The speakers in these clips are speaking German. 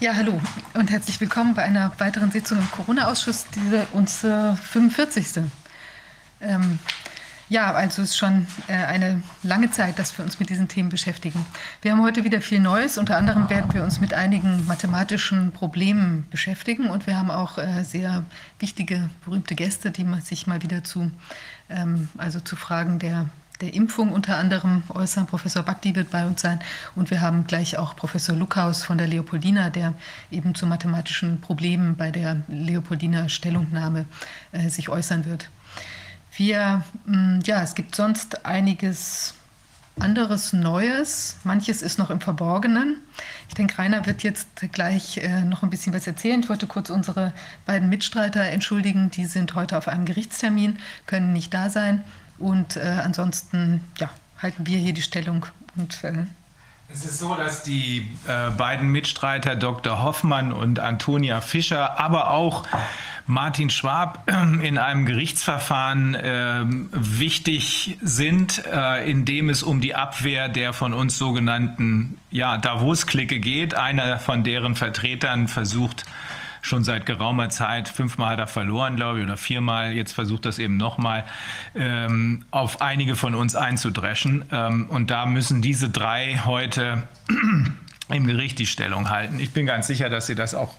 Ja, hallo und herzlich willkommen bei einer weiteren Sitzung im Corona-Ausschuss, diese unsere 45. Ähm, ja, also es ist schon äh, eine lange Zeit, dass wir uns mit diesen Themen beschäftigen. Wir haben heute wieder viel Neues. Unter anderem werden wir uns mit einigen mathematischen Problemen beschäftigen und wir haben auch äh, sehr wichtige, berühmte Gäste, die sich mal wieder zu, ähm, also zu Fragen der der Impfung unter anderem äußern. Professor Bakti wird bei uns sein. Und wir haben gleich auch Professor Luckhaus von der Leopoldina, der eben zu mathematischen Problemen bei der Leopoldina Stellungnahme äh, sich äußern wird. Wir, mm, ja, es gibt sonst einiges anderes Neues. Manches ist noch im Verborgenen. Ich denke, Rainer wird jetzt gleich äh, noch ein bisschen was erzählen. Ich wollte kurz unsere beiden Mitstreiter entschuldigen. Die sind heute auf einem Gerichtstermin, können nicht da sein. Und äh, ansonsten ja, halten wir hier die Stellung und äh, es ist so, dass die äh, beiden Mitstreiter Dr. Hoffmann und Antonia Fischer, aber auch Martin Schwab äh, in einem Gerichtsverfahren äh, wichtig sind, äh, in dem es um die Abwehr der von uns sogenannten ja, Davos-Clique geht. Einer von deren Vertretern versucht, schon seit geraumer Zeit. Fünfmal hat er verloren, glaube ich, oder viermal. Jetzt versucht das eben nochmal ähm, auf einige von uns einzudreschen. Ähm, und da müssen diese drei heute im Gericht die Stellung halten. Ich bin ganz sicher, dass sie das auch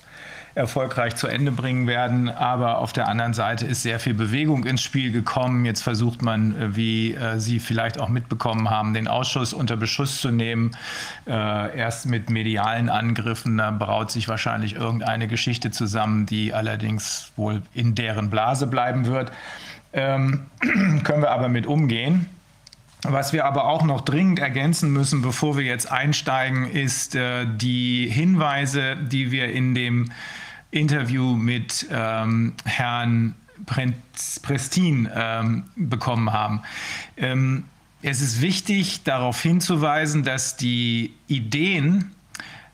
erfolgreich zu Ende bringen werden. Aber auf der anderen Seite ist sehr viel Bewegung ins Spiel gekommen. Jetzt versucht man, äh, wie äh, Sie vielleicht auch mitbekommen haben, den Ausschuss unter Beschuss zu nehmen. Äh, erst mit medialen Angriffen. Da braut sich wahrscheinlich irgendeine Geschichte zusammen, die allerdings wohl in deren Blase bleiben wird. Ähm, können wir aber mit umgehen. Was wir aber auch noch dringend ergänzen müssen, bevor wir jetzt einsteigen, ist äh, die Hinweise, die wir in dem Interview mit ähm, Herrn Prestin ähm, bekommen haben. Ähm, es ist wichtig, darauf hinzuweisen, dass die Ideen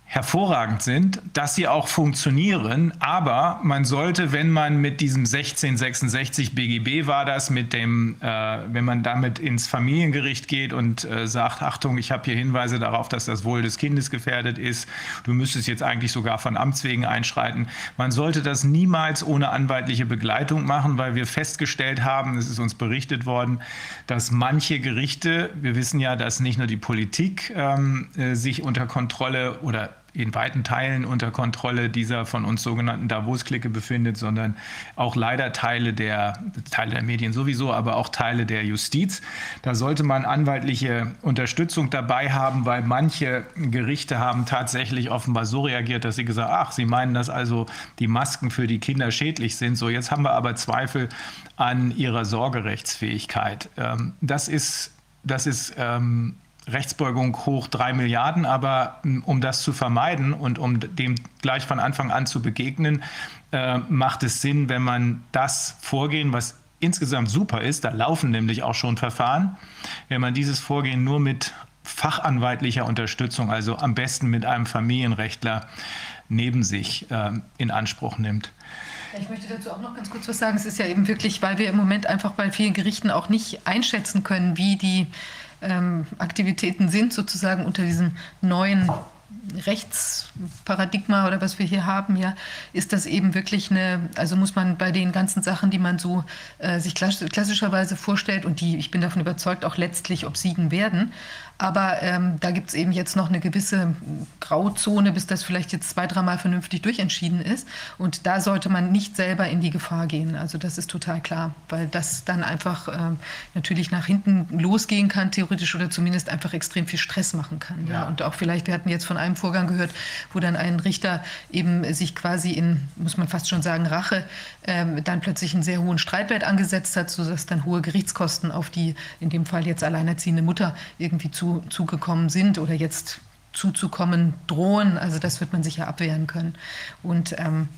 hervorragend sind, dass sie auch funktionieren, aber man sollte, wenn man mit diesem 1666 BGB war das, mit dem, äh, wenn man damit ins Familiengericht geht und äh, sagt, Achtung, ich habe hier Hinweise darauf, dass das Wohl des Kindes gefährdet ist, du müsstest jetzt eigentlich sogar von Amts wegen einschreiten, man sollte das niemals ohne anwaltliche Begleitung machen, weil wir festgestellt haben, es ist uns berichtet worden, dass manche Gerichte, wir wissen ja, dass nicht nur die Politik ähm, äh, sich unter Kontrolle oder in weiten Teilen unter Kontrolle dieser von uns sogenannten Davos-Clique befindet, sondern auch leider Teile der, Teile der Medien sowieso, aber auch Teile der Justiz. Da sollte man anwaltliche Unterstützung dabei haben, weil manche Gerichte haben tatsächlich offenbar so reagiert, dass sie gesagt haben, ach, sie meinen, dass also die Masken für die Kinder schädlich sind. So, jetzt haben wir aber Zweifel an ihrer Sorgerechtsfähigkeit. Ähm, das ist, das ist ähm, Rechtsbeugung hoch drei Milliarden, aber hm, um das zu vermeiden und um dem gleich von Anfang an zu begegnen, äh, macht es Sinn, wenn man das Vorgehen, was insgesamt super ist, da laufen nämlich auch schon Verfahren, wenn man dieses Vorgehen nur mit fachanwaltlicher Unterstützung, also am besten mit einem Familienrechtler neben sich äh, in Anspruch nimmt. Ich möchte dazu auch noch ganz kurz was sagen. Es ist ja eben wirklich, weil wir im Moment einfach bei vielen Gerichten auch nicht einschätzen können, wie die ähm, Aktivitäten sind, sozusagen unter diesem neuen Rechtsparadigma oder was wir hier haben, ja, ist das eben wirklich eine, also muss man bei den ganzen Sachen, die man so äh, sich klassischerweise vorstellt und die, ich bin davon überzeugt, auch letztlich obsiegen werden, aber ähm, da gibt es eben jetzt noch eine gewisse Grauzone, bis das vielleicht jetzt zwei, dreimal vernünftig durchentschieden ist. Und da sollte man nicht selber in die Gefahr gehen. Also das ist total klar, weil das dann einfach ähm, natürlich nach hinten losgehen kann, theoretisch, oder zumindest einfach extrem viel Stress machen kann. Ja. ja. Und auch vielleicht, wir hatten jetzt von einem Vorgang gehört, wo dann ein Richter eben sich quasi in, muss man fast schon sagen, Rache, ähm, dann plötzlich einen sehr hohen Streitwert angesetzt hat, sodass dann hohe Gerichtskosten auf die, in dem Fall jetzt alleinerziehende Mutter, irgendwie zu zu, zugekommen sind oder jetzt zuzukommen drohen. Also das wird man sicher abwehren können. Und ähm,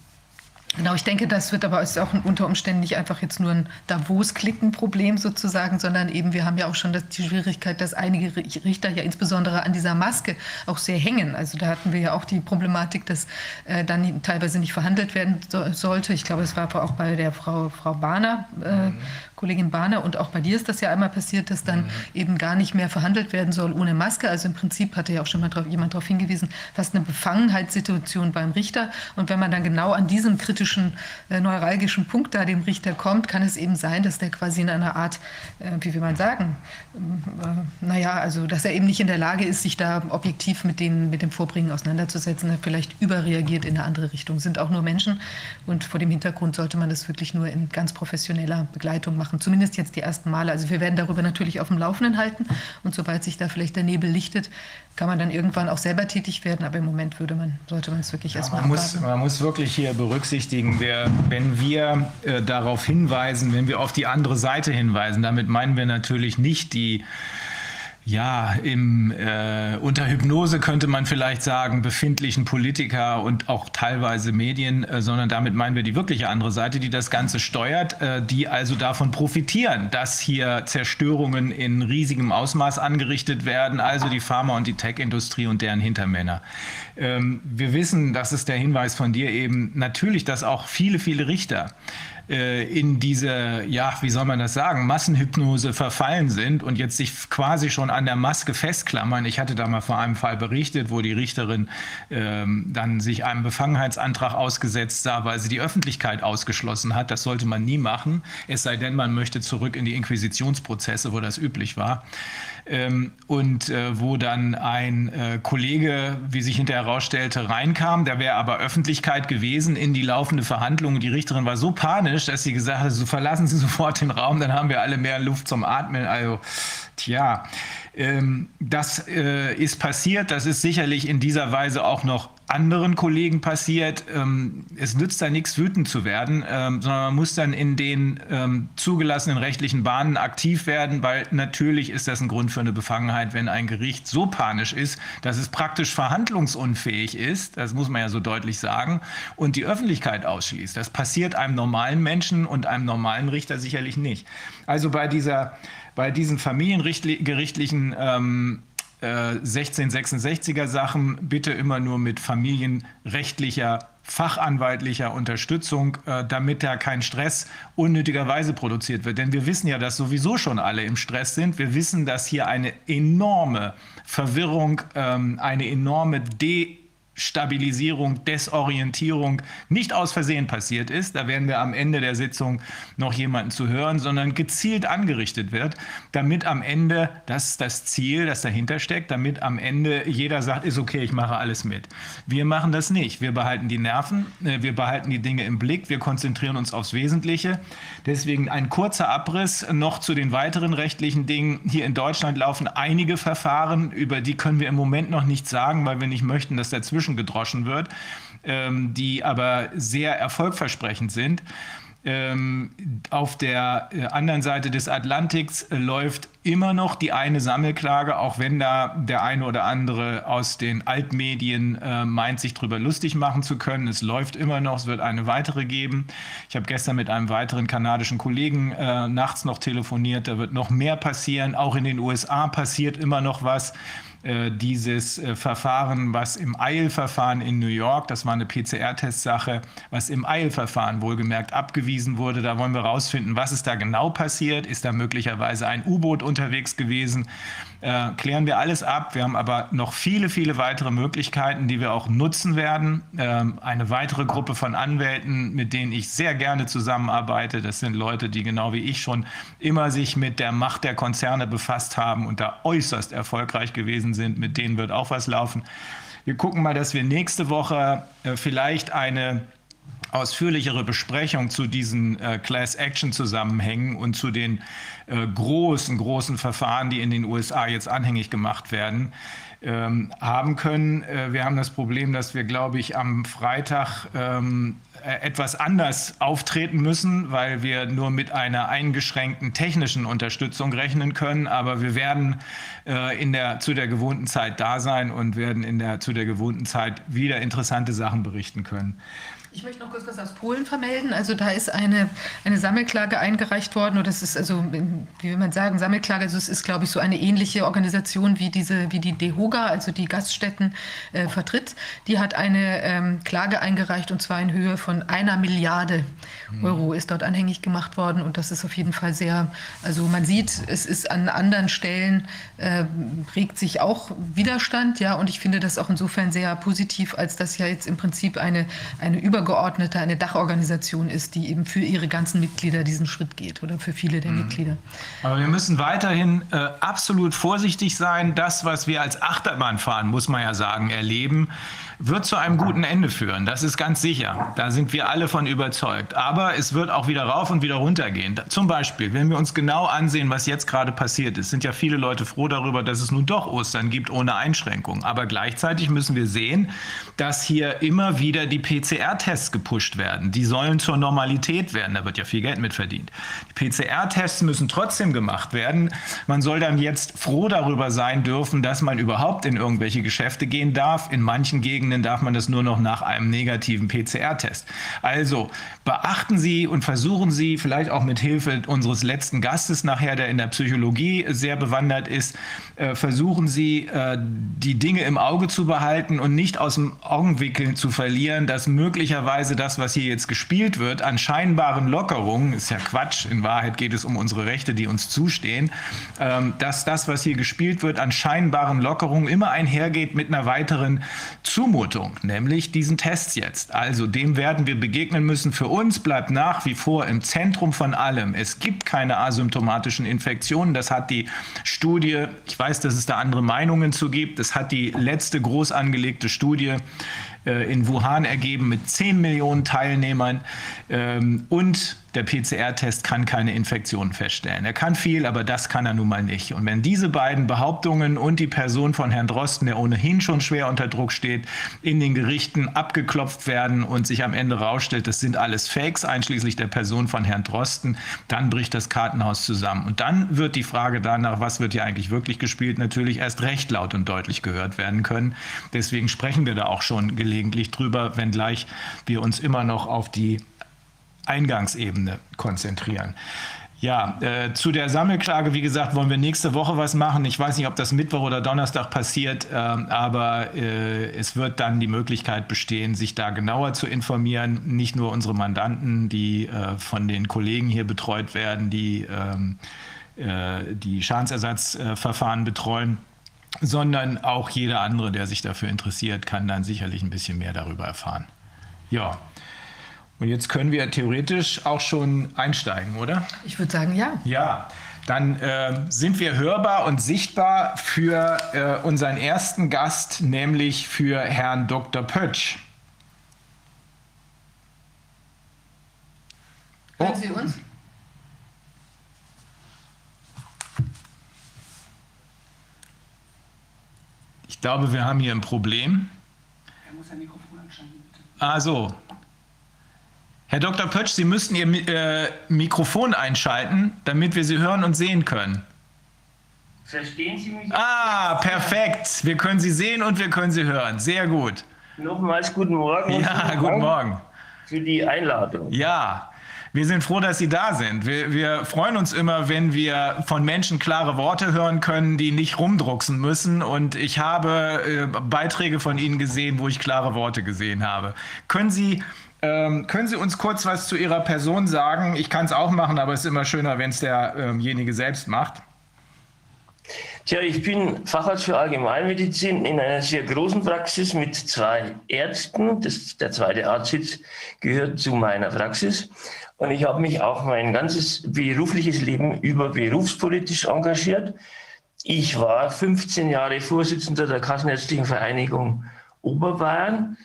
Genau, ich denke, das wird aber auch unter Umständen nicht einfach jetzt nur ein Davos-Klicken-Problem sozusagen, sondern eben wir haben ja auch schon die Schwierigkeit, dass einige Richter ja insbesondere an dieser Maske auch sehr hängen. Also da hatten wir ja auch die Problematik, dass äh, dann teilweise nicht verhandelt werden so, sollte. Ich glaube, es war auch bei der Frau, Frau Bahner, äh, mhm. Kollegin Bahner und auch bei dir ist das ja einmal passiert, dass dann mhm. eben gar nicht mehr verhandelt werden soll ohne Maske. Also im Prinzip hatte ja auch schon mal drauf, jemand darauf hingewiesen, fast eine Befangenheitssituation beim Richter. Und wenn man dann genau an diesem kritischen, äh, neuralgischen Punkt da dem Richter kommt, kann es eben sein, dass der quasi in einer Art, äh, wie will man sagen, äh, naja, also dass er eben nicht in der Lage ist, sich da objektiv mit, den, mit dem Vorbringen auseinanderzusetzen, er vielleicht überreagiert in eine andere Richtung. Sind auch nur Menschen und vor dem Hintergrund sollte man das wirklich nur in ganz professioneller Begleitung machen machen, zumindest jetzt die ersten Male. Also wir werden darüber natürlich auf dem Laufenden halten und sobald sich da vielleicht der Nebel lichtet, kann man dann irgendwann auch selber tätig werden. Aber im Moment würde man, sollte man es wirklich ja, erstmal man muss, man muss wirklich hier berücksichtigen, wer, wenn wir äh, darauf hinweisen, wenn wir auf die andere Seite hinweisen, damit meinen wir natürlich nicht die ja, im, äh, unter Hypnose könnte man vielleicht sagen, befindlichen Politiker und auch teilweise Medien, äh, sondern damit meinen wir die wirkliche andere Seite, die das Ganze steuert, äh, die also davon profitieren, dass hier Zerstörungen in riesigem Ausmaß angerichtet werden, also die Pharma- und die Tech-Industrie und deren Hintermänner. Ähm, wir wissen, das ist der Hinweis von dir eben, natürlich, dass auch viele, viele Richter in diese, ja, wie soll man das sagen, Massenhypnose verfallen sind und jetzt sich quasi schon an der Maske festklammern. Ich hatte da mal vor einem Fall berichtet, wo die Richterin ähm, dann sich einem Befangenheitsantrag ausgesetzt sah, weil sie die Öffentlichkeit ausgeschlossen hat. Das sollte man nie machen, es sei denn, man möchte zurück in die Inquisitionsprozesse, wo das üblich war. Ähm, und äh, wo dann ein äh, Kollege, wie sich hinterher herausstellte, reinkam. Da wäre aber Öffentlichkeit gewesen in die laufende Verhandlung. Die Richterin war so panisch, dass sie gesagt hat, so verlassen Sie sofort den Raum, dann haben wir alle mehr Luft zum Atmen. Also, tja, ähm, das äh, ist passiert. Das ist sicherlich in dieser Weise auch noch anderen Kollegen passiert. Ähm, es nützt da nichts, wütend zu werden, ähm, sondern man muss dann in den ähm, zugelassenen rechtlichen Bahnen aktiv werden, weil natürlich ist das ein Grund für eine Befangenheit, wenn ein Gericht so panisch ist, dass es praktisch verhandlungsunfähig ist, das muss man ja so deutlich sagen, und die Öffentlichkeit ausschließt. Das passiert einem normalen Menschen und einem normalen Richter sicherlich nicht. Also bei dieser bei diesen familiengerichtlichen ähm, 1666er Sachen bitte immer nur mit familienrechtlicher fachanwaltlicher Unterstützung, äh, damit da kein Stress unnötigerweise produziert wird. Denn wir wissen ja, dass sowieso schon alle im Stress sind. Wir wissen, dass hier eine enorme Verwirrung, ähm, eine enorme De Stabilisierung, Desorientierung nicht aus Versehen passiert ist. Da werden wir am Ende der Sitzung noch jemanden zu hören, sondern gezielt angerichtet wird, damit am Ende, das das Ziel, das dahinter steckt, damit am Ende jeder sagt, ist okay, ich mache alles mit. Wir machen das nicht. Wir behalten die Nerven, äh, wir behalten die Dinge im Blick, wir konzentrieren uns aufs Wesentliche. Deswegen ein kurzer Abriss noch zu den weiteren rechtlichen Dingen. Hier in Deutschland laufen einige Verfahren, über die können wir im Moment noch nichts sagen, weil wir nicht möchten, dass dazwischen gedroschen wird, ähm, die aber sehr erfolgversprechend sind. Ähm, auf der äh, anderen Seite des Atlantiks äh, läuft immer noch die eine Sammelklage, auch wenn da der eine oder andere aus den Altmedien äh, meint, sich darüber lustig machen zu können. Es läuft immer noch, es wird eine weitere geben. Ich habe gestern mit einem weiteren kanadischen Kollegen äh, nachts noch telefoniert, da wird noch mehr passieren. Auch in den USA passiert immer noch was. Äh, dieses äh, Verfahren, was im Eilverfahren in New York, das war eine PCR-Testsache, was im Eilverfahren wohlgemerkt abgewiesen wurde. Da wollen wir herausfinden, was ist da genau passiert. Ist da möglicherweise ein U-Boot unterwegs gewesen? Äh, klären wir alles ab. Wir haben aber noch viele, viele weitere Möglichkeiten, die wir auch nutzen werden. Ähm, eine weitere Gruppe von Anwälten, mit denen ich sehr gerne zusammenarbeite. Das sind Leute, die genau wie ich schon immer sich mit der Macht der Konzerne befasst haben und da äußerst erfolgreich gewesen sind. Mit denen wird auch was laufen. Wir gucken mal, dass wir nächste Woche äh, vielleicht eine ausführlichere Besprechung zu diesen äh, Class-Action-Zusammenhängen und zu den äh, großen, großen Verfahren, die in den USA jetzt anhängig gemacht werden, ähm, haben können. Äh, wir haben das Problem, dass wir, glaube ich, am Freitag ähm, äh, etwas anders auftreten müssen, weil wir nur mit einer eingeschränkten technischen Unterstützung rechnen können. Aber wir werden äh, in der, zu der gewohnten Zeit da sein und werden in der, zu der gewohnten Zeit wieder interessante Sachen berichten können. Ich möchte noch kurz was aus Polen vermelden. Also da ist eine, eine Sammelklage eingereicht worden. Und das ist also, wie will man sagen, Sammelklage. Also es ist, glaube ich, so eine ähnliche Organisation wie diese, wie die DEHOGA, also die Gaststätten äh, vertritt. Die hat eine ähm, Klage eingereicht und zwar in Höhe von einer Milliarde hm. Euro ist dort anhängig gemacht worden. Und das ist auf jeden Fall sehr, also man sieht, es ist an anderen Stellen äh, regt sich auch Widerstand. Ja, und ich finde das auch insofern sehr positiv, als dass ja jetzt im Prinzip eine, eine Über übergeordnete, eine Dachorganisation ist, die eben für ihre ganzen Mitglieder diesen Schritt geht oder für viele der mhm. Mitglieder. Aber wir müssen weiterhin äh, absolut vorsichtig sein. Das, was wir als Achterbahnfahren, muss man ja sagen, erleben, wird zu einem guten Ende führen. Das ist ganz sicher. Da sind wir alle von überzeugt. Aber es wird auch wieder rauf und wieder runter gehen. Zum Beispiel, wenn wir uns genau ansehen, was jetzt gerade passiert ist, sind ja viele Leute froh darüber, dass es nun doch Ostern gibt ohne Einschränkungen. Aber gleichzeitig müssen wir sehen, dass hier immer wieder die PCR-Tests gepusht werden. Die sollen zur Normalität werden. Da wird ja viel Geld mit verdient. Die PCR-Tests müssen trotzdem gemacht werden. Man soll dann jetzt froh darüber sein dürfen, dass man überhaupt in irgendwelche Geschäfte gehen darf. In manchen Gegenden darf man das nur noch nach einem negativen PCR-Test. Also beachten Sie und versuchen Sie vielleicht auch mit Hilfe unseres letzten Gastes nachher, der in der Psychologie sehr bewandert ist, äh, versuchen Sie äh, die Dinge im Auge zu behalten und nicht aus dem Augenwinkel zu verlieren, dass möglicherweise das, was hier jetzt gespielt wird, an scheinbaren Lockerungen, ist ja Quatsch, in Wahrheit geht es um unsere Rechte, die uns zustehen, ähm, dass das, was hier gespielt wird, an scheinbaren Lockerungen immer einhergeht mit einer weiteren Zumutung nämlich diesen Tests jetzt. Also dem werden wir begegnen müssen. Für uns bleibt nach wie vor im Zentrum von allem, es gibt keine asymptomatischen Infektionen. Das hat die Studie, ich weiß, dass es da andere Meinungen zu gibt, das hat die letzte groß angelegte Studie in Wuhan ergeben mit 10 Millionen Teilnehmern ähm, und der PCR-Test kann keine Infektionen feststellen. Er kann viel, aber das kann er nun mal nicht. Und wenn diese beiden Behauptungen und die Person von Herrn Drosten, der ohnehin schon schwer unter Druck steht, in den Gerichten abgeklopft werden und sich am Ende rausstellt, das sind alles Fakes, einschließlich der Person von Herrn Drosten, dann bricht das Kartenhaus zusammen. Und dann wird die Frage danach, was wird hier eigentlich wirklich gespielt, natürlich erst recht laut und deutlich gehört werden können. Deswegen sprechen wir da auch schon gelegentlich drüber, wenngleich wir uns immer noch auf die Eingangsebene konzentrieren. Ja, äh, zu der Sammelklage, wie gesagt, wollen wir nächste Woche was machen. Ich weiß nicht, ob das Mittwoch oder Donnerstag passiert, äh, aber äh, es wird dann die Möglichkeit bestehen, sich da genauer zu informieren. Nicht nur unsere Mandanten, die äh, von den Kollegen hier betreut werden, die ähm, äh, die Schadensersatzverfahren betreuen, sondern auch jeder andere, der sich dafür interessiert, kann dann sicherlich ein bisschen mehr darüber erfahren. Ja. Und jetzt können wir theoretisch auch schon einsteigen, oder? Ich würde sagen, ja. Ja, dann äh, sind wir hörbar und sichtbar für äh, unseren ersten Gast, nämlich für Herrn Dr. Pötsch. Hören Sie uns? Ich glaube, wir haben hier ein Problem. Er muss ein Mikrofon anschalten, bitte. Ah, so. Herr Dr. Pötsch, Sie müssten Ihr äh, Mikrofon einschalten, damit wir Sie hören und sehen können. Verstehen Sie mich? Ah, perfekt. Wir können Sie sehen und wir können Sie hören. Sehr gut. Nochmals guten Morgen. Ja, guten Morgen. Für die Einladung. Ja, wir sind froh, dass Sie da sind. Wir, wir, freuen uns immer, wenn wir von Menschen klare Worte hören können, die nicht rumdrucksen müssen. Und ich habe äh, Beiträge von Ihnen gesehen, wo ich klare Worte gesehen habe. Können Sie ähm, können Sie uns kurz was zu Ihrer Person sagen? Ich kann es auch machen, aber es ist immer schöner, wenn es derjenige selbst macht. Tja, ich bin Facharzt für Allgemeinmedizin in einer sehr großen Praxis mit zwei Ärzten. Das, der zweite Arztsitz gehört zu meiner Praxis. Und ich habe mich auch mein ganzes berufliches Leben über berufspolitisch engagiert. Ich war 15 Jahre Vorsitzender der Kassenärztlichen Vereinigung Oberbayern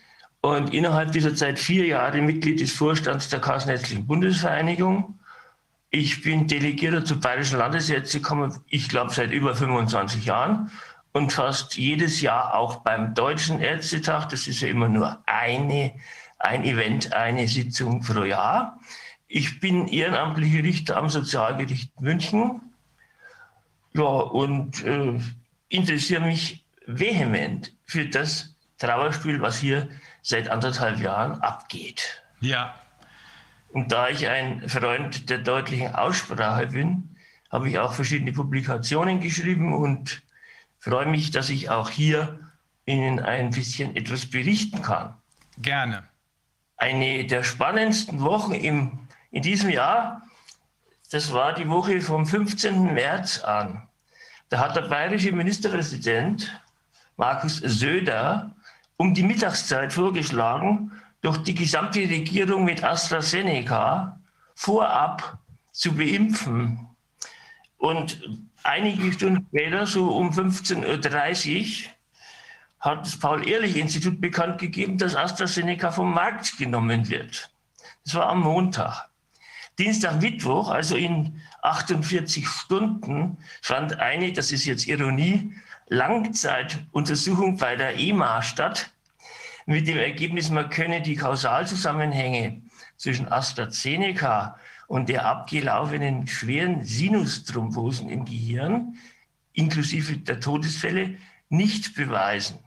und innerhalb dieser Zeit vier Jahre Mitglied des Vorstands der Kassenärztlichen Bundesvereinigung. Ich bin Delegierter zur Bayerischen Landesärztekammer, ich glaube seit über 25 Jahren und fast jedes Jahr auch beim Deutschen Ärztetag. Das ist ja immer nur eine ein Event, eine Sitzung pro Jahr. Ich bin ehrenamtlicher Richter am Sozialgericht München. Ja, und äh, interessiere mich vehement für das Trauerspiel, was hier seit anderthalb Jahren abgeht. Ja. Und da ich ein Freund der deutlichen Aussprache bin, habe ich auch verschiedene Publikationen geschrieben und freue mich, dass ich auch hier Ihnen ein bisschen etwas berichten kann. Gerne. Eine der spannendsten Wochen im, in diesem Jahr, das war die Woche vom 15. März an. Da hat der bayerische Ministerpräsident Markus Söder um die Mittagszeit vorgeschlagen, durch die gesamte Regierung mit AstraZeneca vorab zu beimpfen. Und einige Stunden später, so um 15.30 Uhr, hat das Paul-Ehrlich-Institut bekannt gegeben, dass AstraZeneca vom Markt genommen wird. Das war am Montag. Dienstag, Mittwoch, also in 48 Stunden, fand eine, das ist jetzt Ironie, Langzeituntersuchung bei der EMA statt, mit dem Ergebnis, man könne die Kausalzusammenhänge zwischen AstraZeneca und der abgelaufenen schweren Sinusthrombosen im Gehirn, inklusive der Todesfälle, nicht beweisen.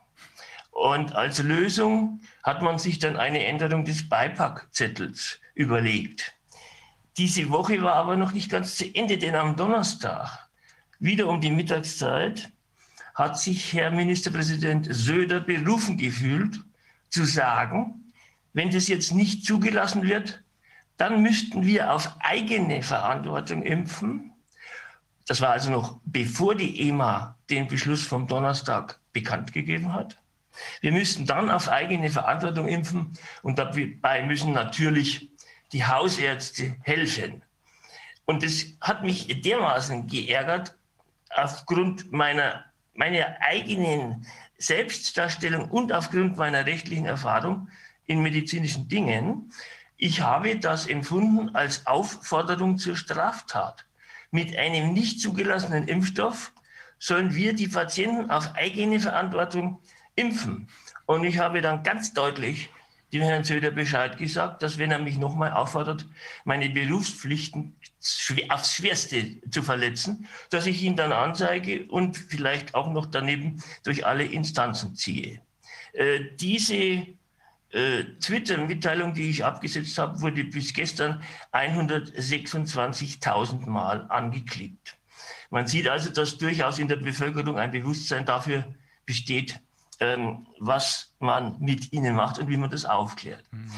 Und als Lösung hat man sich dann eine Änderung des Beipackzettels überlegt. Diese Woche war aber noch nicht ganz zu Ende, denn am Donnerstag, wieder um die Mittagszeit, hat sich Herr Ministerpräsident Söder berufen gefühlt, zu sagen, wenn das jetzt nicht zugelassen wird, dann müssten wir auf eigene Verantwortung impfen. Das war also noch bevor die EMA den Beschluss vom Donnerstag bekannt gegeben hat. Wir müssten dann auf eigene Verantwortung impfen und dabei müssen natürlich die Hausärzte helfen. Und das hat mich dermaßen geärgert, aufgrund meiner, meiner eigenen Selbstdarstellung und aufgrund meiner rechtlichen Erfahrung in medizinischen Dingen. Ich habe das empfunden als Aufforderung zur Straftat. Mit einem nicht zugelassenen Impfstoff sollen wir die Patienten auf eigene Verantwortung impfen. Und ich habe dann ganz deutlich dem Herrn Söder Bescheid gesagt, dass wenn er mich nochmal auffordert, meine Berufspflichten aufs Schwerste zu verletzen, dass ich ihn dann anzeige und vielleicht auch noch daneben durch alle Instanzen ziehe. Äh, diese äh, Twitter-Mitteilung, die ich abgesetzt habe, wurde bis gestern 126.000 Mal angeklickt. Man sieht also, dass durchaus in der Bevölkerung ein Bewusstsein dafür besteht, ähm, was man mit ihnen macht und wie man das aufklärt. Mhm.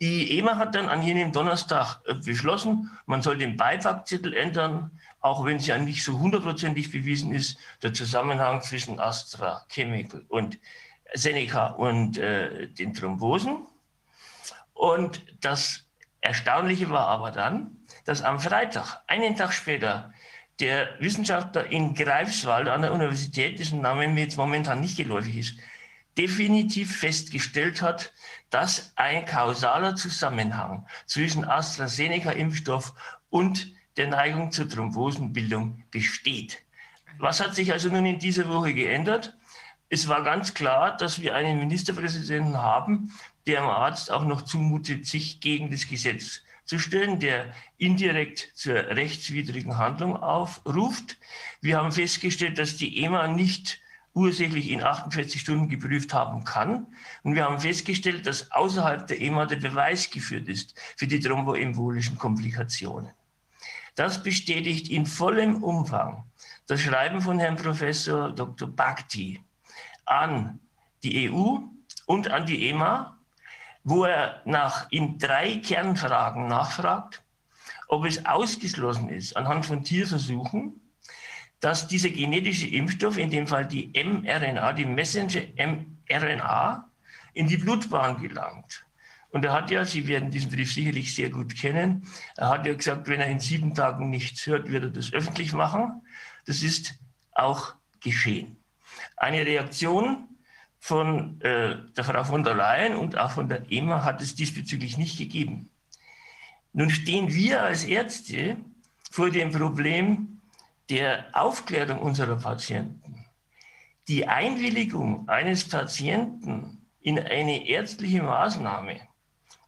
Die EMA hat dann an jenem Donnerstag äh, beschlossen, man soll den Beipackzettel ändern, auch wenn es ja nicht so hundertprozentig bewiesen ist, der Zusammenhang zwischen Astra Chemical und Seneca und äh, den Thrombosen. Und das Erstaunliche war aber dann, dass am Freitag, einen Tag später, der Wissenschaftler in Greifswald an der Universität, dessen Name mir jetzt momentan nicht geläufig ist, definitiv festgestellt hat, dass ein kausaler Zusammenhang zwischen AstraZeneca-Impfstoff und der Neigung zur Thrombosenbildung besteht. Was hat sich also nun in dieser Woche geändert? Es war ganz klar, dass wir einen Ministerpräsidenten haben, der dem Arzt auch noch zumutet, sich gegen das Gesetz zu stellen, der indirekt zur rechtswidrigen Handlung aufruft. Wir haben festgestellt, dass die EMA nicht ursächlich in 48 Stunden geprüft haben kann. Und wir haben festgestellt, dass außerhalb der EMA der Beweis geführt ist für die thromboembolischen Komplikationen. Das bestätigt in vollem Umfang das Schreiben von Herrn Professor Dr. Bhakti an die EU und an die EMA, wo er nach, in drei Kernfragen nachfragt, ob es ausgeschlossen ist, anhand von Tierversuchen, dass dieser genetische Impfstoff, in dem Fall die mRNA, die Messenger-mRNA, in die Blutbahn gelangt. Und er hat ja, Sie werden diesen Brief sicherlich sehr gut kennen, er hat ja gesagt, wenn er in sieben Tagen nichts hört, wird er das öffentlich machen. Das ist auch geschehen. Eine Reaktion von äh, der Frau von der Leyen und auch von der EMA hat es diesbezüglich nicht gegeben. Nun stehen wir als Ärzte vor dem Problem der Aufklärung unserer Patienten. Die Einwilligung eines Patienten in eine ärztliche Maßnahme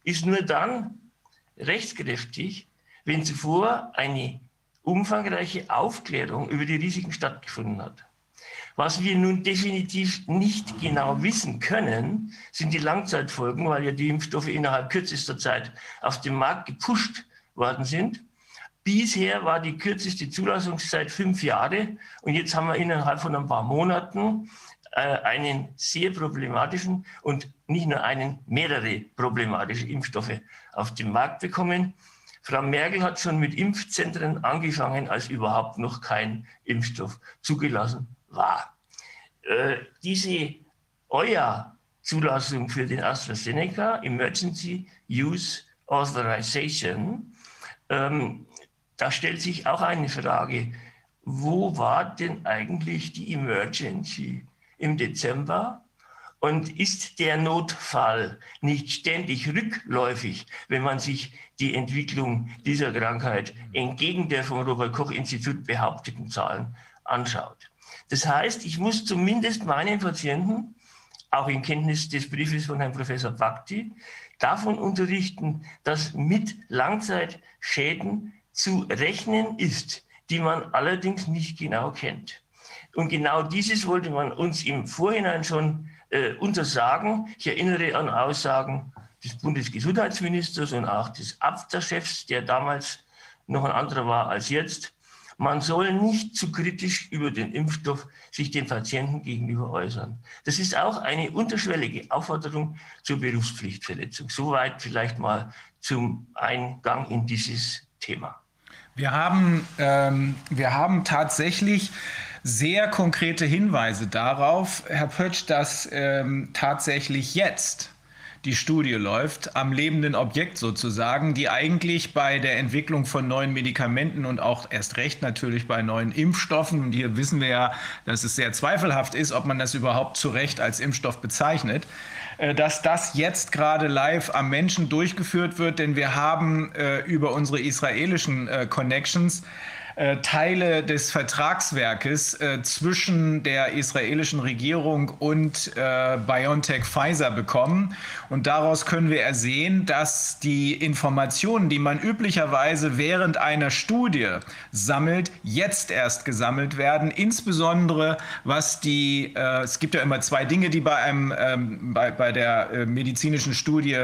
ist nur dann rechtskräftig, wenn zuvor eine umfangreiche Aufklärung über die Risiken stattgefunden hat. Was wir nun definitiv nicht genau wissen können, sind die Langzeitfolgen, weil ja die Impfstoffe innerhalb kürzester Zeit auf den Markt gepusht worden sind. Bisher war die kürzeste Zulassungszeit fünf Jahre und jetzt haben wir innerhalb von ein paar Monaten äh, einen sehr problematischen und nicht nur einen, mehrere problematische Impfstoffe auf den Markt bekommen. Frau Merkel hat schon mit Impfzentren angefangen, als überhaupt noch kein Impfstoff zugelassen war. Äh, diese EUA-Zulassung für den AstraZeneca, Emergency Use Authorization, ähm, da stellt sich auch eine Frage, wo war denn eigentlich die Emergency im Dezember? Und ist der Notfall nicht ständig rückläufig, wenn man sich die Entwicklung dieser Krankheit entgegen der vom Robert Koch Institut behaupteten Zahlen anschaut? Das heißt, ich muss zumindest meinen Patienten, auch in Kenntnis des Briefes von Herrn Professor Bhakti, davon unterrichten, dass mit Langzeitschäden zu rechnen ist, die man allerdings nicht genau kennt. Und genau dieses wollte man uns im Vorhinein schon äh, untersagen. Ich erinnere an Aussagen des Bundesgesundheitsministers und auch des Abwehrchefs, der damals noch ein anderer war als jetzt, man soll nicht zu kritisch über den Impfstoff sich den Patienten gegenüber äußern. Das ist auch eine unterschwellige Aufforderung zur Berufspflichtverletzung. Soweit vielleicht mal zum Eingang in dieses Thema. Wir haben, ähm, wir haben tatsächlich sehr konkrete Hinweise darauf, Herr Pötsch, dass ähm, tatsächlich jetzt die Studie läuft, am lebenden Objekt sozusagen, die eigentlich bei der Entwicklung von neuen Medikamenten und auch erst recht natürlich bei neuen Impfstoffen, und hier wissen wir ja, dass es sehr zweifelhaft ist, ob man das überhaupt zu Recht als Impfstoff bezeichnet, dass das jetzt gerade live am Menschen durchgeführt wird, denn wir haben äh, über unsere israelischen äh, Connections äh, Teile des Vertragswerkes äh, zwischen der israelischen Regierung und äh, BioNTech Pfizer bekommen. Und daraus können wir ersehen, dass die Informationen, die man üblicherweise während einer Studie sammelt, jetzt erst gesammelt werden. Insbesondere was die, äh, es gibt ja immer zwei Dinge, die bei, einem, ähm, bei, bei der äh, medizinischen Studie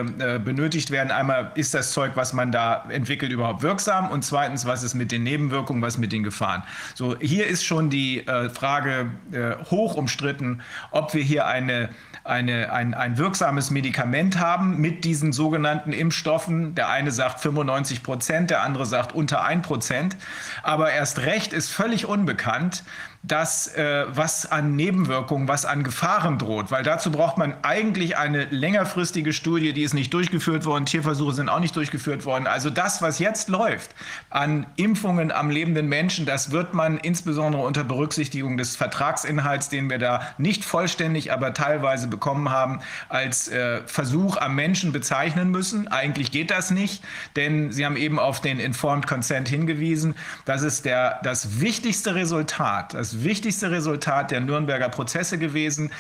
benötigt werden. Einmal ist das Zeug, was man da entwickelt, überhaupt wirksam? Und zweitens, was ist mit den Nebenwirkungen? Was mit den Gefahren. So, hier ist schon die äh, Frage äh, hoch umstritten, ob wir hier eine, eine, ein, ein wirksames Medikament haben mit diesen sogenannten Impfstoffen. Der eine sagt 95 Prozent, der andere sagt unter 1 Prozent. Aber erst recht ist völlig unbekannt, das, äh, was an Nebenwirkungen, was an Gefahren droht. Weil dazu braucht man eigentlich eine längerfristige Studie, die ist nicht durchgeführt worden. Tierversuche sind auch nicht durchgeführt worden. Also das, was jetzt läuft an Impfungen am lebenden Menschen, das wird man insbesondere unter Berücksichtigung des Vertragsinhalts, den wir da nicht vollständig, aber teilweise bekommen haben, als äh, Versuch am Menschen bezeichnen müssen. Eigentlich geht das nicht, denn Sie haben eben auf den Informed Consent hingewiesen. Das ist der, das wichtigste Resultat, das wichtigste Resultat der Nürnberger Prozesse gewesen.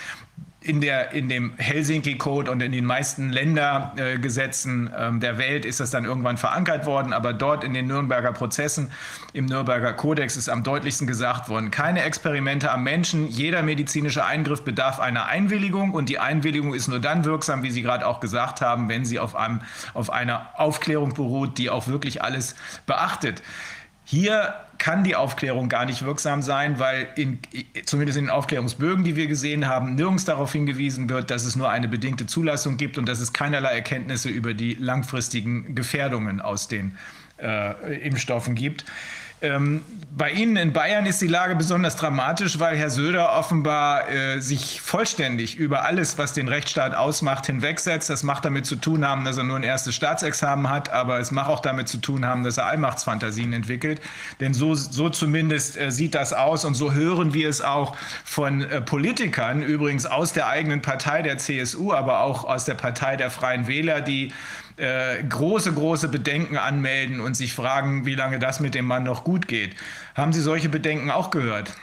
In, der, in dem Helsinki-Code und in den meisten Ländergesetzen äh, der Welt ist das dann irgendwann verankert worden, aber dort in den Nürnberger Prozessen, im Nürnberger Kodex ist am deutlichsten gesagt worden, keine Experimente am Menschen, jeder medizinische Eingriff bedarf einer Einwilligung und die Einwilligung ist nur dann wirksam, wie Sie gerade auch gesagt haben, wenn sie auf, einem, auf einer Aufklärung beruht, die auch wirklich alles beachtet. Hier kann die Aufklärung gar nicht wirksam sein, weil in, zumindest in den Aufklärungsbögen, die wir gesehen haben, nirgends darauf hingewiesen wird, dass es nur eine bedingte Zulassung gibt und dass es keinerlei Erkenntnisse über die langfristigen Gefährdungen aus den äh, Impfstoffen gibt. Ähm, bei Ihnen in Bayern ist die Lage besonders dramatisch, weil Herr Söder offenbar äh, sich vollständig über alles, was den Rechtsstaat ausmacht, hinwegsetzt. Das macht damit zu tun haben, dass er nur ein erstes Staatsexamen hat, aber es macht auch damit zu tun haben, dass er Allmachtsfantasien entwickelt. Denn so, so zumindest äh, sieht das aus und so hören wir es auch von äh, Politikern, übrigens aus der eigenen Partei der CSU, aber auch aus der Partei der Freien Wähler, die äh, große, große Bedenken anmelden und sich fragen, wie lange das mit dem Mann noch gut geht. Haben Sie solche Bedenken auch gehört?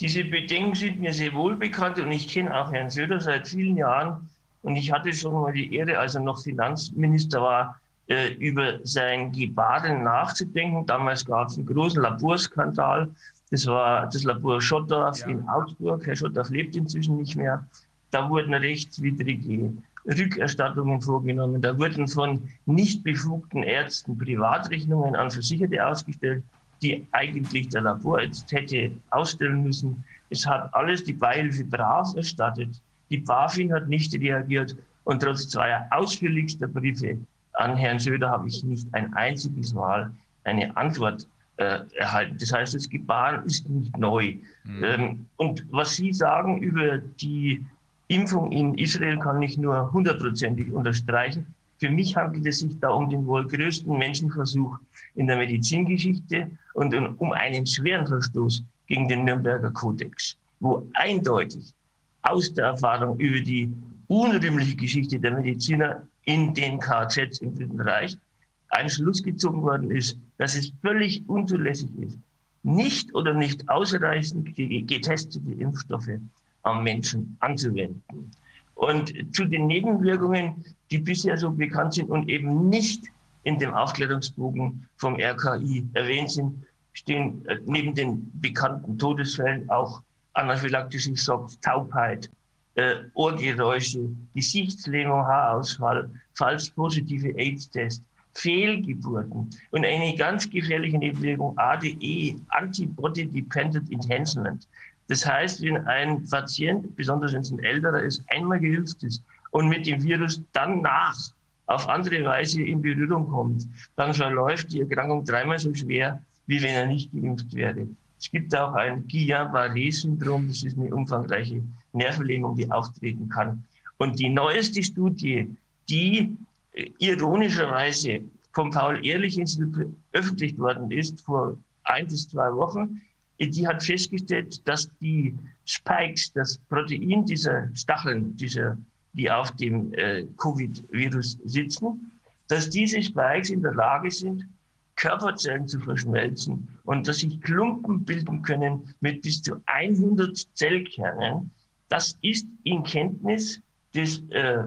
Diese Bedenken sind mir sehr wohl bekannt und ich kenne auch Herrn Söder seit vielen Jahren Und ich hatte schon mal die Ehre, als er noch Finanzminister war, äh, über sein Gebaren nachzudenken. Damals gab es einen großen Laborskandal. Das war das Labor Schottdorf ja. in Augsburg. Herr Schottdorf lebt inzwischen nicht mehr. Da wurden rechtswidrige Rückerstattungen vorgenommen. Da wurden von nicht befugten Ärzten Privatrechnungen an Versicherte ausgestellt, die eigentlich der Laborarzt hätte ausstellen müssen. Es hat alles die Beihilfe brav erstattet. Die BaFin hat nicht reagiert und trotz zweier ausführlichster Briefe an Herrn Söder habe ich nicht ein einziges Mal eine Antwort äh, erhalten. Das heißt, das Gebaren ist nicht neu. Mhm. Ähm, und was Sie sagen über die Impfung in Israel, kann ich nur hundertprozentig unterstreichen. Für mich handelt es sich da um den wohl größten Menschenversuch in der Medizingeschichte und um einen schweren Verstoß gegen den Nürnberger Kodex, wo eindeutig aus der Erfahrung über die unrühmliche Geschichte der Mediziner in den KZs im Dritten Reich ein Schluss gezogen worden ist, dass es völlig unzulässig ist, nicht oder nicht ausreichend getestete Impfstoffe am Menschen anzuwenden. Und zu den Nebenwirkungen, die bisher so bekannt sind und eben nicht in dem Aufklärungsbogen vom RKI erwähnt sind, stehen äh, neben den bekannten Todesfällen auch anaphylaktische Schocks, Taubheit, äh, Ohrgeräusche, Gesichtslähmung, Haarausfall, falsch positive AIDS-Tests, Fehlgeburten und eine ganz gefährliche Nebenwirkung ADE, Antibody Dependent Enhancement. Das heißt, wenn ein Patient, besonders wenn es ein älterer ist, einmal geimpft ist und mit dem Virus danach auf andere Weise in Berührung kommt, dann verläuft die Erkrankung dreimal so schwer, wie wenn er nicht geimpft wäre. Es gibt auch ein Guillain-Barré-Syndrom, das ist eine umfangreiche Nervenlähmung, die auftreten kann. Und die neueste Studie, die äh, ironischerweise vom Paul-Ehrlich-Institut veröffentlicht worden ist, vor ein bis zwei Wochen, die hat festgestellt, dass die Spikes, das Protein dieser Stacheln, dieser, die auf dem äh, Covid-Virus sitzen, dass diese Spikes in der Lage sind, Körperzellen zu verschmelzen und dass sich Klumpen bilden können mit bis zu 100 Zellkernen. Das ist in Kenntnis des äh,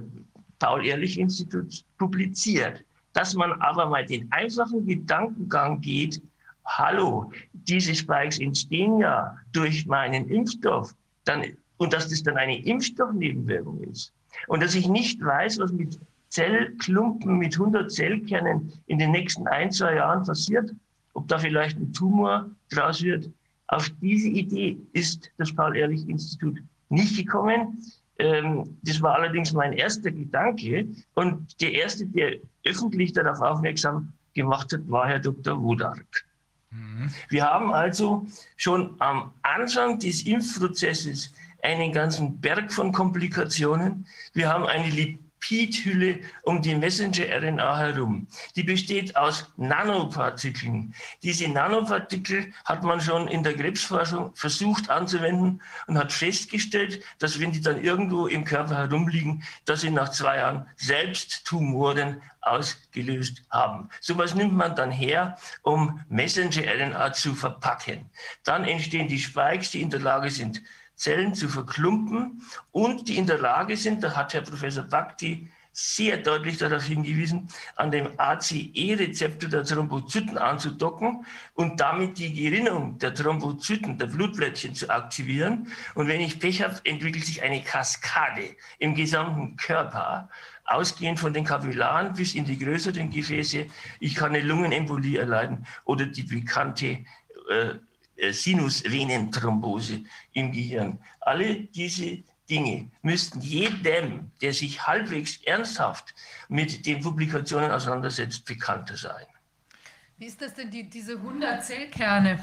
Paul-Ehrlich-Instituts publiziert. Dass man aber mal den einfachen Gedankengang geht, hallo, diese Spikes entstehen ja durch meinen Impfstoff, dann, und dass das dann eine Impfstoffnebenwirkung ist. Und dass ich nicht weiß, was mit Zellklumpen mit 100 Zellkernen in den nächsten ein, zwei Jahren passiert, ob da vielleicht ein Tumor draus wird. Auf diese Idee ist das Paul-Ehrlich-Institut nicht gekommen. Ähm, das war allerdings mein erster Gedanke. Und der erste, der öffentlich darauf aufmerksam gemacht hat, war Herr Dr. Wodark. Mhm. Wir haben also schon am Anfang des Impfprozesses einen ganzen Berg von Komplikationen. Wir haben eine Lipidhülle um die Messenger-RNA herum. Die besteht aus Nanopartikeln. Diese Nanopartikel hat man schon in der Krebsforschung versucht anzuwenden und hat festgestellt, dass wenn die dann irgendwo im Körper herumliegen, dass sie nach zwei Jahren selbst Tumoren ausgelöst haben. Sowas nimmt man dann her, um Messenger-RNA zu verpacken. Dann entstehen die Spikes, die in der Lage sind, Zellen zu verklumpen und die in der Lage sind, da hat Herr Professor Bhakti sehr deutlich darauf hingewiesen, an dem ACE-Rezeptor der Thrombozyten anzudocken und damit die Gerinnung der Thrombozyten, der Blutplättchen zu aktivieren. Und wenn ich Pech habe, entwickelt sich eine Kaskade im gesamten Körper, ausgehend von den Kapillaren bis in die größeren Gefäße. Ich kann eine Lungenembolie erleiden oder die bekannte äh, Sinusvenenthrombose im Gehirn. Alle diese Dinge müssten jedem, der sich halbwegs ernsthaft mit den Publikationen auseinandersetzt, bekannter sein. Wie ist das denn, die, diese 100 Zellkerne?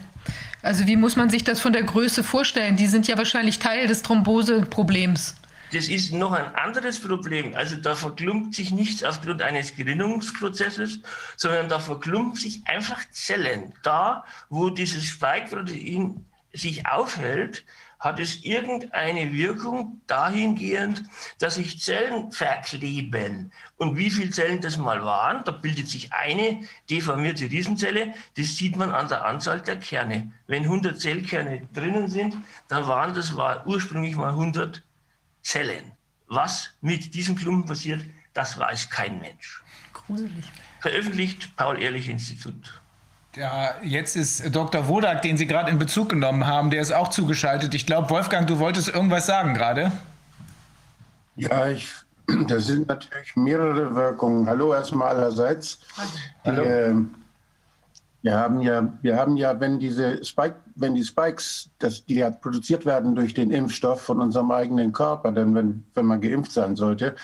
Also wie muss man sich das von der Größe vorstellen? Die sind ja wahrscheinlich Teil des Thromboseproblems das ist noch ein anderes Problem. Also da verklumpt sich nichts aufgrund eines Gerinnungsprozesses, sondern da verklumpt sich einfach Zellen. Da, wo dieses Spike-Protein sich aufhält, hat es irgendeine Wirkung dahingehend, dass sich Zellen verkleben. Und wie viele Zellen das mal waren, da bildet sich eine deformierte Riesenzelle, das sieht man an der Anzahl der Kerne. Wenn 100 Zellkerne drinnen sind, dann waren das war ursprünglich mal 100 Zellen. was mit diesem Klumpen passiert, das weiß kein Mensch. Gruselig. Veröffentlicht Paul-Ehrlich-Institut. Ja, jetzt ist Dr. Wodak, den Sie gerade in Bezug genommen haben, der ist auch zugeschaltet. Ich glaube, Wolfgang, du wolltest irgendwas sagen gerade. Ja, ich, das sind natürlich mehrere Wirkungen. Hallo erstmal allerseits. Hallo. Äh, wir haben ja, wir haben ja, wenn diese Spike, wenn die Spikes, das, die ja produziert werden durch den Impfstoff von unserem eigenen Körper, denn wenn, wenn man geimpft sein sollte,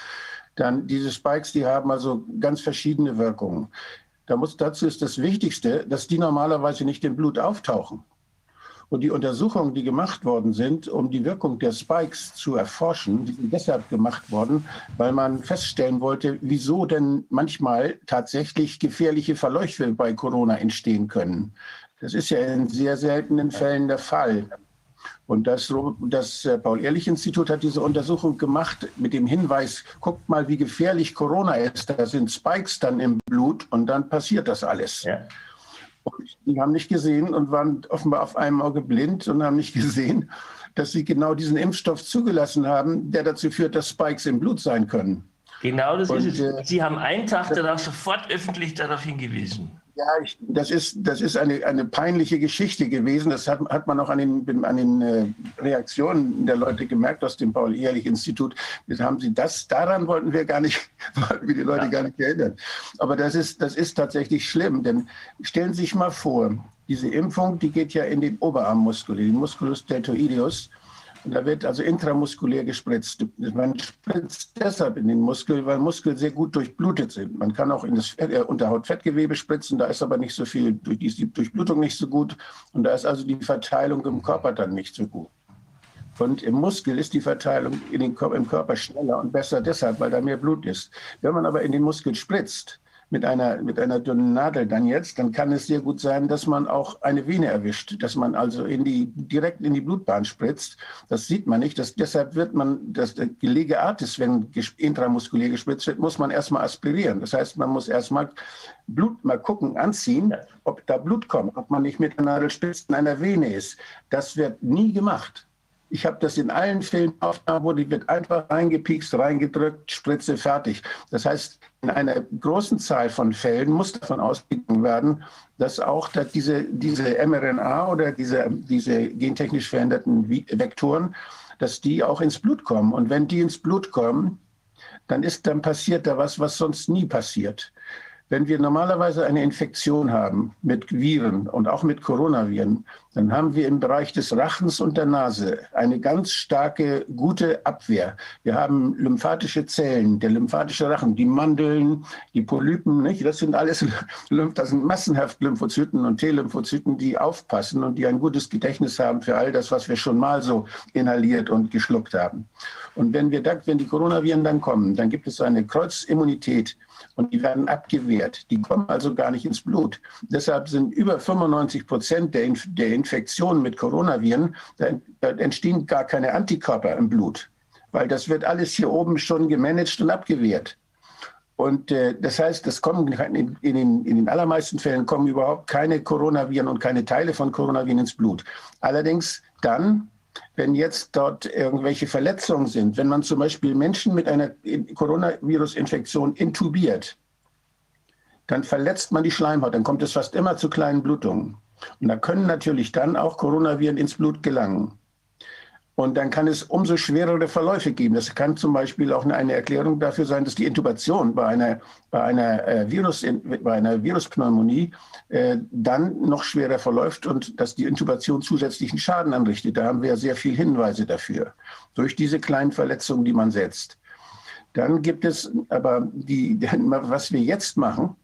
dann diese Spikes, die haben also ganz verschiedene Wirkungen. Da muss, dazu ist das Wichtigste, dass die normalerweise nicht im Blut auftauchen. Und die Untersuchungen, die gemacht worden sind, um die Wirkung der Spikes zu erforschen, die sind deshalb gemacht worden, weil man feststellen wollte, wieso denn manchmal tatsächlich gefährliche Verläufe bei Corona entstehen können. Das ist ja in sehr seltenen Fällen der Fall. Und das, das äh, Paul-Ehrlich-Institut hat diese Untersuchung gemacht mit dem Hinweis, guckt mal, wie gefährlich Corona ist. Da sind Spikes dann im Blut und dann passiert das alles. Ja. Und die haben nicht gesehen und waren offenbar auf einem Auge blind und haben nicht gesehen, dass sie genau diesen Impfstoff zugelassen haben, der dazu führt, dass Spikes im Blut sein können. Genau das und, ist es. Äh, sie haben einen Tag danach sofort öffentlich darauf hingewiesen. Ja, ich, das ist, das ist eine, eine peinliche Geschichte gewesen. Das hat, hat man auch an den, an den äh, Reaktionen der Leute gemerkt aus dem Paul-Ehrlich-Institut. Haben sie das, daran wollten wir gar nicht, wollten wir die Leute ja. gar nicht erinnern. Aber das ist, das ist tatsächlich schlimm, denn stellen Sie sich mal vor, diese Impfung, die geht ja in den Oberarmmuskel, den Musculus deltoideus. Und da wird also intramuskulär gespritzt. Man spritzt deshalb in den Muskel, weil Muskeln sehr gut durchblutet sind. Man kann auch in das äh, Unterhautfettgewebe spritzen, da ist aber nicht so viel, ist die Durchblutung nicht so gut. Und da ist also die Verteilung im Körper dann nicht so gut. Und im Muskel ist die Verteilung den, im Körper schneller und besser deshalb, weil da mehr Blut ist. Wenn man aber in den Muskel spritzt, mit einer, mit einer dünnen Nadel dann jetzt, dann kann es sehr gut sein, dass man auch eine Vene erwischt, dass man also in die, direkt in die Blutbahn spritzt. Das sieht man nicht. Das, deshalb wird man, das Gelege Art ist, wenn intramuskulär gespritzt wird, muss man erstmal aspirieren. Das heißt, man muss erstmal Blut mal gucken, anziehen, ob da Blut kommt, ob man nicht mit der Nadel spitzt in einer Vene ist. Das wird nie gemacht. Ich habe das in allen Filmen aufgenommen, wo die wird einfach reingepiekst, reingedrückt, Spritze fertig. Das heißt, in einer großen Zahl von Fällen muss davon ausgegangen werden, dass auch dass diese, diese mRNA oder diese, diese gentechnisch veränderten Vektoren, dass die auch ins Blut kommen. Und wenn die ins Blut kommen, dann ist, dann passiert da was, was sonst nie passiert. Wenn wir normalerweise eine Infektion haben mit Viren und auch mit Coronaviren, dann haben wir im Bereich des Rachens und der Nase eine ganz starke, gute Abwehr. Wir haben lymphatische Zellen, der lymphatische Rachen, die Mandeln, die Polypen, nicht? das sind alles, das sind massenhaft Lymphozyten und T-Lymphozyten, die aufpassen und die ein gutes Gedächtnis haben für all das, was wir schon mal so inhaliert und geschluckt haben. Und wenn wir wenn die Coronaviren dann kommen, dann gibt es eine Kreuzimmunität und die werden abgewehrt. Die kommen also gar nicht ins Blut. Deshalb sind über 95 Prozent der, der Infektionen mit Coronaviren, da, da entstehen gar keine Antikörper im Blut, weil das wird alles hier oben schon gemanagt und abgewehrt. Und äh, das heißt, das kommen in, in, den, in den allermeisten Fällen kommen überhaupt keine Coronaviren und keine Teile von Coronaviren ins Blut. Allerdings dann, wenn jetzt dort irgendwelche Verletzungen sind, wenn man zum Beispiel Menschen mit einer Coronavirus-Infektion intubiert, dann verletzt man die Schleimhaut, dann kommt es fast immer zu kleinen Blutungen. Und da können natürlich dann auch Coronaviren ins Blut gelangen. Und dann kann es umso schwerere Verläufe geben. Das kann zum Beispiel auch eine Erklärung dafür sein, dass die Intubation bei einer, bei einer, äh, Virus, bei einer Viruspneumonie äh, dann noch schwerer verläuft und dass die Intubation zusätzlichen Schaden anrichtet. Da haben wir sehr viele Hinweise dafür, durch diese kleinen Verletzungen, die man setzt. Dann gibt es aber die, was wir jetzt machen,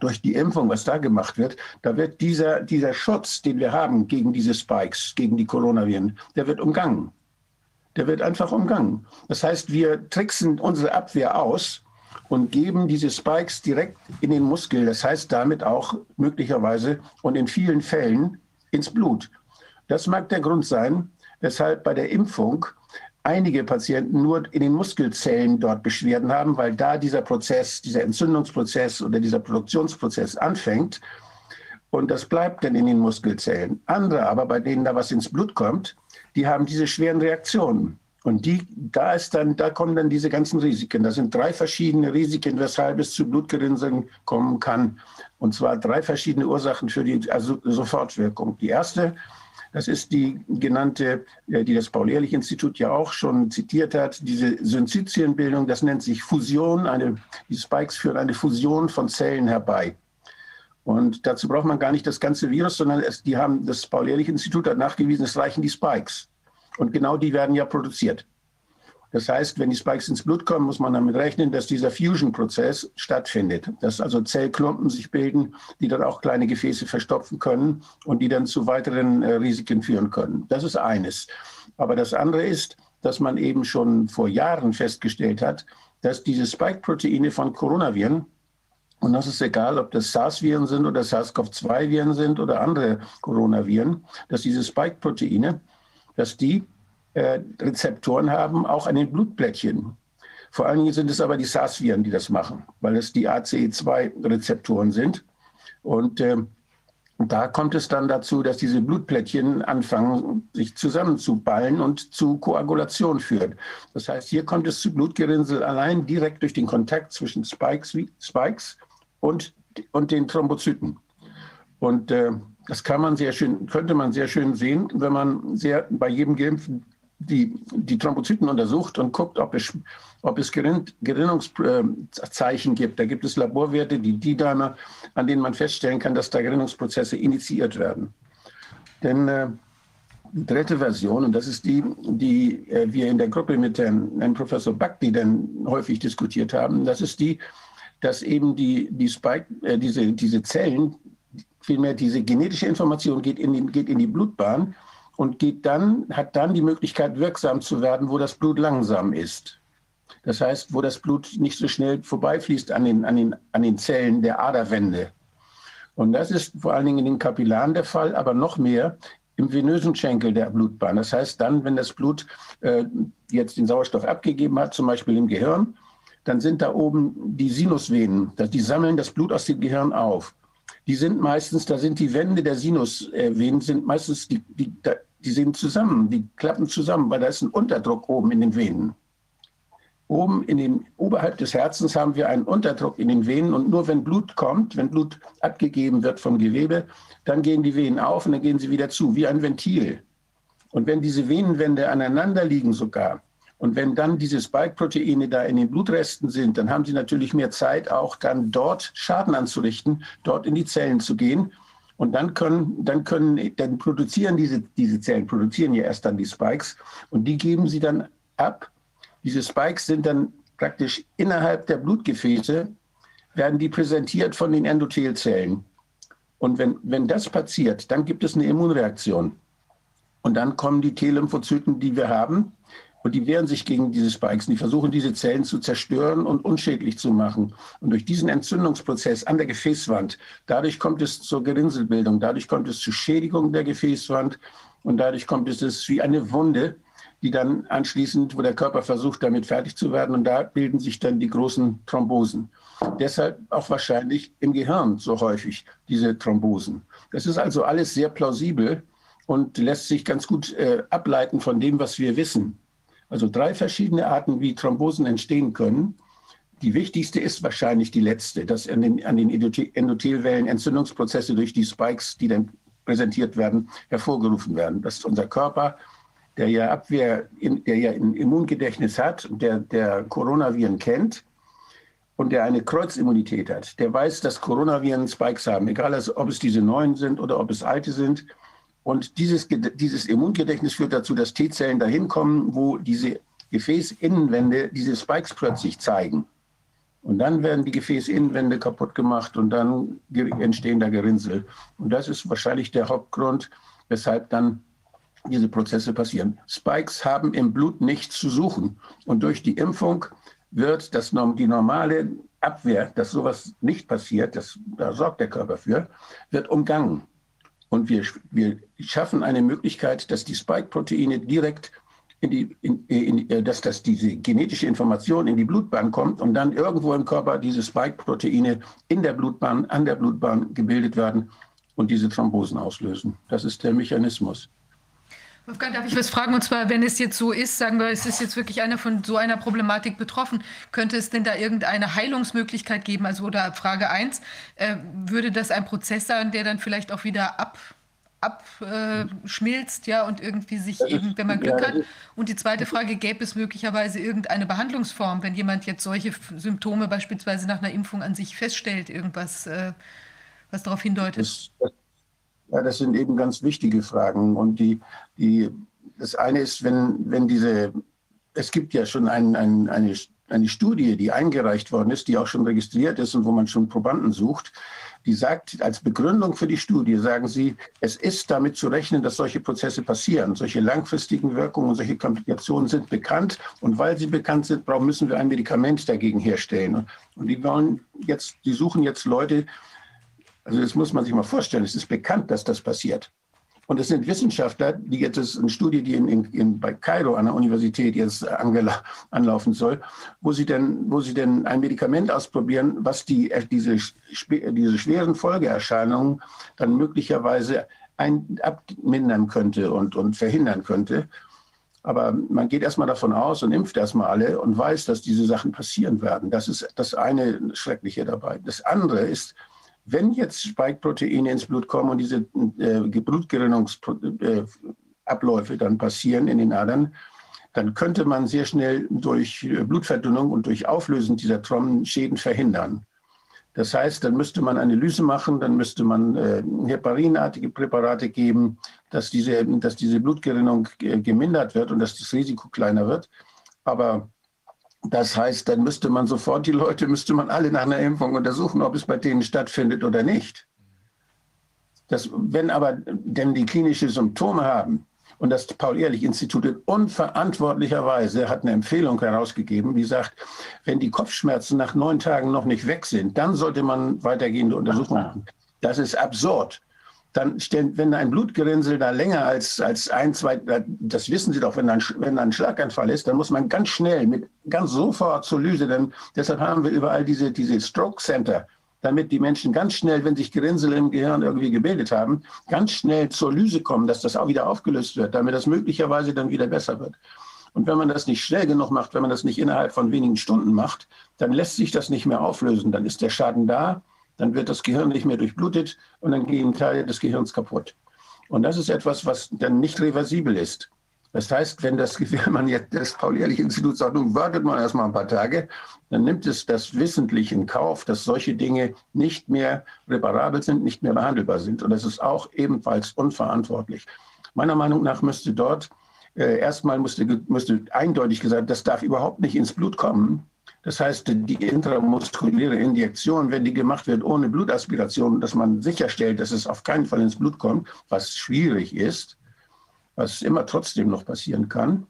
durch die Impfung, was da gemacht wird, da wird dieser, dieser Schutz, den wir haben gegen diese Spikes, gegen die Coronaviren, der wird umgangen. Der wird einfach umgangen. Das heißt, wir tricksen unsere Abwehr aus und geben diese Spikes direkt in den Muskel, das heißt damit auch möglicherweise und in vielen Fällen ins Blut. Das mag der Grund sein, weshalb bei der Impfung einige Patienten nur in den Muskelzellen dort Beschwerden haben, weil da dieser Prozess, dieser Entzündungsprozess oder dieser Produktionsprozess anfängt. Und das bleibt dann in den Muskelzellen. Andere aber, bei denen da was ins Blut kommt, die haben diese schweren Reaktionen. Und die, da ist dann, da kommen dann diese ganzen Risiken. Das sind drei verschiedene Risiken, weshalb es zu Blutgerinnseln kommen kann. Und zwar drei verschiedene Ursachen für die also Sofortwirkung. Die erste, das ist die genannte, äh, die das Paul-Ehrlich-Institut ja auch schon zitiert hat, diese Syncytienbildung, das nennt sich Fusion. Eine, die Spikes führen eine Fusion von Zellen herbei. Und dazu braucht man gar nicht das ganze Virus, sondern es, die haben, das Paul-Ehrlich-Institut hat nachgewiesen, es reichen die Spikes. Und genau die werden ja produziert. Das heißt, wenn die Spikes ins Blut kommen, muss man damit rechnen, dass dieser Fusion-Prozess stattfindet. Dass also Zellklumpen sich bilden, die dann auch kleine Gefäße verstopfen können und die dann zu weiteren äh, Risiken führen können. Das ist eines. Aber das andere ist, dass man eben schon vor Jahren festgestellt hat, dass diese Spike-Proteine von Coronaviren, und das ist egal, ob das SARS-Viren sind oder SARS-CoV-2-Viren sind oder andere Coronaviren, dass diese Spike-Proteine dass die äh, Rezeptoren haben, auch an den Blutplättchen. Vor allen Dingen sind es aber die SARS-Viren, die das machen, weil es die ACE2-Rezeptoren sind. Und äh, da kommt es dann dazu, dass diese Blutplättchen anfangen, sich zusammenzuballen und zu Koagulation führen. Das heißt, hier kommt es zu Blutgerinnsel allein direkt durch den Kontakt zwischen Spikes, Spikes und, und den Thrombozyten. Und äh, das kann man sehr schön, könnte man sehr schön sehen, wenn man sehr bei jedem Geimpften die, die Thrombozyten untersucht und guckt, ob es, ob es Gerinnungszeichen gibt. Da gibt es Laborwerte, die D-Dimer, an denen man feststellen kann, dass da Gerinnungsprozesse initiiert werden. Denn äh, die dritte Version, und das ist die, die äh, wir in der Gruppe mit Herrn, Herrn Professor Bakti dann häufig diskutiert haben, das ist die, dass eben die, die Spike, äh, diese, diese Zellen, vielmehr diese genetische Information geht in, geht in die Blutbahn und geht dann, hat dann die Möglichkeit, wirksam zu werden, wo das Blut langsam ist. Das heißt, wo das Blut nicht so schnell vorbeifließt an den, an den, an den Zellen der Aderwände. Und das ist vor allen Dingen in den Kapillaren der Fall, aber noch mehr im venösen Schenkel der Blutbahn. Das heißt dann, wenn das Blut äh, jetzt den Sauerstoff abgegeben hat, zum Beispiel im Gehirn, dann sind da oben die Sinusvenen, die sammeln das Blut aus dem Gehirn auf die sind meistens, da sind die Wände der Sinusvenen, sind meistens, die, die, die sind zusammen, die klappen zusammen, weil da ist ein Unterdruck oben in den Venen. Oben in den, oberhalb des Herzens haben wir einen Unterdruck in den Venen und nur wenn Blut kommt, wenn Blut abgegeben wird vom Gewebe, dann gehen die Venen auf und dann gehen sie wieder zu, wie ein Ventil. Und wenn diese Venenwände aneinander liegen sogar, und wenn dann diese Spike-Proteine da in den Blutresten sind, dann haben sie natürlich mehr Zeit, auch dann dort Schaden anzurichten, dort in die Zellen zu gehen. Und dann können, dann können, dann produzieren diese, diese Zellen, produzieren ja erst dann die Spikes und die geben sie dann ab. Diese Spikes sind dann praktisch innerhalb der Blutgefäße, werden die präsentiert von den Endothelzellen. Und wenn, wenn das passiert, dann gibt es eine Immunreaktion. Und dann kommen die T-Lymphozyten, die wir haben, und die wehren sich gegen diese Spikes. Die versuchen, diese Zellen zu zerstören und unschädlich zu machen. Und durch diesen Entzündungsprozess an der Gefäßwand, dadurch kommt es zur Gerinnselbildung, dadurch kommt es zu Schädigung der Gefäßwand und dadurch kommt es wie eine Wunde, die dann anschließend, wo der Körper versucht, damit fertig zu werden. Und da bilden sich dann die großen Thrombosen. Deshalb auch wahrscheinlich im Gehirn so häufig diese Thrombosen. Das ist also alles sehr plausibel und lässt sich ganz gut äh, ableiten von dem, was wir wissen. Also drei verschiedene Arten, wie Thrombosen entstehen können. Die wichtigste ist wahrscheinlich die letzte, dass an den, an den Endothelwellen Entzündungsprozesse durch die Spikes, die dann präsentiert werden, hervorgerufen werden. Dass unser Körper, der ja Abwehr, der ja ein Immungedächtnis hat, der, der Coronaviren kennt und der eine Kreuzimmunität hat, der weiß, dass Coronaviren Spikes haben, egal ob es diese neuen sind oder ob es alte sind. Und dieses, dieses Immungedächtnis führt dazu, dass T-Zellen dahin kommen, wo diese Gefäßinnenwände diese Spikes plötzlich zeigen. Und dann werden die Gefäßinnenwände kaputt gemacht und dann entstehen da Gerinnsel. Und das ist wahrscheinlich der Hauptgrund, weshalb dann diese Prozesse passieren. Spikes haben im Blut nichts zu suchen. Und durch die Impfung wird das, die normale Abwehr, dass sowas nicht passiert, das, da sorgt der Körper für, wird umgangen. Und wir, wir schaffen eine Möglichkeit, dass die Spike-Proteine direkt in die, in, in, äh, dass das diese genetische Information in die Blutbahn kommt und dann irgendwo im Körper diese Spike-Proteine in der Blutbahn, an der Blutbahn gebildet werden und diese Thrombosen auslösen. Das ist der Mechanismus. Wolfgang, darf ich was fragen? Und zwar, wenn es jetzt so ist, sagen wir, es ist jetzt wirklich einer von so einer Problematik betroffen, könnte es denn da irgendeine Heilungsmöglichkeit geben? Also, oder Frage 1, äh, würde das ein Prozess sein, der dann vielleicht auch wieder ab, abschmilzt, äh, ja, und irgendwie sich ist, eben, wenn man Glück ja, hat? Und die zweite Frage, gäbe es möglicherweise irgendeine Behandlungsform, wenn jemand jetzt solche Symptome beispielsweise nach einer Impfung an sich feststellt, irgendwas, äh, was darauf hindeutet? Das, das ja, das sind eben ganz wichtige Fragen. Und die, die, das eine ist, wenn, wenn diese, es gibt ja schon ein, ein, eine, eine Studie, die eingereicht worden ist, die auch schon registriert ist und wo man schon Probanden sucht, die sagt, als Begründung für die Studie, sagen sie, es ist damit zu rechnen, dass solche Prozesse passieren. Solche langfristigen Wirkungen und solche Komplikationen sind bekannt. Und weil sie bekannt sind, müssen wir ein Medikament dagegen herstellen. Und die wollen jetzt, die suchen jetzt Leute, also das muss man sich mal vorstellen. Es ist bekannt, dass das passiert. Und es sind Wissenschaftler, die jetzt ist eine Studie, die in, in, in, bei Kairo an der Universität jetzt anlaufen soll, wo sie denn, wo sie denn ein Medikament ausprobieren, was die, diese, diese schweren Folgeerscheinungen dann möglicherweise ein, abmindern könnte und, und verhindern könnte. Aber man geht erstmal davon aus und impft erstmal alle und weiß, dass diese Sachen passieren werden. Das ist das eine Schreckliche dabei. Das andere ist, wenn jetzt Spike-Proteine ins Blut kommen und diese äh, Blutgerinnungsabläufe äh, dann passieren in den Adern, dann könnte man sehr schnell durch Blutverdünnung und durch Auflösen dieser Trommen Schäden verhindern. Das heißt, dann müsste man eine Lyse machen, dann müsste man äh, heparinartige Präparate geben, dass diese, dass diese Blutgerinnung äh, gemindert wird und dass das Risiko kleiner wird. Aber das heißt, dann müsste man sofort die Leute, müsste man alle nach einer Impfung untersuchen, ob es bei denen stattfindet oder nicht. Das, wenn aber denn die klinische Symptome haben, und das Paul-Ehrlich-Institut unverantwortlicherweise hat eine Empfehlung herausgegeben, die sagt, wenn die Kopfschmerzen nach neun Tagen noch nicht weg sind, dann sollte man weitergehende Untersuchungen machen. Das ist absurd dann stellen, wenn ein Blutgerinnsel da länger als, als ein, zwei, das wissen Sie doch, wenn ein, wenn ein Schlaganfall ist, dann muss man ganz schnell, mit ganz sofort zur Lyse, denn deshalb haben wir überall diese, diese Stroke Center, damit die Menschen ganz schnell, wenn sich Gerinnsel im Gehirn irgendwie gebildet haben, ganz schnell zur Lyse kommen, dass das auch wieder aufgelöst wird, damit das möglicherweise dann wieder besser wird. Und wenn man das nicht schnell genug macht, wenn man das nicht innerhalb von wenigen Stunden macht, dann lässt sich das nicht mehr auflösen. Dann ist der Schaden da dann wird das Gehirn nicht mehr durchblutet und dann gehen Teile des Gehirns kaputt. Und das ist etwas, was dann nicht reversibel ist. Das heißt, wenn, das, wenn man jetzt das Paul-Ehrlich-Institut sagt, nun wartet man erstmal ein paar Tage, dann nimmt es das wissentlich in Kauf, dass solche Dinge nicht mehr reparabel sind, nicht mehr behandelbar sind. Und das ist auch ebenfalls unverantwortlich. Meiner Meinung nach müsste dort äh, erstmal müsste, müsste eindeutig gesagt, das darf überhaupt nicht ins Blut kommen. Das heißt, die intramuskuläre Injektion, wenn die gemacht wird ohne Blutaspiration, dass man sicherstellt, dass es auf keinen Fall ins Blut kommt, was schwierig ist, was immer trotzdem noch passieren kann,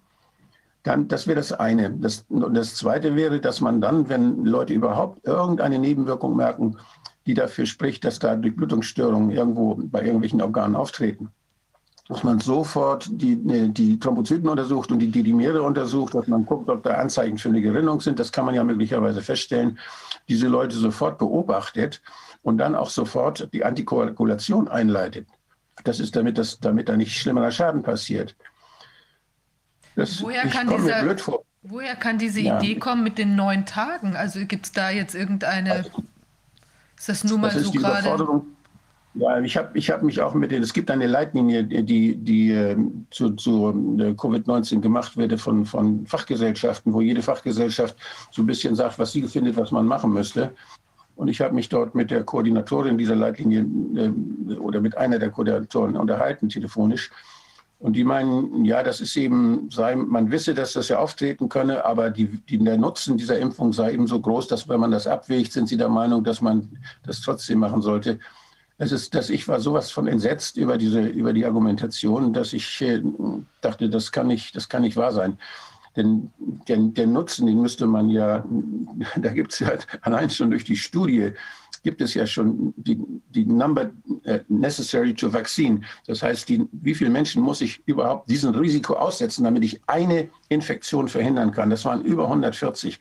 dann, das wäre das eine. Das, das zweite wäre, dass man dann, wenn Leute überhaupt irgendeine Nebenwirkung merken, die dafür spricht, dass da Durchblutungsstörungen irgendwo bei irgendwelchen Organen auftreten, dass man sofort die, ne, die Thrombozyten untersucht und die Didymere untersucht, dass man guckt, ob da Anzeichen für eine Gerinnung sind. Das kann man ja möglicherweise feststellen. Diese Leute sofort beobachtet und dann auch sofort die Antikoagulation einleitet. Das ist damit, dass, damit da nicht schlimmerer Schaden passiert. Das, woher, kann dieser, woher kann diese ja. Idee kommen mit den neun Tagen? Also gibt es da jetzt irgendeine, ist das nur mal das so gerade? Ja, ich habe ich hab mich auch mit den, es gibt eine Leitlinie, die, die ähm, zu, zu äh, Covid-19 gemacht wird von, von Fachgesellschaften, wo jede Fachgesellschaft so ein bisschen sagt, was sie findet, was man machen müsste. Und ich habe mich dort mit der Koordinatorin dieser Leitlinie äh, oder mit einer der Koordinatoren unterhalten, telefonisch. Und die meinen, ja, das ist eben, sei, man wisse, dass das ja auftreten könne, aber die, die, der Nutzen dieser Impfung sei eben so groß, dass wenn man das abwägt, sind sie der Meinung, dass man das trotzdem machen sollte. Es ist, dass ich war sowas von entsetzt über diese, über die Argumentation, dass ich äh, dachte, das kann nicht, das kann nicht wahr sein. Denn den, den Nutzen, den müsste man ja, da gibt es ja allein schon durch die Studie, gibt es ja schon die, die Number äh, necessary to vaccine. Das heißt, die, wie viele Menschen muss ich überhaupt diesem Risiko aussetzen, damit ich eine Infektion verhindern kann? Das waren über 140.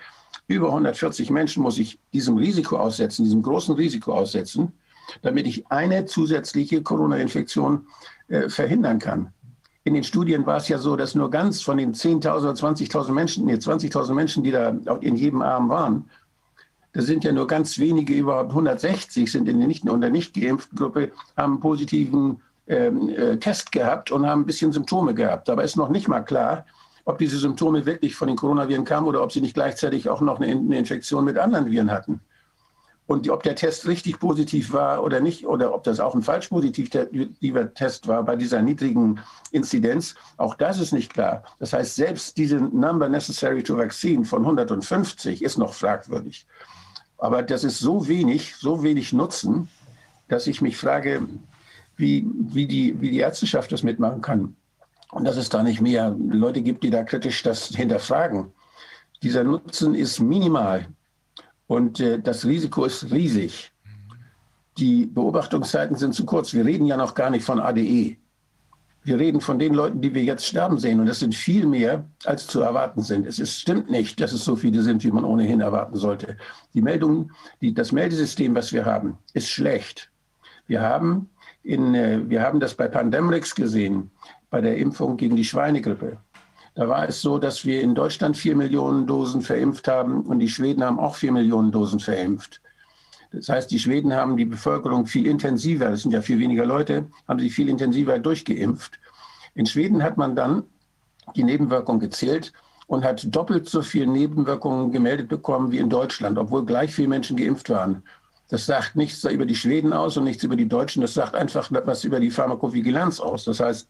Über 140 Menschen muss ich diesem Risiko aussetzen, diesem großen Risiko aussetzen damit ich eine zusätzliche Corona-Infektion äh, verhindern kann. in den Studien war es ja so, dass nur ganz von den 10.000 oder 20.000 Menschen, nee, 20.000 Menschen, die da in jedem Arm waren, da sind ja nur ganz wenige, überhaupt 160 sind in der nicht, nicht geimpften Gruppe, haben einen positiven ähm, äh, Test gehabt und haben ein bisschen Symptome gehabt. Aber ist noch nicht mal klar, ob diese Symptome wirklich von den Coronaviren kamen oder ob sie nicht gleichzeitig auch noch eine, eine Infektion mit anderen Viren hatten. Und ob der Test richtig positiv war oder nicht, oder ob das auch ein falsch positiver Test war bei dieser niedrigen Inzidenz, auch das ist nicht klar. Das heißt, selbst diese Number necessary to vaccine von 150 ist noch fragwürdig. Aber das ist so wenig, so wenig Nutzen, dass ich mich frage, wie, wie, die, wie die Ärzteschaft das mitmachen kann. Und dass es da nicht mehr Leute gibt, die da kritisch das hinterfragen. Dieser Nutzen ist minimal. Und äh, das Risiko ist riesig. Die Beobachtungszeiten sind zu kurz. Wir reden ja noch gar nicht von ADE. Wir reden von den Leuten, die wir jetzt sterben sehen. Und das sind viel mehr, als zu erwarten sind. Es ist, stimmt nicht, dass es so viele sind, wie man ohnehin erwarten sollte. Die Meldungen, die, das Meldesystem, was wir haben, ist schlecht. Wir haben, in, äh, wir haben das bei Pandemrix gesehen, bei der Impfung gegen die Schweinegrippe. Da war es so, dass wir in Deutschland vier Millionen Dosen verimpft haben und die Schweden haben auch vier Millionen Dosen verimpft. Das heißt, die Schweden haben die Bevölkerung viel intensiver, das sind ja viel weniger Leute, haben sie viel intensiver durchgeimpft. In Schweden hat man dann die Nebenwirkung gezählt und hat doppelt so viele Nebenwirkungen gemeldet bekommen wie in Deutschland, obwohl gleich viele Menschen geimpft waren. Das sagt nichts über die Schweden aus und nichts über die Deutschen. Das sagt einfach was über die Pharmakovigilanz aus. Das heißt,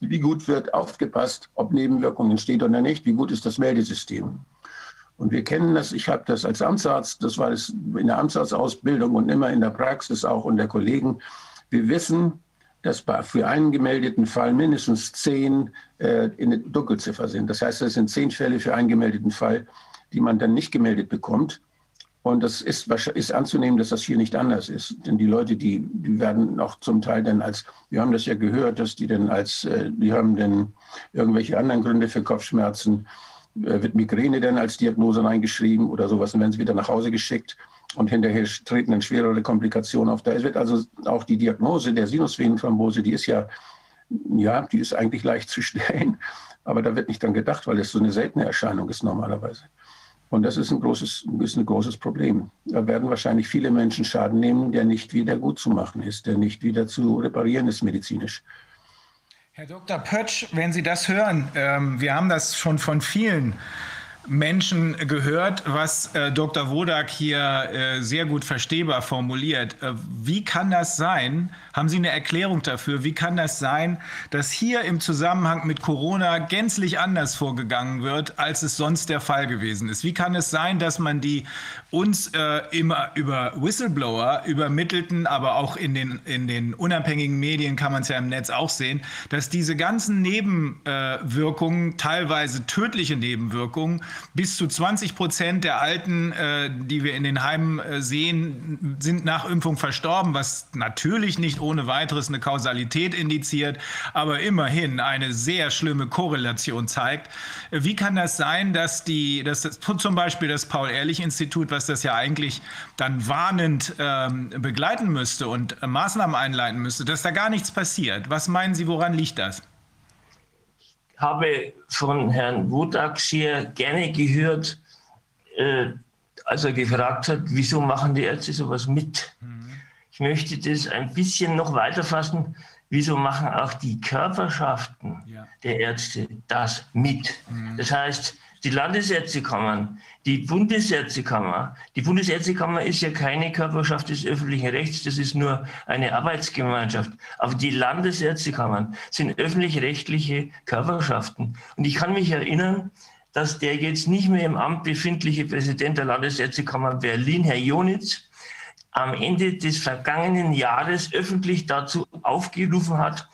wie gut wird aufgepasst, ob Nebenwirkungen entstehen oder nicht, wie gut ist das Meldesystem. Und wir kennen das, ich habe das als Amtsarzt, das war das in der Amtsarztausbildung und immer in der Praxis auch unter Kollegen. Wir wissen, dass für einen gemeldeten Fall mindestens zehn äh, in der Dunkelziffer sind. Das heißt, es sind zehn Fälle für einen gemeldeten Fall, die man dann nicht gemeldet bekommt. Und das ist, ist anzunehmen, dass das hier nicht anders ist. Denn die Leute, die, die werden auch zum Teil dann als, wir haben das ja gehört, dass die dann als, äh, die haben dann irgendwelche anderen Gründe für Kopfschmerzen, äh, wird Migräne dann als Diagnose reingeschrieben oder sowas und werden sie wieder nach Hause geschickt und hinterher treten dann schwerere Komplikationen auf. Da wird also auch die Diagnose der Sinusvenenthrombose, die ist ja, ja, die ist eigentlich leicht zu stellen, aber da wird nicht dran gedacht, weil es so eine seltene Erscheinung ist normalerweise. Und das ist ein großes, ist ein großes Problem. Da werden wahrscheinlich viele Menschen Schaden nehmen, der nicht wieder gut zu machen ist, der nicht wieder zu reparieren ist medizinisch. Herr Dr. Pötsch, wenn Sie das hören, ähm, wir haben das schon von vielen Menschen gehört, was äh, Dr. Wodak hier äh, sehr gut verstehbar formuliert. Äh, wie kann das sein, haben Sie eine Erklärung dafür? Wie kann das sein, dass hier im Zusammenhang mit Corona gänzlich anders vorgegangen wird, als es sonst der Fall gewesen ist? Wie kann es sein, dass man die uns äh, immer über Whistleblower übermittelten, aber auch in den, in den unabhängigen Medien kann man es ja im Netz auch sehen, dass diese ganzen Nebenwirkungen, teilweise tödliche Nebenwirkungen, bis zu 20 Prozent der Alten, äh, die wir in den Heimen äh, sehen, sind nach Impfung verstorben, was natürlich nicht ohne weiteres eine Kausalität indiziert, aber immerhin eine sehr schlimme Korrelation zeigt. Wie kann das sein, dass die, dass das, zum Beispiel das Paul-Ehrlich-Institut, was das ja eigentlich dann warnend ähm, begleiten müsste und Maßnahmen einleiten müsste, dass da gar nichts passiert? Was meinen Sie, woran liegt das? Ich habe von Herrn Wodak sehr gerne gehört, äh, als er gefragt hat, wieso machen die Ärzte sowas mit? Mhm. Ich möchte das ein bisschen noch weiter fassen. Wieso machen auch die Körperschaften ja. der Ärzte das mit? Mhm. Das heißt, die Landesärztekammern, die Bundesärztekammer. Die Bundesärztekammer ist ja keine Körperschaft des öffentlichen Rechts, das ist nur eine Arbeitsgemeinschaft. Aber die Landesärztekammern sind öffentlich-rechtliche Körperschaften. Und ich kann mich erinnern, dass der jetzt nicht mehr im Amt befindliche Präsident der Landesärztekammer Berlin, Herr Jonitz, am Ende des vergangenen Jahres öffentlich dazu aufgerufen hat,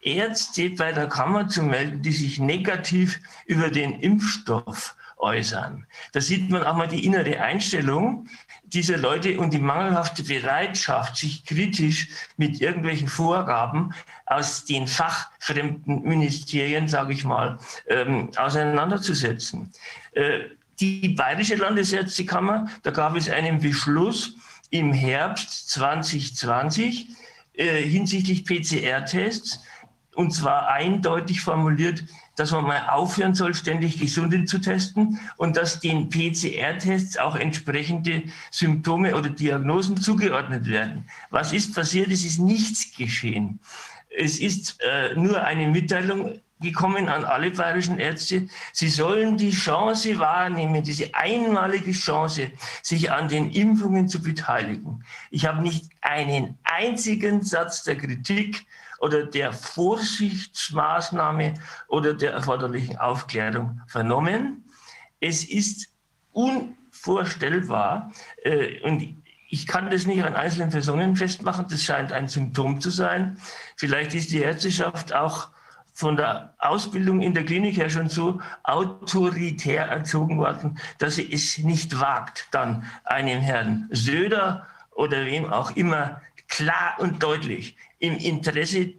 Ärzte bei der Kammer zu melden, die sich negativ über den Impfstoff äußern. Da sieht man auch mal die innere Einstellung dieser Leute und die mangelhafte Bereitschaft, sich kritisch mit irgendwelchen Vorgaben aus den fachfremden Ministerien, sage ich mal, ähm, auseinanderzusetzen. Äh, die Bayerische Landesärztekammer, da gab es einen Beschluss, im Herbst 2020 äh, hinsichtlich PCR-Tests und zwar eindeutig formuliert, dass man mal aufhören soll, ständig Gesunde zu testen und dass den PCR-Tests auch entsprechende Symptome oder Diagnosen zugeordnet werden. Was ist passiert? Es ist nichts geschehen. Es ist äh, nur eine Mitteilung gekommen an alle bayerischen Ärzte. Sie sollen die Chance wahrnehmen, diese einmalige Chance, sich an den Impfungen zu beteiligen. Ich habe nicht einen einzigen Satz der Kritik oder der Vorsichtsmaßnahme oder der erforderlichen Aufklärung vernommen. Es ist unvorstellbar äh, und ich kann das nicht an einzelnen Personen festmachen, das scheint ein Symptom zu sein. Vielleicht ist die Ärzteschaft auch von der Ausbildung in der Klinik her schon so autoritär erzogen worden, dass sie es nicht wagt, dann einem Herrn Söder oder wem auch immer klar und deutlich im Interesse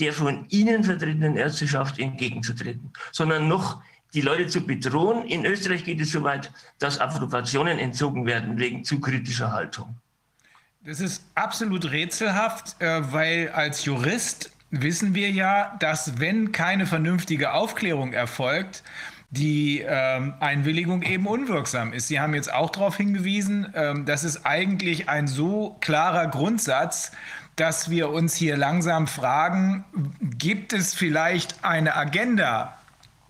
der von Ihnen vertretenen Ärzteschaft entgegenzutreten, sondern noch die Leute zu bedrohen. In Österreich geht es so weit, dass Approbationen entzogen werden wegen zu kritischer Haltung. Das ist absolut rätselhaft, äh, weil als Jurist wissen wir ja, dass wenn keine vernünftige Aufklärung erfolgt, die ähm, Einwilligung eben unwirksam ist. Sie haben jetzt auch darauf hingewiesen, ähm, das ist eigentlich ein so klarer Grundsatz, dass wir uns hier langsam fragen, gibt es vielleicht eine Agenda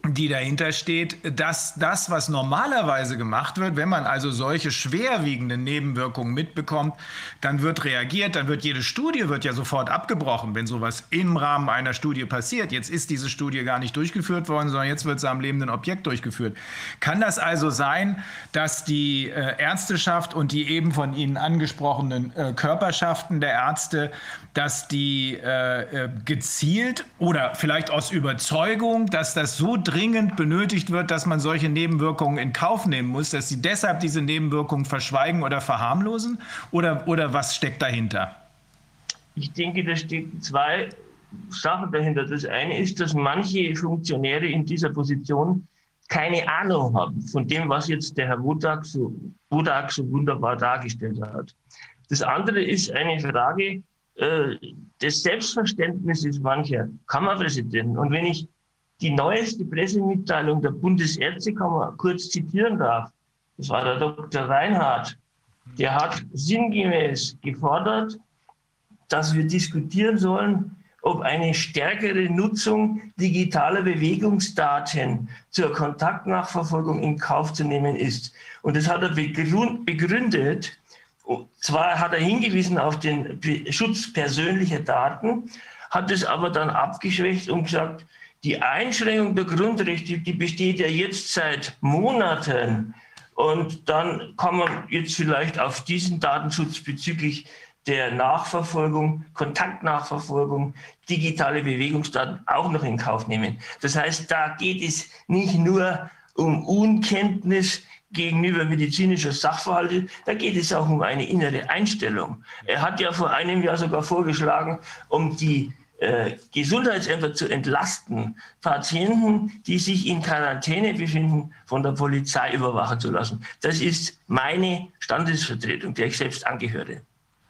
die dahinter steht, dass das, was normalerweise gemacht wird, wenn man also solche schwerwiegenden Nebenwirkungen mitbekommt, dann wird reagiert, dann wird jede Studie wird ja sofort abgebrochen, wenn sowas im Rahmen einer Studie passiert. Jetzt ist diese Studie gar nicht durchgeführt worden, sondern jetzt wird sie am lebenden Objekt durchgeführt. Kann das also sein, dass die äh, Ärzteschaft und die eben von Ihnen angesprochenen äh, Körperschaften der Ärzte, dass die äh, äh gezielt oder vielleicht aus Überzeugung, dass das so dringend benötigt wird, dass man solche Nebenwirkungen in Kauf nehmen muss, dass sie deshalb diese Nebenwirkungen verschweigen oder verharmlosen? Oder, oder was steckt dahinter? Ich denke, da stecken zwei Sachen dahinter. Das eine ist, dass manche Funktionäre in dieser Position keine Ahnung haben von dem, was jetzt der Herr Wodak so, Wodak so wunderbar dargestellt hat. Das andere ist eine Frage äh, des Selbstverständnisses mancher Kammerpräsidenten. Und wenn ich die neueste Pressemitteilung der Bundesärztekammer kurz zitieren darf, das war der Dr. Reinhardt, der hat sinngemäß gefordert, dass wir diskutieren sollen, ob eine stärkere Nutzung digitaler Bewegungsdaten zur Kontaktnachverfolgung in Kauf zu nehmen ist. Und das hat er begründet. Zwar hat er hingewiesen auf den Schutz persönlicher Daten, hat es aber dann abgeschwächt und gesagt, die Einschränkung der Grundrechte, die besteht ja jetzt seit Monaten. Und dann kann man jetzt vielleicht auf diesen Datenschutz bezüglich der Nachverfolgung, Kontaktnachverfolgung, digitale Bewegungsdaten auch noch in Kauf nehmen. Das heißt, da geht es nicht nur um Unkenntnis gegenüber medizinischer Sachverhalte, da geht es auch um eine innere Einstellung. Er hat ja vor einem Jahr sogar vorgeschlagen, um die äh, Gesundheitsämter zu entlasten, Patienten, die sich in Quarantäne befinden, von der Polizei überwachen zu lassen. Das ist meine Standesvertretung, der ich selbst angehöre.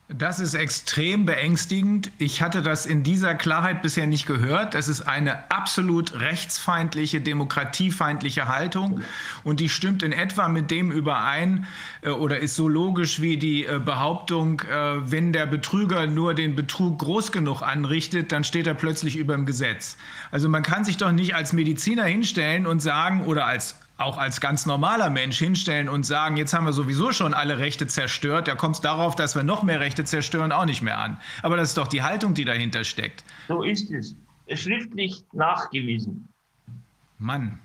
Das ist extrem beängstigend. Ich hatte das in dieser Klarheit bisher nicht gehört. Das ist eine absolut rechtsfeindliche, demokratiefeindliche Haltung und die stimmt in etwa mit dem überein äh, oder ist so logisch wie die äh, Behauptung, äh, wenn der Betrüger nur den Betrug groß genug anrichtet, dann steht er plötzlich über dem Gesetz. Also man kann sich doch nicht als Mediziner hinstellen und sagen oder als auch als ganz normaler Mensch hinstellen und sagen, jetzt haben wir sowieso schon alle Rechte zerstört, da kommt es darauf, dass wir noch mehr Rechte zerstören, auch nicht mehr an. Aber das ist doch die Haltung, die dahinter steckt. So ist es. Schriftlich nachgewiesen. Mann.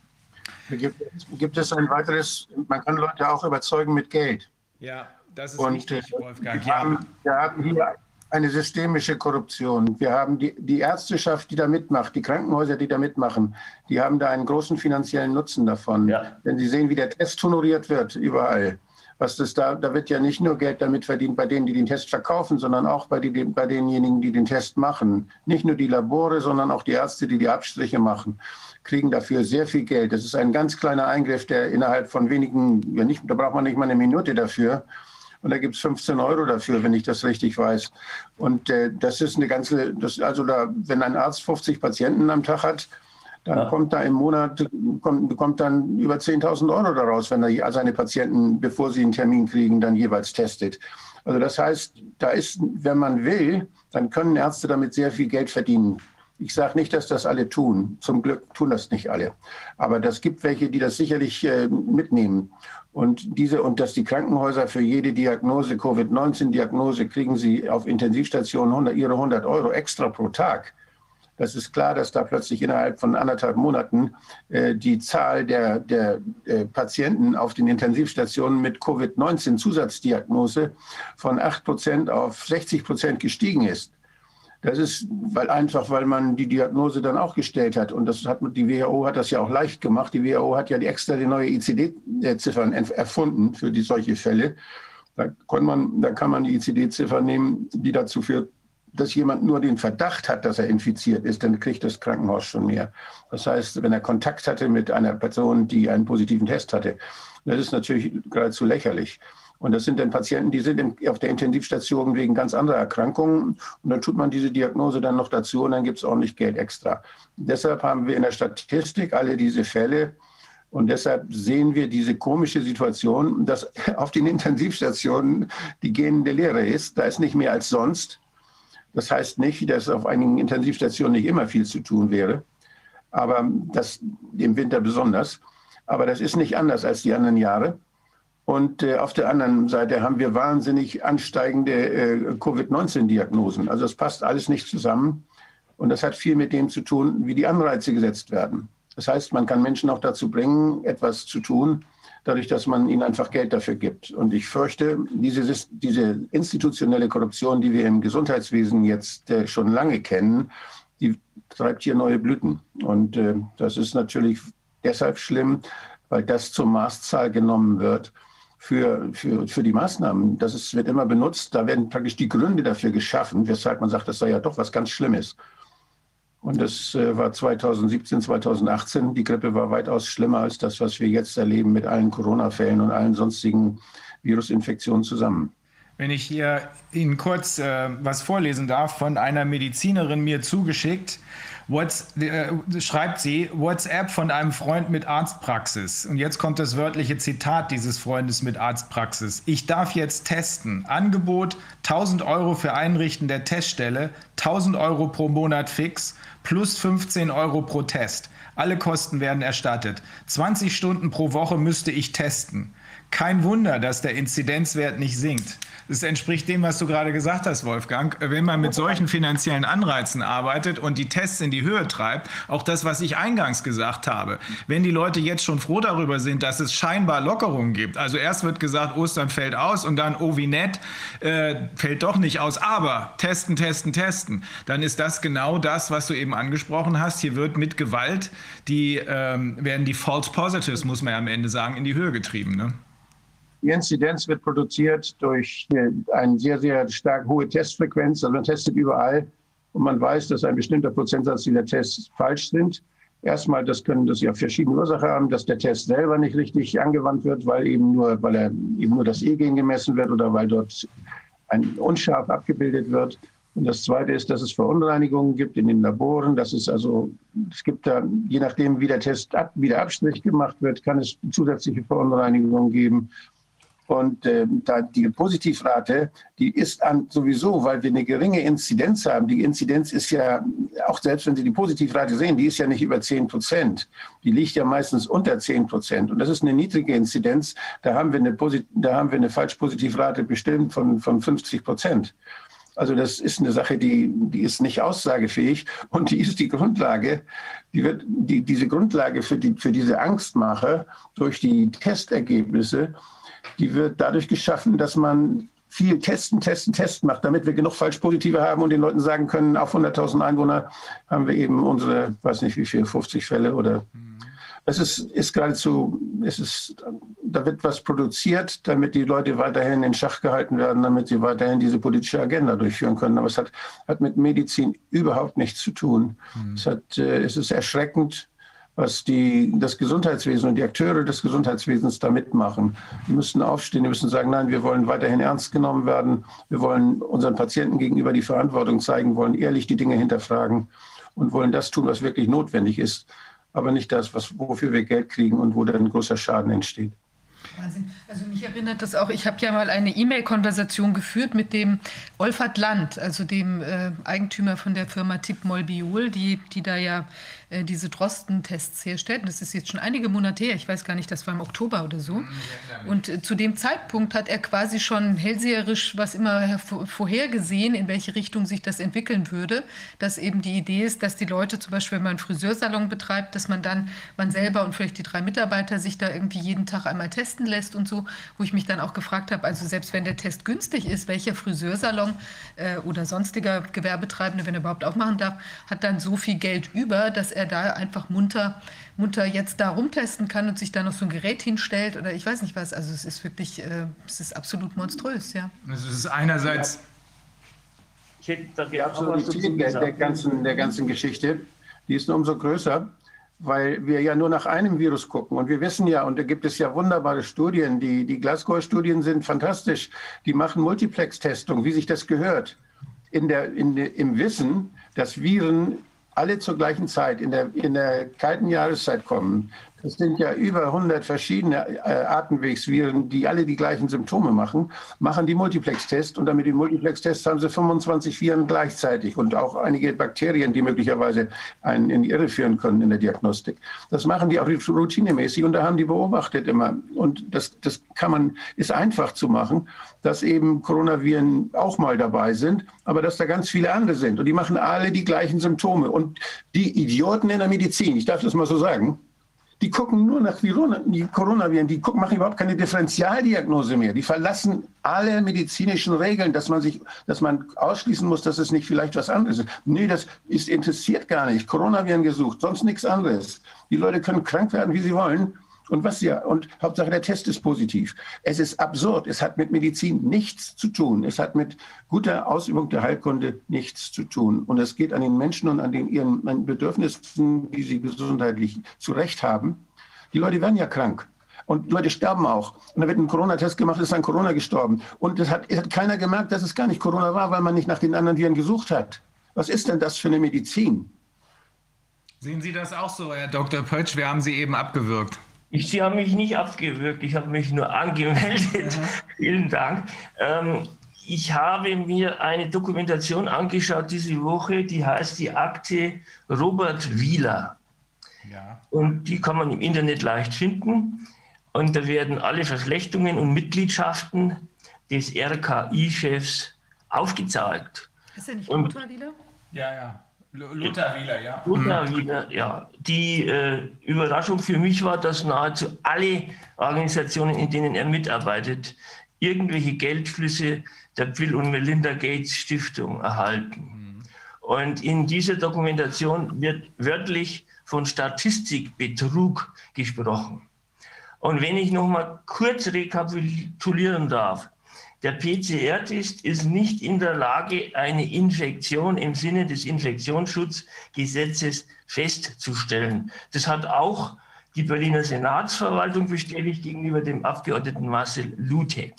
Gibt, gibt es ein weiteres, man kann Leute auch überzeugen mit Geld. Ja, das ist und, wichtig, äh, Wolfgang. Wir, ja. haben, wir haben hier eine systemische Korruption. Wir haben die, die Ärzteschaft, die da mitmacht, die Krankenhäuser, die da mitmachen, die haben da einen großen finanziellen Nutzen davon. Ja. Denn sie sehen, wie der Test honoriert wird überall. Was das da, da wird ja nicht nur Geld damit verdient bei denen, die den Test verkaufen, sondern auch bei, die, bei denjenigen, die den Test machen. Nicht nur die Labore, sondern auch die Ärzte, die die Abstriche machen, kriegen dafür sehr viel Geld. Das ist ein ganz kleiner Eingriff, der innerhalb von wenigen, ja nicht, da braucht man nicht mal eine Minute dafür, Und da gibt es 15 Euro dafür, wenn ich das richtig weiß. Und äh, das ist eine ganze, das, also da, wenn ein Arzt 50 Patienten am Tag hat, dann ja. kommt da im Monat, kommt, bekommt dann über 10.000 Euro daraus, wenn er seine Patienten, bevor sie einen Termin kriegen, dann jeweils testet. Also das heißt, da ist, wenn man will, dann können Ärzte damit sehr viel Geld verdienen. Ich sage nicht, dass das alle tun. Zum Glück tun das nicht alle. Aber das gibt welche, die das sicherlich äh, mitnehmen. Und diese und dass die Krankenhäuser für jede Diagnose, Covid-19-Diagnose, kriegen sie auf Intensivstationen 100, ihre 100 Euro extra pro Tag. Das ist klar, dass da plötzlich innerhalb von anderthalb Monaten äh, die Zahl der, der äh, Patienten auf den Intensivstationen mit Covid-19-Zusatzdiagnose von 8 Prozent auf 60 Prozent gestiegen ist. Das ist weil einfach, weil man die Diagnose dann auch gestellt hat. Und das hat die WHO hat das ja auch leicht gemacht. Die WHO hat ja die extra die neue ICD-Ziffern erfunden für die solche Fälle. Da kann man, da kann man die ICD-Ziffer nehmen, die dazu führt, dass jemand nur den Verdacht hat, dass er infiziert ist, dann kriegt das Krankenhaus schon mehr. Das heißt, wenn er Kontakt hatte mit einer Person, die einen positiven Test hatte, das ist natürlich geradezu lächerlich. Und das sind dann Patienten, die sind auf der Intensivstation wegen ganz anderer Erkrankungen. Und dann tut man diese Diagnose dann noch dazu und dann gibt es ordentlich Geld extra. Deshalb haben wir in der Statistik alle diese Fälle. Und deshalb sehen wir diese komische Situation, dass auf den Intensivstationen die gähnende Leere ist. Da ist nicht mehr als sonst. Das heißt nicht, dass auf einigen Intensivstationen nicht immer viel zu tun wäre, aber das im Winter besonders. Aber das ist nicht anders als die anderen Jahre. Und äh, auf der anderen Seite haben wir wahnsinnig ansteigende äh, Covid-19-Diagnosen. Also es passt alles nicht zusammen. Und das hat viel mit dem zu tun, wie die Anreize gesetzt werden. Das heißt, man kann Menschen auch dazu bringen, etwas zu tun, dadurch, dass man ihnen einfach Geld dafür gibt. Und ich fürchte, diese, diese institutionelle Korruption, die wir im Gesundheitswesen jetzt äh, schon lange kennen, die treibt hier neue Blüten. Und äh, das ist natürlich deshalb schlimm, weil das zur Maßzahl genommen wird für, für, für die Maßnahmen. Das ist, wird immer benutzt. Da werden praktisch die Gründe dafür geschaffen, weshalb man sagt, das sei ja doch was ganz Schlimmes. Und das äh, war 2017, 2018. Die Grippe war weitaus schlimmer als das, was wir jetzt erleben mit allen Corona-Fällen und allen sonstigen Virusinfektionen zusammen. Wenn ich hier Ihnen kurz äh, was vorlesen darf, von einer Medizinerin mir zugeschickt, What's, äh, schreibt sie WhatsApp von einem Freund mit Arztpraxis. Und jetzt kommt das wörtliche Zitat dieses Freundes mit Arztpraxis. Ich darf jetzt testen. Angebot 1000 Euro für Einrichten der Teststelle, 1000 Euro pro Monat fix, plus 15 Euro pro Test. Alle Kosten werden erstattet. 20 Stunden pro Woche müsste ich testen. Kein Wunder, dass der Inzidenzwert nicht sinkt. Das entspricht dem, was du gerade gesagt hast, Wolfgang. Wenn man mit solchen finanziellen Anreizen arbeitet und die Tests in die Höhe treibt, auch das, was ich eingangs gesagt habe, wenn die Leute jetzt schon froh darüber sind, dass es scheinbar Lockerungen gibt, also erst wird gesagt, Ostern fällt aus und dann, oh wie nett, äh, fällt doch nicht aus, aber testen, testen, testen, dann ist das genau das, was du eben angesprochen hast. Hier wird mit Gewalt, die ähm, werden die False Positives, muss man ja am Ende sagen, in die Höhe getrieben. Ne? Die Inzidenz wird produziert durch eine sehr, sehr stark hohe Testfrequenz. Also man testet überall und man weiß, dass ein bestimmter Prozentsatz dieser Tests falsch sind. Erstmal, das können das ja verschiedene Ursachen haben, dass der Test selber nicht richtig angewandt wird, weil eben nur, weil er eben nur das E-Gen gemessen wird oder weil dort ein unscharf abgebildet wird. Und das Zweite ist, dass es Verunreinigungen gibt in den Laboren. Das ist also, es gibt da, je nachdem, wie der Test ab, wie der Abstrich gemacht wird, kann es zusätzliche Verunreinigungen geben. Und äh, da die Positivrate, die ist an sowieso, weil wir eine geringe Inzidenz haben. Die Inzidenz ist ja, auch selbst wenn Sie die Positivrate sehen, die ist ja nicht über 10 Prozent. Die liegt ja meistens unter 10 Prozent. Und das ist eine niedrige Inzidenz. Da haben wir eine, da haben wir eine Falschpositivrate bestimmt von, von 50 Prozent. Also das ist eine Sache, die, die ist nicht aussagefähig und die ist die Grundlage, die wird, die, diese Grundlage für, die, für diese Angstmache durch die Testergebnisse die wird dadurch geschaffen, dass man viel testen, testen, testen macht, damit wir genug Falschpositive haben und den Leuten sagen können, auf 100.000 Einwohner haben wir eben unsere, weiß nicht wie viel, 50 Fälle oder. Es ist, ist geradezu, es ist, da wird was produziert, damit die Leute weiterhin in Schach gehalten werden, damit sie weiterhin diese politische Agenda durchführen können. Aber es hat, hat mit Medizin überhaupt nichts zu tun. Mhm. Es, hat, äh, es ist erschreckend, was die, das Gesundheitswesen und die Akteure des Gesundheitswesens da mitmachen. Die müssen aufstehen, die müssen sagen, nein, wir wollen weiterhin ernst genommen werden, wir wollen unseren Patienten gegenüber die Verantwortung zeigen, wollen ehrlich die Dinge hinterfragen und wollen das tun, was wirklich notwendig ist, aber nicht das, was, wofür wir Geld kriegen und wo dann großer Schaden entsteht. Wahnsinn. Also mich erinnert das auch, ich habe ja mal eine E-Mail-Konversation geführt mit dem Wolfert Land, also dem äh, Eigentümer von der Firma Tip Molbiol, die, die da ja äh, diese Drosten-Tests herstellt. das ist jetzt schon einige Monate her, ich weiß gar nicht, das war im Oktober oder so. Mhm, und äh, zu dem Zeitpunkt hat er quasi schon hellseherisch was immer vorhergesehen, in welche Richtung sich das entwickeln würde. Dass eben die Idee ist, dass die Leute zum Beispiel, wenn man einen Friseursalon betreibt, dass man dann, man selber und vielleicht die drei Mitarbeiter sich da irgendwie jeden Tag einmal testen lässt und so, wo ich mich dann auch gefragt habe, also selbst wenn der Test günstig ist, welcher Friseursalon äh, oder sonstiger Gewerbetreibende, wenn er überhaupt aufmachen darf, hat dann so viel Geld über, dass er er da einfach munter, munter jetzt da rumtesten kann und sich da noch so ein Gerät hinstellt oder ich weiß nicht was. Also es ist wirklich, äh, es ist absolut monströs, ja. Also es ist einerseits... Ja. Die Absurdität der, der, ganzen, der ganzen Geschichte, die ist nur umso größer, weil wir ja nur nach einem Virus gucken. Und wir wissen ja, und da gibt es ja wunderbare Studien, die, die Glasgow-Studien sind fantastisch, die machen Multiplex-Testung, wie sich das gehört. In der, in Im Wissen, dass Viren alle zur gleichen Zeit in der, in der kalten Jahreszeit kommen, das sind ja über 100 verschiedene äh, Atemwegsviren, die alle die gleichen Symptome machen, machen die Multiplex-Test. Und damit die Multiplex-Tests haben sie 25 Viren gleichzeitig und auch einige Bakterien, die möglicherweise einen in die Irre führen können in der Diagnostik. Das machen die auch routinemäßig und da haben die beobachtet immer. Und das, das kann man, ist einfach zu machen, dass eben Coronaviren auch mal dabei sind, aber dass da ganz viele andere sind. Und die machen alle die gleichen Symptome. Und die Idioten in der Medizin, ich darf das mal so sagen, die gucken nur nach die Coronaviren, die gucken, machen überhaupt keine Differentialdiagnose mehr. Die verlassen alle medizinischen Regeln, dass man sich, dass man ausschließen muss, dass es nicht vielleicht was anderes ist. Nee, das ist interessiert gar nicht. Coronaviren gesucht, sonst nichts anderes. Die Leute können krank werden, wie sie wollen. Und was ja, und Hauptsache der Test ist positiv. Es ist absurd. Es hat mit Medizin nichts zu tun. Es hat mit guter Ausübung der Heilkunde nichts zu tun. Und es geht an den Menschen und an den ihren Bedürfnissen, die sie gesundheitlich zu Recht haben. Die Leute werden ja krank. Und Leute sterben auch. Und da wird ein Corona-Test gemacht, ist an Corona gestorben. Und es hat, hat keiner gemerkt, dass es gar nicht Corona war, weil man nicht nach den anderen Viren gesucht hat. Was ist denn das für eine Medizin? Sehen Sie das auch so, Herr Dr. Pötsch? Wir haben Sie eben abgewürgt. Ich, Sie haben mich nicht abgewürgt, ich habe mich nur angemeldet. Ja. Vielen Dank. Ähm, ich habe mir eine Dokumentation angeschaut diese Woche, die heißt die Akte Robert Wieler. Ja. Und die kann man im Internet leicht finden. Und da werden alle Verflechtungen und Mitgliedschaften des RKI-Chefs aufgezeigt. Ist er nicht Robert Wieler? Ja, ja. Luther Wieler, ja. Luther. Wieler, ja. Die äh, Überraschung für mich war, dass nahezu alle Organisationen, in denen er mitarbeitet, irgendwelche Geldflüsse der Bill und Melinda Gates Stiftung erhalten. Mhm. Und in dieser Dokumentation wird wörtlich von Statistikbetrug gesprochen. Und wenn ich noch mal kurz rekapitulieren darf, der PCR-Test ist nicht in der Lage, eine Infektion im Sinne des Infektionsschutzgesetzes festzustellen. Das hat auch die Berliner Senatsverwaltung bestätigt gegenüber dem Abgeordneten Marcel Lute.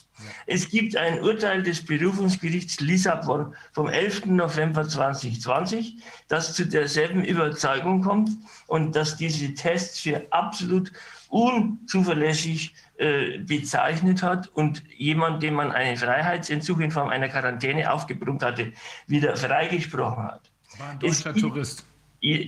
Es gibt ein Urteil des Berufungsgerichts Lissabon vom 11. November 2020, das zu derselben Überzeugung kommt und dass diese Tests für absolut unzuverlässig äh, bezeichnet hat und jemand, dem man einen Freiheitsentzug in Form einer Quarantäne aufgebrummt hatte, wieder freigesprochen hat. War ein deutscher gibt, Tourist.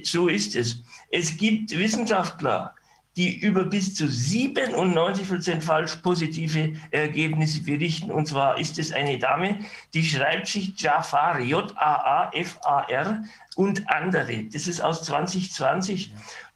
So ist es. Es gibt Wissenschaftler, die über bis zu 97 Prozent falsch positive Ergebnisse berichten. Und zwar ist es eine Dame, die schreibt sich Jafar, J-A-A-F-A-R und andere. Das ist aus 2020.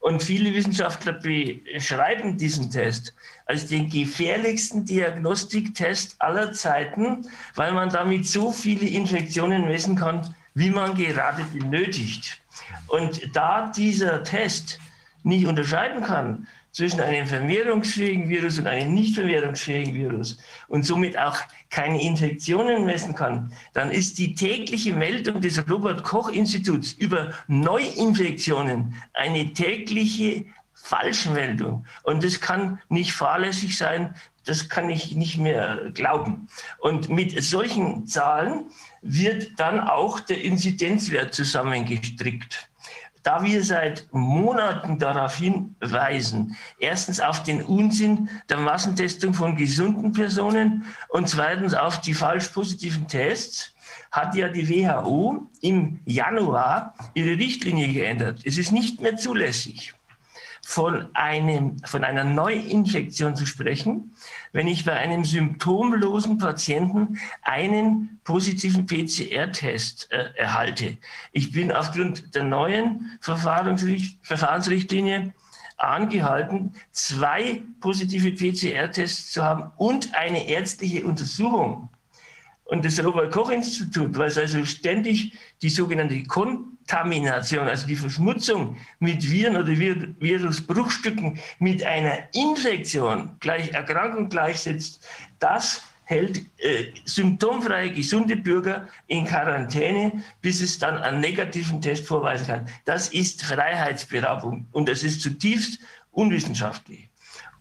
Und viele Wissenschaftler beschreiben diesen Test als den gefährlichsten Diagnostiktest aller Zeiten, weil man damit so viele Infektionen messen kann, wie man gerade benötigt. Und da dieser Test nicht unterscheiden kann zwischen einem vermehrungsfähigen Virus und einem nicht vermehrungsfähigen Virus und somit auch keine Infektionen messen kann, dann ist die tägliche Meldung des Robert Koch Instituts über Neuinfektionen eine tägliche Falschmeldung. Und das kann nicht fahrlässig sein, das kann ich nicht mehr glauben. Und mit solchen Zahlen wird dann auch der Inzidenzwert zusammengestrickt. Da wir seit Monaten darauf hinweisen, erstens auf den Unsinn der Massentestung von gesunden Personen und zweitens auf die falsch positiven Tests, hat ja die WHO im Januar ihre Richtlinie geändert. Es ist nicht mehr zulässig, von, einem, von einer Neuinfektion zu sprechen, wenn ich bei einem symptomlosen Patienten einen positiven PCR-Test äh, erhalte. Ich bin aufgrund der neuen Verfahrensrichtlinie angehalten, zwei positive PCR-Tests zu haben und eine ärztliche Untersuchung. Und das Robert Koch Institut, was also ständig die sogenannte Kontamination, also die Verschmutzung mit Viren oder Virusbruchstücken mit einer Infektion gleich Erkrankung gleichsetzt, das hält äh, symptomfreie, gesunde Bürger in Quarantäne, bis es dann einen negativen Test vorweisen kann. Das ist Freiheitsberaubung und das ist zutiefst unwissenschaftlich.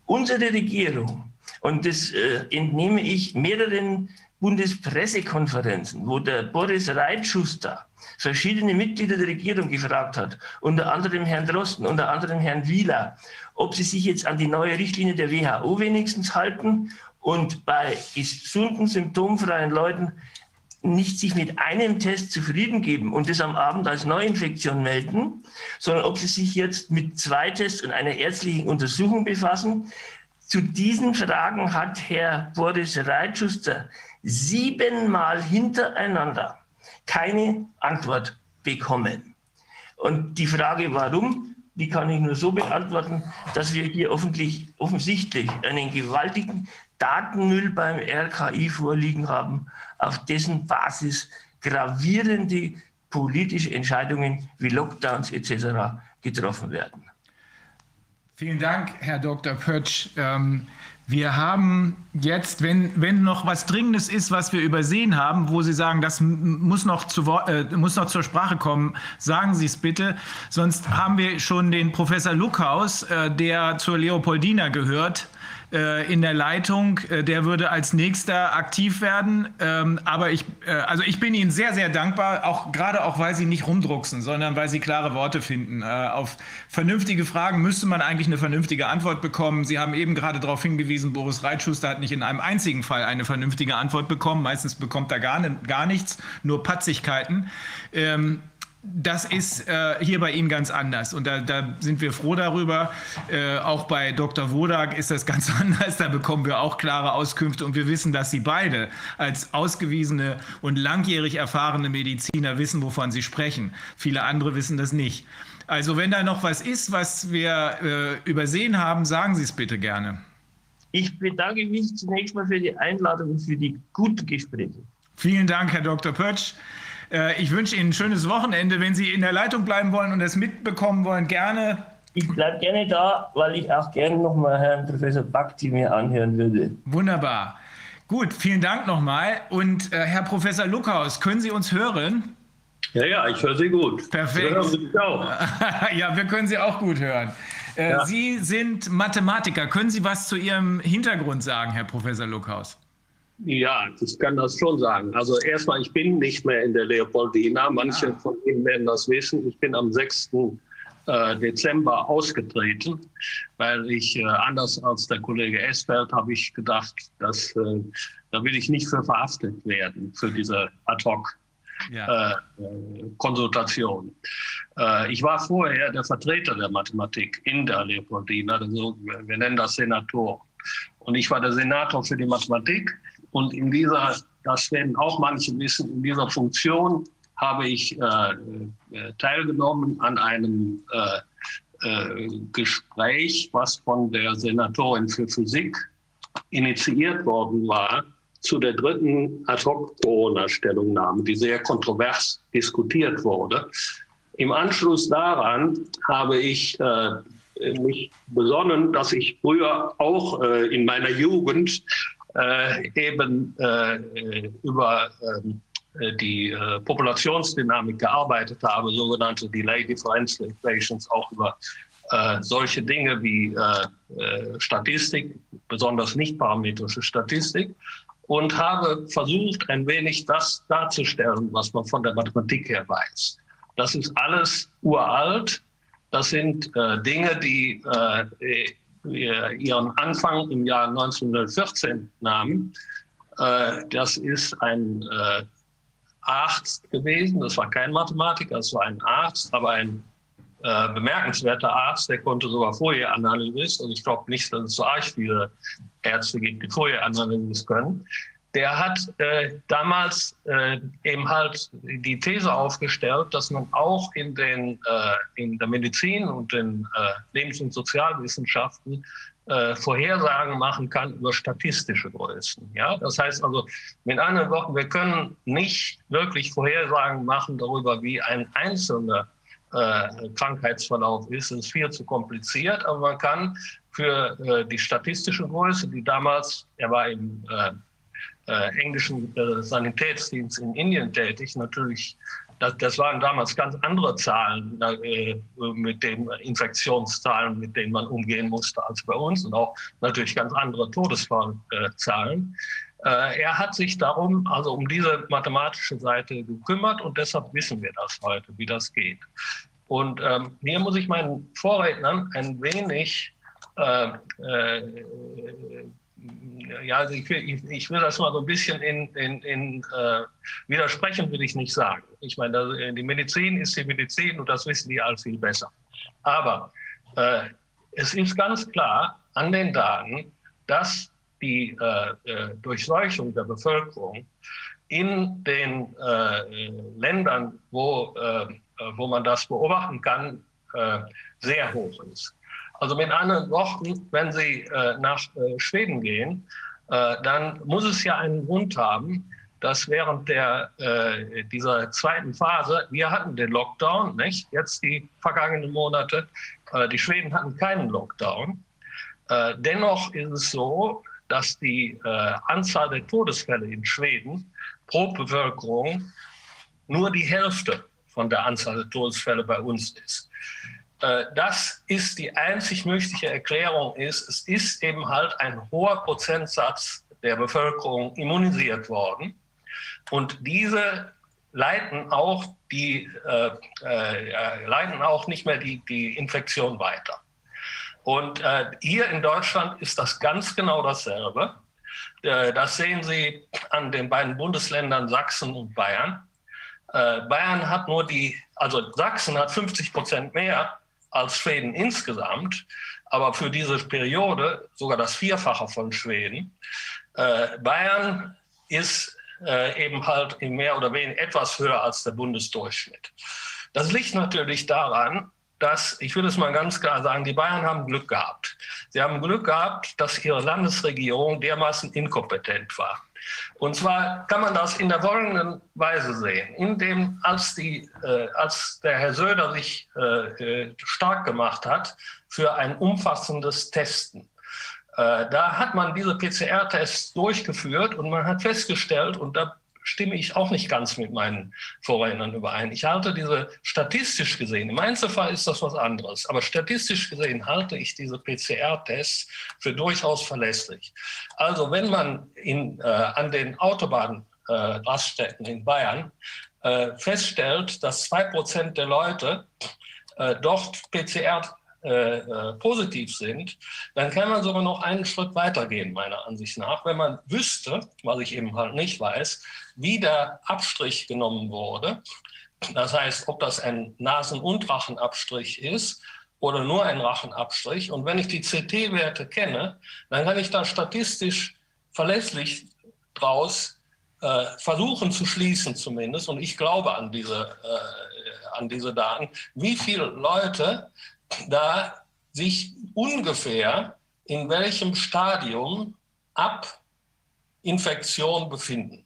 Unsere Regierung, und das äh, entnehme ich mehreren Bundespressekonferenzen, wo der Boris Reitschuster verschiedene Mitglieder der Regierung gefragt hat, unter anderem Herrn Drosten, unter anderem Herrn Wieler, ob sie sich jetzt an die neue Richtlinie der WHO wenigstens halten und bei gesunden, symptomfreien Leuten nicht sich mit einem Test zufrieden geben und das am Abend als Neuinfektion melden, sondern ob sie sich jetzt mit zwei Tests und einer ärztlichen Untersuchung befassen. Zu diesen Fragen hat Herr Boris Reitschuster siebenmal hintereinander keine Antwort bekommen. Und die Frage, warum, die kann ich nur so beantworten, dass wir hier offensichtlich einen gewaltigen Datenmüll beim RKI vorliegen haben, auf dessen Basis gravierende politische Entscheidungen wie Lockdowns etc. getroffen werden. Vielen Dank, Herr Dr. Pötsch. Ähm wir haben jetzt, wenn, wenn noch was Dringendes ist, was wir übersehen haben, wo Sie sagen, das muss noch, zu, äh, muss noch zur Sprache kommen, sagen Sie es bitte. Sonst haben wir schon den Professor Luckhaus, äh, der zur Leopoldina gehört, äh, in der Leitung. Äh, der würde als nächster aktiv werden. Ähm, aber ich, äh, also ich bin Ihnen sehr, sehr dankbar, auch gerade auch, weil Sie nicht rumdrucksen, sondern weil Sie klare Worte finden. Äh, auf vernünftige Fragen müsste man eigentlich eine vernünftige Antwort bekommen. Sie haben eben gerade darauf hingewiesen, Boris Reitschuster hat nicht in einem einzigen Fall eine vernünftige Antwort bekommen. Meistens bekommt er gar, ne, gar nichts, nur Patzigkeiten. Ähm, das ist äh, hier bei Ihnen ganz anders. Und da, da sind wir froh darüber. Äh, auch bei Dr. Wodak ist das ganz anders. Da bekommen wir auch klare Auskünfte. Und wir wissen, dass Sie beide als ausgewiesene und langjährig erfahrene Mediziner wissen, wovon Sie sprechen. Viele andere wissen das nicht. Also wenn da noch was ist, was wir äh, übersehen haben, sagen Sie es bitte gerne. Ich bedanke mich zunächst mal für die Einladung und für die guten Gespräche. Vielen Dank, Herr Dr. Pötsch. Äh, ich wünsche Ihnen ein schönes Wochenende. Wenn Sie in der Leitung bleiben wollen und es mitbekommen wollen, gerne. Ich bleibe gerne da, weil ich auch gerne nochmal Herrn Professor Bakti mir anhören würde. Wunderbar. Gut, vielen Dank nochmal. Und äh, Herr Professor Luckhaus, können Sie uns hören? Ja, ja, ich höre Sie gut. Perfekt. Sie auch. ja, wir können Sie auch gut hören. Äh, ja. Sie sind Mathematiker. Können Sie was zu Ihrem Hintergrund sagen, Herr Professor Luckhaus? Ja, ich kann das schon sagen. Also erstmal, ich bin nicht mehr in der Leopoldina. Manche ah. von Ihnen werden das wissen. Ich bin am 6. Äh, Dezember ausgetreten, weil ich, äh, anders als der Kollege Esfeld, habe ich gedacht, dass, äh, da will ich nicht für verhaftet werden, für diese Ad-Hoc. Ja. Konsultation. ich war vorher der Vertreter der Mathematik in der Leopoldina, also wir nennen das Senator. Und ich war der Senator für die Mathematik und in dieser, das werden auch manche wissen, in dieser Funktion habe ich äh, äh, teilgenommen an einem äh, äh, Gespräch, was von der Senatorin für Physik initiiert worden war, zu der dritten Ad-Hoc-Corona-Stellungnahme, die sehr kontrovers diskutiert wurde. Im Anschluss daran habe ich äh, mich besonnen, dass ich früher auch äh, in meiner Jugend äh, eben äh, über ähm, äh, die äh, Populationsdynamik gearbeitet habe, sogenannte Delay Differential Equations, auch über äh, solche Dinge wie äh, Statistik, besonders nicht parametrische Statistik, und habe versucht, ein wenig das darzustellen, was man von der Mathematik her weiß. Das ist alles uralt. Das sind Dinge, die ihren Anfang im Jahr 1914 nahmen. Äh, das ist ein äh, Arzt gewesen, das war kein Mathematiker, das war ein Arzt, aber ein äh, bemerkenswerter Arzt, der konnte sogar Fourier-Analyse, und ich glaube nicht, dass es so arg viele Ärzte gibt, die Fourier-Analyse können. Der hat äh, damals äh, eben halt die These aufgestellt, dass man auch in, den, äh, in der Medizin und den äh, Lebens- und Sozialwissenschaften äh, Vorhersagen machen kann über statistische Größen. Ja? Das heißt also, mit anderen Worten, wir können nicht wirklich Vorhersagen machen darüber, wie ein einzelner äh, Krankheitsverlauf ist, ist viel zu kompliziert, aber man kann für äh, die statistische Größe, die damals, er war im äh, englischen äh, Sanitätsdienst in Indien tätig, natürlich das, das, waren damals ganz andere Zahlen äh, mit den Infektionszahlen, mit denen man umgehen musste als bei uns und auch natürlich ganz andere Todesfallzahlen. Äh, er hat sich darum, also um diese mathematische Seite gekümmert und deshalb wissen wir das heute, wie das geht. Und ähm, hier muss ich meinen Vorrednern ein wenig, äh, äh, ja, also ich will, ich, ich, will das mal so ein bisschen in, in, in äh, widersprechen, will ich nicht sagen. Ich meine, die Medizin ist die Medizin und das wissen die all viel besser. Aber äh, es ist ganz klar an den Daten, dass die äh, äh, Durchseuchung der Bevölkerung in den äh, Ländern, wo, äh, wo man das beobachten kann, äh, sehr hoch ist. Also mit anderen Worten, wenn Sie äh, nach Schweden gehen, dann muss es ja einen Grund haben, dass während der, dieser zweiten Phase, wir hatten den Lockdown, nicht? jetzt die vergangenen Monate, die Schweden hatten keinen Lockdown. dennoch ist es so, dass die äh, Anzahl der Todesfälle in Schweden pro Bevölkerung nur die Hälfte von der Anzahl der Todesfälle bei uns ist. Äh, das ist die einzig mögliche Erklärung, ist, es ist eben halt ein hoher Prozentsatz der Bevölkerung immunisiert worden. Und diese leiten auch, die, äh, äh, leiten auch nicht mehr die, die Infektion weiter. Und äh, hier in Deutschland ist das ganz genau dasselbe. Äh, das sehen Sie an den beiden Bundesländern Sachsen und Bayern. Äh, Bayern hat nur die, also Sachsen hat 50 Prozent mehr als Schweden insgesamt, aber für diese Periode sogar das Vierfache von Schweden. Äh, Bayern ist äh, eben halt in mehr oder weniger etwas höher als der Bundesdurchschnitt. Das liegt natürlich daran, dass, ich will es mal ganz klar sagen, die Bayern haben Glück gehabt. Sie haben Glück gehabt, dass ihre Landesregierung dermaßen inkompetent war. Und zwar kann man das in der folgenden Weise sehen. Indem, als, die, äh, als der Herr Söder sich äh, äh stark gemacht hat für ein umfassendes Testen, äh, da hat man diese PCR-Tests durchgeführt und man hat festgestellt, und da stimme ich auch nicht ganz mit meinen Vorrednern überein. Ich halte diese statistisch gesehen, im Einzelfall ist das was anderes, aber statistisch gesehen halte ich diese PCR-Tests für durchaus verlässlich. Also wenn man in, äh, an den Autobahnraststätten äh, in Bayern äh, feststellt, dass zwei Prozent der Leute äh, dort PCR äh, äh, positiv sind, dann kann man sogar noch einen Schritt weitergehen, meiner Ansicht nach. Wenn man wüsste, was ich eben halt nicht weiß, wie der Abstrich genommen wurde, das heißt, ob das ein Nasen- und Rachenabstrich ist oder nur ein Rachenabstrich. Und wenn ich die CT-Werte kenne, dann kann ich da statistisch verlässlich draus äh, versuchen zu schließen zumindest. Und ich glaube an diese, äh, an diese Daten, wie viele Leute da sich ungefähr in welchem Stadium ab Infektion befinden.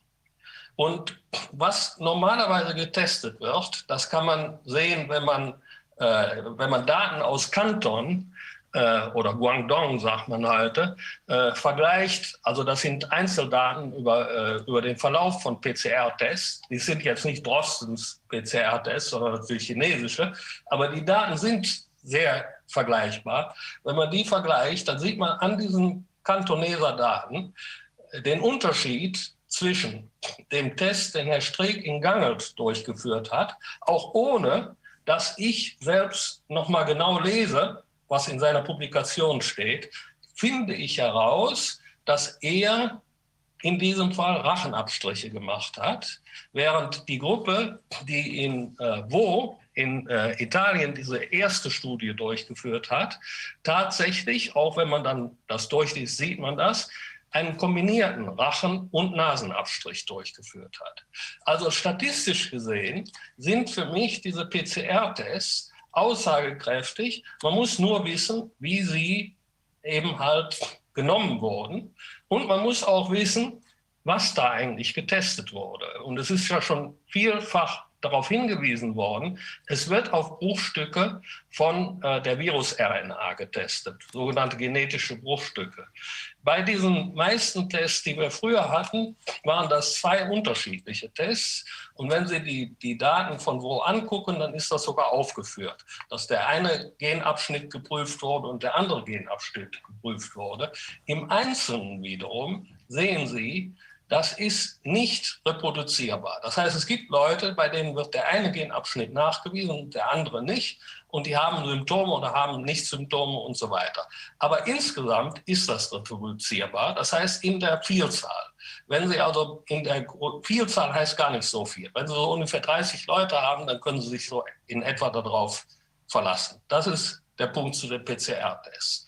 Und was normalerweise getestet wird, das kann man sehen, wenn man, äh, wenn man Daten aus Kanton äh, oder Guangdong, sagt man heute, äh, vergleicht. Also das sind Einzeldaten über, äh, über den Verlauf von PCR-Tests. Die sind jetzt nicht Drostens PCR-Tests, sondern natürlich chinesische. Aber die Daten sind sehr vergleichbar. Wenn man die vergleicht, dann sieht man an diesen Kantoneser Daten den Unterschied zwischen dem Test, den Herr Streeck in Gangelt durchgeführt hat, auch ohne, dass ich selbst nochmal genau lese, was in seiner Publikation steht, finde ich heraus, dass er in diesem Fall Rachenabstriche gemacht hat, während die Gruppe, die in äh, Wo in äh, Italien diese erste Studie durchgeführt hat, tatsächlich, auch wenn man dann das durchliest, sieht man das, einen kombinierten Rachen- und Nasenabstrich durchgeführt hat. Also statistisch gesehen sind für mich diese PCR-Tests aussagekräftig. Man muss nur wissen, wie sie eben halt genommen wurden. Und man muss auch wissen, was da eigentlich getestet wurde. Und es ist ja schon vielfach darauf hingewiesen worden, es wird auf Bruchstücke von äh, der Virus-RNA getestet, sogenannte genetische Bruchstücke. Bei diesen meisten Tests, die wir früher hatten, waren das zwei unterschiedliche Tests. Und wenn Sie die, die Daten von wo angucken, dann ist das sogar aufgeführt, dass der eine Genabschnitt geprüft wurde und der andere Genabschnitt geprüft wurde. Im Einzelnen wiederum sehen Sie, das ist nicht reproduzierbar. Das heißt, es gibt Leute, bei denen wird der eine Genabschnitt nachgewiesen und der andere nicht. Und die haben Symptome oder haben nicht Symptome und so weiter. Aber insgesamt ist das reproduzierbar. Das heißt, in der Vielzahl. Wenn Sie also in der Vielzahl heißt gar nicht so viel. Wenn Sie so ungefähr 30 Leute haben, dann können Sie sich so in etwa darauf verlassen. Das ist der Punkt zu den PCR-Tests.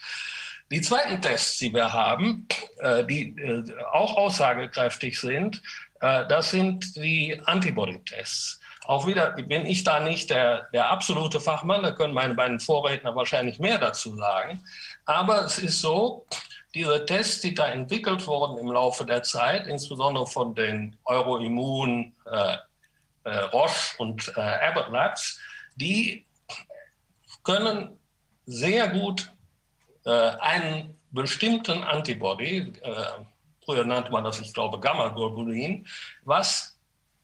Die zweiten Tests, die wir haben, äh, die äh, auch aussagekräftig sind, äh, das sind die Antibody-Tests. Auch wieder bin ich da nicht der, der absolute Fachmann, da können meine beiden Vorredner wahrscheinlich mehr dazu sagen. Aber es ist so, diese Tests, die da entwickelt wurden im Laufe der Zeit, insbesondere von den Euroimmun, äh, äh, Roche und äh, Abbott Labs, die können sehr gut äh, einen bestimmten Antibody, äh, früher nannte man das, ich glaube, Gamma-Globulin, was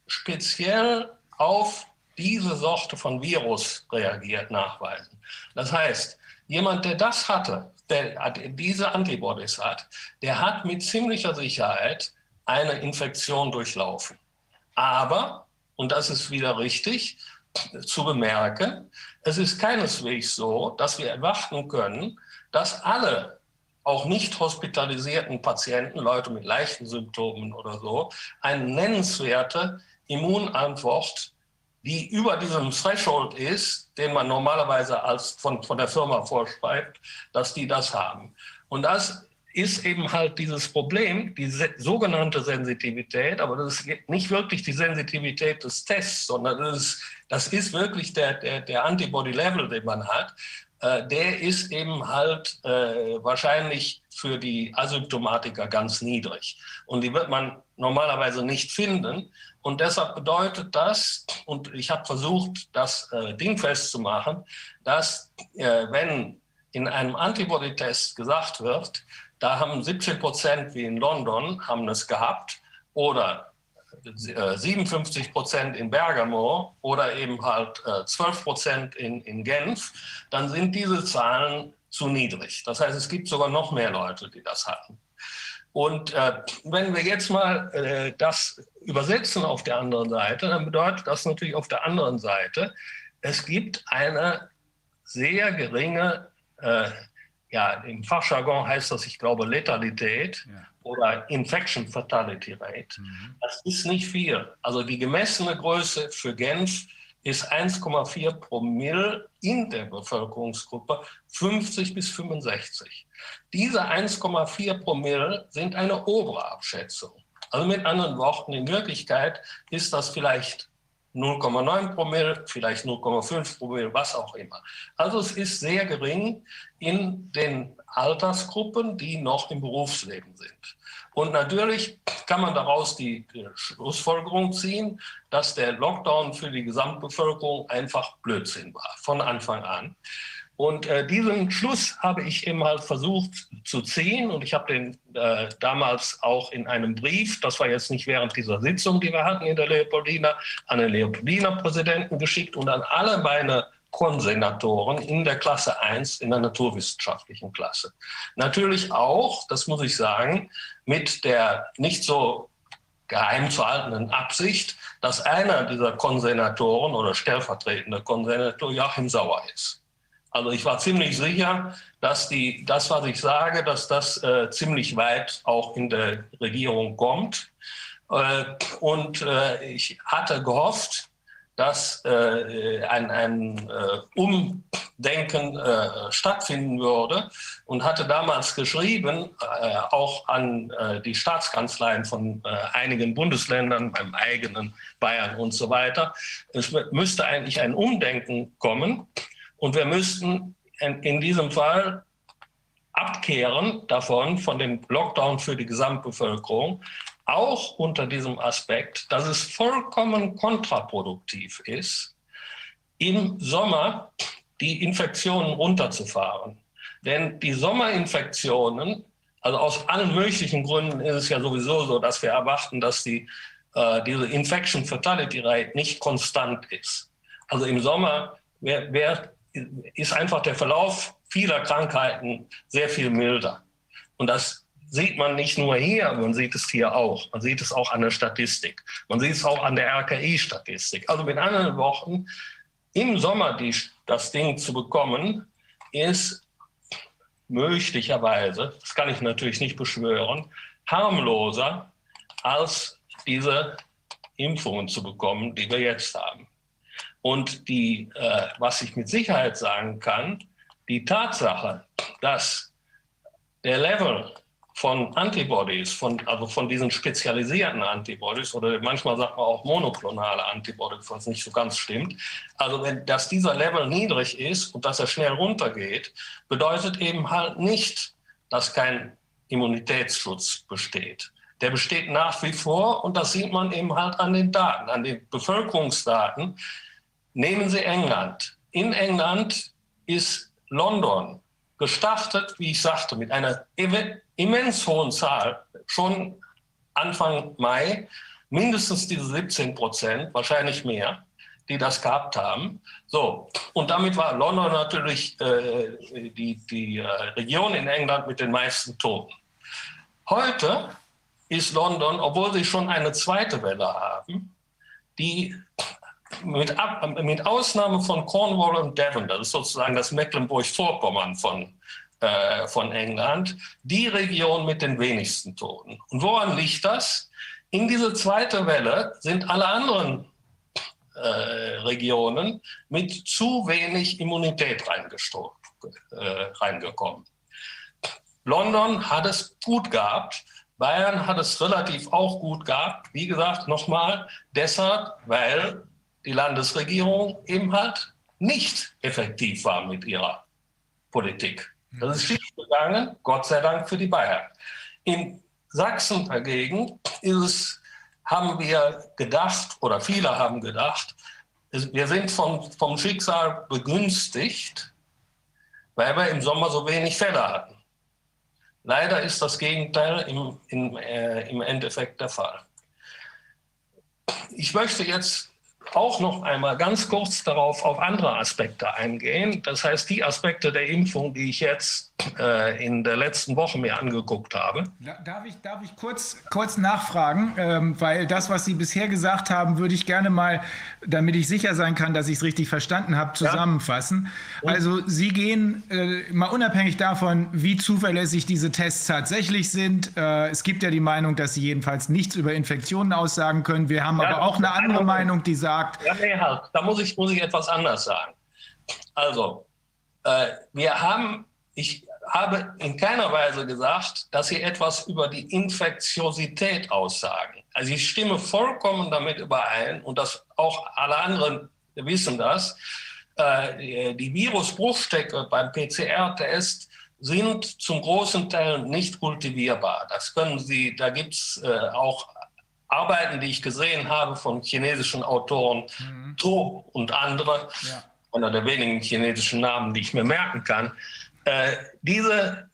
speziell auf diese Sorte von Virus reagiert, nachweisen. Das heißt, jemand, der das hatte, der diese Antibodies hat, der hat mit ziemlicher Sicherheit eine Infektion durchlaufen. Aber, und das ist wieder richtig zu bemerken, es ist keineswegs so, dass wir erwarten können, dass alle auch nicht hospitalisierten Patienten, Leute mit leichten Symptomen oder so, eine nennenswerte Immunantwort, die über diesem Threshold ist, den man normalerweise als von, von der Firma vorschreibt, dass die das haben. Und das ist eben halt dieses Problem, die sogenannte Sensitivität, aber das ist nicht wirklich die Sensitivität des Tests, sondern das ist, das ist wirklich der, der, der Antibody-Level, den man hat. Äh, der ist eben halt äh, wahrscheinlich für die Asymptomatiker ganz niedrig. Und die wird man normalerweise nicht finden. Und deshalb bedeutet das, und ich habe versucht, das äh, dingfest zu machen, dass äh, wenn in einem Antibody-Test gesagt wird, da haben 17 Prozent wie in London haben es gehabt oder 57 äh, Prozent in Bergamo oder eben halt 12 äh, Prozent in, in Genf, dann sind diese Zahlen zu niedrig. Das heißt, es gibt sogar noch mehr Leute, die das hatten. Und äh, wenn wir jetzt mal äh, das übersetzen auf der anderen Seite, dann bedeutet das natürlich auf der anderen Seite, es gibt eine sehr geringe, äh, ja, im Fachjargon heißt das, ich glaube, Letalität ja oder Infection Fatality Rate. Mhm. Das ist nicht viel. Also die gemessene Größe für Genf ist 1,4 Promille in der Bevölkerungsgruppe 50 bis 65. Diese 1,4 Promille sind eine obere Abschätzung. Also mit anderen Worten, in Wirklichkeit ist das vielleicht 0,9 Promille, vielleicht 0,5 Promille, was auch immer. Also es ist sehr gering in den Altersgruppen, die noch im Berufsleben sind. Und natürlich kann man daraus die Schlussfolgerung ziehen, dass der Lockdown für die Gesamtbevölkerung einfach Blödsinn war, von Anfang an. Und äh, diesen Schluss habe ich eben halt versucht zu ziehen und ich habe den äh, damals auch in einem Brief, das war jetzt nicht während dieser Sitzung, die wir hatten in der Leopoldina, an den Leopoldina-Präsidenten geschickt und an alle meine Konsenatoren in der Klasse 1 in der naturwissenschaftlichen Klasse. Natürlich auch, das muss ich sagen, mit der nicht so geheim zu haltenden Absicht, dass einer dieser Konsenatoren oder stellvertretende Konsenator Joachim Sauer ist. Also ich war ziemlich sicher, dass die, das, was ich sage, dass das äh, ziemlich weit auch in der Regierung kommt. Äh, und äh, ich hatte gehofft, dass äh, ein, ein äh, Umdenken äh, stattfinden würde und hatte damals geschrieben, äh, auch an äh, die Staatskanzleien von äh, einigen Bundesländern, beim eigenen Bayern und so weiter, es müsste eigentlich ein Umdenken kommen und wir müssten in, in diesem Fall abkehren davon, von dem Lockdown für die Gesamtbevölkerung, auch unter diesem Aspekt, dass es vollkommen kontraproduktiv ist, im Sommer die Infektionen runterzufahren. Denn die Sommerinfektionen, also aus allen möglichen Gründen ist es ja sowieso so, dass wir erwarten, dass die, äh, diese Infection Fatality Rate nicht konstant ist. Also im Sommer wär, wär, ist einfach der Verlauf vieler Krankheiten sehr viel milder. Und das sieht man nicht nur hier, man sieht es hier auch. Man sieht es auch an der Statistik. Man sieht es auch an der RKI-Statistik. Also mit anderen Worten, im Sommer die, das Ding zu bekommen, ist möglicherweise, das kann ich natürlich nicht beschwören, harmloser als diese Impfungen zu bekommen, die wir jetzt haben. Und die, äh, was ich mit Sicherheit sagen kann, die Tatsache, dass der Level von Antibodies, von, also von diesen spezialisierten Antibodies oder manchmal sagt man auch monoklonale Antibodies, was nicht so ganz stimmt. Also wenn, dass dieser Level niedrig ist und dass er schnell runtergeht, bedeutet eben halt nicht, dass kein Immunitätsschutz besteht. Der besteht nach wie vor und das sieht man eben halt an den Daten, an den Bevölkerungsdaten. Nehmen Sie England. In England ist London gestartet, wie ich sagte, mit einer immens hohen Zahl, schon Anfang Mai, mindestens diese 17 Prozent, wahrscheinlich mehr, die das gehabt haben. So, und damit war London natürlich äh, die, die äh, Region in England mit den meisten Toten. Heute ist London, obwohl sie schon eine zweite Welle haben, die mit, mit Ausnahme von Cornwall und Devon, das ist sozusagen das Mecklenburg-Vorpommern von äh, von England, die Region mit den wenigsten Toten. Und woran liegt das? In diese zweite Welle sind alle anderen äh, Regionen mit zu wenig Immunität äh, reingekommen. London hat es gut gehabt, Bayern hat es relativ auch gut gehabt. Wie gesagt, nochmal, deshalb, weil die Landesregierung eben halt nicht effektiv war mit ihrer Politik. Das ist schief gegangen, Gott sei Dank für die Bayern. In Sachsen dagegen ist haben wir gedacht, oder viele haben gedacht, wir sind vom, vom Schicksal begünstigt, weil wir im Sommer so wenig Fälle hatten. Leider ist das Gegenteil im, im, äh, im Endeffekt der Fall. Ich möchte jetzt auch noch einmal ganz kurz darauf auf andere Aspekte eingehen. Das heißt, die Aspekte der Impfung, die ich jetzt in der letzten Woche mir angeguckt habe. Darf ich, darf ich kurz, kurz nachfragen, ähm, weil das, was Sie bisher gesagt haben, würde ich gerne mal, damit ich sicher sein kann, dass ich es richtig verstanden habe, zusammenfassen. Ja. Also Sie gehen äh, mal unabhängig davon, wie zuverlässig diese Tests tatsächlich sind. Äh, es gibt ja die Meinung, dass sie jedenfalls nichts über Infektionen aussagen können. Wir haben ja, aber auch eine andere Meinung, die sagt. Ja, nee, halt. Da muss ich, muss ich etwas anders sagen. Also, äh, wir haben, ich habe in keiner Weise gesagt, dass sie etwas über die Infektiosität aussagen. Also ich stimme vollkommen damit überein und das auch alle anderen wissen das. Äh, die Virusbruchstücke beim PCR-Test sind zum großen Teil nicht kultivierbar. Das können Sie, da gibt es äh, auch Arbeiten, die ich gesehen habe von chinesischen Autoren, mhm. To und andere, ja. einer der wenigen chinesischen Namen, die ich mir merken kann, äh, diese,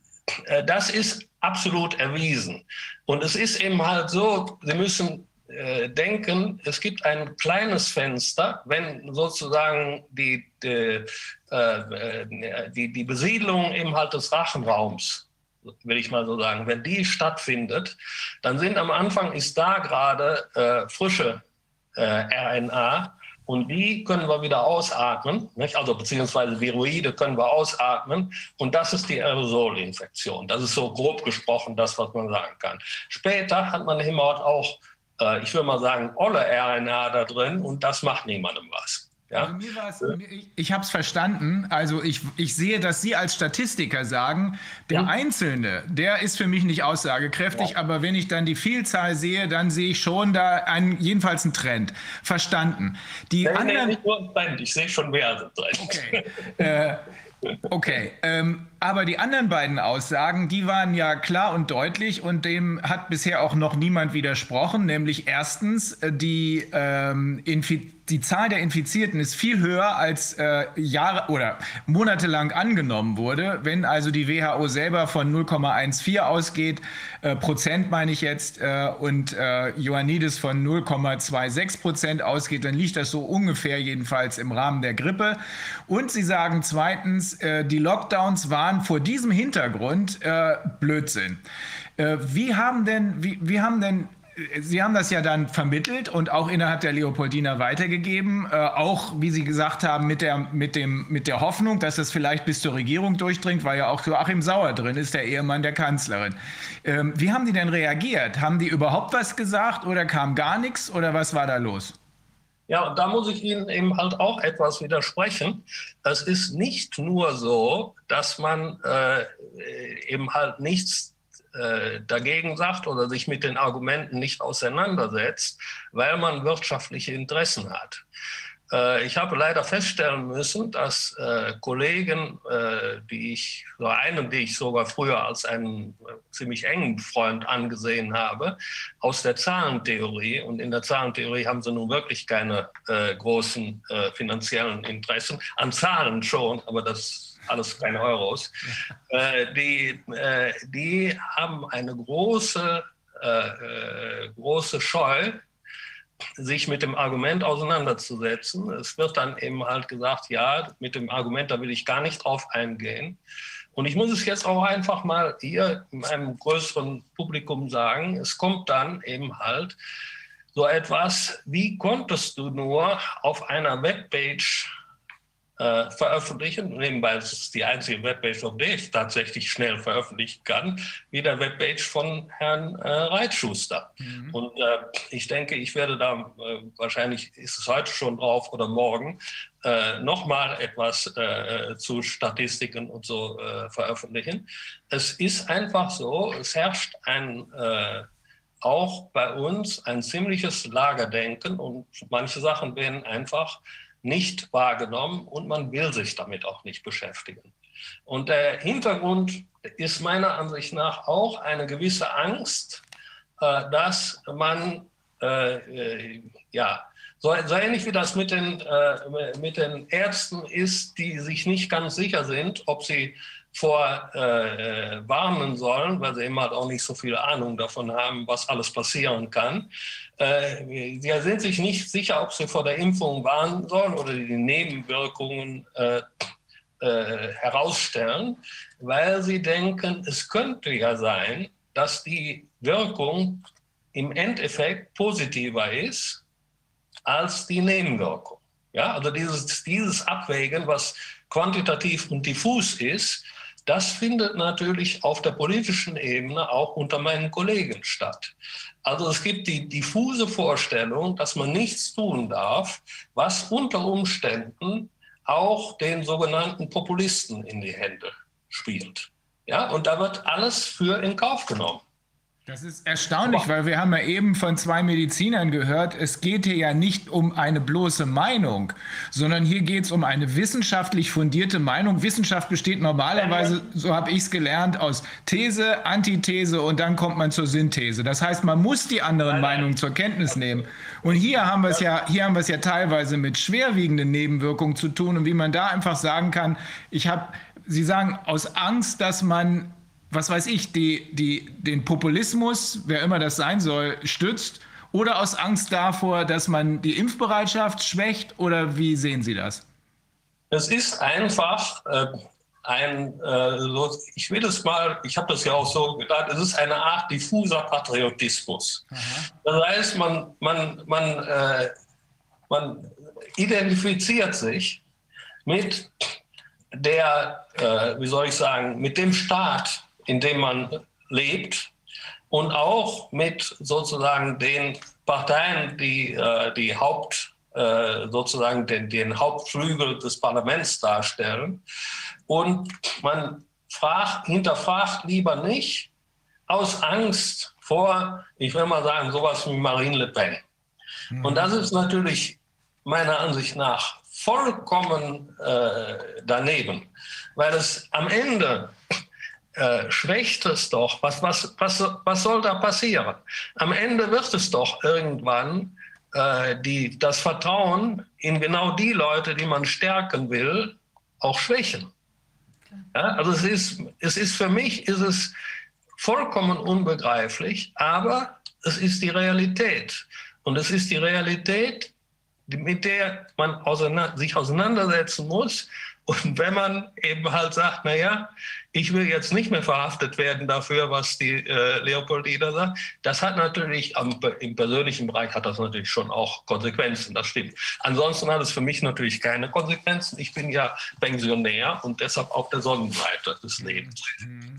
äh, das ist absolut erwiesen. Und es ist eben halt so, Sie müssen äh, denken, es gibt ein kleines Fenster, wenn sozusagen die, die, äh, die, die Besiedlung im halt des Rachenraums, will ich mal so sagen, wenn die stattfindet, dann sind am Anfang ist da gerade äh, frische äh, RNA und die können wir wieder ausatmen, nicht? also beziehungsweise Viroide können wir ausatmen. Und das ist die Aerosolinfektion. Das ist so grob gesprochen das, was man sagen kann. Später hat man immer auch äh, ich würde mal sagen, olle RNA da drin und das macht niemandem was. Ja? Also ich, ich habe es verstanden. Also ich, ich sehe, dass Sie als Statistiker sagen, der ja. Einzelne, der ist für mich nicht aussagekräftig, ja. aber wenn ich dann die Vielzahl sehe, dann sehe ich schon da einen, jedenfalls einen Trend. Verstanden. Die nee, anderen, nee, nicht nur einen Trend, ich sehe schon mehrere Trends. Okay. äh, Okay, ähm, aber die anderen beiden Aussagen, die waren ja klar und deutlich und dem hat bisher auch noch niemand widersprochen, nämlich erstens äh, die ähm, Infizierung die Zahl der Infizierten ist viel höher als äh, Jahre oder monatelang angenommen wurde. Wenn also die WHO selber von 0,14 ausgeht, äh, Prozent meine ich jetzt, äh, und äh, Ioannidis von 0,26 Prozent ausgeht, dann liegt das so ungefähr jedenfalls im Rahmen der Grippe. Und sie sagen zweitens, äh, die Lockdowns waren vor diesem Hintergrund äh, Blödsinn. Wie haben denn, wie, wie haben denn Sie haben das ja dann vermittelt und auch innerhalb der Leopoldina weitergegeben, äh, auch wie Sie gesagt haben, mit der, mit, dem, mit der Hoffnung, dass es vielleicht bis zur Regierung durchdringt, weil ja auch Joachim Sauer drin ist, der Ehemann der Kanzlerin. Ähm, wie haben die denn reagiert? Haben die überhaupt was gesagt oder kam gar nichts oder was war da los? Ja, und da muss ich Ihnen eben halt auch etwas widersprechen. Es ist nicht nur so, dass man äh, eben halt nichts äh, dagegen sagt oder sich mit den Argumenten nicht auseinandersetzt, weil man wirtschaftliche Interessen hat. Äh, ich habe leider feststellen müssen, dass äh, Kollegen, die ich, so einen, die ich sogar früher als einen ziemlich engen Freund angesehen habe, aus der Zahlentheorie, und in der Zahlentheorie haben sie nun wirklich keine großen finanziellen Interessen, an Zahlen schon, aber das alles keine Euros, äh, die, äh, die haben eine große, äh, äh, große Scheu, sich mit dem Argument auseinanderzusetzen. Es wird dann eben halt gesagt, ja, mit dem Argument, da will ich gar nicht drauf eingehen. Und ich muss es jetzt auch einfach mal hier in einem größeren Publikum sagen, es kommt dann eben halt so etwas, wie konntest du nur auf einer Webpage äh, veröffentlichen. Nebenbei ist es die einzige Webpage, auf der ich tatsächlich schnell veröffentlichen kann, wie der Webpage von Herrn äh, Reitschuster. Mhm. Und äh, ich denke, ich werde da, äh, wahrscheinlich ist es heute schon drauf oder morgen, äh, nochmal etwas äh, zu Statistiken und so äh, veröffentlichen. Es ist einfach so, es herrscht ein auch bei uns ein ziemliches Lagerdenken und manche Sachen werden einfach nicht wahrgenommen und man will sich damit auch nicht beschäftigen. Und der Hintergrund ist meiner Ansicht nach auch eine gewisse Angst, äh, dass man, äh, äh, ja, so, so, ähnlich wie das mit den, äh, mit den Ärzten ist, die sich nicht ganz sicher sind, ob sie vor äh, warnen sollen, weil sie eben halt auch nicht so viel Ahnung davon haben, was alles passieren kann. Äh, sie sind sich nicht sicher, ob sie vor der Impfung warnen sollen oder die Nebenwirkungen äh, äh, herausstellen, weil sie denken, es könnte ja sein, dass die Wirkung im Endeffekt positiver ist als die Nebenwirkung. Ja, also dieses, dieses Abwägen, was quantitativ und diffus ist, das findet natürlich auf der politischen Ebene auch unter meinen Kollegen statt. Also es gibt die diffuse Vorstellung, dass man nichts tun darf, was unter Umständen auch den sogenannten Populisten in die Hände spielt. Ja, und da wird alles für in Kauf genommen. Das ist erstaunlich, Aber weil wir haben ja eben von zwei Medizinern gehört, es geht hier ja nicht um eine bloße Meinung, sondern hier geht es um eine wissenschaftlich fundierte Meinung. Wissenschaft besteht normalerweise, so habe ich es gelernt, aus These, Antithese und dann kommt man zur Synthese. Das heißt, man muss die anderen Meinungen zur Kenntnis nehmen. Und hier haben wir es ja, hier haben wir es ja teilweise mit schwerwiegenden Nebenwirkungen zu tun und wie man da einfach sagen kann, ich habe, Sie sagen, aus Angst, dass man was weiß ich, die, die, den Populismus, wer immer das sein soll, stützt oder aus Angst davor, dass man die Impfbereitschaft schwächt? Oder wie sehen Sie das? Es ist einfach äh, ein, äh, so, ich will es mal, ich habe das ja auch so gedacht, es ist eine Art diffuser Patriotismus. Aha. Das heißt, man, man, man, äh, man identifiziert sich mit der, äh, wie soll ich sagen, mit dem Staat, in dem man lebt und auch mit sozusagen den Parteien, die äh, die Haupt, äh, sozusagen den, den Hauptflügel des Parlaments darstellen. Und man fragt, hinterfragt lieber nicht aus Angst vor, ich will mal sagen, sowas wie Marine Le Pen. Mhm. Und das ist natürlich meiner Ansicht nach vollkommen äh, daneben, weil es am Ende äh, schwächt es doch. Was, was, was, was soll da passieren? Am Ende wird es doch irgendwann äh, die, das Vertrauen in genau die Leute, die man stärken will, auch schwächen. Ja, also es ist, es ist für mich ist es vollkommen unbegreiflich, aber es ist die Realität. Und es ist die Realität, mit der man auseinander, sich auseinandersetzen muss. Und wenn man eben halt sagt, naja, ich will jetzt nicht mehr verhaftet werden dafür, was die äh, Leopoldina sagt, das hat natürlich am, im persönlichen Bereich hat das natürlich schon auch Konsequenzen, das stimmt. Ansonsten hat es für mich natürlich keine Konsequenzen. Ich bin ja Pensionär und deshalb auf der Sonnenseite des Lebens. Mhm.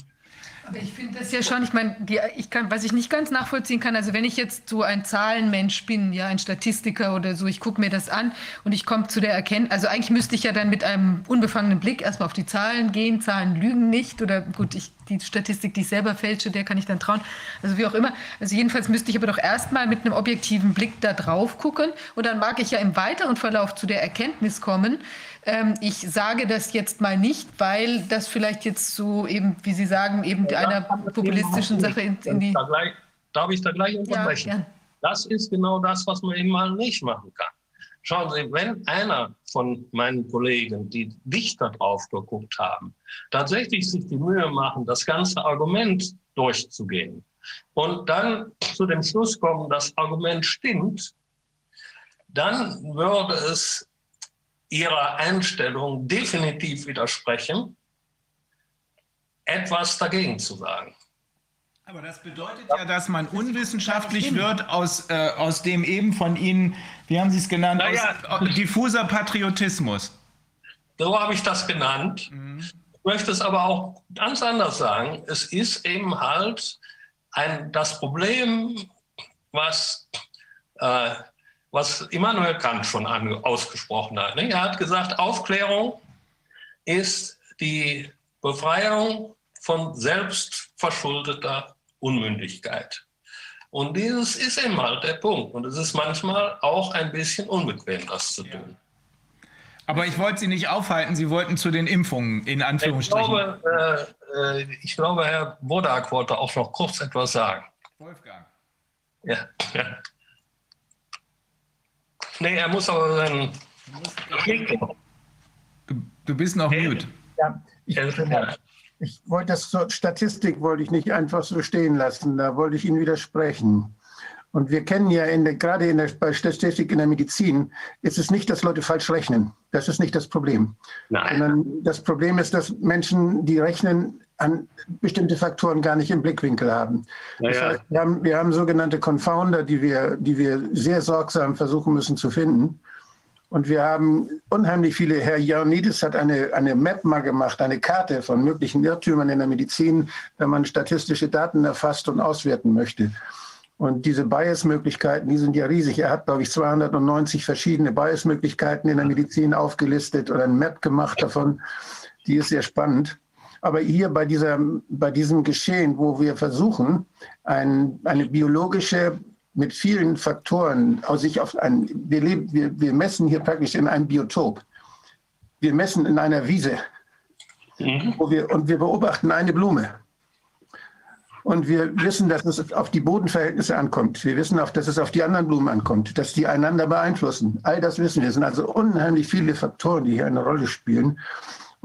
Aber ich finde das ja schon, ich meine, ich kann, was ich nicht ganz nachvollziehen kann, also wenn ich jetzt so ein Zahlenmensch bin, ja, ein Statistiker oder so, ich gucke mir das an und ich komme zu der Erkenntnis, also eigentlich müsste ich ja dann mit einem unbefangenen Blick erstmal auf die Zahlen gehen, Zahlen lügen nicht oder gut, ich, die Statistik, die ich selber fälsche, der kann ich dann trauen, also wie auch immer. Also jedenfalls müsste ich aber doch erstmal mit einem objektiven Blick da drauf gucken und dann mag ich ja im weiteren Verlauf zu der Erkenntnis kommen, ähm, ich sage das jetzt mal nicht, weil das vielleicht jetzt so eben, wie Sie sagen, eben ja, einer populistischen Sache in, in die. Gleich, darf ich da gleich unterbrechen? Ja, ja. Das ist genau das, was man eben mal nicht machen kann. Schauen Sie, wenn einer von meinen Kollegen, die dichter drauf geguckt haben, tatsächlich sich die Mühe machen, das ganze Argument durchzugehen und dann zu dem Schluss kommen, das Argument stimmt, dann würde es ihrer Einstellung definitiv widersprechen, etwas dagegen zu sagen. Aber das bedeutet ja, dass man unwissenschaftlich wird aus, äh, aus dem eben von Ihnen, wie haben Sie es genannt, naja, aus, diffuser Patriotismus. So habe ich das genannt. Mhm. Ich möchte es aber auch ganz anders sagen. Es ist eben halt ein, das Problem, was äh, was Immanuel Kant schon ausgesprochen hat. Er hat gesagt, Aufklärung ist die Befreiung von selbstverschuldeter Unmündigkeit. Und dieses ist eben halt der Punkt. Und es ist manchmal auch ein bisschen unbequem, das zu tun. Aber ich wollte Sie nicht aufhalten, Sie wollten zu den Impfungen in Anführungsstrichen. Ich glaube, äh, äh ich glaube Herr Bodak wollte auch noch kurz etwas sagen. Wolfgang. Ja, ja. Nee, er muss aber seinen. Du, du bist noch mute. Ja, ich, ich wollte das zur Statistik wollte ich nicht einfach so stehen lassen. Da wollte ich Ihnen widersprechen. Und wir kennen ja in der, gerade in der, bei Statistik in der Medizin, ist es nicht, dass Leute falsch rechnen. Das ist nicht das Problem. Nein. Sondern das Problem ist, dass Menschen, die rechnen, an bestimmte Faktoren gar nicht im Blickwinkel haben. Naja. Das heißt, wir, haben wir haben sogenannte Confounder, die wir, die wir sehr sorgsam versuchen müssen zu finden. Und wir haben unheimlich viele, Herr Ioannidis hat eine, eine Map mal gemacht, eine Karte von möglichen Irrtümern in der Medizin, wenn man statistische Daten erfasst und auswerten möchte. Und diese Bias-Möglichkeiten, die sind ja riesig. Er hat, glaube ich, 290 verschiedene Bias-Möglichkeiten in der Medizin aufgelistet oder ein Map gemacht davon. Die ist sehr spannend. Aber hier bei, dieser, bei diesem Geschehen, wo wir versuchen, ein, eine biologische mit vielen Faktoren aus sich auf ein, wir, leben, wir, wir messen hier praktisch in einem Biotop. Wir messen in einer Wiese. Mhm. Wo wir, und wir beobachten eine Blume. Und wir wissen, dass es auf die Bodenverhältnisse ankommt. Wir wissen auch, dass es auf die anderen Blumen ankommt, dass die einander beeinflussen. All das wissen wir. Es sind also unheimlich viele Faktoren, die hier eine Rolle spielen.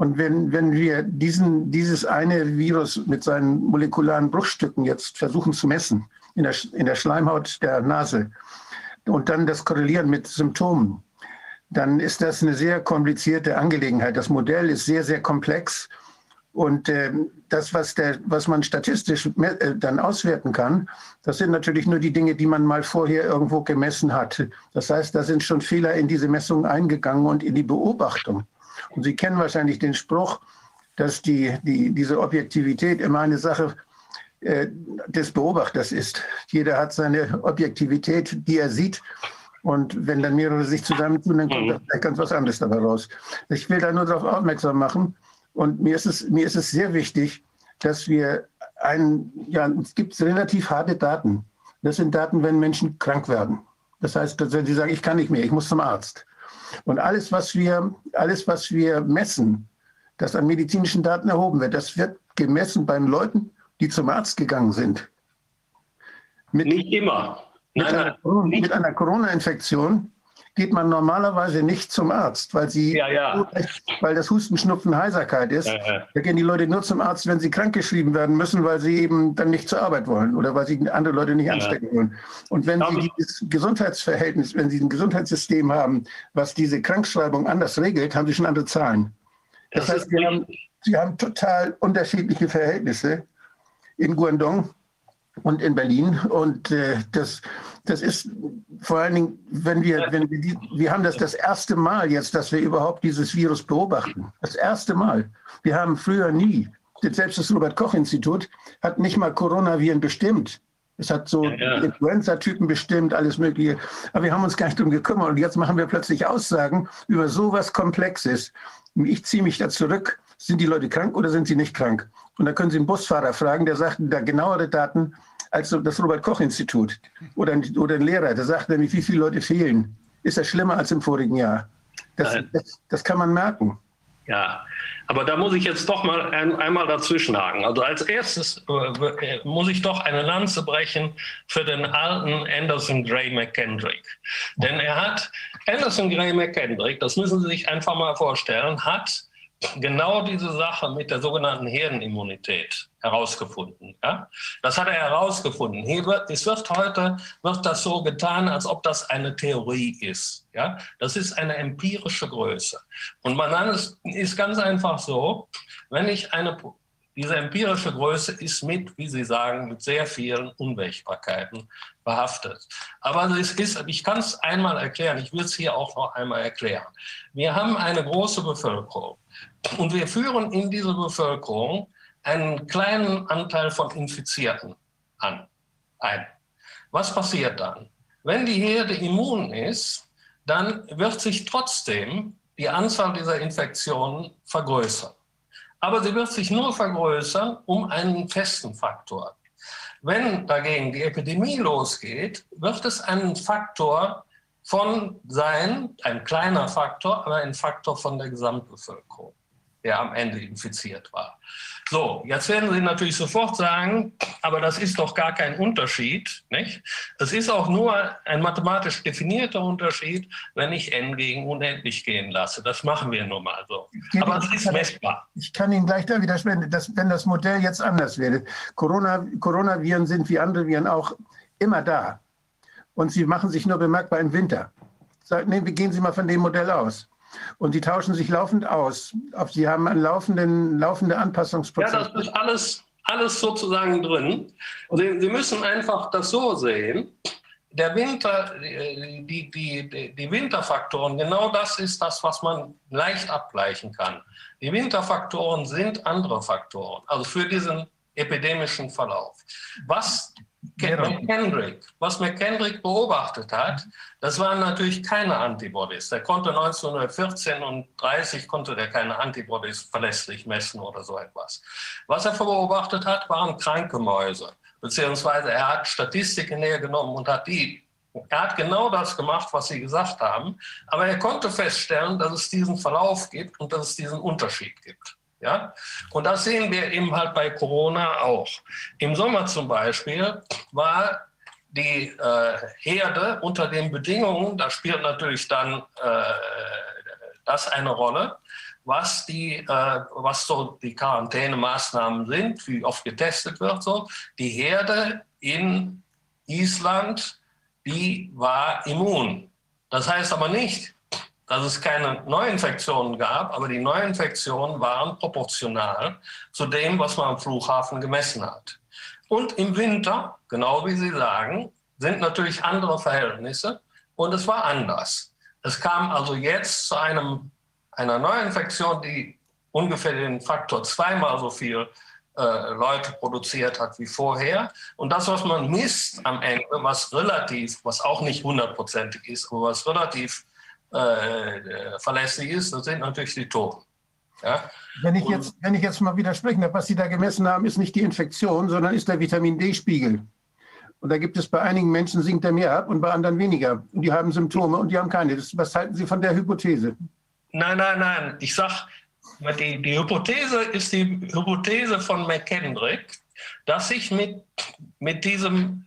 Und wenn, wenn wir diesen, dieses eine Virus mit seinen molekularen Bruchstücken jetzt versuchen zu messen, in der, in der Schleimhaut der Nase und dann das Korrelieren mit Symptomen, dann ist das eine sehr komplizierte Angelegenheit. Das Modell ist sehr, sehr komplex. Und äh, das, was, der, was man statistisch äh, dann auswerten kann, das sind natürlich nur die Dinge, die man mal vorher irgendwo gemessen hat. Das heißt, da sind schon Fehler in diese Messungen eingegangen und in die Beobachtung. Und Sie kennen wahrscheinlich den Spruch, dass die, die, diese Objektivität immer eine Sache äh, des Beobachters ist. Jeder hat seine Objektivität, die er sieht. Und wenn dann mehrere sich zusammentun, dann kommt mhm. da ganz was anderes dabei raus. Ich will da nur darauf aufmerksam machen. Und mir ist es, mir ist es sehr wichtig, dass wir ein, ja, es gibt relativ harte Daten. Das sind Daten, wenn Menschen krank werden. Das heißt, wenn sie sagen, ich kann nicht mehr, ich muss zum Arzt. Und alles, was wir, alles, was wir messen, das an medizinischen Daten erhoben wird, das wird gemessen bei Leuten, die zum Arzt gegangen sind. Mit, nicht immer. Mit, nein, einer, mit einer Corona-Infektion geht man normalerweise nicht zum Arzt, weil, sie, ja, ja. weil das Husten, Schnupfen, Heiserkeit ist. Ja, da gehen die Leute nur zum Arzt, wenn sie krankgeschrieben werden müssen, weil sie eben dann nicht zur Arbeit wollen oder weil sie andere Leute nicht anstecken wollen. Und wenn sie dieses Gesundheitsverhältnis, wenn sie ein Gesundheitssystem haben, was diese Krankschreibung anders regelt, haben sie schon andere Zahlen. Das, das heißt, sie haben, sie haben total unterschiedliche Verhältnisse in Guangdong und in Berlin. Und äh, das, das ist vor allen Dingen, wenn wir, wenn wir, die, wir haben das das erste Mal jetzt, dass wir überhaupt dieses Virus beobachten. Das erste Mal. Wir haben früher nie, selbst das Robert-Koch-Institut hat nicht mal Coronaviren bestimmt. Es hat so ja, ja. Influenza-Typen bestimmt, alles Mögliche. Aber wir haben uns gar nicht darum gekümmert. Und jetzt machen wir plötzlich Aussagen über sowas Komplexes. Ich ziehe mich da zurück. Sind die Leute krank oder sind sie nicht krank? Und da können Sie einen Busfahrer fragen, der sagt da genauere Daten als das Robert-Koch-Institut. Oder, oder ein Lehrer, der sagt nämlich, wie viele Leute fehlen. Ist das schlimmer als im vorigen Jahr? Das, das, das kann man merken. Ja, aber da muss ich jetzt doch mal ein, einmal dazwischenhaken. Also als erstes äh, muss ich doch eine Lanze brechen für den alten Anderson Gray McKendrick. Denn er hat, Anderson Gray McKendrick, das müssen Sie sich einfach mal vorstellen, hat genau diese Sache mit der sogenannten Herdenimmunität herausgefunden. Ja? Das hat er herausgefunden. Es wird heute wird das so getan, als ob das eine Theorie ist. Ja? Das ist eine empirische Größe. Und man ist ganz einfach so, wenn ich eine diese empirische Größe ist mit, wie Sie sagen, mit sehr vielen Unwägbarkeiten behaftet. Aber es ist, ich kann es einmal erklären, ich will es hier auch noch einmal erklären. Wir haben eine große Bevölkerung und wir führen in diese Bevölkerung einen kleinen Anteil von Infizierten an, ein. Was passiert dann? Wenn die Herde immun ist, dann wird sich trotzdem die Anzahl dieser Infektionen vergrößern aber sie wird sich nur vergrößern um einen festen Faktor. Wenn dagegen die Epidemie losgeht, wird es ein Faktor von sein, ein kleiner Faktor, aber ein Faktor von der Gesamtbevölkerung der am Ende infiziert war. So, jetzt werden Sie natürlich sofort sagen, aber das ist doch gar kein Unterschied. Nicht? Es ist auch nur ein mathematisch definierter Unterschied, wenn ich n gegen unendlich gehen lasse. Das machen wir nun mal so. Aber es ist messbar. Ich kann Ihnen gleich da widersprechen, dass, wenn das Modell jetzt anders wäre. Corona, Coronaviren sind wie andere Viren auch immer da. Und sie machen sich nur bemerkbar im Winter. Sag, nee, gehen Sie mal von dem Modell aus. Und die tauschen sich laufend aus. Sie haben einen laufenden, laufende Anpassungsprozess. Ja, das ist alles, alles sozusagen drin. Sie, Sie müssen einfach das so sehen. Der Winter, die, die, die Winterfaktoren, genau das ist das, was man leicht abgleichen kann. Die Winterfaktoren sind andere Faktoren, also für diesen epidemischen Verlauf. Was McKendrick, was McKendrick beobachtet hat, das waren natürlich keine Antibodies. Der konnte 1914 und 30 konnte der keine Antibodies verlässlich messen oder so etwas. Was er beobachtet hat, waren kranke Mäuse, beziehungsweise er hat Statistiken hergenommen und hat die er hat genau das gemacht, was Sie gesagt haben, aber er konnte feststellen, dass es diesen Verlauf gibt und dass es diesen Unterschied gibt. Ja? Und das sehen wir eben halt bei Corona auch. Im Sommer zum Beispiel war die äh, Herde unter den Bedingungen, da spielt natürlich dann äh, das eine Rolle, was, die, äh, was so die Quarantänemaßnahmen sind, wie oft getestet wird. So. Die Herde in Island, die war immun. Das heißt aber nicht, dass es keine Neuinfektionen gab, aber die Neuinfektionen waren proportional zu dem, was man am Flughafen gemessen hat. Und im Winter, genau wie Sie sagen, sind natürlich andere Verhältnisse und es war anders. Es kam also jetzt zu einem, einer Neuinfektion, die ungefähr den Faktor zweimal so viel äh, Leute produziert hat wie vorher. Und das, was man misst am Ende, was relativ, was auch nicht hundertprozentig ist, aber was relativ äh, verlässlich ist, das sind natürlich die Toten. Ja? Wenn, ich jetzt, wenn ich jetzt mal widersprechen darf, was Sie da gemessen haben, ist nicht die Infektion, sondern ist der Vitamin D-Spiegel. Und da gibt es bei einigen Menschen sinkt er mehr ab und bei anderen weniger. Und die haben Symptome und die haben keine. Das, was halten Sie von der Hypothese? Nein, nein, nein. Ich sage, die, die Hypothese ist die Hypothese von McKendrick, dass sich mit, mit, diesem,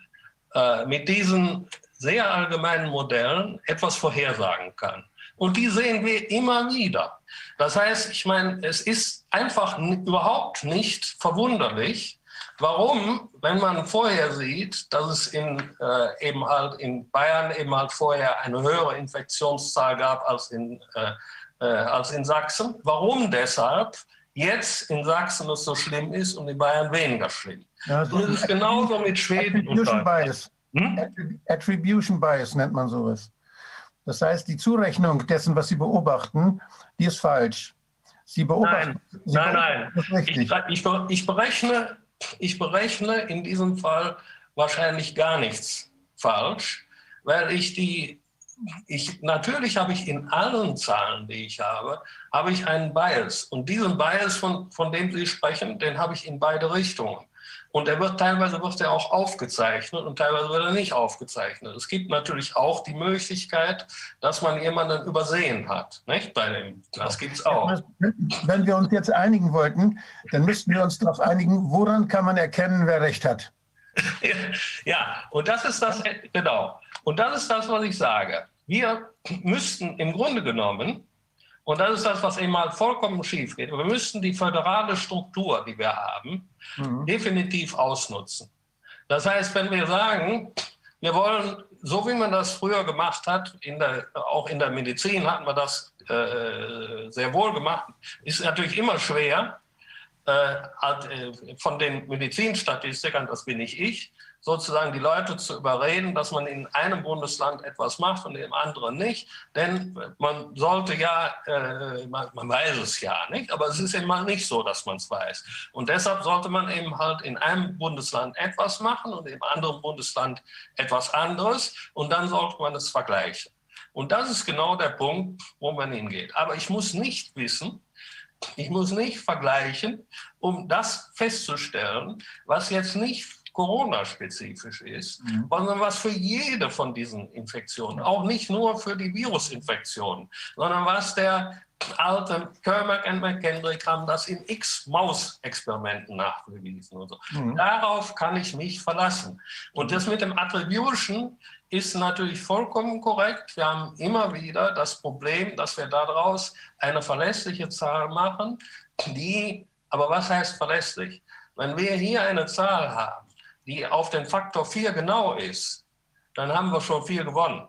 äh, mit diesen sehr allgemeinen Modellen etwas vorhersagen kann. Und die sehen wir immer wieder. Das heißt, ich meine, es ist einfach überhaupt nicht verwunderlich, warum, wenn man vorher sieht, dass es in, äh, eben halt in Bayern eben halt vorher eine höhere Infektionszahl gab als in äh, äh, als in Sachsen. Warum deshalb jetzt in Sachsen es so schlimm ist und in Bayern weniger schlimm? Ja, und es ist genauso mit Schweden und Bias. Hm? Attribution Bias nennt man sowas. Das heißt, die Zurechnung dessen, was Sie beobachten, die ist falsch. Sie beobachten. Nein, Sie nein, nein. Ich, ich, ich, berechne, ich berechne in diesem Fall wahrscheinlich gar nichts falsch, weil ich die ich, natürlich habe ich in allen Zahlen, die ich habe, habe ich einen Bias. Und diesen Bias, von, von dem Sie sprechen, den habe ich in beide Richtungen. Und er wird teilweise wird er auch aufgezeichnet und teilweise wird er nicht aufgezeichnet. Es gibt natürlich auch die Möglichkeit, dass man jemanden übersehen hat. Nicht? Bei dem, das gibt es auch. Wenn wir uns jetzt einigen wollten, dann müssten wir uns darauf einigen, woran kann man erkennen, wer recht hat. ja, und das ist das, genau. Und das ist das, was ich sage. Wir müssten im Grunde genommen, und das ist das, was eben mal vollkommen schief geht, wir müssten die föderale Struktur, die wir haben, mhm. definitiv ausnutzen. Das heißt, wenn wir sagen, wir wollen, so wie man das früher gemacht hat, in der, auch in der Medizin hatten wir das äh, sehr wohl gemacht, ist natürlich immer schwer, äh, äh, von den Medizinstatistikern, das bin nicht ich, sozusagen die Leute zu überreden, dass man in einem Bundesland etwas macht und im anderen nicht. Denn man sollte ja, äh, man, man, weiß es ja nicht, aber es ist immer nicht so, dass man es weiß. Und deshalb sollte man eben halt in einem Bundesland etwas machen und im anderen Bundesland etwas anderes und dann sollte man es vergleichen. Und das ist genau der Punkt, wo man hingeht. Aber ich muss nicht wissen, ich muss nicht vergleichen, um das festzustellen, was jetzt nicht Corona-spezifisch ist, mhm. sondern was für jede von diesen Infektionen, auch nicht nur für die Virusinfektionen, sondern was der alte Kermack und McKendrick haben das in x Maus-Experimenten nachgewiesen. Und so. Mhm. Darauf kann ich mich verlassen. Und das mit dem Attribution ist natürlich vollkommen korrekt. Wir haben immer wieder das Problem, dass wir daraus eine verlässliche Zahl machen, die, aber was heißt verlässlich? Wenn wir hier eine Zahl haben, die auf den Faktor 4 genau ist, dann haben wir schon viel gewonnen.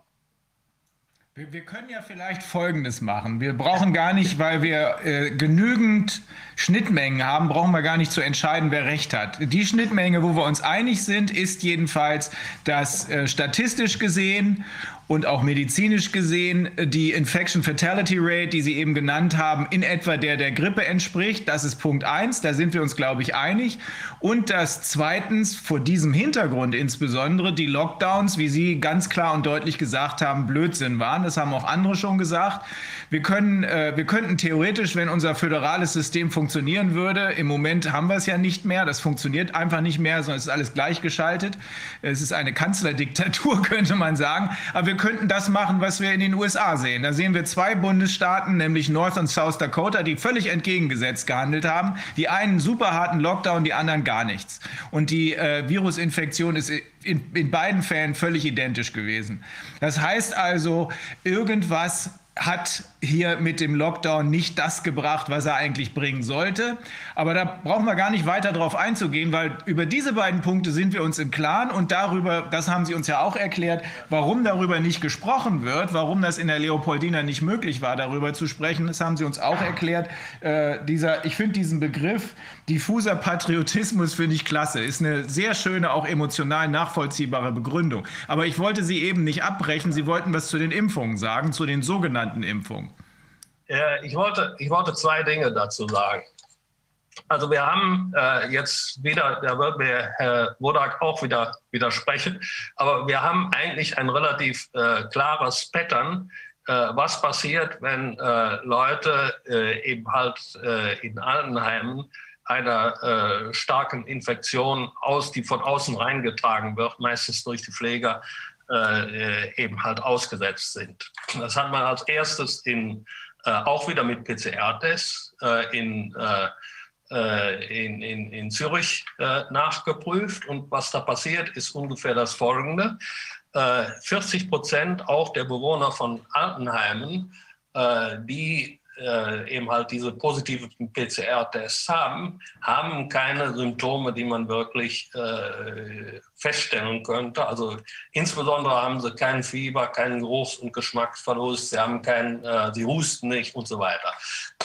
Wir, wir, können ja vielleicht Folgendes machen. Wir brauchen gar nicht, weil wir äh, genügend Schnittmengen haben, brauchen wir gar nicht zu entscheiden, wer recht hat. Die Schnittmenge, wo wir uns einig sind, ist jedenfalls, dass äh, statistisch gesehen und auch medizinisch gesehen die Infection Fatality Rate, die Sie eben genannt haben, in etwa der der Grippe entspricht. Das ist Punkt eins. Da sind wir uns, glaube ich, einig. Und dass zweitens vor diesem Hintergrund insbesondere die Lockdowns, wie Sie ganz klar und deutlich gesagt haben, Blödsinn waren. Das haben auch andere schon gesagt. Wir können, äh, wir könnten theoretisch, wenn unser föderales System funktionieren würde, im Moment haben wir es ja nicht mehr. Das funktioniert einfach nicht mehr, sondern es ist alles gleichgeschaltet. Es ist eine Kanzlerdiktatur, könnte man sagen. Aber wir könnten das machen, was wir in den USA sehen. Da sehen wir zwei Bundesstaaten, nämlich North und South Dakota, die völlig entgegengesetzt gehandelt haben. Die einen super harten Lockdown, die anderen gar nichts. Und die äh, Virusinfektion ist in, in beiden Fällen völlig identisch gewesen. Das heißt also, irgendwas hat hier mit dem Lockdown nicht das gebracht, was er eigentlich bringen sollte. Aber da brauchen wir gar nicht weiter darauf einzugehen, weil über diese beiden Punkte sind wir uns im Klaren und darüber, das haben Sie uns ja auch erklärt, warum darüber nicht gesprochen wird, warum das in der Leopoldina nicht möglich war, darüber zu sprechen. Das haben Sie uns auch erklärt. Äh, dieser, ich finde diesen Begriff diffuser Patriotismus finde ich klasse. Ist eine sehr schöne, auch emotional nachvollziehbare Begründung. Aber ich wollte Sie eben nicht abbrechen. Sie wollten was zu den Impfungen sagen, zu den sogenannten Impfungen. Ich wollte, ich wollte zwei Dinge dazu sagen. Also wir haben äh, jetzt wieder, da wird mir Herr Wodak auch wieder widersprechen, aber wir haben eigentlich ein relativ äh, klares Pattern, äh, was passiert, wenn äh, Leute äh, eben halt äh, in Altenheimen einer starken Infektion aus, die von außen reingetragen wird, meistens durch die Pfleger, eben halt ausgesetzt sind. Das hat man als erstes in äh, auch wieder mit PCR-Tests äh, in, äh, in, in, in Zürich nachgeprüft. Und was da passiert, ist ungefähr das Folgende. 40 Prozent auch der Bewohner von Altenheimen, die äh, eben halt diese positiven PCR-Tests haben, haben keine Symptome, die man wirklich äh, feststellen könnte. Also insbesondere haben sie kein Fieber, keinen Geruchs- und Geschmacksverlust, sie haben keinen, äh, sie husten nicht und so weiter.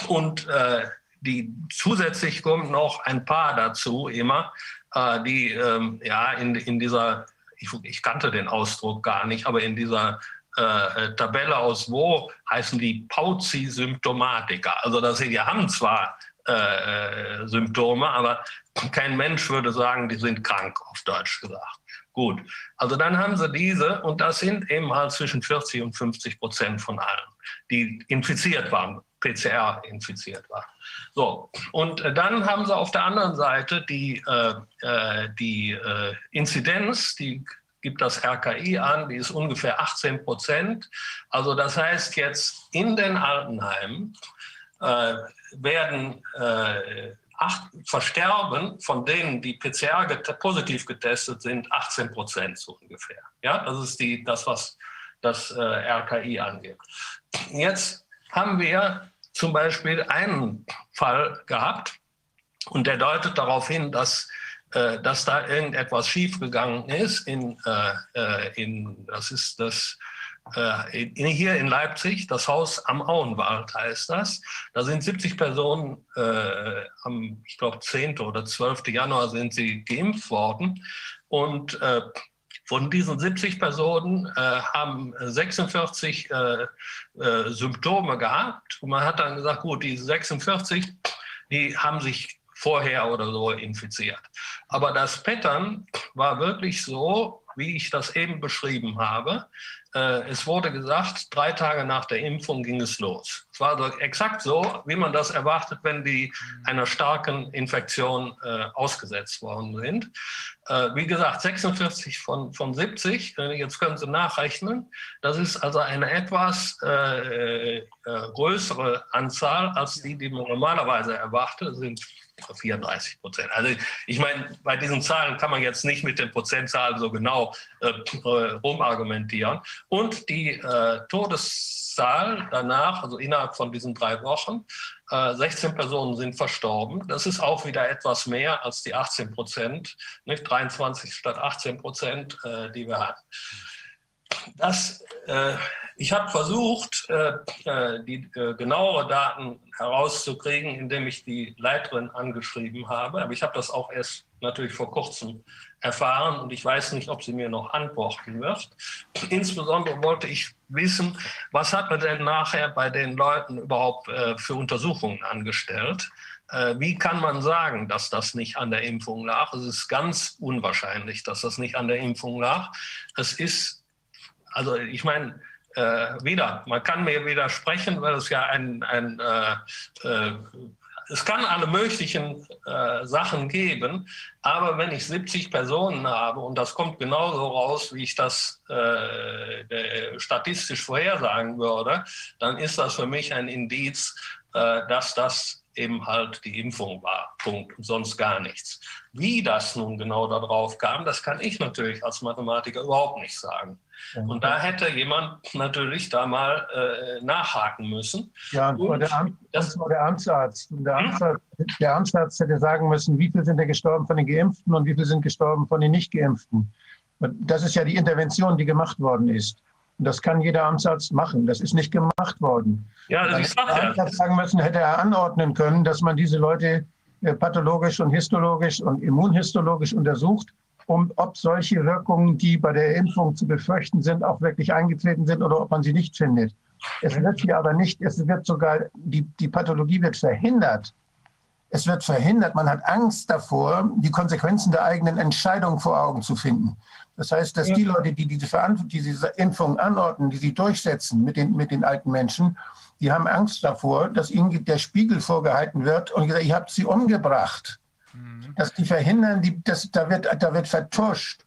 Und äh, die zusätzlich kommen noch ein paar dazu immer, äh, die ähm, ja in, in dieser ich, ich, kannte den Ausdruck gar nicht, aber in dieser äh, äh, Tabelle aus wo heißen die Pauci-Symptomatiker. Also das, die haben zwar äh, äh, Symptome, aber kein Mensch würde sagen, die sind krank, auf Deutsch gesagt. Gut, also dann haben sie diese und das sind eben halt zwischen 40 und 50 Prozent von allen, die infiziert waren, PCR infiziert waren. So, und dann haben sie auf der anderen Seite die, äh, die äh, Inzidenz, die gibt das RKI an, die ist ungefähr 18 Prozent. Also das heißt jetzt in den Altenheimen äh, werden äh, acht, versterben von denen, die PCR get positiv getestet sind, 18 Prozent so ungefähr. Ja, das ist die, das, was das äh, RKI angeht. Jetzt haben wir zum Beispiel einen Fall gehabt und der deutet darauf hin, dass dass da irgendetwas schiefgegangen ist. In, äh, äh, in, das ist das äh, in, hier in Leipzig, das Haus am Auenwald heißt das. Da sind 70 Personen, äh, am, ich glaube, 10. oder 12. Januar sind sie geimpft worden. Und äh, von diesen 70 Personen äh, haben 46 äh, äh, Symptome gehabt. Und man hat dann gesagt, gut, die 46, die haben sich vorher oder so infiziert. Aber das Pattern war wirklich so, wie ich das eben beschrieben habe. Äh, es wurde gesagt, drei Tage nach der Impfung ging es los. Es war also exakt so, wie man das erwartet, wenn die einer starken Infektion äh, ausgesetzt worden sind. Äh, wie gesagt, 46 von, von 70, jetzt können Sie nachrechnen. Das ist also eine etwas größere Anzahl als die, die man normalerweise erwartet. Das sind 34 Prozent. Also ich meine, bei diesen Zahlen kann man jetzt nicht mit den Prozentzahlen so genau äh, äh, rumargumentieren. Und die äh, Todeszahl danach, also innerhalb von diesen drei Wochen, äh, 16 Personen sind verstorben. Das ist auch wieder etwas mehr als die 18 Prozent, nicht 23 statt 18 Prozent, äh, die wir hatten. Das äh, ich habe versucht, die äh, genauere Daten herauszukriegen, indem ich die Leiterin angeschrieben habe. Aber ich habe das auch erst natürlich vor kurzem erfahren und ich weiß nicht, ob sie mir noch antworten wird. Insbesondere wollte ich wissen, was hat man denn nachher bei den Leuten überhaupt äh, für Untersuchungen angestellt? Äh, wie kann man sagen, dass das nicht an der Impfung lag? Es ist ganz unwahrscheinlich, dass das nicht an der Impfung lag. Es ist, also ich meine, äh, wieder, man kann mir widersprechen, weil es ja ein, ein äh, äh, es kann alle möglichen äh, Sachen geben, aber wenn ich 70 Personen habe und das kommt genauso raus, wie ich das äh, statistisch vorhersagen würde, dann ist das für mich ein Indiz, äh, dass das eben halt die Impfung war. Punkt. Und sonst gar nichts. Wie das nun genau darauf kam, das kann ich natürlich als Mathematiker überhaupt nicht sagen. Und da hätte jemand natürlich da mal äh, nachhaken müssen. Ja, und, und der, Amt, das war der Amtsarzt. Und der, hm? Amtsarzt, der Amtsarzt hätte sagen müssen, wie viele sind denn gestorben von den Geimpften und wie viele sind gestorben von den Nicht-Geimpften. Das ist ja die Intervention, die gemacht worden ist. Und das kann jeder Amtsarzt machen. Das ist nicht gemacht worden. Ja, also ich sage ja. sagen müssen, hätte er anordnen können, dass man diese Leute äh, pathologisch und histologisch und immunhistologisch untersucht, um ob solche Wirkungen, die bei der Impfung zu befürchten sind, auch wirklich eingetreten sind oder ob man sie nicht findet. Es wird hier aber nicht, es wird sogar, die, die Pathologie wird verhindert. Es wird verhindert, man hat Angst davor, die Konsequenzen der eigenen Entscheidung vor Augen zu finden. Das heißt, dass die Leute, die diese, die diese Impfung anordnen, die sie durchsetzen mit den, mit den alten Menschen, die haben Angst davor, dass ihnen der Spiegel vorgehalten wird und gesagt, ihr habt sie umgebracht. Mhm. Dass die verhindern, die, das, da, wird, da wird vertuscht.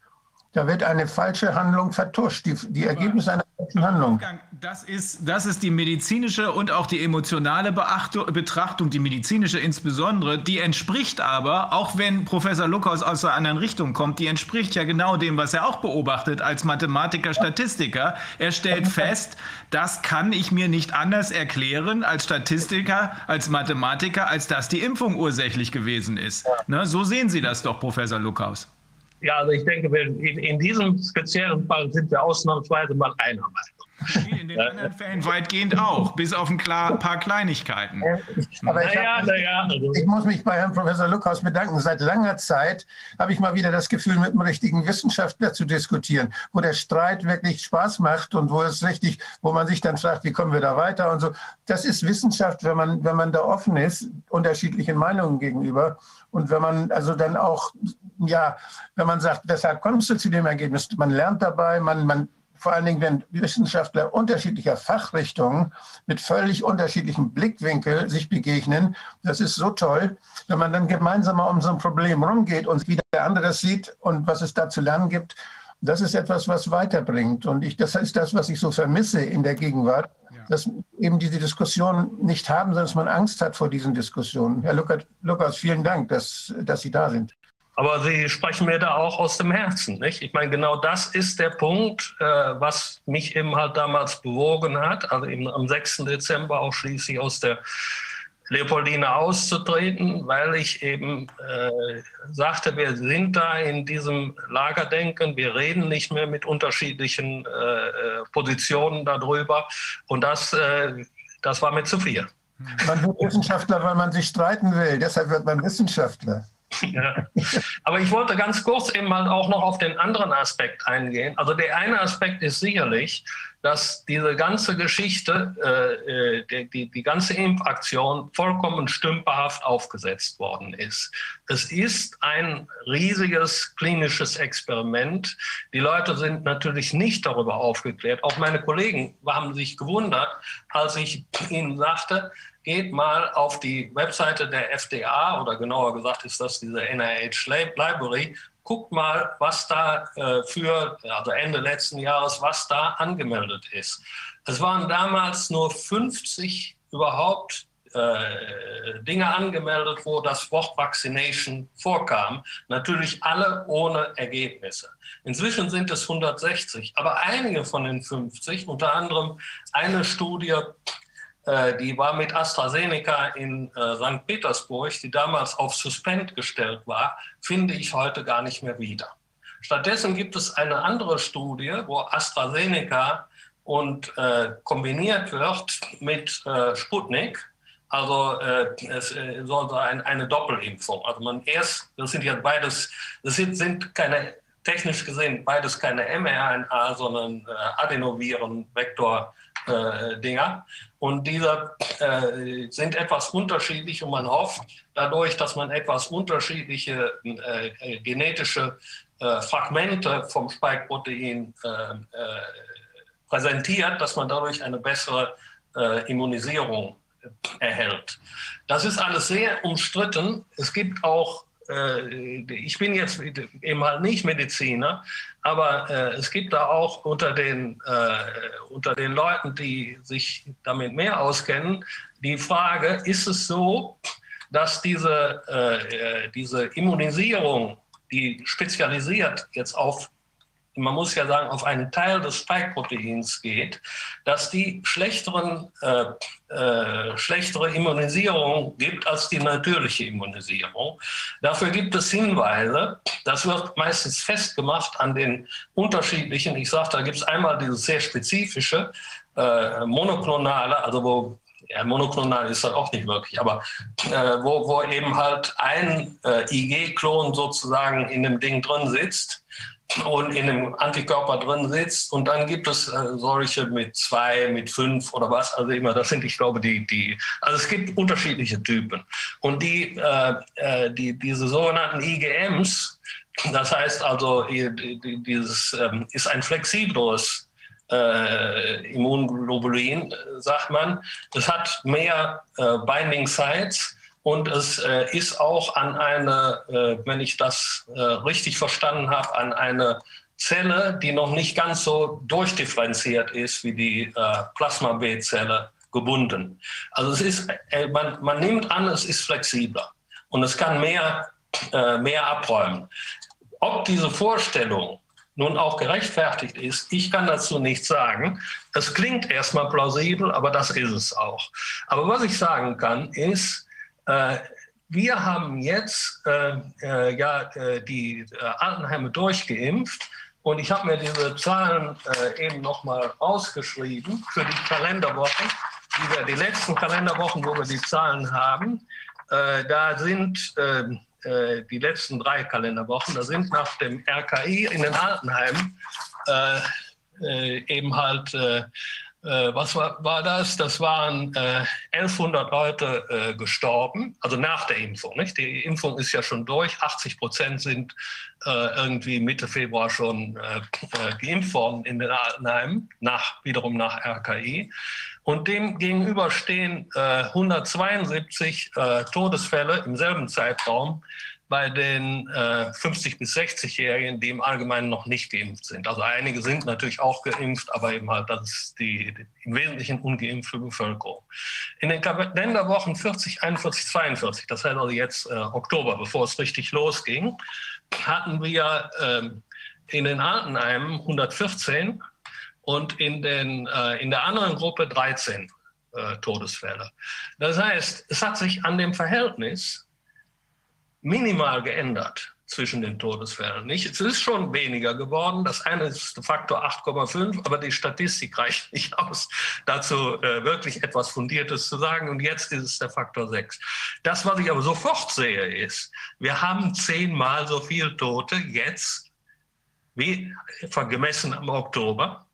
Da wird eine falsche Handlung vertuscht, die, die Ergebnisse einer falschen Handlung. Das ist, das ist die medizinische und auch die emotionale Beachtung, Betrachtung, die medizinische insbesondere, die entspricht aber, auch wenn Professor Lukas aus einer anderen Richtung kommt, die entspricht ja genau dem, was er auch beobachtet als Mathematiker, Statistiker. Er stellt fest, das kann ich mir nicht anders erklären als Statistiker, als Mathematiker, als dass die Impfung ursächlich gewesen ist. Ne, so sehen Sie das doch, Professor Lukaus. Ja, also ich denke, in, in diesem speziellen Fall sind wir ausnahmsweise mal einer Meinung. In den anderen Fällen weitgehend auch, bis auf ein paar Kleinigkeiten. Aber ich, naja, naja, also. ich muss mich bei Herrn Professor Luckhaus bedanken. Seit langer Zeit habe ich mal wieder das Gefühl, mit einem richtigen Wissenschaftler zu diskutieren, wo der Streit wirklich Spaß macht und wo es richtig, wo man sich dann fragt, wie kommen wir da weiter und so. Das ist Wissenschaft, wenn man, wenn man da offen ist, unterschiedlichen Meinungen gegenüber. Und wenn man also dann auch, ja, wenn man sagt, weshalb kommst du zu dem Ergebnis? Man lernt dabei, man, man vor allen Dingen, wenn Wissenschaftler unterschiedlicher Fachrichtungen mit völlig unterschiedlichen Blickwinkeln sich begegnen, das ist so toll, wenn man dann gemeinsam um so ein Problem rumgeht und wie der andere es sieht und was es da zu lernen gibt. Das ist etwas, was weiterbringt. Und ich, das ist das, was ich so vermisse in der Gegenwart dass eben diese Diskussion nicht haben, sondern dass man Angst hat vor diesen Diskussionen. Herr Lukas, vielen Dank, dass, dass Sie da sind. Aber Sie sprechen mir da auch aus dem Herzen, nicht? Ich meine, genau das ist der Punkt, äh, was mich eben halt damals bewogen hat, also eben am 6. Dezember auch schließlich aus der Leopoldine auszutreten, weil ich eben äh, sagte, wir sind da in diesem Lagerdenken, wir reden nicht mehr mit unterschiedlichen äh, äh, Positionen darüber und das, äh, das war mir zu viel. Man wird Wissenschaftler, weil man sich streiten will, deshalb wird man Wissenschaftler. Ja. Aber ich wollte ganz kurz eben mal auch noch auf den anderen Aspekt eingehen. Also der eine Aspekt ist sicherlich, dass diese ganze Geschichte, äh, äh die, die, die ganze Impfaktion vollkommen stümperhaft aufgesetzt worden ist. Es ist ein riesiges klinisches Experiment. Die Leute sind natürlich nicht darüber aufgeklärt. Auch meine Kollegen haben sich gewundert, als ich ihnen sagte, geht mal auf die Webseite der FDA oder genauer gesagt ist das diese NIH Library, guckt mal, was da äh, für, also Ende letzten Jahres, was da angemeldet ist. Es waren damals nur 50 überhaupt äh, Dinge angemeldet, wo das Wort Vaccination vorkam. Natürlich alle ohne Ergebnisse. Inzwischen sind es 160, aber einige von den 50, unter anderem eine Studie die war mit AstraZeneca in äh, St. Petersburg, die damals auf Suspend gestellt war, finde ich heute gar nicht mehr wieder. Stattdessen gibt es eine andere Studie, wo AstraZeneca und äh, kombiniert wird mit äh, Sputnik. Also äh, es äh, soll ein, eine Doppelimpfung. Also man erst, das sind ja beides, das sind, sind keine technisch gesehen beides keine mRNA, sondern Adenoviren, Vektor äh. Und diese äh, sind etwas unterschiedlich und man hofft dadurch, dass man etwas unterschiedliche äh, genetische äh, Fragmente vom Spike-Protein äh, äh, präsentiert, dass man dadurch eine bessere Immunisierung erhält. Das ist alles sehr umstritten. Es gibt auch äh, ich bin jetzt eben halt nicht Mediziner, aber äh, es gibt da auch unter den, äh, unter den Leuten, die sich damit mehr auskennen, die Frage, ist es so, dass diese, äh, diese Immunisierung, die spezialisiert jetzt auf man muss ja sagen, auf einen Teil des Spike-Proteins geht, dass die schlechteren, äh, äh, schlechtere Immunisierung gibt als die natürliche Immunisierung. Dafür gibt es Hinweise. Das wird meistens festgemacht an den unterschiedlichen, ich sage, da gibt es einmal dieses sehr spezifische, äh, monoklonale, also wo ja, monoklonal ist das auch nicht wirklich, aber äh, wo, wo eben halt ein äh, IG-Klon sozusagen in dem Ding drin sitzt und in dem Antikörper drin sitzt. Und dann gibt es äh, solche mit zwei, mit fünf oder was. Also immer, das sind, ich glaube, die, die, also es gibt unterschiedliche Typen. Und die, äh, äh die diese sogenannten IgMs, das heißt also, dieses ähm, ist ein flexibleres äh, Immunglobulin, sagt man. Es hat mehr äh, Binding Sites und es äh, ist auch an eine, äh, wenn ich das äh, richtig verstanden habe, an eine Zelle, die noch nicht ganz so durchdifferenziert ist wie die äh, Plasma-B-Zelle gebunden. Also es ist, äh, man, man, nimmt an, es ist flexibler und es kann mehr, äh, mehr abräumen. Ob diese Vorstellung nun auch gerechtfertigt ist, ich kann dazu nichts sagen. Es klingt erstmal plausibel, aber das ist es auch. Aber was ich sagen kann, ist, wir haben jetzt äh, äh, ja, die Altenheime durchgeimpft und ich habe mir diese Zahlen eben nochmal ausgeschrieben für die Kalenderwochen, die, wir, die letzten Kalenderwochen, wo wir die Zahlen haben. da sind ähm, die letzten drei Kalenderwochen, da sind nach dem RKI in den Altenheimen eben halt äh, was war, war, das? Das waren äh, 1100 Leute äh, gestorben, also nach der Impfung. Nicht? Die Impfung ist ja schon durch. 80 Prozent sind äh, irgendwie Mitte Februar schon äh, äh, geimpft worden in den Altenheimen, nach, wiederum nach RKI. Und dem gegenüber stehen 172 Todesfälle im selben Zeitraum bei den äh, 50- bis 60-Jährigen, die im Allgemeinen noch nicht geimpft sind. Also einige sind natürlich auch geimpft, aber eben halt, das ist die, die im Wesentlichen ungeimpfte Bevölkerung. In den Kalenderwochen 40, 41, 42, das heißt also jetzt äh, Oktober, bevor es richtig losging, hatten wir äh, in den Altenheimen 114 und in, den, äh, in der anderen Gruppe 13 äh, Todesfälle. Das heißt, es hat sich an dem Verhältnis minimal geändert zwischen den Todesfällen. Nicht? Es ist schon weniger geworden. Das eine ist Faktor 8,5, aber die Statistik reicht nicht aus, dazu äh, wirklich etwas Fundiertes zu sagen. Und jetzt ist es der Faktor 6. Das, was ich aber sofort sehe, ist, wir haben zehnmal so viele Tote jetzt, wie gemessen im Oktober.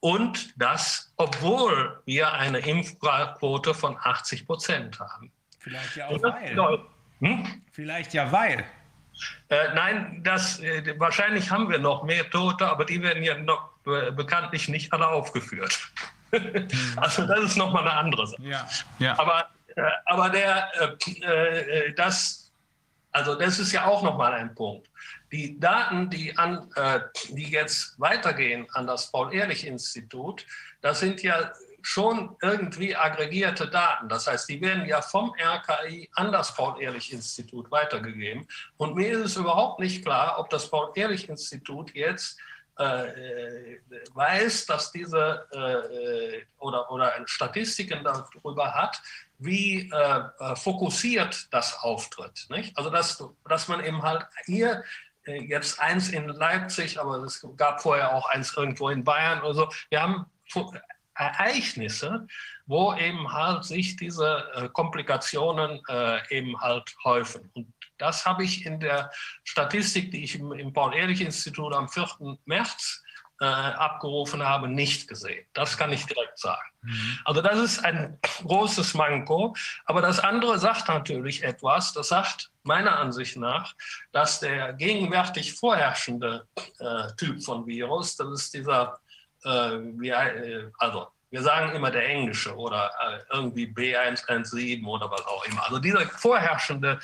Und das, obwohl wir eine Impfquote von 80 Prozent haben. Vielleicht ja auch weil. Hm? Vielleicht ja weil. Äh, nein, das, äh, wahrscheinlich haben wir noch mehr Tote, aber die werden ja noch äh, bekanntlich nicht alle aufgeführt. Also das ist nochmal eine andere Sache. Ja, ja. Aber, äh, aber der, äh, äh, das, also das ist ja auch nochmal ein Punkt. Die Daten, die, an, die jetzt weitergehen an das Paul-Ehrlich-Institut, das sind ja schon irgendwie aggregierte Daten. Das heißt, die werden ja vom RKI an das Paul-Ehrlich-Institut weitergegeben. Und mir ist es überhaupt nicht klar, ob das Paul-Ehrlich-Institut jetzt äh, weiß, dass diese äh, oder, oder Statistiken darüber hat, wie äh, äh fokussiert das auftritt. Nicht? Also, dass, dass man eben halt hier äh, jetzt eins in Leipzig, aber es gab vorher auch eins irgendwo in Bayern oder so. Wir haben Ereignisse, wo eben halt sich diese äh, Komplikationen äh, eben halt häufen. Und das habe ich in der Statistik, die ich im, im Paul-Ehrlich-Institut am 4. März äh, abgerufen habe, nicht gesehen. Das kann ich direkt sagen. Mhm. Also das ist ein großes Manko. Aber das andere sagt natürlich etwas. Das sagt meiner Ansicht nach, dass der gegenwärtig vorherrschende äh, Typ von Virus, das ist dieser äh, wie, äh, also wir sagen immer der englische oder äh, irgendwie B117 oder was auch immer. Also dieser vorherrschende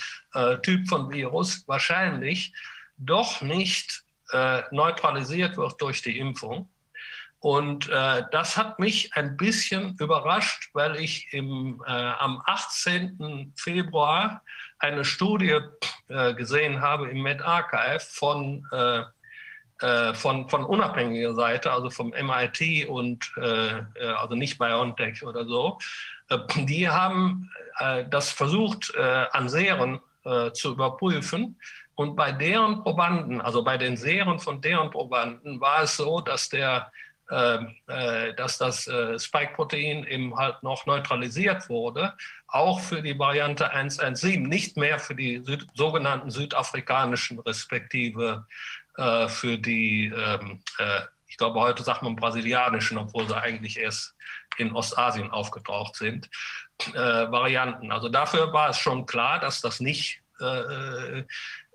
Typ von Virus wahrscheinlich doch nicht neutralisiert wird durch die Impfung Und äh, das hat mich ein bisschen überrascht, weil ich im, äh, am 18. Februar eine Studie äh, gesehen habe im MedArchive von, äh, äh, von, von unabhängiger Seite, also vom MIT und äh, also nicht BioNTech oder so. die haben das versucht, an Serien zu überprüfen. Und bei deren Probanden, also bei den Serien von deren Probanden, war es so, dass der ähm, äh, dass das äh, Spike-Protein eben halt noch neutralisiert wurde, auch für die Variante 117, nicht mehr für die sogenannten südafrikanischen, respektive äh, für die, ähm, ich glaube heute sagt man brasilianischen, obwohl sie eigentlich erst in Ostasien aufgetaucht sind, Varianten. Also dafür war es schon klar, dass das nicht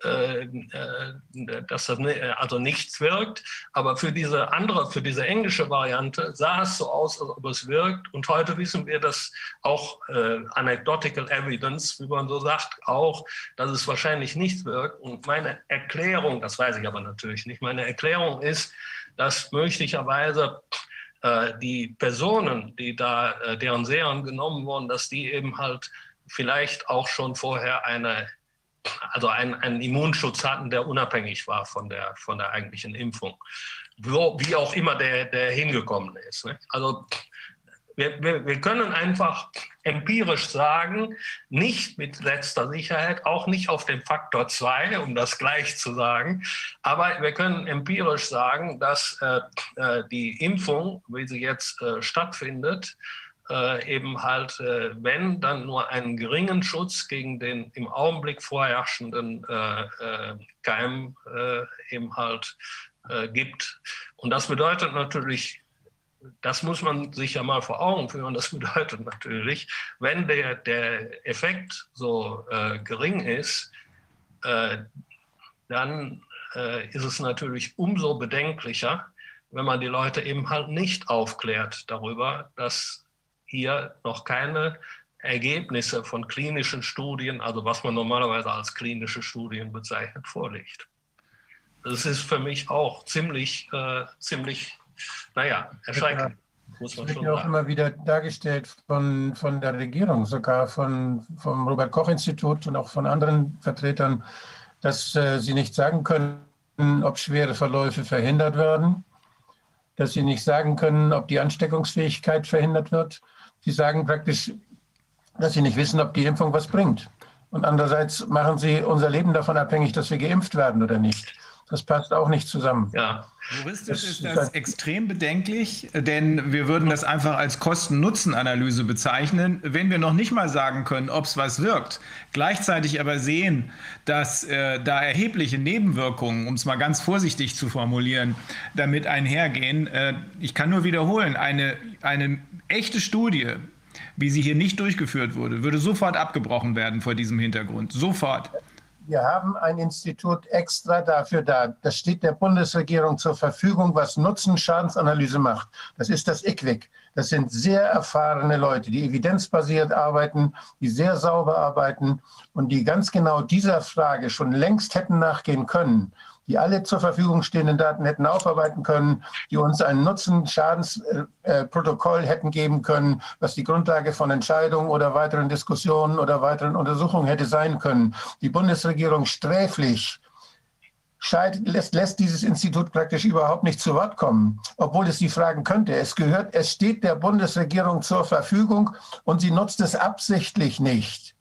äh, äh, dass das also nichts wirkt. Aber für diese andere, für diese englische Variante sah es so aus, als ob es wirkt. Und heute wissen wir, dass auch äh, anecdotal evidence, wie man so sagt, auch, dass es wahrscheinlich nicht wirkt. Und meine Erklärung, das weiß ich aber natürlich nicht, meine Erklärung ist, dass möglicherweise die Personen, die da, deren Serien genommen wurden, dass die eben halt vielleicht auch schon vorher eine also einen, einen Immunschutz hatten, der unabhängig war von der, von der eigentlichen Impfung. Wo, wie auch immer der, der hingekommen ist. Ne? Also wir, wir, wir können einfach empirisch sagen, nicht mit letzter Sicherheit, auch nicht auf dem Faktor 2, um das gleich zu sagen, aber wir können empirisch sagen, dass äh, äh die Impfung, wie sie jetzt äh, stattfindet, äh, eben halt, äh, wenn, dann nur einen geringen Schutz gegen den im Augenblick vorherrschenden äh, äh Keim äh, eben halt äh, gibt. Und das bedeutet natürlich, das muss man sich ja mal vor Augen führen, das bedeutet natürlich, wenn der, der Effekt so gering ist, dann ist es natürlich umso bedenklicher, wenn man die Leute eben halt nicht aufklärt darüber, dass hier noch keine Ergebnisse von klinischen Studien, also was man normalerweise als klinische Studien bezeichnet, vorliegt. Das ist für mich auch ziemlich, äh, ziemlich, naja, erschreckend. Muss man das wird ja auch immer wieder dargestellt von, von der Regierung, sogar von, vom Robert-Koch-Institut und auch von anderen Vertretern, dass äh, sie nicht sagen können, ob schwere Verläufe verhindert werden, dass sie nicht sagen können, ob die Ansteckungsfähigkeit verhindert wird Sie sagen praktisch, dass Sie nicht wissen, ob die Impfung was bringt. Und andererseits machen Sie unser Leben davon abhängig, dass wir geimpft werden oder nicht. Das passt auch nicht zusammen. Ja. Juristisch ist das extrem bedenklich, denn wir würden das einfach als Kosten-Nutzen-Analyse bezeichnen, wenn wir noch nicht mal sagen können, ob es was wirkt. Gleichzeitig aber sehen, dass äh, da erhebliche Nebenwirkungen, um es mal ganz vorsichtig zu formulieren, damit einhergehen. Äh, ich kann nur wiederholen, eine, eine echte Studie, wie sie hier nicht durchgeführt wurde, würde sofort abgebrochen werden vor diesem Hintergrund. Sofort. Wir haben ein Institut extra dafür da. Das steht der Bundesregierung zur Verfügung, was Nutzen-Schadensanalyse macht. Das ist das IQWIC. Das sind sehr erfahrene Leute, die evidenzbasiert arbeiten, die sehr sauber arbeiten und die ganz genau dieser Frage schon längst hätten nachgehen können die alle zur Verfügung stehenden Daten hätten aufarbeiten können, die uns ein Nutzen-Schadensprotokoll hätten geben können, was die Grundlage von Entscheidungen oder weiteren Diskussionen oder weiteren Untersuchungen hätte sein können. Die Bundesregierung sträflich lässt, lässt dieses Institut praktisch überhaupt nicht zu Wort kommen, obwohl es die fragen könnte. Es gehört, es steht der Bundesregierung zur Verfügung und sie nutzt es absichtlich nicht.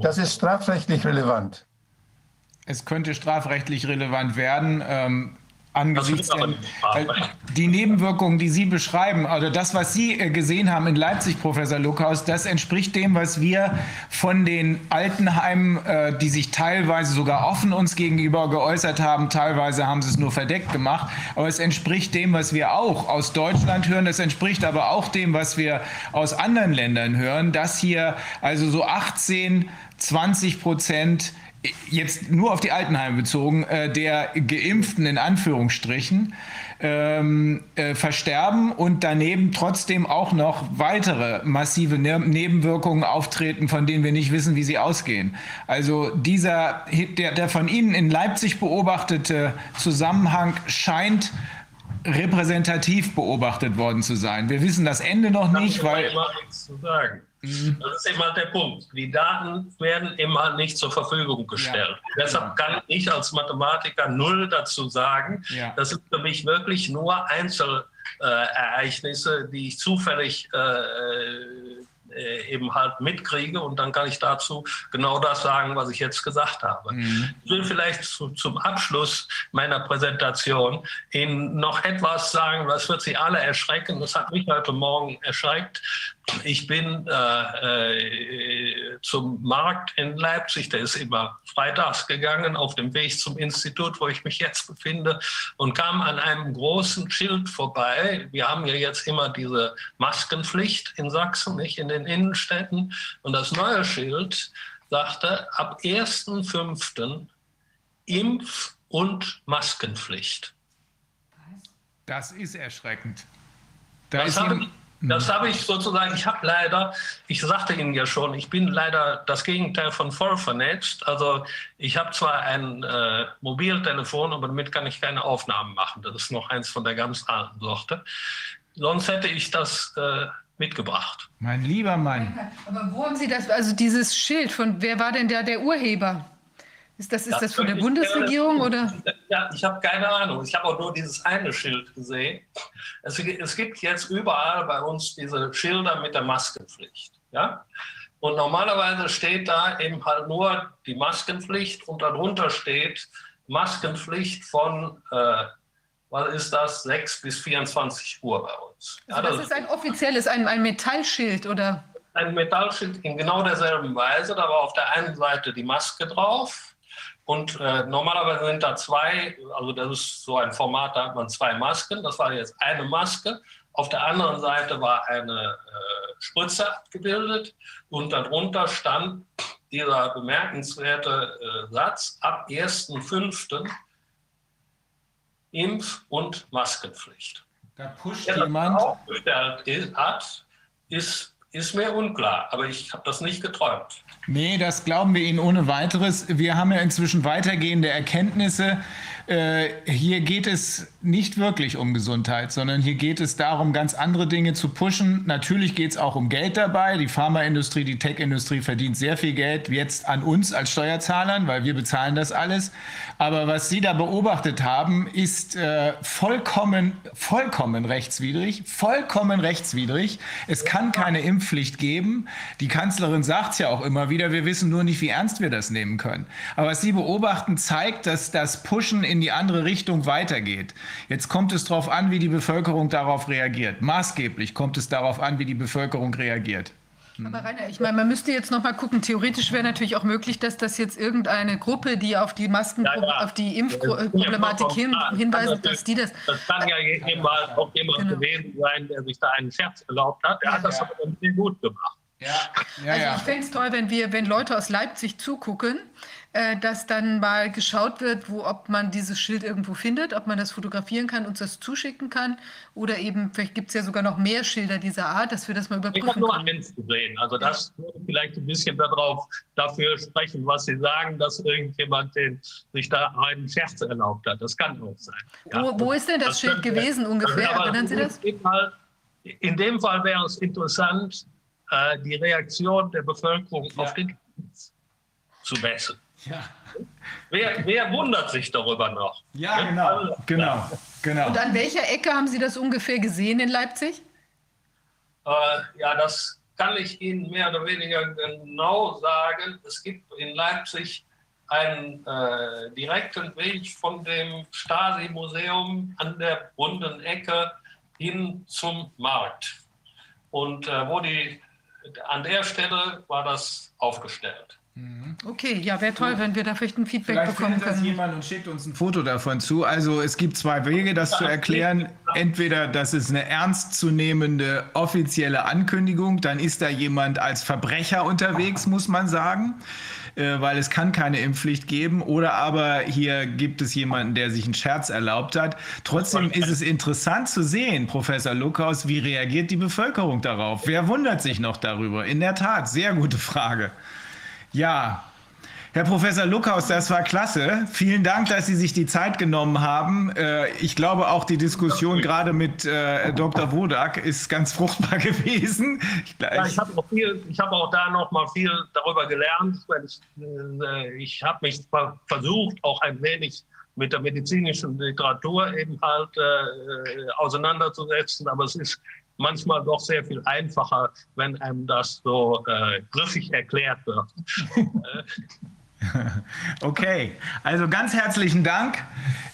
Das ist strafrechtlich relevant es könnte strafrechtlich relevant werden. Ähm, angesichts der, äh, die Nebenwirkungen, die Sie beschreiben, also das, was Sie äh, gesehen haben in Leipzig, Professor Luckhaus, das entspricht dem, was wir von den Altenheimen, äh, die sich teilweise sogar offen uns gegenüber geäußert haben, teilweise haben sie es nur verdeckt gemacht, aber es entspricht dem, was wir auch aus Deutschland hören, es entspricht aber auch dem, was wir aus anderen Ländern hören, dass hier also so 18, 20 Prozent jetzt nur auf die Altenheime bezogen, äh, der Geimpften in Anführungsstrichen ähm, äh, versterben und daneben trotzdem auch noch weitere massive ne Nebenwirkungen auftreten, von denen wir nicht wissen, wie sie ausgehen. Also dieser, der, der von Ihnen in Leipzig beobachtete Zusammenhang scheint repräsentativ beobachtet worden zu sein. Wir wissen das Ende noch nicht, weil. Zu sagen. Mhm. Das ist immer der Punkt. Die Daten werden immer nicht zur Verfügung gestellt. Ja. Deshalb kann ich als Mathematiker null dazu sagen. Ja. Das sind für mich wirklich nur Einzelereignisse, die ich zufällig äh, äh, eben halt mitkriege und dann kann ich dazu genau das sagen, was ich jetzt gesagt habe. Mhm. Ich will vielleicht zu, zum Abschluss meiner Präsentation Ihnen noch etwas sagen, was wird Sie alle erschrecken. Das hat mich heute Morgen erschreckt. Ich bin äh, äh, zum Markt in Leipzig, der ist immer freitags gegangen, auf dem Weg zum Institut, wo ich mich jetzt befinde, und kam an einem großen Schild vorbei. Wir haben ja jetzt immer diese Maskenpflicht in Sachsen, nicht in den Innenstädten. Und das neue Schild sagte, ab 1.5. Impf- und Maskenpflicht. Das ist erschreckend. Da das ist habe das habe ich sozusagen, ich habe leider, ich sagte Ihnen ja schon, ich bin leider das Gegenteil von voll vernetzt. Also ich habe zwar ein äh, Mobiltelefon, aber damit kann ich keine Aufnahmen machen. Das ist noch eins von der ganz alten Sorte. Sonst hätte ich das äh, mitgebracht. Mein lieber Mann. Aber wo haben Sie das, also dieses Schild, von wer war denn der, der Urheber? Ist das, ist das, das von der Bundesregierung oder? Ja, ich habe keine Ahnung. Ich habe auch nur dieses eine Schild gesehen. Es, es, gibt jetzt überall bei uns diese Schilder mit der Maskenpflicht. Ja? Und normalerweise steht da eben halt nur die Maskenpflicht und darunter steht Maskenpflicht von, äh, was ist das, 6 bis 24 Uhr bei uns. Also das, das ist ein offizielles, ein, ein Metallschild oder? Ein Metallschild in genau derselben Weise. Da war auf der einen Seite die Maske drauf und äh, normalerweise sind da zwei, also das ist so ein Format, da hat man zwei Masken. Das war jetzt eine Maske. Auf der anderen Seite war eine äh, Spritze abgebildet und darunter stand dieser bemerkenswerte äh, Satz, ab 1.5. Impf- und Maskenpflicht. Da pusht Wer jemand. Aufgestellt hat, ist, ist mir unklar, aber ich habe das nicht geträumt. Nee, das glauben wir Ihnen ohne weiteres. Wir haben ja inzwischen weitergehende Erkenntnisse. Äh, hier geht es nicht wirklich um Gesundheit, sondern hier geht es darum, ganz andere Dinge zu pushen. Natürlich geht es auch um Geld dabei. Die Pharmaindustrie, die Tech-Industrie verdient sehr viel Geld jetzt an uns als Steuerzahlern, weil wir bezahlen das alles. Aber was Sie da beobachtet haben, ist äh, vollkommen, vollkommen rechtswidrig, vollkommen rechtswidrig. Es kann keine Impfpflicht geben. Die Kanzlerin sagt es ja auch immer wieder, wir wissen nur nicht, wie ernst wir das nehmen können. Aber was Sie beobachten, zeigt, dass das Pushen in die andere Richtung weitergeht. Jetzt kommt es darauf an, wie die Bevölkerung darauf reagiert. Maßgeblich kommt es darauf an, wie die Bevölkerung reagiert. Aber Rainer, ich meine, man müsste jetzt noch mal gucken. Theoretisch wäre natürlich auch möglich, dass das jetzt irgendeine Gruppe, die auf die Masken, ja, ja. auf die Impfproblematik hin, hinweist, dass die das. Das kann ja eben auch jemand genau. gewesen sein, der sich da einen Scherz erlaubt hat. Er hat das aber sehr gut gemacht. Ja. also ich fände es toll, wenn wir, wenn Leute aus Leipzig zugucken, äh, dass dann mal geschaut wird, wo, ob man dieses Schild irgendwo findet, ob man das fotografieren kann, uns das zuschicken kann oder eben, vielleicht gibt es ja sogar noch mehr Schilder dieser Art, dass wir das mal überprüfen Ich habe nur eins gesehen, also das würde vielleicht ein bisschen darauf, dafür sprechen, was Sie sagen, dass irgendjemand den, sich da einen Scherz erlaubt hat. Das kann auch sein. Ja. Wo, wo, ist denn das, das Schild gewesen ungefähr? Erinnern Sie das? In dem Fall wäre es interessant, äh, die Reaktion der Bevölkerung ja. auf den zu messen. Ja. Wer, wer, wundert sich darüber noch? Ja, genau, genau, genau. Und an welcher Ecke haben Sie das ungefähr gesehen in Leipzig? Äh, ja, das kann ich Ihnen mehr oder weniger genau sagen. Es gibt in Leipzig einen äh, direkten Weg von dem Stasi-Museum an der runden Ecke hin zum Markt. Und äh, wo die, an der Stelle war das aufgestellt. Mhm. Okay, ja, wäre toll, wenn wir da vielleicht ein Feedback vielleicht bekommen können. Das jemand und schickt uns ein Foto davon zu. Also es gibt zwei Wege, das zu erklären. Entweder das ist eine ernstzunehmende offizielle Ankündigung, dann ist da jemand als Verbrecher unterwegs, muss man sagen, äh, weil es kann keine Impfpflicht geben. Oder aber hier gibt es jemanden, der sich einen Scherz erlaubt hat. Trotzdem ist es interessant zu sehen, Professor Lukaus, wie reagiert die Bevölkerung darauf? Wer wundert sich noch darüber? In der Tat, sehr gute Frage. Ja, Herr Professor Luckhaus, das war klasse. Vielen Dank, dass Sie sich die Zeit genommen haben. Äh, ich glaube, auch die Diskussion gerade mit äh, Dr. Wodak ist ganz fruchtbar gewesen. Ich, ja, ich habe auch, hab auch, da noch mal viel darüber gelernt. Ich, äh, ich habe mich versucht, auch ein wenig mit der medizinischen Literatur eben halt äh, auseinanderzusetzen, aber es ist manchmal doch sehr viel einfacher, wenn einem das so äh, griffig erklärt wird. Okay, also ganz herzlichen Dank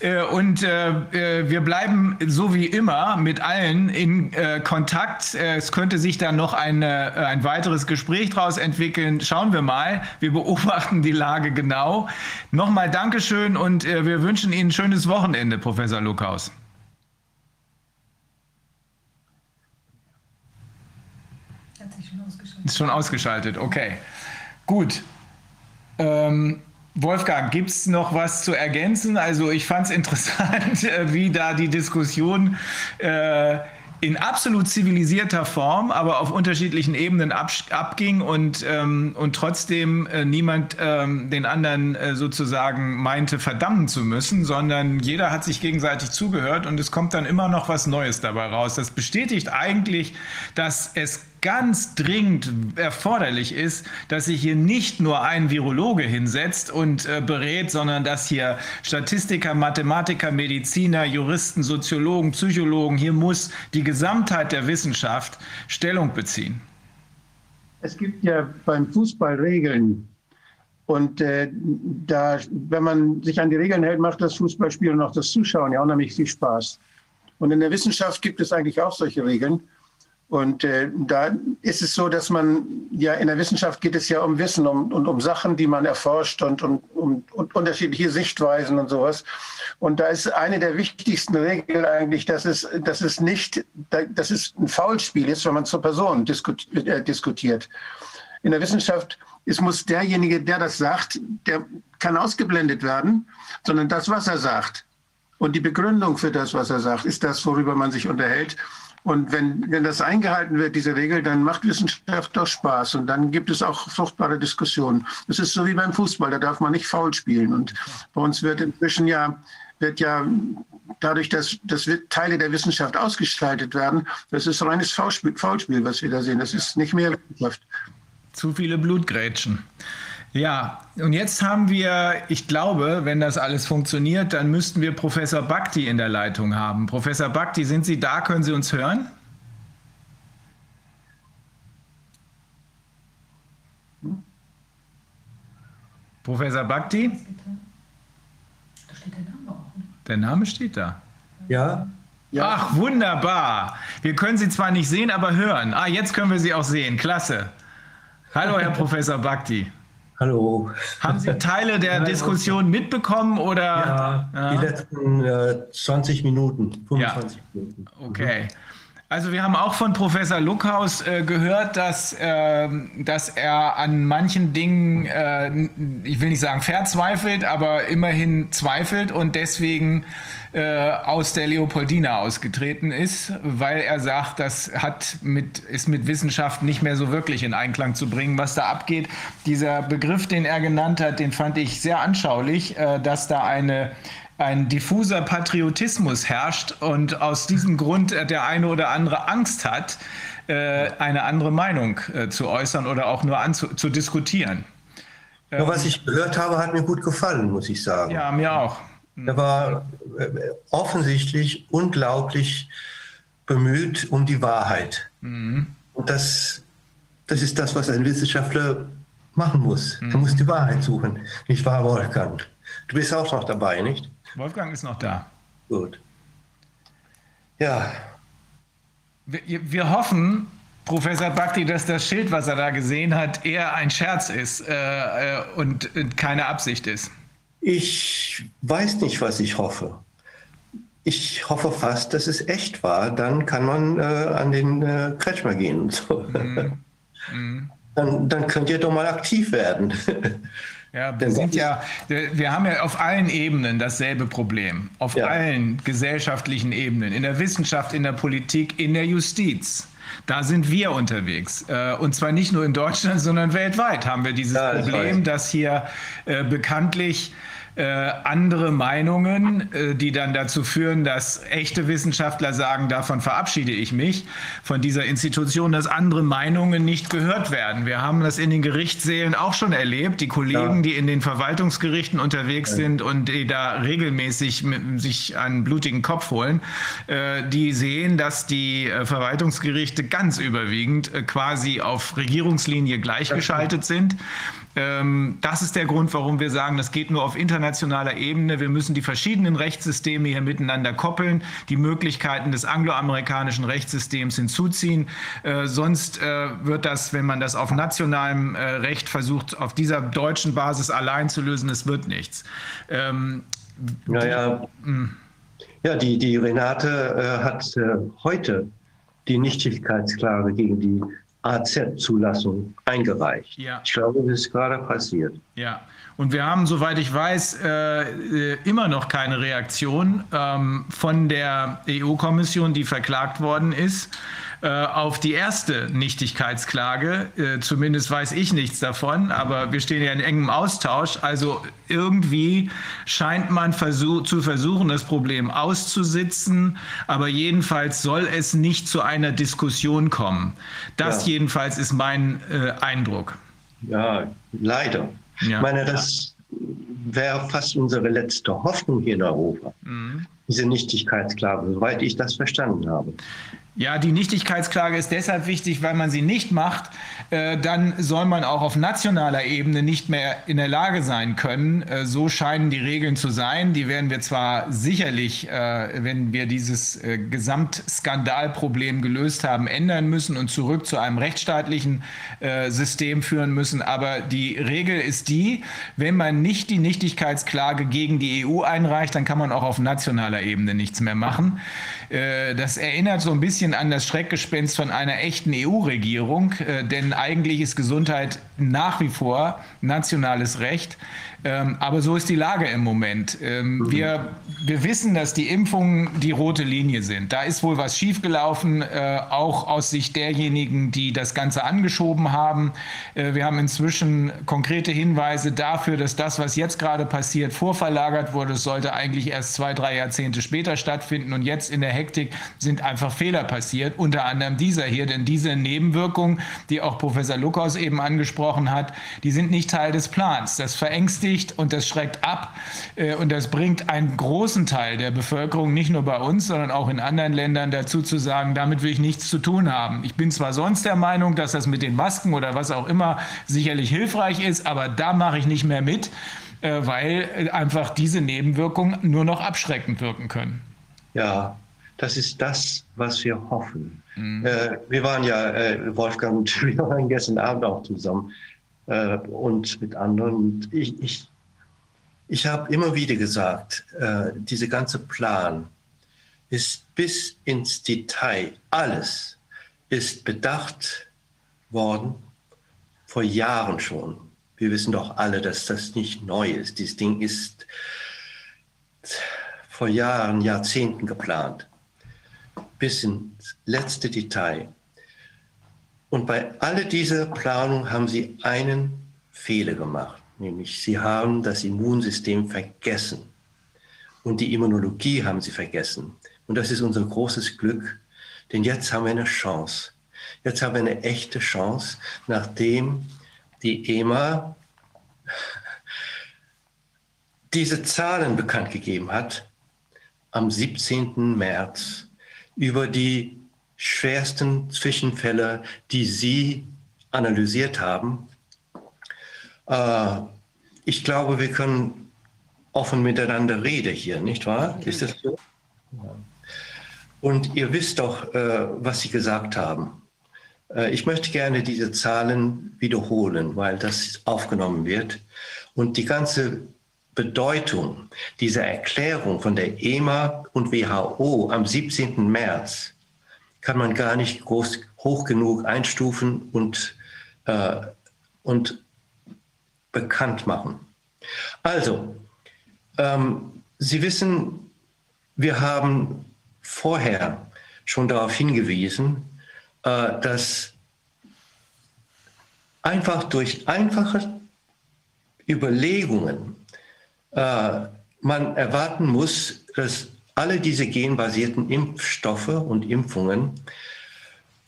äh, und äh, wir bleiben so wie immer mit allen in äh, Kontakt. Es könnte sich dann noch eine, ein weiteres Gespräch daraus entwickeln. Schauen wir mal. Wir beobachten die Lage genau. Nochmal Dankeschön und wir wünschen Ihnen ein schönes Wochenende, Professor Lukaus. Ist schon ausgeschaltet, okay. Gut. Ähm, Wolfgang, gibt es noch was zu ergänzen? Also ich fand es interessant, wie da die Diskussion äh, in absolut zivilisierter Form, aber auf unterschiedlichen Ebenen ab, abging und, ähm, und trotzdem äh, niemand ähm, den anderen äh, sozusagen meinte verdammen zu müssen, sondern jeder hat sich gegenseitig zugehört und es kommt dann immer noch was Neues dabei raus. Das bestätigt eigentlich, dass es ganz dringend erforderlich ist, dass sich hier nicht nur ein Virologe hinsetzt und äh, berät, sondern dass hier Statistiker, Mathematiker, Mediziner, Juristen, Soziologen, Psychologen, hier muss die Gesamtheit der Wissenschaft Stellung beziehen. Es gibt ja beim Fußball Regeln. Und äh, da, wenn man sich an die Regeln hält, macht das Fußballspiel und auch das Zuschauen ja unheimlich viel Spaß. Und in der Wissenschaft gibt es eigentlich auch solche Regeln. Und äh, da ist es so, dass man ja in der Wissenschaft geht es ja um Wissen und um, um Sachen, die man erforscht und um, um, um, unterschiedliche Sichtweisen und sowas. Und da ist eine der wichtigsten Regeln eigentlich, dass es, dass es nicht, dass es ein Faulspiel ist, wenn man zur Person äh, diskutiert. In der Wissenschaft es muss derjenige, der das sagt, der kann ausgeblendet werden, sondern das, was er sagt und die Begründung für das, was er sagt, ist das, worüber man sich unterhält. Und wenn, wenn das eingehalten wird, diese Regel, dann macht Wissenschaft doch Spaß und dann gibt es auch fruchtbare Diskussionen. Das ist so wie beim Fußball, da darf man nicht faul spielen. Und bei uns wird inzwischen ja, wird ja dadurch, dass, dass Teile der Wissenschaft ausgestaltet werden, das ist reines Faulspiel, Faulspiel, was wir da sehen. Das ist nicht mehr Wissenschaft. Zu viele Blutgrätschen. Ja, und jetzt haben wir, ich glaube, wenn das alles funktioniert, dann müssten wir Professor Bhakti in der Leitung haben. Professor Bhakti, sind Sie da? Können Sie uns hören? Professor Bhakti? Da steht der Name auch. Ne? Der Name steht da. Ja. ja. Ach, wunderbar. Wir können Sie zwar nicht sehen, aber hören. Ah, jetzt können wir Sie auch sehen. Klasse. Hallo, Herr Professor Bhakti. Hallo. Haben Sie Teile der Diskussion mitbekommen oder? Ja, ja. die letzten äh, 20 Minuten, 25 ja. Minuten. Okay. Also wir haben auch von Professor Luckhaus äh, gehört, dass, äh, dass er an manchen Dingen, äh, ich will nicht sagen verzweifelt, aber immerhin zweifelt und deswegen äh, aus der Leopoldina ausgetreten ist, weil er sagt, das hat mit, ist mit Wissenschaft nicht mehr so wirklich in Einklang zu bringen, was da abgeht. Dieser Begriff, den er genannt hat, den fand ich sehr anschaulich, äh, dass da eine ein diffuser Patriotismus herrscht und aus diesem Grund der eine oder andere Angst hat, äh, eine andere Meinung äh, zu äußern oder auch nur anzu zu diskutieren. Ja, was ich gehört habe, hat mir gut gefallen, muss ich sagen. Ja, mir auch. Er war äh, offensichtlich unglaublich bemüht um die Wahrheit. Mhm. Und das, das ist das, was ein Wissenschaftler machen muss. Mhm. Er muss die Wahrheit suchen. Nicht wahr, Wolfgang? Du bist auch noch dabei, nicht? Wolfgang ist noch da. Gut. Ja. Wir, wir hoffen, Professor Bhakti, dass das Schild, was er da gesehen hat, eher ein Scherz ist äh, äh und keine Absicht ist. Ich weiß nicht, was ich hoffe. Ich hoffe fast, dass es echt war. Dann kann man äh, an den äh, Kretschmer gehen und so. Mm. Mm. Dann, dann könnt ihr doch mal aktiv werden. Ja, wir sind ja, wir haben ja auf allen Ebenen dasselbe Problem. Auf ja. allen gesellschaftlichen Ebenen. In der Wissenschaft, in der Politik, in der Justiz. Da sind wir unterwegs. Äh, und zwar nicht nur in Deutschland, sondern weltweit haben wir dieses ja, das Problem, dass hier äh, bekanntlich äh, andere Meinungen, äh, die dann dazu führen, dass echte Wissenschaftler sagen, davon verabschiede ich mich, von dieser Institution, dass andere Meinungen nicht gehört werden. Wir haben das in den Gerichtssälen auch schon erlebt. Die Kollegen, ja. die in den Verwaltungsgerichten unterwegs ja. sind und die da regelmäßig sich einen blutigen Kopf holen, äh, die sehen, dass die Verwaltungsgerichte ganz überwiegend quasi auf Regierungslinie gleichgeschaltet sind. Ähm, das ist der Grund, warum wir sagen, das geht nur auf internationaler Ebene. Wir müssen die verschiedenen Rechtssysteme hier miteinander koppeln, die Möglichkeiten des angloamerikanischen Rechtssystems hinzuziehen. Äh, sonst äh, wird das, wenn man das auf nationalem äh, Recht versucht, auf dieser deutschen Basis allein zu lösen, es wird nichts. Ähm, naja, hm. ja, die, die Renate hat heute die Nichtigkeitsklage gegen die AZ-Zulassung eingereicht. Ja. Ich glaube, das ist gerade passiert. Ja, und wir haben, soweit ich weiß, äh, immer noch keine Reaktion ähm, von der EU-Kommission, die verklagt worden ist. Äh, auf die erste Nichtigkeitsklage. Äh, zumindest weiß ich nichts davon, aber wir stehen ja in engem Austausch. Also irgendwie scheint man versuch, zu versuchen, das Problem auszusitzen, aber jedenfalls soll es nicht zu einer Diskussion kommen. Das ja. jedenfalls ist mein äh, Eindruck. Ja, leider. Ja. Ich meine, das wäre fast unsere letzte Hoffnung hier in Europa. Mhm. Diese Nichtigkeitsklage, soweit ich das verstanden habe. Ja, die Nichtigkeitsklage ist deshalb wichtig, weil man sie nicht macht, äh, dann soll man auch auf nationaler Ebene nicht mehr in der Lage sein können. Äh, so scheinen die Regeln zu sein. Die werden wir zwar sicherlich, äh, wenn wir dieses äh, Gesamtskandalproblem gelöst haben, ändern müssen und zurück zu einem rechtsstaatlichen äh, System führen müssen. Aber die Regel ist die, wenn man nicht die Nichtigkeitsklage gegen die EU einreicht, dann kann man auch auf nationaler Ebene nichts mehr machen. Äh, das erinnert so ein bisschen an das Schreckgespenst von einer echten EU-Regierung, äh, denn eigentlich ist Gesundheit nach wie vor nationales Recht. Ähm, aber so ist die Lage im Moment. Ähm, mhm. wir, wir wissen, dass die Impfungen die rote Linie sind. Da ist wohl was schiefgelaufen, äh, auch aus Sicht derjenigen, die das Ganze angeschoben haben. Wir haben inzwischen konkrete Hinweise dafür, dass das, was jetzt gerade passiert, vorverlagert wurde. Es sollte eigentlich erst zwei, drei Jahrzehnte später stattfinden. Und jetzt in der Hektik sind einfach Fehler passiert, unter anderem dieser hier. Denn diese Nebenwirkungen, die auch Professor Lukas eben angesprochen hat, die sind nicht Teil des Plans. Das verängstigt und das schreckt ab äh, und das bringt einen großen Teil der Bevölkerung, nicht nur bei uns, sondern auch in anderen Ländern dazu zu sagen, damit will ich nichts zu tun haben. Ich bin zwar sonst der Meinung, dass das mit den Masken oder was auch immer sicherlich hilfreich ist, aber da mache ich nicht mehr mit, äh, weil einfach diese Nebenwirkungen nur noch abschreckend wirken können. Ja, das ist das, was wir hoffen. Mhm. Äh, wir waren ja, äh, Wolfgang und wir waren gestern Abend auch zusammen äh, und mit anderen. Und ich, ich, ich habe immer wieder gesagt, äh, dieser ganze Plan ist bis ins Detail, alles ist bedacht worden vor Jahren schon. Wir wissen doch alle, dass das nicht neu ist. Dieses Ding ist vor Jahren, Jahrzehnten geplant, bis ins letzte Detail. Und bei all dieser Planung haben sie einen Fehler gemacht, nämlich sie haben das Immunsystem vergessen. Und die Immunologie haben sie vergessen. Und das ist unser großes Glück, denn jetzt haben wir eine Chance. Jetzt haben wir eine echte Chance, nachdem die EMA diese Zahlen bekannt gegeben hat am 17. März über die schwersten Zwischenfälle, die Sie analysiert haben. Äh, ich glaube, wir können offen miteinander reden hier, nicht wahr? Ist das so? Und ihr wisst doch, äh, was Sie gesagt haben. Äh, ich möchte gerne diese Zahlen wiederholen, weil das aufgenommen wird. Und die ganze Bedeutung dieser Erklärung von der EMA und WHO am 17. März kann man gar nicht groß, hoch genug einstufen und, äh, und bekannt machen. Also, ähm, Sie wissen, wir haben vorher schon darauf hingewiesen, äh, dass einfach durch einfache Überlegungen äh, man erwarten muss, dass alle diese genbasierten Impfstoffe und Impfungen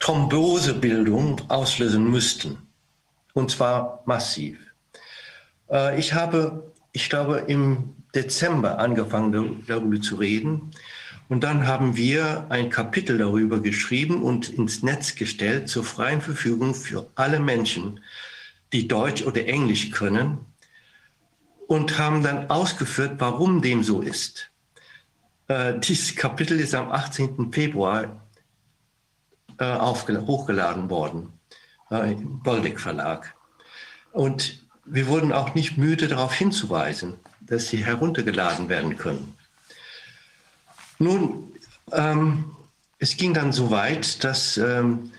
Thrombosebildung auslösen müssten. Und zwar massiv. Äh, ich habe, ich glaube, im Dezember angefangen darüber zu reden. Und dann haben wir ein Kapitel darüber geschrieben und ins Netz gestellt zur freien Verfügung für alle Menschen, die Deutsch oder Englisch können und haben dann ausgeführt, warum dem so ist. Äh, dieses Kapitel ist am 18. Februar äh, hochgeladen worden äh, im Boldeck Verlag. Und wir wurden auch nicht müde darauf hinzuweisen, dass sie heruntergeladen werden können. Nun, ähm, es ging dann so weit, dass ähm,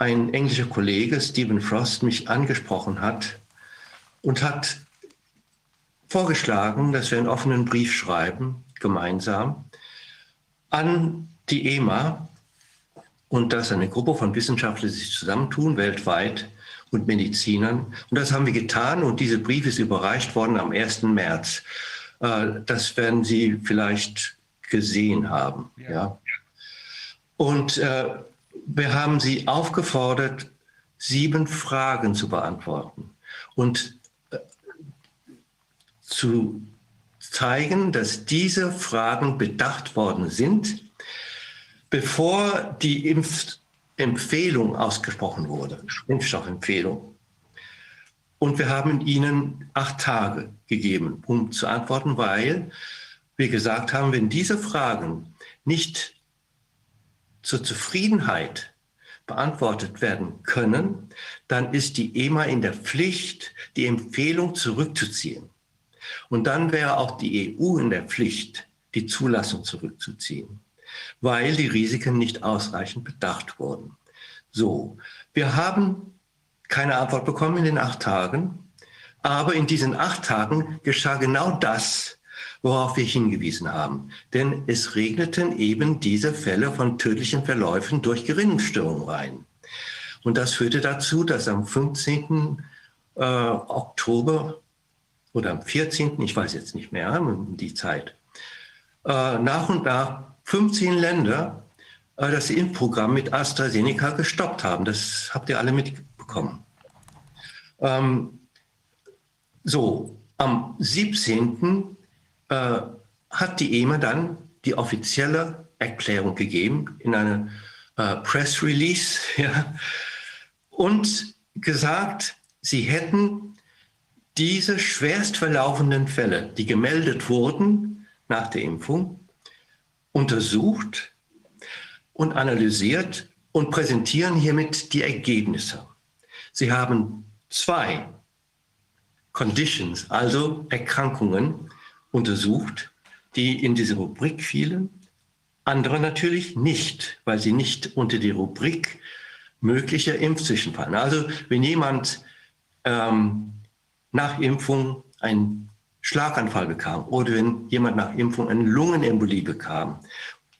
ein englischer Kollege, Stephen Frost, mich angesprochen hat und hat vorgeschlagen, dass wir einen offenen Brief schreiben, gemeinsam, an die EMA und dass eine Gruppe von Wissenschaftlern sich zusammentun, weltweit, und Medizinern. Und das haben wir getan und dieser Brief ist überreicht worden am 1. März. Äh, das werden Sie vielleicht gesehen haben. Ja. ja. Und äh, wir haben Sie aufgefordert, sieben Fragen zu beantworten und zu zeigen, dass diese Fragen bedacht worden sind, bevor die Impf Empfehlung ausgesprochen wurde, Impfstoffempfehlung. Und wir haben ihnen acht Tage gegeben, um zu antworten, weil wir gesagt haben, wenn diese Fragen nicht zur Zufriedenheit beantwortet werden können, dann ist die EMA in der Pflicht, die Empfehlung zurückzuziehen. Und dann wäre auch die EU in der Pflicht, die Zulassung zurückzuziehen weil die Risiken nicht ausreichend bedacht wurden. So, wir haben keine Antwort bekommen in den acht Tagen, aber in diesen acht Tagen geschah genau das, worauf wir hingewiesen haben. Denn es regneten eben diese Fälle von tödlichen Verläufen durch Gerinnungsstörungen rein. Und das führte dazu, dass am 15. Äh, Oktober oder am 14., ich weiß jetzt nicht mehr, die Zeit, äh, nach und nach 15 Länder äh, das Impfprogramm mit AstraZeneca gestoppt haben. Das habt ihr alle mitbekommen. Ähm, so, am 17. Äh, hat die EMA dann die offizielle Erklärung gegeben in einer äh, Press Release ja, und gesagt, sie hätten diese schwerst verlaufenden Fälle, die gemeldet wurden nach der Impfung, untersucht und analysiert und präsentieren hiermit die Ergebnisse. Sie haben zwei Conditions, also Erkrankungen, untersucht, die in diese Rubrik fielen, andere natürlich nicht, weil sie nicht unter die Rubrik möglicher Impfzwischen fallen. Also wenn jemand ähm, nach Impfung ein Schlaganfall bekam oder wenn jemand nach Impfung eine Lungenembolie bekam,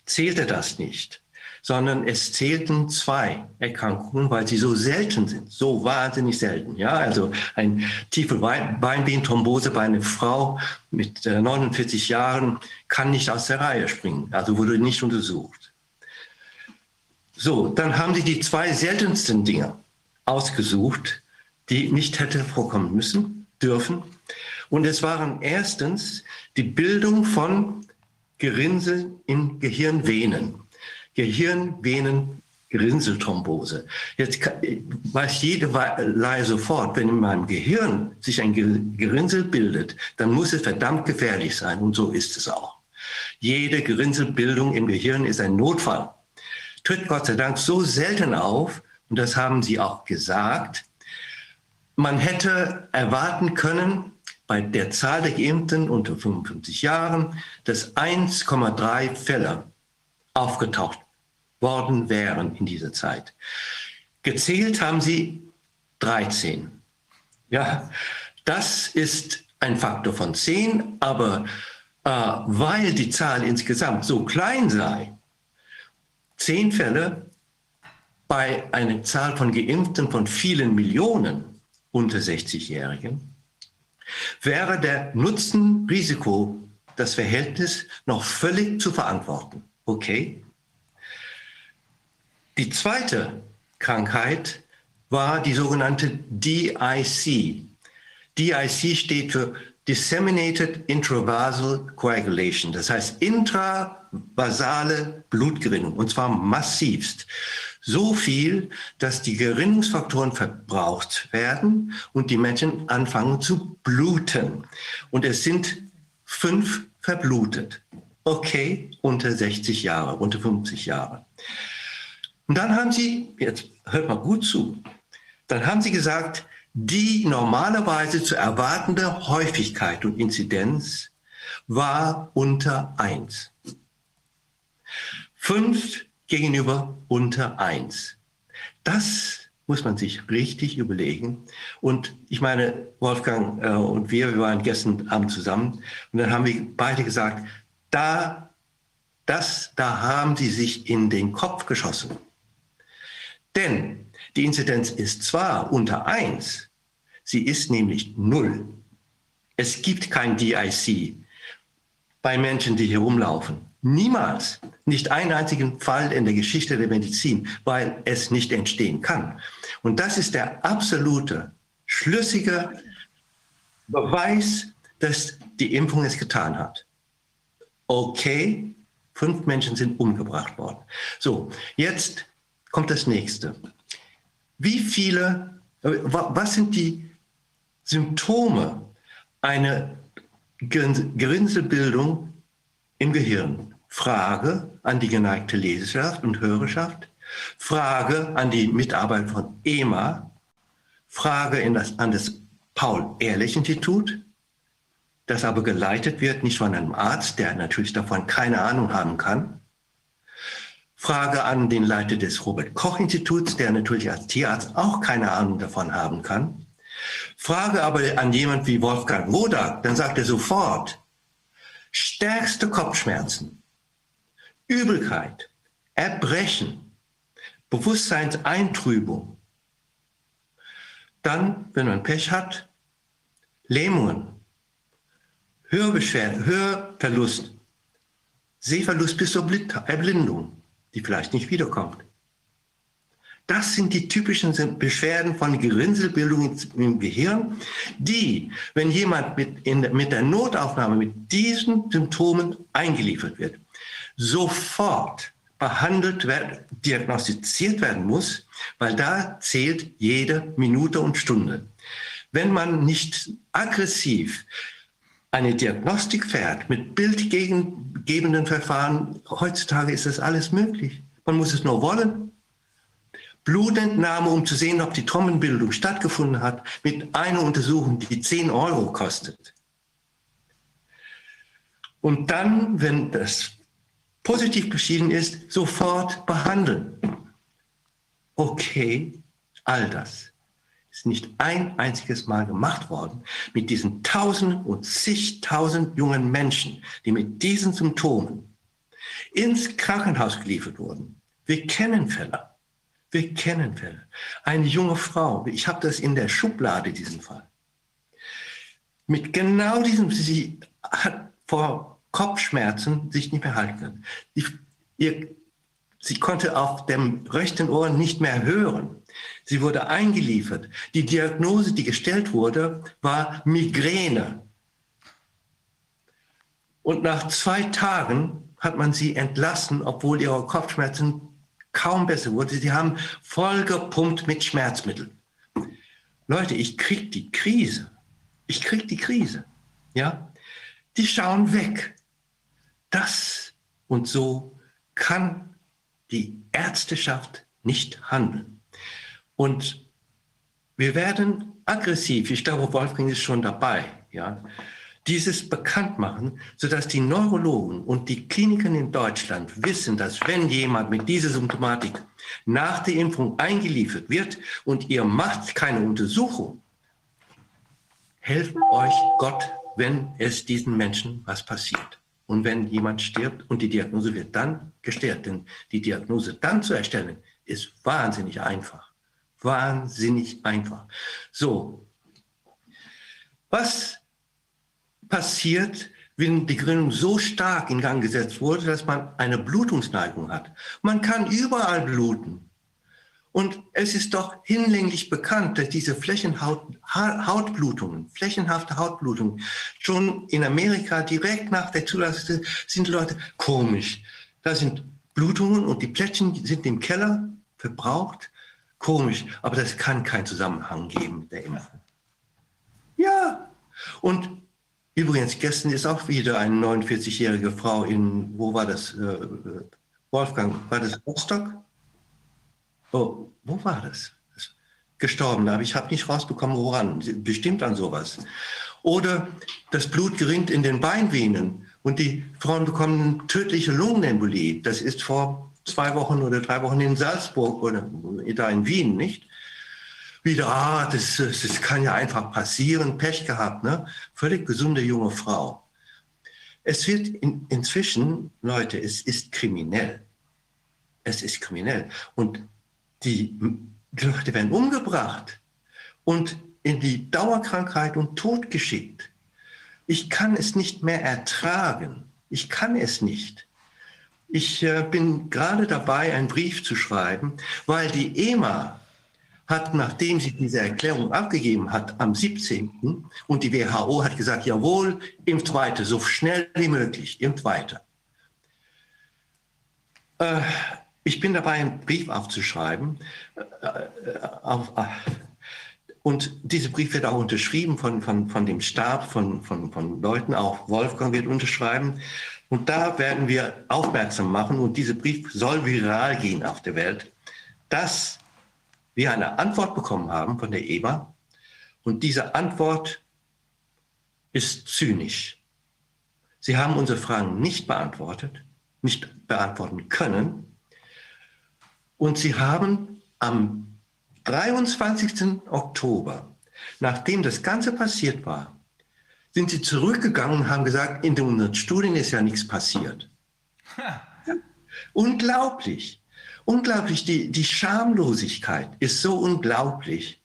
zählte das nicht, sondern es zählten zwei Erkrankungen, weil sie so selten sind, so wahnsinnig selten. Ja, also ein tiefe Beinvenenthrombose bei einer Frau mit 49 äh, Jahren kann nicht aus der Reihe springen, also wurde nicht untersucht. So, dann haben sie die zwei seltensten Dinge ausgesucht, die nicht hätte vorkommen müssen, dürfen. Und es waren erstens die Bildung von Gerinnsel in Gehirnvenen. Gehirnvenen Gerinnselthrombose. Jetzt weiß jede Laie sofort, wenn in meinem Gehirn sich ein Gerinnsel bildet, dann muss es verdammt gefährlich sein. Und so ist es auch. Jede Gerinnselbildung im Gehirn ist ein Notfall. Tritt Gott sei Dank so selten auf, und das haben Sie auch gesagt. Man hätte erwarten können, bei der Zahl der Geimpften unter 55 Jahren, dass 1,3 Fälle aufgetaucht worden wären in dieser Zeit. Gezählt haben sie 13. Ja, Das ist ein Faktor von 10, aber äh, weil die Zahl insgesamt so klein sei, 10 Fälle bei einer Zahl von Geimpften von vielen Millionen unter 60-Jährigen, wäre der Nutzen-Risiko, das Verhältnis noch völlig zu verantworten. Okay? Die zweite Krankheit war die sogenannte DIC. DIC steht für Disseminated Intravasal Coagulation, das heißt intravasale Blutgerinnung, und zwar massivst. So viel, dass die Gerinnungsfaktoren verbraucht werden und die Menschen anfangen zu bluten. Und es sind fünf verblutet. Okay, unter 60 Jahre, unter 50 Jahre. Und dann haben sie, jetzt hört mal gut zu, dann haben sie gesagt, die normalerweise zu erwartende Häufigkeit und Inzidenz war unter 1. Fünf gegenüber unter 1. Das muss man sich richtig überlegen. Und ich meine, Wolfgang äh, und wir, wir waren gestern Abend zusammen und dann haben wir beide gesagt, da, das, da haben sie sich in den Kopf geschossen. Denn die Inzidenz ist zwar unter 1, sie ist nämlich 0. Es gibt kein DIC bei Menschen, die hier rumlaufen. Niemals, nicht einen einzigen Fall in der Geschichte der Medizin, weil es nicht entstehen kann. Und das ist der absolute, schlüssige Beweis, dass die Impfung es getan hat. Okay, fünf Menschen sind umgebracht worden. So, jetzt kommt das nächste. Wie viele, was sind die Symptome einer Gerinselbildung im Gehirn? Frage an die geneigte Leserschaft und Hörerschaft, Frage an die Mitarbeiter von EMA, Frage das, an das Paul-Ehrlich-Institut, das aber geleitet wird nicht von einem Arzt, der natürlich davon keine Ahnung haben kann. Frage an den Leiter des Robert-Koch-Instituts, der natürlich als Tierarzt auch keine Ahnung davon haben kann. Frage aber an jemand wie Wolfgang Wodak, dann sagt er sofort, stärkste Kopfschmerzen, Übelkeit, Erbrechen, Bewusstseinseintrübung. Dann, wenn man Pech hat, Lähmungen, Hörbeschwerden, Hörverlust, Sehverlust bis zur Erblindung, die vielleicht nicht wiederkommt. Das sind die typischen Beschwerden von Gerinnselbildung im Gehirn, die, wenn jemand mit, in, mit der Notaufnahme mit diesen Symptomen eingeliefert wird, sofort behandelt werden, diagnostiziert werden muss, weil da zählt jede Minute und Stunde. Wenn man nicht aggressiv eine Diagnostik fährt mit bildgebenden Verfahren, heutzutage ist das alles möglich. Man muss es nur wollen. Blutentnahme, um zu sehen, ob die Trommenbildung stattgefunden hat, mit einer Untersuchung, die 10 Euro kostet. Und dann, wenn das positiv beschieden ist, sofort behandeln. Okay, all das ist nicht ein einziges Mal gemacht worden mit diesen Tausenden und zigtausend jungen Menschen, die mit diesen Symptomen ins Krankenhaus geliefert wurden. Wir kennen Fälle. Wir kennen Fälle. Eine junge Frau, ich habe das in der Schublade, diesen Fall. Mit genau diesem, sie hat vor Kopfschmerzen sich nicht mehr halten kann. Die, ihr, sie konnte auf dem rechten Ohr nicht mehr hören. Sie wurde eingeliefert. Die Diagnose, die gestellt wurde, war Migräne. Und nach zwei Tagen hat man sie entlassen, obwohl ihre Kopfschmerzen kaum besser wurden. Sie haben vollgepumpt mit Schmerzmitteln. Leute, ich krieg die Krise. Ich krieg die Krise. Ja? Die schauen weg. Das und so kann die Ärzteschaft nicht handeln. Und wir werden aggressiv, ich glaube, Wolfgang ist schon dabei, ja, dieses bekannt machen, sodass die Neurologen und die Kliniken in Deutschland wissen, dass wenn jemand mit dieser Symptomatik nach der Impfung eingeliefert wird und ihr macht keine Untersuchung, helft euch Gott, wenn es diesen Menschen was passiert. Und wenn jemand stirbt und die Diagnose wird dann gestellt, denn die Diagnose dann zu erstellen, ist wahnsinnig einfach. Wahnsinnig einfach. So, was passiert, wenn die Gerinnung so stark in Gang gesetzt wurde, dass man eine Blutungsneigung hat? Man kann überall bluten. Und es ist doch hinlänglich bekannt, dass diese Flächenhautblutungen, flächenhafte Hautblutungen, schon in Amerika direkt nach der Zulassung sind Leute komisch. Da sind Blutungen und die Plättchen sind im Keller verbraucht. Komisch, aber das kann keinen Zusammenhang geben mit der Impfung. Ja, und übrigens, gestern ist auch wieder eine 49-jährige Frau in, wo war das? Äh, äh, Wolfgang, war das Rostock? Oh, wo war das? Gestorben, aber ich habe nicht rausbekommen, woran. Bestimmt an sowas. Oder das Blut gerinnt in den Beinvenen und die Frauen bekommen tödliche Lungenembolie. Das ist vor zwei Wochen oder drei Wochen in Salzburg oder da in Wien, nicht? Wieder, ah, das, das kann ja einfach passieren, Pech gehabt, ne? Völlig gesunde junge Frau. Es wird in, inzwischen, Leute, es ist kriminell. Es ist kriminell. Und die, die Leute werden umgebracht und in die Dauerkrankheit und Tod geschickt. Ich kann es nicht mehr ertragen. Ich kann es nicht. Ich äh, bin gerade dabei, einen Brief zu schreiben, weil die EMA hat, nachdem sie diese Erklärung abgegeben hat am 17. und die WHO hat gesagt, jawohl, impft weiter, so schnell wie möglich, impft weiter. Äh, ich bin dabei, einen Brief aufzuschreiben. Äh, äh, äh, und dieser Brief wird auch unterschrieben von, von, von dem Stab von, von, von Leuten, auch Wolfgang wird unterschreiben. Und da werden wir aufmerksam machen, und dieser Brief soll viral gehen auf der Welt, dass wir eine Antwort bekommen haben von der EMA. Und diese Antwort ist zynisch. Sie haben unsere Fragen nicht beantwortet, nicht beantworten können. Und sie haben am 23. Oktober, nachdem das Ganze passiert war, sind sie zurückgegangen und haben gesagt, in den Studien ist ja nichts passiert. Ja. Unglaublich. Unglaublich. Die, die Schamlosigkeit ist so unglaublich.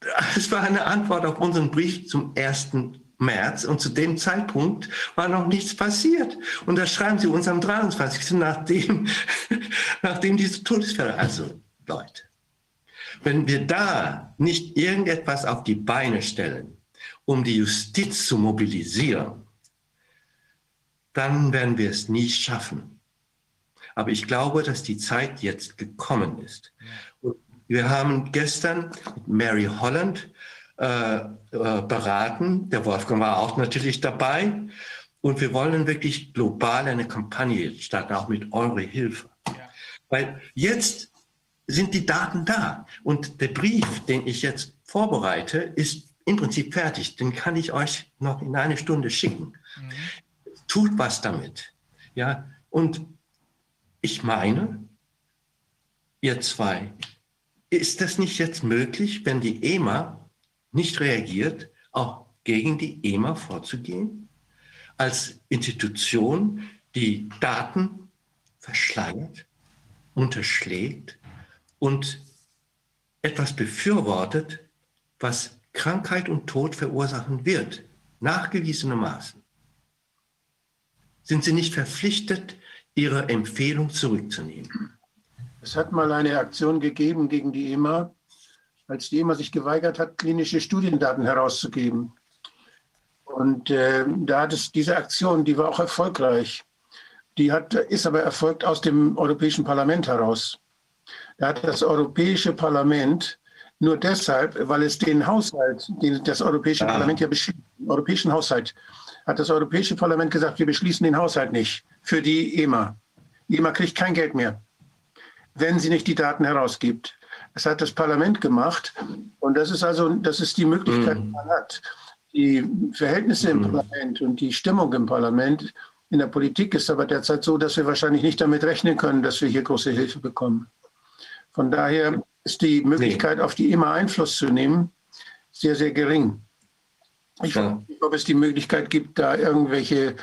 Es war eine Antwort auf unseren Brief zum 1. März und zu dem Zeitpunkt war noch nichts passiert. Und da schreiben sie uns am 23. nachdem, nachdem diese Todesfälle, also Leute, wenn wir da nicht irgendetwas auf die Beine stellen, um die Justiz zu mobilisieren, dann werden wir es nie schaffen. Aber ich glaube, dass die Zeit jetzt gekommen ist. Und wir haben gestern mit Mary Holland äh, äh, beraten. Der Wolfgang war auch natürlich dabei. Und wir wollen wirklich global eine Kampagne starten, auch mit eurer Hilfe. Ja. Weil jetzt sind die Daten da. Und der Brief, den ich jetzt vorbereite, ist im Prinzip fertig. Den kann ich euch noch in eine Stunde schicken. Mhm. Tut was damit. Ja, und ich meine, ihr zwei, ist das nicht jetzt möglich, wenn die EMA nicht reagiert, auch gegen die EMA vorzugehen, als Institution, die Daten verschleiert, unterschlägt und etwas befürwortet, was Krankheit und Tod verursachen wird, nachgewiesenermaßen. Sind Sie nicht verpflichtet, Ihre Empfehlung zurückzunehmen? Es hat mal eine Aktion gegeben gegen die EMA, als die EMA sich geweigert hat, klinische Studiendaten herauszugeben. Und äh, da hat es diese Aktion, die war auch erfolgreich. Die hat, ist aber erfolgt aus dem Europäischen Parlament heraus. Da hat das Europäische Parlament nur deshalb, weil es den Haushalt, den das Europäische ah. Parlament ja beschließt, den europäischen Haushalt, hat das Europäische Parlament gesagt, wir beschließen den Haushalt nicht für die EMA. Die EMA kriegt kein Geld mehr, wenn sie nicht die Daten herausgibt. Das hat das Parlament gemacht. Und das ist also, das ist die Möglichkeit, die man hat. Die Verhältnisse im mhm. Parlament und die Stimmung im Parlament in der Politik ist aber derzeit so, dass wir wahrscheinlich nicht damit rechnen können, dass wir hier große Hilfe bekommen. Von daher ist die Möglichkeit, auf die immer Einfluss zu nehmen, sehr, sehr gering. Ich ja. weiß nicht, ob es die Möglichkeit gibt, da irgendwelche,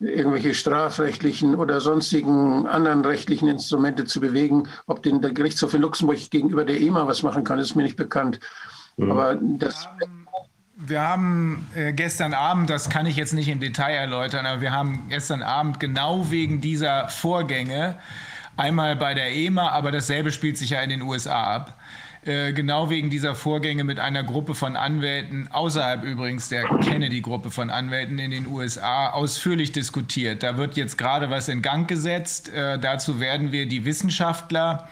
irgendwelche strafrechtlichen oder sonstigen anderen rechtlichen Instrumente zu bewegen. Ob den, der Gerichtshof in Luxemburg gegenüber der EMA was machen kann, ist mir nicht bekannt. Mhm. Aber das. Wir haben äh, gestern Abend, das kann ich jetzt nicht im Detail erläutern, aber wir haben gestern Abend genau wegen dieser Vorgänge, einmal bei der EMA, aber dasselbe spielt sich ja in den USA ab, äh, genau wegen dieser Vorgänge mit einer Gruppe von Anwälten, außerhalb übrigens der Kennedy-Gruppe von Anwälten in den USA, ausführlich diskutiert. Da wird jetzt gerade was in Gang gesetzt. Äh, dazu werden wir die Wissenschaftler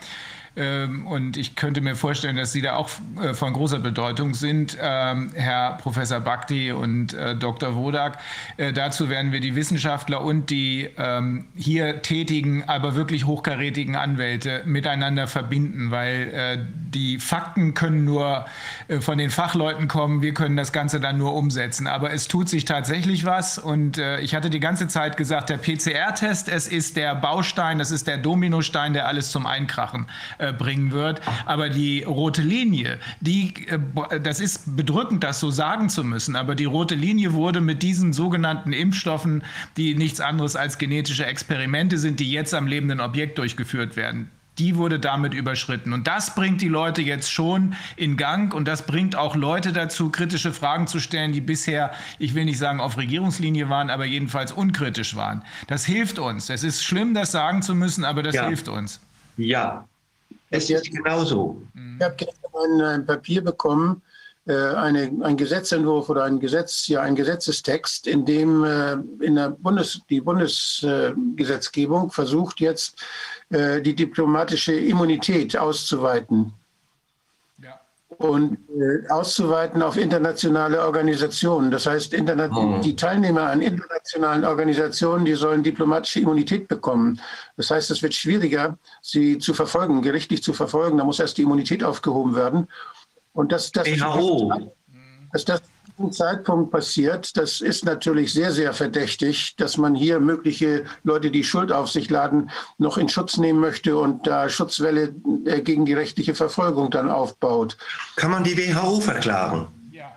und ich könnte mir vorstellen, dass Sie da auch äh, von großer Bedeutung sind, ähm, Herr Professor Bhakti und äh, Dr. Wodak. Äh, dazu werden wir die Wissenschaftler und die ähm, hier tätigen, aber wirklich hochkarätigen Anwälte miteinander verbinden, weil die Fakten können nur von den Fachleuten kommen. Wir können das Ganze dann nur umsetzen. Aber es tut sich tatsächlich was. Und ich hatte die ganze Zeit gesagt, der PCR-Test, es ist der Baustein, es ist der Dominostein, der alles zum Einkrachen äh, bringen wird. Aber die rote Linie, die, äh, das ist bedrückend, das so sagen zu müssen, aber die rote Linie wurde mit diesen sogenannten Impfstoffen, die nichts anderes als genetische Experimente sind, die jetzt am lebenden Objekt durchgeführt werden, die wurde damit überschritten. Und das bringt die Leute jetzt schon in Gang und das bringt auch Leute dazu, kritische Fragen zu stellen, die bisher, ich will nicht sagen auf Regierungslinie waren, aber jedenfalls unkritisch waren. Das hilft uns. Es ist schlimm, das sagen zu müssen, aber das ja. hilft uns. Ja, es ist genauso. Ich habe gestern ein, ein, Papier bekommen, äh, eine, ein Gesetzentwurf oder ein Gesetz, ja, ein Gesetzestext, in dem äh, in der Bundes, die Bundesgesetzgebung versucht jetzt äh, die diplomatische Immunität auszuweiten und äh, auszuweiten auf internationale Organisationen. Das heißt, interna oh. die Teilnehmer an internationalen Organisationen, die sollen diplomatische Immunität bekommen. Das heißt, es wird schwieriger, sie zu verfolgen, gerichtlich zu verfolgen. Da muss erst die Immunität aufgehoben werden. Und das, das, WHO. dass das Zeitpunkt passiert, das ist natürlich sehr, sehr verdächtig, dass man hier mögliche Leute, die Schuld auf sich laden, noch in Schutz nehmen möchte und da Schutzwelle äh, gegen die rechtliche Verfolgung dann aufbaut. Kann man die WHO verklagen? Ja,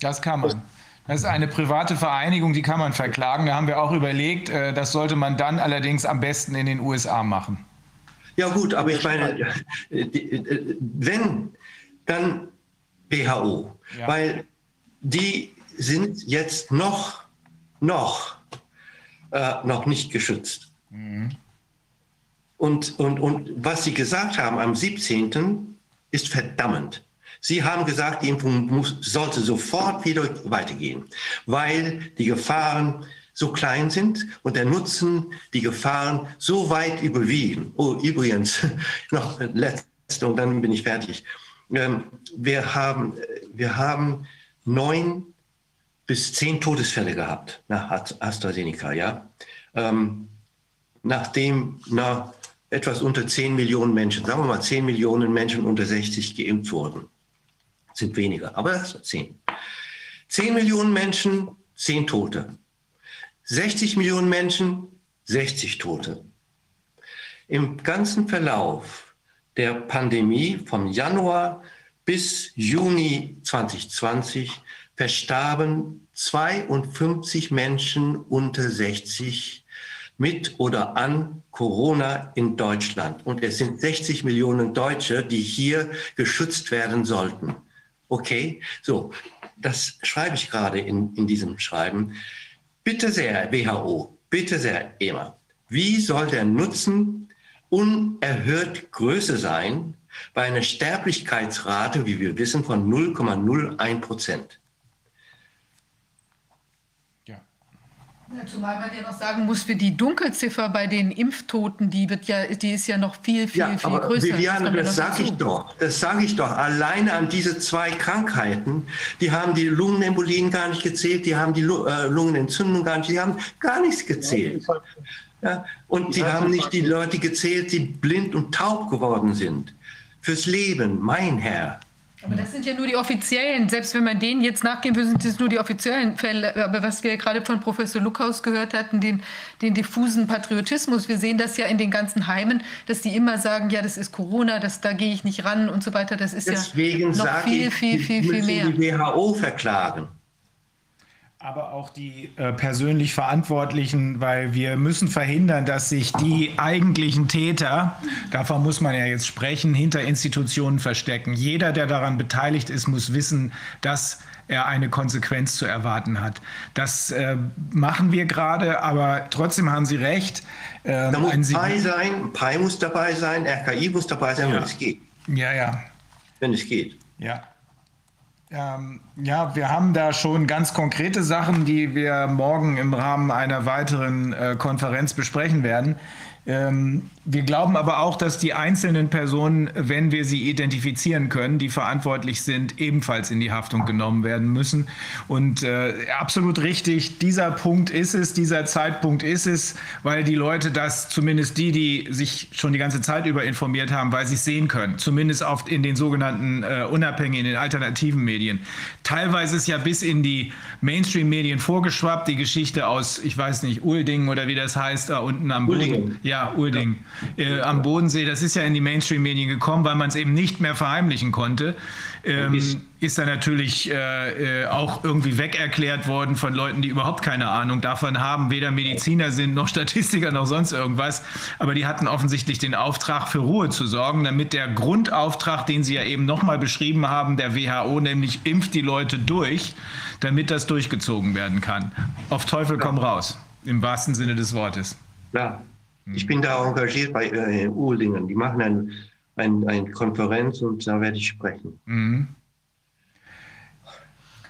das kann man. Das ist eine private Vereinigung, die kann man verklagen. Da haben wir auch überlegt, äh, das sollte man dann allerdings am besten in den USA machen. Ja gut, aber ich meine, äh, wenn, dann WHO. Ja. Weil die sind jetzt noch, noch, äh, noch nicht geschützt. Mhm. Und, und, und was Sie gesagt haben am 17. ist verdammend. Sie haben gesagt, die Impfung muss, sollte sofort wieder weitergehen, weil die Gefahren so klein sind und der Nutzen, die Gefahren so weit überwiegen. Oh, übrigens, noch letzte und dann bin ich fertig. Ähm, wir haben, wir haben neun bis zehn Todesfälle gehabt nach AstraZeneca, ja. Ähm, nachdem na, etwas unter zehn Millionen Menschen, sagen wir mal zehn Millionen Menschen unter 60 geimpft wurden. Sind weniger, aber das sind zehn. Zehn Millionen Menschen, zehn Tote. 60 Millionen Menschen, 60 Tote. Im ganzen Verlauf der Pandemie vom Januar bis Juni 2020 verstarben 52 Menschen unter 60 mit oder an Corona in Deutschland. Und es sind 60 Millionen Deutsche, die hier geschützt werden sollten. Okay, so, das schreibe ich gerade in, in diesem Schreiben. Bitte sehr, WHO, bitte sehr, EMA, wie soll der Nutzen unerhört größer sein, bei einer Sterblichkeitsrate, wie wir wissen, von 0,01 Prozent. Ja, zumal man ja noch sagen muss, für die Dunkelziffer bei den Impftoten, die wird ja, die ist ja noch viel, viel, ja, viel aber größer. Viviane, das, das sage ich doch. Das sage ich doch. Alleine an diese zwei Krankheiten, die haben die Lungenembolien gar nicht gezählt, die haben die äh, Lungenentzündung gar nicht, die haben gar nichts gezählt. Ja, und sie haben nicht die Leute gezählt, die blind und taub geworden sind fürs Leben, mein Herr. Aber das sind ja nur die offiziellen. Selbst wenn man denen jetzt nachgehen würde, sind das nur die offiziellen Fälle. Aber was wir gerade von Professor Luckhaus gehört hatten, den, den diffusen Patriotismus, wir sehen das ja in den ganzen Heimen, dass die immer sagen, ja, das ist Corona, das, da gehe ich nicht ran und so weiter. Das ist Deswegen ja noch viel, ich, viel, viel, viel, viel mehr. die WHO verklagen aber auch die äh, persönlich Verantwortlichen, weil wir müssen verhindern, dass sich die eigentlichen Täter, davon muss man ja jetzt sprechen, hinter Institutionen verstecken. Jeder, der daran beteiligt ist, muss wissen, dass er eine Konsequenz zu erwarten hat. Das äh, machen wir gerade, aber trotzdem haben Sie recht. Äh, da muss PI sein, PI muss dabei sein, RKI muss dabei sein, ja. wenn es geht. Ja, ja. Wenn es geht. Ja. Ähm, ja, wir haben da schon ganz konkrete Sachen, die wir morgen im Rahmen einer weiteren äh, Konferenz besprechen werden. Ähm, wir glauben aber auch, dass die einzelnen Personen, wenn wir sie identifizieren können, die verantwortlich sind, ebenfalls in die Haftung genommen werden müssen. Und äh, absolut richtig, dieser Punkt ist es, dieser Zeitpunkt ist es, weil die Leute das, zumindest die, die sich schon die ganze Zeit über informiert haben, weil sie es sehen können, zumindest oft in den sogenannten äh, unabhängigen, in den alternativen Medien. Teilweise ist ja bis in die Mainstream-Medien vorgeschwappt, die Geschichte aus, ich weiß nicht, Ulding oder wie das heißt, da unten am Boden. Ja, Ulding. Ja äh, am Bodensee, das ist ja in die Mainstream-Medien gekommen, weil man es eben nicht mehr verheimlichen konnte. Ähm, ist, dann natürlich äh, äh, auch irgendwie wegerklärt worden von Leuten, die überhaupt keine Ahnung davon haben, weder Mediziner sind noch Statistiker noch sonst irgendwas. Aber die hatten offensichtlich den Auftrag, für Ruhe zu sorgen, damit der Grundauftrag, den sie ja eben nochmal beschrieben haben, der WHO, nämlich impft die Leute durch, damit das durchgezogen werden kann. Auf Teufel komm raus, im wahrsten Sinne des Wortes. Ja, ich bin da engagiert bei äh, Uhlingen. Die machen eine ein, ein Konferenz und da werde ich sprechen. Mhm.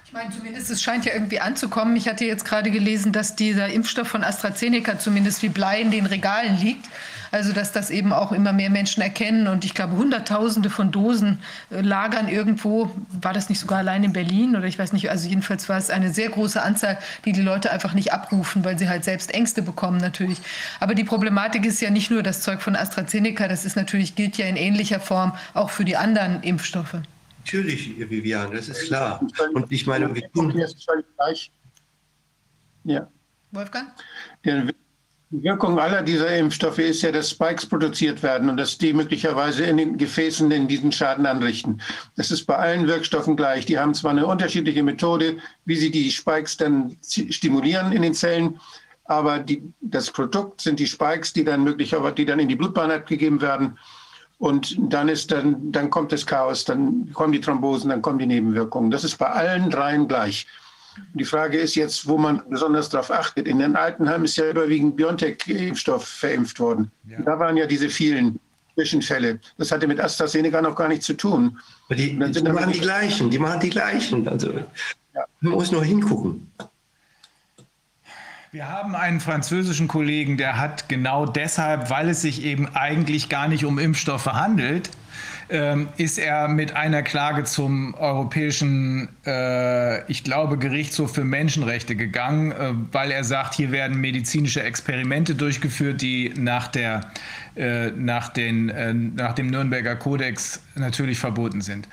Ich meine, zumindest es scheint ja irgendwie anzukommen. Ich hatte jetzt gerade gelesen, dass dieser Impfstoff von AstraZeneca zumindest wie Blei in den Regalen liegt. Also dass das eben auch immer mehr Menschen erkennen. Und ich glaube, Hunderttausende von Dosen äh, lagern irgendwo. War das nicht sogar allein in Berlin oder ich weiß nicht. Also jedenfalls war es eine sehr große Anzahl, die die Leute einfach nicht abrufen, weil sie halt selbst Ängste bekommen natürlich. Aber die Problematik ist ja nicht nur das Zeug von AstraZeneca. Das ist natürlich, gilt ja in ähnlicher Form auch für die anderen Impfstoffe. Natürlich, Vivian, das ist klar. Und ich meine, wir tun. Ja. Wolfgang? Ja, die Wirkung aller dieser Impfstoffe ist ja, dass Spikes produziert werden und dass die möglicherweise in den Gefäßen in diesen Schaden anrichten. Das ist bei allen Wirkstoffen gleich. Die haben zwar eine unterschiedliche Methode, wie sie die Spikes dann stimulieren in den Zellen, aber die, das Produkt sind die Spikes, die dann möglicherweise, die dann in die Blutbahn abgegeben werden. Und dann ist dann, dann kommt das Chaos, dann kommen die Thrombosen, dann kommen die Nebenwirkungen. Das ist bei allen dreien gleich. Die Frage ist jetzt, wo man besonders darauf achtet. In den Altenheimen ist ja überwiegend BioNTech-Impfstoff verimpft worden. Ja. Da waren ja diese vielen Zwischenfälle. Das hatte mit AstraZeneca noch gar nichts zu tun. Die, die, die machen die gleichen, die machen die gleichen. Also ja. man muss nur hingucken. Wir haben einen französischen Kollegen, der hat genau deshalb, weil es sich eben eigentlich gar nicht um Impfstoffe handelt, ähm, ist er mit einer Klage zum Europäischen, äh, ich glaube, Gerichtshof für Menschenrechte gegangen, äh, weil er sagt, hier werden medizinische Experimente durchgeführt, die nach, der, äh, nach, den, äh, nach dem Nürnberger Kodex natürlich verboten sind.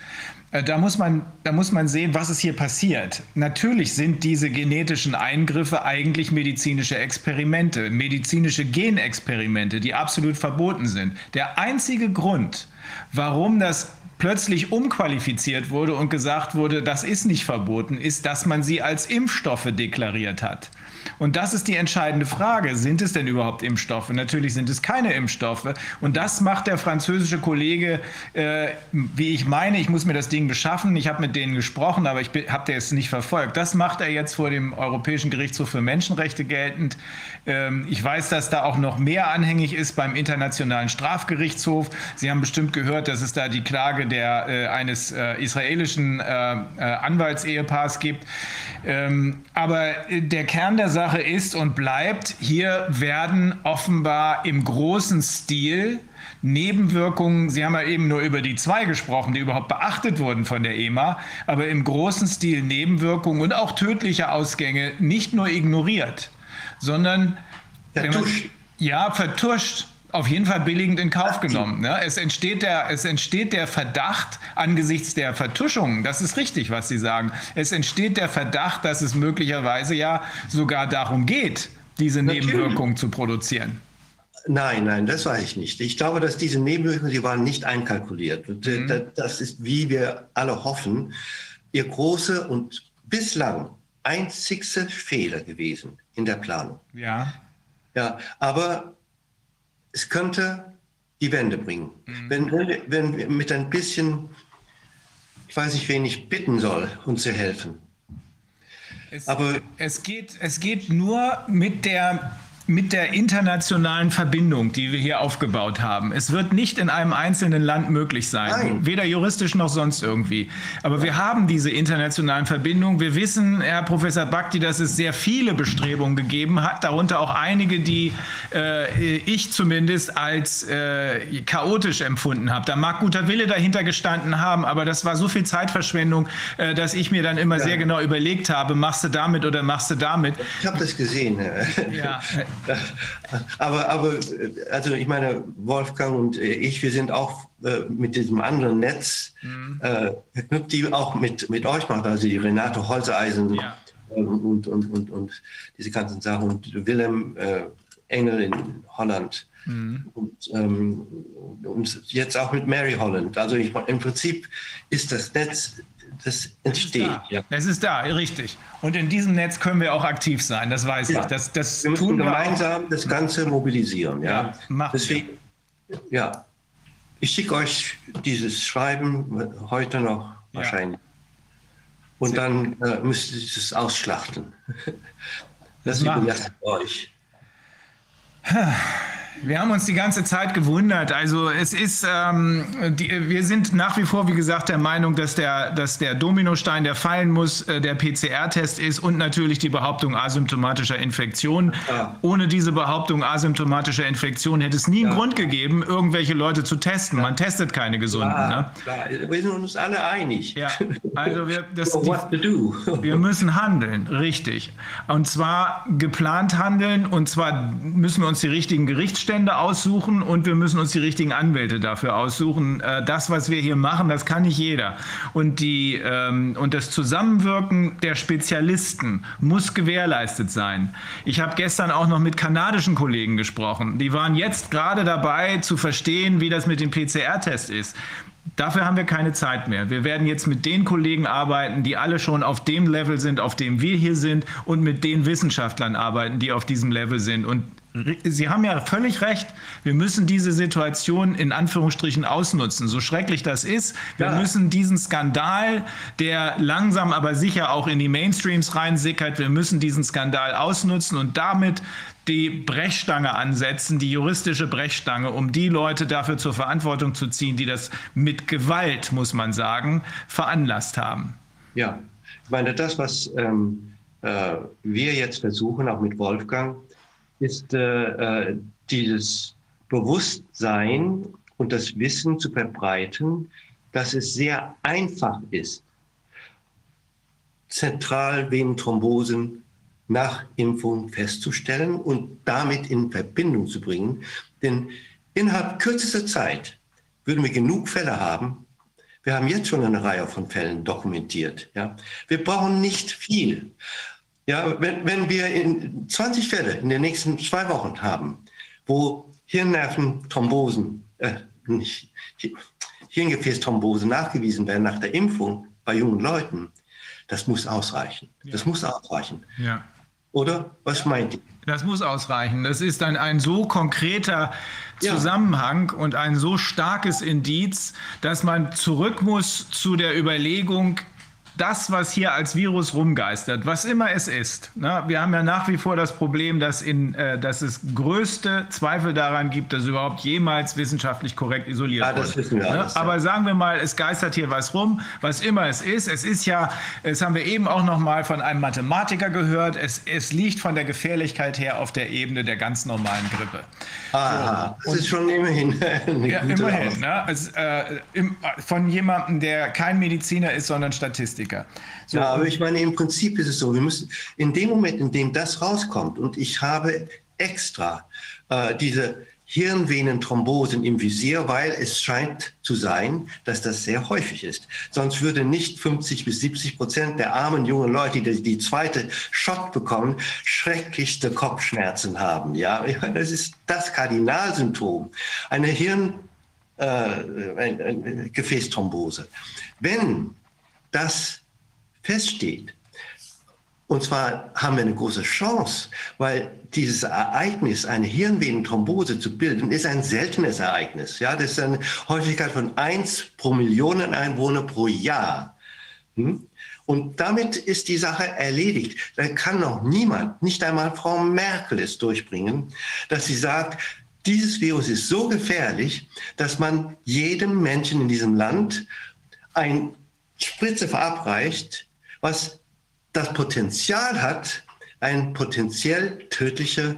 Äh, da muss, man, da muss man sehen, was ist hier passiert. Natürlich sind diese genetischen Eingriffe eigentlich medizinische Experimente, medizinische Genexperimente, die absolut verboten sind. Der einzige Grund, warum das plötzlich umqualifiziert wurde und gesagt wurde, das ist nicht verboten, ist, dass man sie als Impfstoffe deklariert hat. Und das ist die entscheidende Frage. Sind es denn überhaupt Impfstoffe? Natürlich sind es keine Impfstoffe. Und das macht der französische Kollege, äh, wie ich meine, ich muss mir das Ding beschaffen. Ich habe mit denen gesprochen, aber ich habe es nicht verfolgt. Das macht er jetzt vor dem Europäischen Gerichtshof für Menschenrechte geltend. Ähm, ich weiß, dass da auch noch mehr anhängig ist beim Internationalen Strafgerichtshof. Sie haben bestimmt gehört, dass es da die Klage der, äh, eines äh, israelischen äh, äh, Anwaltsehepaars gibt. Ähm, aber der Kern der Sache ist und bleibt, hier werden offenbar im großen Stil Nebenwirkungen, Sie haben ja eben nur über die zwei gesprochen, die überhaupt beachtet wurden von der EMA, aber im großen Stil Nebenwirkungen und auch tödliche Ausgänge nicht nur ignoriert, sondern vertuscht. Man, ja, vertuscht auf jeden Fall billigend in Kauf genommen. Ne? Es, entsteht der, es entsteht der Verdacht angesichts der Vertuschungen, das ist richtig, was Sie sagen, es entsteht der Verdacht, dass es möglicherweise ja sogar darum geht, diese Natürlich. Nebenwirkungen zu produzieren. Nein, nein, das weiß ich nicht. Ich glaube, dass diese Nebenwirkungen, die waren nicht einkalkuliert. Mhm. Das ist, wie wir alle hoffen, ihr große und bislang einzigste Fehler gewesen in der Planung. Ja. Ja, aber es könnte die Wende bringen. Mhm. Wenn, wenn, wenn wir mit ein bisschen, ich weiß nicht, wen ich bitten soll, uns zu helfen. Es, aber es geht, es geht nur mit der mit der internationalen Verbindung, die wir hier aufgebaut haben. Es wird nicht in einem einzelnen Land möglich sein, Nein. weder juristisch noch sonst irgendwie. Aber wir haben diese internationalen Verbindungen. Wir wissen, Herr Professor Bakti, dass es sehr viele Bestrebungen gegeben hat, darunter auch einige, die äh, ich zumindest als äh, chaotisch empfunden habe. Da mag guter Wille dahinter gestanden haben, aber das war so viel Zeitverschwendung, äh, dass ich mir dann immer ja. sehr genau überlegt habe, machst du damit oder machst du damit. Ich habe das gesehen. Ja. aber, aber, also ich meine, Wolfgang und ich, wir sind auch äh, mit diesem anderen Netz mhm. äh, die auch mit, mit euch macht, also die Renate Holzeisen ja. und, und, und, und, und diese ganzen Sachen und Willem äh, Engel in Holland. Mhm. Und, ähm, und jetzt auch mit Mary Holland. Also ich, im Prinzip ist das Netz das entsteht. Es ist, ja. es ist da, richtig. Und in diesem Netz können wir auch aktiv sein, das weiß ja. ich. Das, das wir müssen gemeinsam wir das Ganze mobilisieren. Ja, ja Deswegen, ja. Ich schicke euch dieses Schreiben heute noch wahrscheinlich. Und dann äh, müsst ihr es ausschlachten. Das, das überlasse ich euch. Wir haben uns die ganze Zeit gewundert. Also es ist, ähm, die, wir sind nach wie vor, wie gesagt, der Meinung, dass der, dass der Dominostein, der fallen muss, äh, der PCR-Test ist und natürlich die Behauptung asymptomatischer Infektion. Ja. Ohne diese Behauptung asymptomatischer Infektion hätte es nie einen Grund gegeben, irgendwelche Leute zu testen. Ja. Man testet keine Gesunden. Klar, ne? Wir sind uns alle einig. Ja, also wir, das, die, wir müssen handeln, richtig. Und zwar geplant handeln und zwar müssen wir uns die richtigen Gerichtsstellen Rechtsstände aussuchen und wir müssen uns die richtigen Anwälte dafür aussuchen. Äh, das, was wir hier machen, das kann nicht jeder. Und, die, ähm, und das Zusammenwirken der Spezialisten muss gewährleistet sein. Ich habe gestern auch noch mit kanadischen Kollegen gesprochen. Die waren jetzt gerade dabei zu verstehen, wie das mit dem PCR-Test ist. Dafür haben wir keine Zeit mehr. Wir werden jetzt mit den Kollegen arbeiten, die alle schon auf dem Level sind, auf dem wir hier sind, und mit den Wissenschaftlern arbeiten, die auf diesem Level sind. Und Sie haben ja völlig recht. Wir müssen diese Situation in Anführungsstrichen ausnutzen. So schrecklich das ist. Wir ja. müssen diesen Skandal, der langsam aber sicher auch in die Mainstreams reinsickert, wir müssen diesen Skandal ausnutzen und damit die Brechstange ansetzen, die juristische Brechstange, um die Leute dafür zur Verantwortung zu ziehen, die das mit Gewalt, muss man sagen, veranlasst haben. Ja, ich meine, das, was ähm, äh, wir jetzt versuchen, auch mit Wolfgang, ist äh, äh, dieses Bewusstsein und das Wissen zu verbreiten, dass es sehr einfach ist, Zentralvenenthrombosen nach Impfung festzustellen und damit in Verbindung zu bringen. Denn innerhalb kürzester Zeit würden wir genug Fälle haben. Wir haben jetzt schon eine Reihe von Fällen dokumentiert. Ja. Wir brauchen nicht viel. Ja, wenn, wenn wir in 20 Fälle in den nächsten zwei Wochen haben, wo Hirnnerventhrombosen, äh, nicht, Hirngefäßthrombosen nachgewiesen werden nach der Impfung bei jungen Leuten, das muss ausreichen. Ja. Das muss ausreichen. Ja. Oder was meint ihr? Das muss ausreichen. Das ist ein, ein so konkreter Zusammenhang ja. und ein so starkes Indiz, dass man zurück muss zu der Überlegung, das, was hier als Virus rumgeistert, was immer es ist. Ne? Wir haben ja nach wie vor das Problem, dass, in, äh, dass es größte Zweifel daran gibt, dass überhaupt jemals wissenschaftlich korrekt isoliert ja, das Wissen wir ne? alles, Aber sagen wir mal, es geistert hier was rum, was immer es ist. Es ist ja, das haben wir eben auch noch mal von einem Mathematiker gehört, es, es liegt von der Gefährlichkeit her auf der Ebene der ganz normalen Grippe. Aha, so, das ist schon immerhin ja, immerhin. Ne? Es, äh, im, von jemandem, der kein Mediziner ist, sondern Statistiker. Politiker. So, ja, aber ich meine, im Prinzip ist es so, wir müssen in dem Moment, in dem das rauskommt, und ich habe extra äh, diese Hirnvenenthrombosen im Visier, weil es scheint zu sein, dass das sehr häufig ist. Sonst würde nicht 50 bis 70 Prozent der armen jungen Leute, die die zweite Shot bekommen, schrecklichste Kopfschmerzen haben. Ja, das ist das Kardinalsymptom. Eine Hirn, äh, eine Gefäßthrombose. Wenn das feststeht, und zwar haben wir eine große Chance, weil dieses Ereignis, eine Hirnvenenthrombose zu bilden, ist ein seltenes Ereignis. Ja, das ist eine Häufigkeit von 1 pro Millionen Einwohner pro Jahr. Hm? Und damit ist die Sache erledigt. Da kann noch niemand, nicht einmal Frau Merkel es durchbringen, dass sie sagt, dieses Virus ist so gefährlich, dass man jedem Menschen in diesem Land ein Spritze verabreicht, was das Potenzial hat, ein potenziell tödliches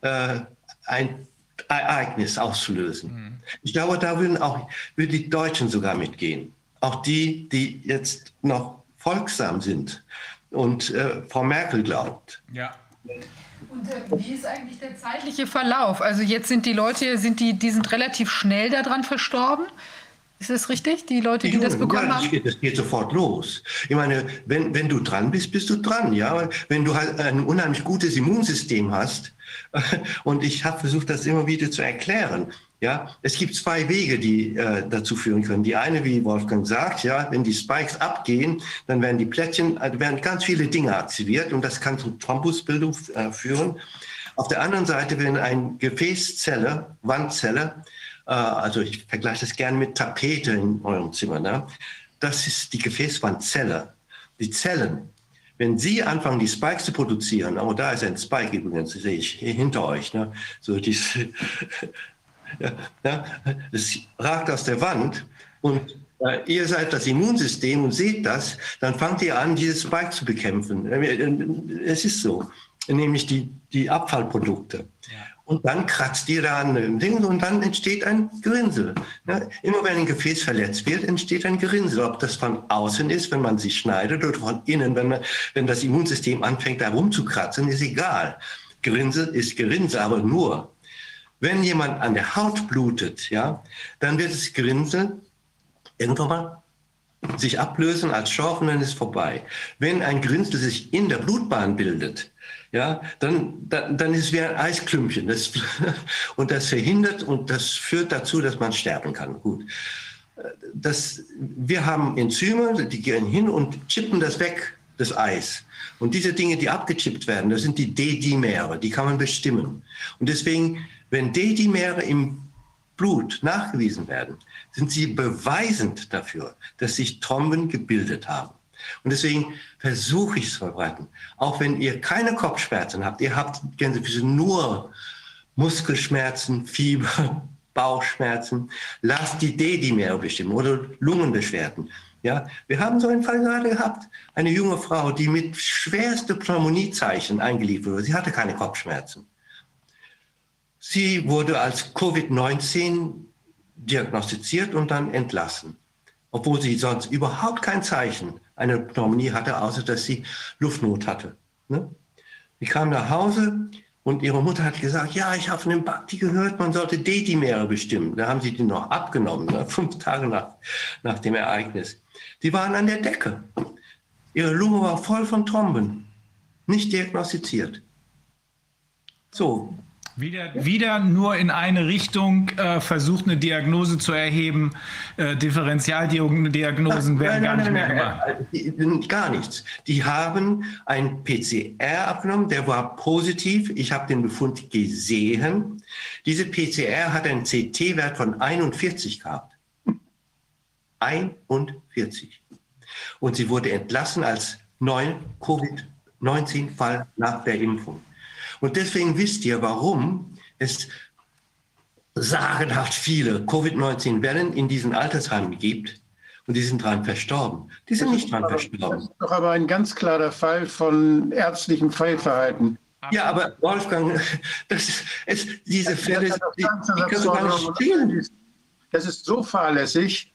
äh, ein Ereignis auszulösen. Mhm. Ich glaube, da würden auch würden die Deutschen sogar mitgehen. Auch die, die jetzt noch folgsam sind und äh, Frau Merkel glaubt. Ja. Und äh, wie ist eigentlich der zeitliche Verlauf? Also jetzt sind die Leute, sind die, die sind relativ schnell daran verstorben. Ist das richtig? Die Leute, die, die das bekommen ja, haben? Geht, das geht sofort los. Ich meine, wenn, wenn du dran bist, bist du dran. Ja? Wenn du halt ein unheimlich gutes Immunsystem hast, und ich habe versucht, das immer wieder zu erklären. Ja, es gibt zwei Wege, die äh, dazu führen können. Die eine, wie Wolfgang sagt, ja, wenn die Spikes abgehen, dann werden die Plättchen, also werden ganz viele Dinge aktiviert und das kann zu Thrombusbildung äh, führen. Auf der anderen Seite, wenn eine Gefäßzelle, Wandzelle, äh, also ich vergleiche das gerne mit Tapete in eurem Zimmer. Ne? Das ist die Gefäßwandzelle. Die Zellen, wenn Sie anfangen, die Spikes zu produzieren, oh, da ist ein Spike übrigens, sehe ich hinter euch, ne? so dies, ja, ja, es ragt aus der Wand und äh, ihr seid das Immunsystem und seht das, dann fangt ihr an, dieses Spike zu bekämpfen. Es ist so, nämlich die, die Abfallprodukte. Und dann kratzt ihr da an dem Ding und dann entsteht ein Gerinnsel. Ja, immer wenn ein Gefäß verletzt wird, entsteht ein Gerinnsel. Ob das von außen ist, wenn man sich schneidet, oder von innen, wenn, man, wenn das Immunsystem anfängt, da rumzukratzen, ist egal. Gerinnsel ist Gerinnsel, aber nur, wenn jemand an der Haut blutet, ja, dann wird das Gerinnsel irgendwann mal sich ablösen als Schorf und dann ist vorbei. Wenn ein Gerinnsel sich in der Blutbahn bildet, ja, dann, dann, dann ist es wie ein Eisklümpchen. Das, und das verhindert und das führt dazu, dass man sterben kann. Gut. Das, wir haben Enzyme, die gehen hin und chippen das weg, das Eis. Und diese Dinge, die abgechippt werden, das sind die D-Dimere, die kann man bestimmen. Und deswegen, wenn D-Dimere im Blut nachgewiesen werden, sind sie beweisend dafür, dass sich Tromben gebildet haben. Und deswegen versuche ich es zu verbreiten. Auch wenn ihr keine Kopfschmerzen habt, ihr habt nur Muskelschmerzen, Fieber, Bauchschmerzen, lasst die D-Dimer bestimmen oder Lungenbeschwerden. Ja, wir haben so einen Fall gerade gehabt. Eine junge Frau, die mit schwerste Pneumoniezeichen eingeliefert wurde. Sie hatte keine Kopfschmerzen. Sie wurde als Covid-19 diagnostiziert und dann entlassen, obwohl sie sonst überhaupt kein Zeichen eine Pneumonie hatte, außer dass sie Luftnot hatte. Ne? Die kam nach Hause und ihre Mutter hat gesagt, ja, ich habe von dem Bakti gehört, man sollte D-Dimere bestimmen. Da haben sie die noch abgenommen, ne? fünf Tage nach, nach dem Ereignis. Die waren an der Decke. Ihre Lunge war voll von Tromben, nicht diagnostiziert. So, wieder, wieder nur in eine Richtung äh, versucht, eine Diagnose zu erheben. Äh, Differentialdiagnosen werden gar nicht mehr gemacht. Äh, gar nichts. Die haben ein PCR abgenommen, der war positiv. Ich habe den Befund gesehen. Diese PCR hat einen CT-Wert von 41 gehabt. 41. Und sie wurde entlassen als neuen Covid-19-Fall nach der Impfung. Und deswegen wisst ihr, warum es sagenhaft viele Covid-19-Wellen in diesen Altersheimen gibt. Und die sind dran verstorben. Die sind nicht dran verstorben. Das ist doch aber ein ganz klarer Fall von ärztlichem Fehlverhalten. Ja, aber Wolfgang, das ist, es, diese Fälle, die, die du gar nicht stehen. Das ist so fahrlässig.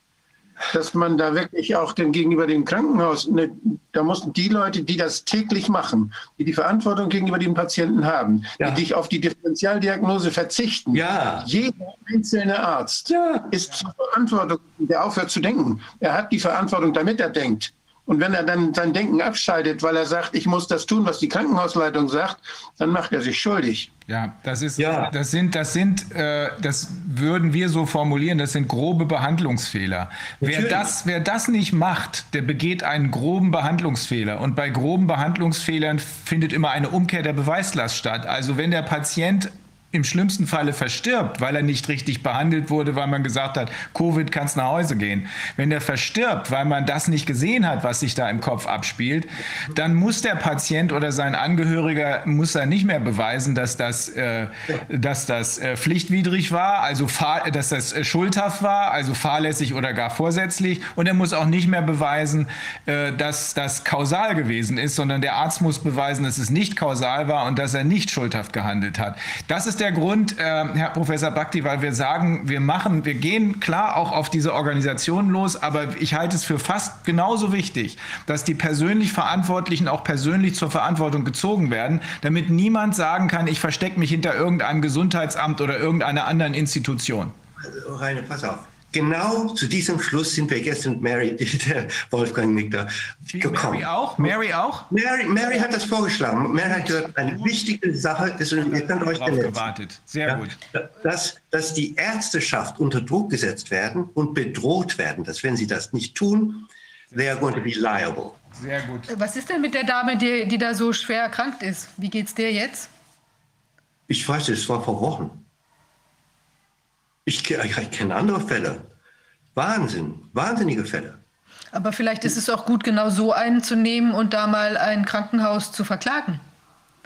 Dass man da wirklich auch denn gegenüber dem Krankenhaus, ne, da mussten die Leute, die das täglich machen, die die Verantwortung gegenüber den Patienten haben, Ja. die dich auf die Differentialdiagnose verzichten. Ja. Jeder einzelne Arzt Ja. ist zur Verantwortung, der aufhört zu denken. Er hat die Verantwortung, damit er denkt. Und wenn er dann sein Denken abschaltet, weil er sagt, ich muss das tun, was die Krankenhausleitung sagt, dann macht er sich schuldig. Ja, das ist, Ja. das sind, das sind, äh, das würden wir so formulieren, das sind grobe Behandlungsfehler. Wer das, wer das nicht macht, der begeht einen groben Behandlungsfehler. Und bei groben Behandlungsfehlern findet immer eine Umkehr der Beweislast statt. Also wenn der Patient im schlimmsten Falle verstirbt, weil er nicht richtig behandelt wurde, weil man gesagt hat, Covid kannst nach Hause gehen. Wenn der verstirbt, weil man das nicht gesehen hat, was sich da im Kopf abspielt, dann muss der Patient oder sein Angehöriger muss er nicht mehr beweisen, dass das, äh, dass das äh, pflichtwidrig war, also dass das äh, schuldhaft war, also fahrlässig oder gar vorsätzlich. Und er muss auch nicht mehr beweisen, äh, dass das kausal gewesen ist, sondern der Arzt muss beweisen, dass es nicht kausal war und dass er nicht schuldhaft gehandelt hat. Das ist der Grund, äh, Herr Professor Bhakti, weil wir sagen, wir machen, wir gehen klar auch auf diese Organisation los, aber ich halte es für fast genauso wichtig, dass die persönlich Verantwortlichen auch persönlich zur Verantwortung gezogen werden, damit niemand sagen kann, ich verstecke mich hinter irgendeinem Gesundheitsamt oder irgendeiner anderen Institution. Rainer, pass auf. Genau zu diesem Schluss sind wir gestern Mary, der Wolfgang nickt da, gekommen. Mary auch? Mary auch? Mary, Mary hat das vorgeschlagen. Mary hat gesagt, eine wichtige Sache ist, und ihr könnt euch gewartet. Sehr Ja, gut. dass, dass die Ärzteschaft unter Druck gesetzt werden und bedroht werden, dass wenn sie das nicht tun, they are going to be liable. Sehr gut. Was ist denn mit der Dame, die, die da so schwer erkrankt ist? Wie geht's der jetzt? Ich weiß, es war vor Wochen. Ich, ich kenne andere Fälle. Wahnsinn, wahnsinnige Fälle. Aber vielleicht ist es auch gut, genau so einen zu nehmen und da mal ein Krankenhaus zu verklagen.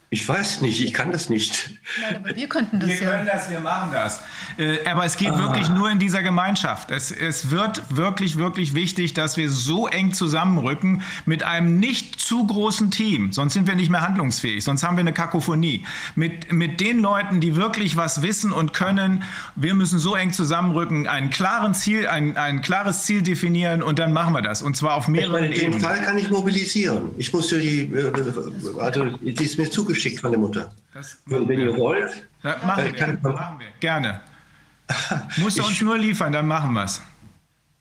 Ich weiß nicht, ich kann das nicht. Nein, aber wir könnten das Wir ja. können das, wir machen das. Äh, aber es geht wirklich nur in dieser Gemeinschaft. Es, es wird wirklich, wirklich wichtig, dass wir so eng zusammenrücken mit einem nicht zu großen Team. Sonst sind wir nicht mehr handlungsfähig. Sonst haben wir eine Kakophonie. Mit, mit den Leuten, die wirklich was wissen und können. Wir müssen so eng zusammenrücken, einen klaren Ziel, ein, ein klares Ziel definieren und dann machen wir das. Und zwar auf mehreren meine, den Ebenen. Fall kann ich mobilisieren. Ich musste die, äh, also die ist mir zugeschickt von der Mutter. Wenn ihr wollt, Ja, machen, kann- wir, machen wir. Gerne. Musst du uns nur liefern, dann machen wir es.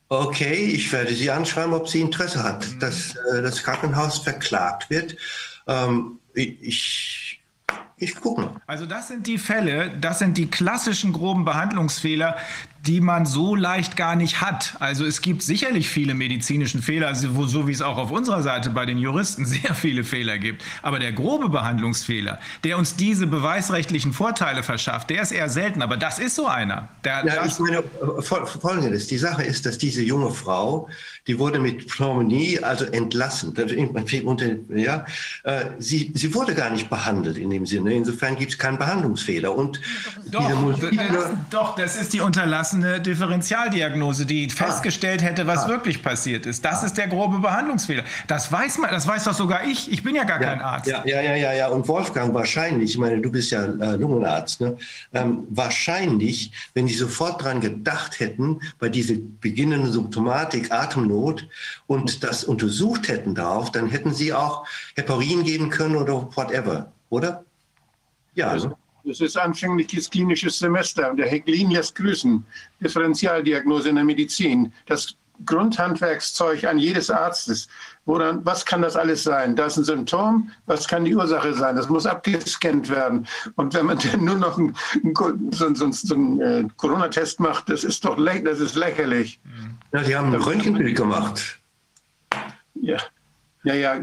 okay, ich werde sie anschreiben, ob sie Interesse hat, dass äh, das Krankenhaus verklagt wird. Ähm, ich, ich gucke mal. Also das sind die Fälle, das sind die klassischen groben Behandlungsfehler, die man so leicht gar nicht hat. Also es gibt sicherlich viele medizinischen Fehler, also so wie es auch auf unserer Seite bei den Juristen sehr viele Fehler gibt. Aber der grobe Behandlungsfehler, der uns diese beweisrechtlichen Vorteile verschafft, der ist eher selten. Aber das ist so einer. Der, Ja, ich meine, fol- folgendes. Die Sache ist, dass diese junge Frau, die wurde mit Pneumonie also entlassen. Ja, äh, sie, sie wurde gar nicht behandelt in dem Sinne. Insofern gibt es keinen Behandlungsfehler. Und diese doch, das, doch, das ist die unterlassene Differentialdiagnose, die festgestellt hätte, was wirklich passiert ist. Das ist der grobe Behandlungsfehler. Das weiß man, das weiß doch sogar ich. Ich bin ja gar kein Arzt. Ja, ja, ja, ja, ja. Und Wolfgang, wahrscheinlich, ich meine, du bist ja äh, Lungenarzt, ne? ähm, wahrscheinlich, wenn die sofort dran gedacht hätten, bei dieser beginnenden Symptomatik, Atemnot und das untersucht hätten darauf, dann hätten sie auch Heparin geben können oder whatever, oder? Ja, also. Das ist anfängliches klinisches Semester. Der Heglin lässt grüßen. Differentialdiagnose in der Medizin. Das Grundhandwerkszeug an jedes Arztes. Woran, was kann das alles sein? Das ist ein Symptom. Was kann die Ursache sein? Das muss abgescannt werden. Und wenn man dann nur noch einen, einen, so, so, so einen äh, Corona-Test macht, das ist doch das ist lächerlich. Ja, die haben ein Röntgenbild gemacht. Ja, ja, ja.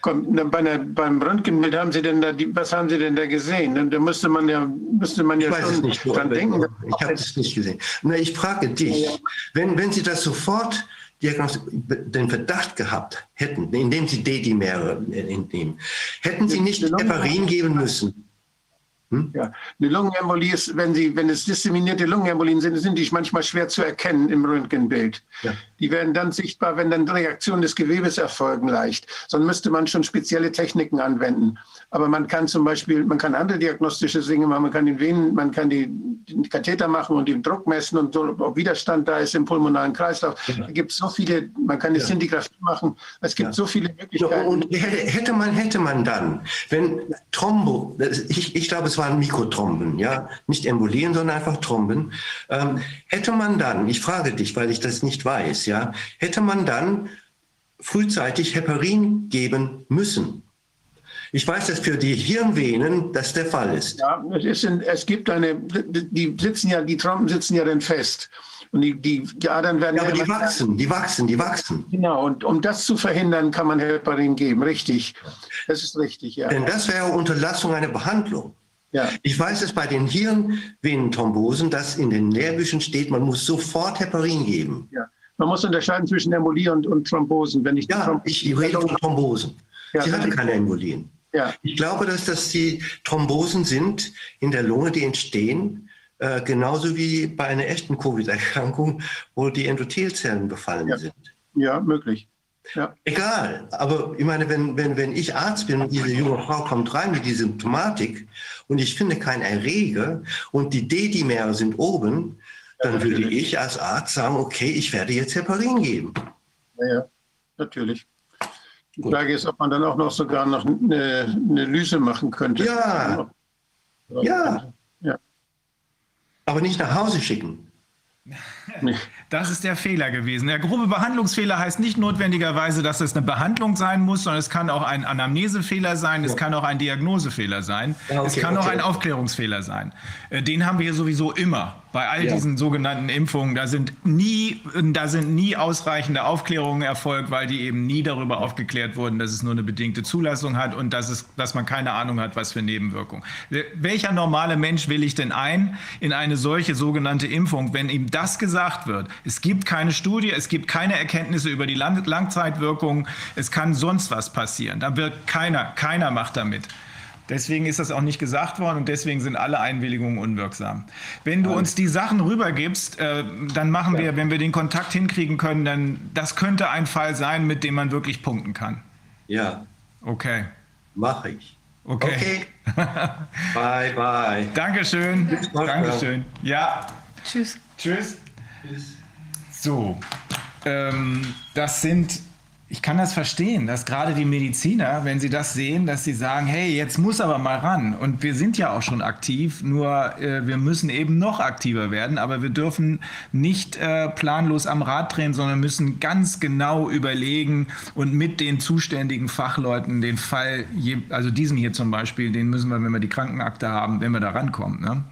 Komm, dann bei einer, beim Röntgenbild haben Sie denn da, die, was haben Sie denn da gesehen? Da müsste man ja, müsste man ja schon nicht. dran denken. Ich habe es nicht gesehen. Na, ich frage dich, wenn, wenn Sie das sofort den Verdacht gehabt hätten, indem Sie D-Dimere entnehmen, hätten Sie nicht Heparin geben müssen? Hm? Ja, eine Lungenembolie ist, wenn, sie, wenn es disseminierte Lungenembolien sind, sind die manchmal schwer zu erkennen im Röntgenbild. Ja. Die werden dann sichtbar, wenn dann Reaktionen des Gewebes erfolgen leicht. Sonst müsste man schon spezielle Techniken anwenden. Aber man kann zum Beispiel, man kann andere diagnostische Dinge machen, man kann den Venen, man kann die, den Katheter machen und den Druck messen und so, ob Widerstand da ist im pulmonalen Kreislauf. Ja. Da gibt es so viele, man kann die ja. Sintigraphie machen. Es gibt ja. so viele Möglichkeiten. Und hätte man, hätte man dann, wenn Thrombo, ich, ich glaube, es waren Mikrothromben, ja, nicht Embolien, sondern einfach Thromben, ähm, hätte man dann, ich frage dich, weil ich das nicht weiß, ja, hätte man dann frühzeitig Heparin geben müssen? Ich weiß, dass für die Hirnvenen das der Fall ist. Ja, es, ist es gibt eine, die sitzen ja, die Trompen sitzen ja dann fest. Und die, die, die Adern werden. Ja, aber die wachsen, die wachsen, die wachsen. Genau, und um das zu verhindern, kann man Heparin geben. Richtig. Das ist richtig, ja. Denn das wäre Unterlassung einer Behandlung. Ja. Ich weiß es bei den Hirnvenenthrombosen, dass in den Lehrbüchern steht, man muss sofort Heparin geben. Ja. Man muss unterscheiden zwischen Embolie und, und Thrombosen. Wenn ich ja, ich rede von Thrombosen. Ja, Sie hatte keine Embolien. Ja. Ich glaube, dass das die Thrombosen sind in der Lunge, die entstehen, äh, genauso wie bei einer echten Covid-Erkrankung, wo die Endothelzellen befallen ja. sind. Ja, möglich. Ja. Egal, aber ich meine, wenn, wenn, wenn ich Arzt bin und diese junge Frau kommt rein mit dieser Symptomatik und ich finde keinen Erreger und die D-Dimere sind oben, dann würde ich als Arzt sagen, okay, ich werde jetzt Heparin geben. Ja, ja, natürlich. Die Gut. Frage ist, ob man dann auch noch sogar noch eine, eine Lyse machen könnte. Ja. Ja. ja. Aber nicht nach Hause schicken. Das ist der Fehler gewesen. Der grobe Behandlungsfehler heißt nicht notwendigerweise, dass es eine Behandlung sein muss, sondern es kann auch ein Anamnesefehler sein, ja. es kann auch ein Diagnosefehler sein, ja, okay, es kann okay. auch ein Aufklärungsfehler sein. Äh, den haben wir hier sowieso immer bei all ja. diesen sogenannten Impfungen. Da sind nie, da sind nie ausreichende Aufklärungen erfolgt, weil die eben nie darüber aufgeklärt wurden, dass es nur eine bedingte Zulassung hat und dass, es, dass man keine Ahnung hat, was für Nebenwirkungen. Welcher normale Mensch will ich denn ein in eine solche sogenannte Impfung, wenn ihm das gesagt wird? Es gibt keine Studie, es gibt keine Erkenntnisse über die Lang Langzeitwirkungen, es kann sonst was passieren. Da wird keiner, keiner macht damit. Deswegen ist das auch nicht gesagt worden und deswegen sind alle Einwilligungen unwirksam. Wenn du uns die Sachen rübergibst, äh, dann machen wir, wenn wir den Kontakt hinkriegen können, dann das könnte ein Fall sein, mit dem man wirklich punkten kann. Ja. Okay. Mache ich. Okay. okay. bye, bye. Dankeschön. Dankeschön. Ja. Tschüss. Tschüss. Tschüss. So, ähm, das sind ich kann das verstehen, dass gerade die Mediziner, wenn sie das sehen, dass sie sagen, hey, jetzt muss aber mal ran. Und wir sind ja auch schon aktiv, nur äh, wir müssen eben noch aktiver werden. Aber wir dürfen nicht äh, planlos am Rad drehen, sondern müssen ganz genau überlegen und mit den zuständigen Fachleuten den Fall, also diesen hier zum Beispiel, den müssen wir, wenn wir die Krankenakte haben, wenn wir da rankommen. Ne?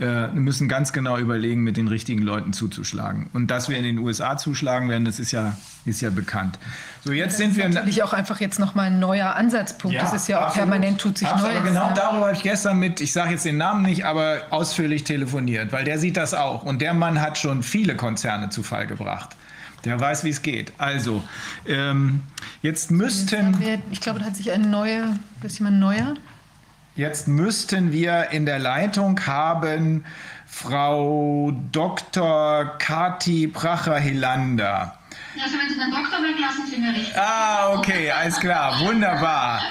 Äh, müssen ganz genau überlegen, mit den richtigen Leuten zuzuschlagen. Und dass wir in den USA zuschlagen werden, das ist ja, ist ja bekannt. So, jetzt das sind wir. Natürlich auch einfach jetzt nochmal ein neuer Ansatzpunkt. Ja, das ist ja auch absolut. permanent, tut sich absolut. Neues. Genau darüber habe ich gestern mit, ich sage jetzt den Namen nicht, aber ausführlich telefoniert, weil der sieht das auch. Und der Mann hat schon viele Konzerne zu Fall gebracht. Der weiß, wie es geht. Also, ähm, jetzt müssten. Ich glaube, da hat sich eine neue, ist jemand neuer? Jetzt müssten wir in der Leitung haben Frau Dr. Kati Pracher-Hilander. Also wenn Sie den Doktor weglassen, sind wir richtig. Ah, okay, alles klar, wunderbar.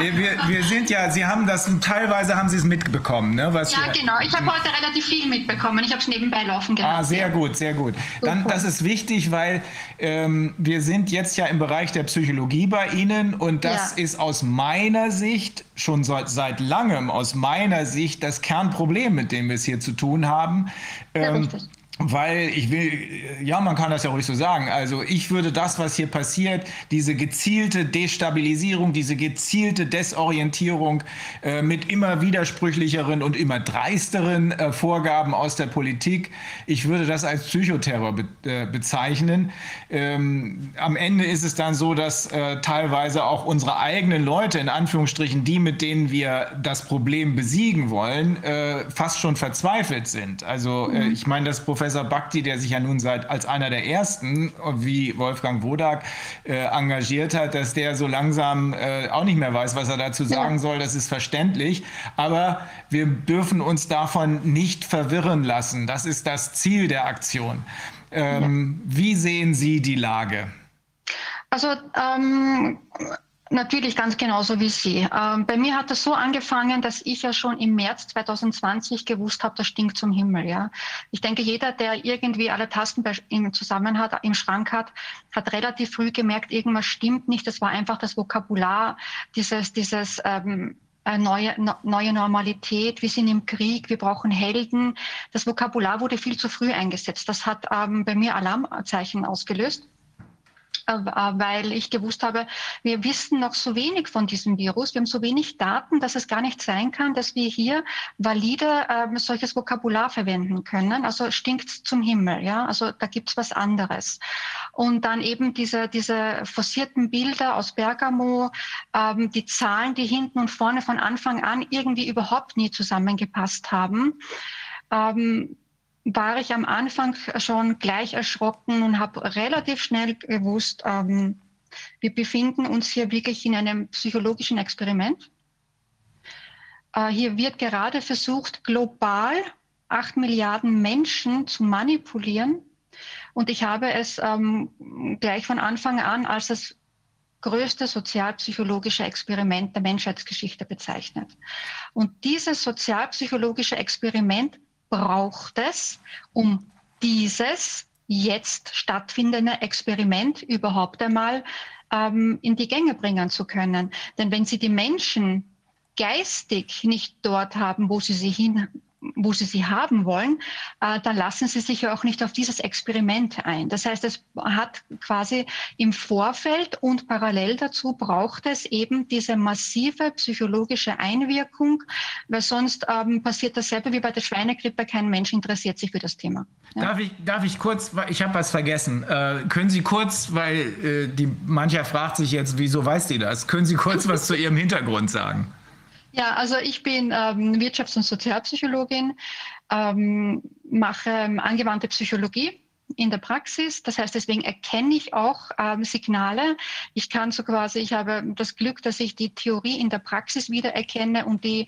Äh, wir, wir sind ja, Sie haben das, teilweise haben Sie es mitbekommen, ne? Was ja, genau. Ich habe heute relativ viel mitbekommen. Ich habe es nebenbei laufen gehabt. Ah, sehr gut, sehr gut. Dann, das ist wichtig, weil ähm, wir sind jetzt ja im Bereich der Psychologie bei Ihnen und das ja. ist aus meiner Sicht schon seit, seit langem, aus meiner Sicht das Kernproblem, mit dem wir es hier zu tun haben. Ähm, ja, richtig weil ich will, ja, man kann das ja ruhig so sagen. Also ich würde das, was hier passiert, diese gezielte Destabilisierung, diese gezielte Desorientierung äh, mit immer widersprüchlicheren und immer dreisteren äh, Vorgaben aus der Politik, ich würde das als Psychoterror be äh, bezeichnen. Ähm, am Ende ist es dann so, dass äh, teilweise auch unsere eigenen Leute, in Anführungsstrichen die, mit denen wir das Problem besiegen wollen, äh, fast schon verzweifelt sind. Also äh, mhm. ich meine, das Professor Professor Bakti, der sich ja nun seit als einer der ersten, wie Wolfgang Wodak, äh, engagiert hat, dass der so langsam äh, auch nicht mehr weiß, was er dazu sagen ja. soll. Das ist verständlich. Aber wir dürfen uns davon nicht verwirren lassen. Das ist das Ziel der Aktion. Ähm, ja. Wie sehen Sie die Lage? Also ähm, Natürlich ganz genauso wie Sie. Ähm, bei mir hat es so angefangen, dass ich ja schon im März 2020 gewusst habe, das stinkt zum Himmel. Ja, ich denke, jeder, der irgendwie alle Tasten im Zusammen hat, im Schrank hat, hat relativ früh gemerkt, irgendwas stimmt nicht. Das war einfach das Vokabular, dieses, dieses ähm, äh, neue, neue Normalität, wir sind im Krieg, wir brauchen Helden. Das Vokabular wurde viel zu früh eingesetzt. Das hat ähm, bei mir Alarmzeichen ausgelöst. Äh, weil ich gewusst habe, wir wissen noch so wenig von diesem Virus, wir haben so wenig Daten, dass es gar nicht sein kann, dass wir hier valide äh, solches Vokabular verwenden können. Also stinkt zum Himmel, ja. Also da gibt's was anderes. Und dann eben diese, diese forcierten Bilder aus Bergamo, ähm, die Zahlen, die hinten und vorne von Anfang an irgendwie überhaupt nie zusammengepasst haben. Ähm, war ich am Anfang schon gleich erschrocken und habe relativ schnell gewusst, ähm, wir befinden uns hier wirklich in einem psychologischen Experiment. Äh, hier wird gerade versucht, global acht Milliarden Menschen zu manipulieren. Und ich habe es ähm, gleich von Anfang an als das größte sozialpsychologische Experiment der Menschheitsgeschichte bezeichnet. Und dieses sozialpsychologische Experiment braucht es, um dieses jetzt stattfindende Experiment überhaupt einmal ähm, in die Gänge bringen zu können. Denn wenn Sie die Menschen geistig nicht dort haben, wo Sie sie hin wo sie sie haben wollen, äh, dann lassen sie sich ja auch nicht auf dieses Experiment ein. Das heißt, es hat quasi im Vorfeld und parallel dazu braucht es eben diese massive psychologische Einwirkung, weil sonst ähm, passiert dasselbe wie bei der Schweinegrippe. Kein Mensch interessiert sich für das Thema. Ja. Darf, ich, darf ich kurz, ich habe was vergessen. Äh, können Sie kurz, weil äh, die, mancher fragt sich jetzt, wieso weiß die das? Können Sie kurz was zu Ihrem Hintergrund sagen? Ja, also ich bin ähm, Wirtschafts- und Sozialpsychologin, ähm, mache ähm, angewandte Psychologie in der Praxis. Das heißt, deswegen erkenne ich auch ähm, Signale. Ich kann so quasi, ich habe das Glück, dass ich die Theorie in der Praxis wiedererkenne und die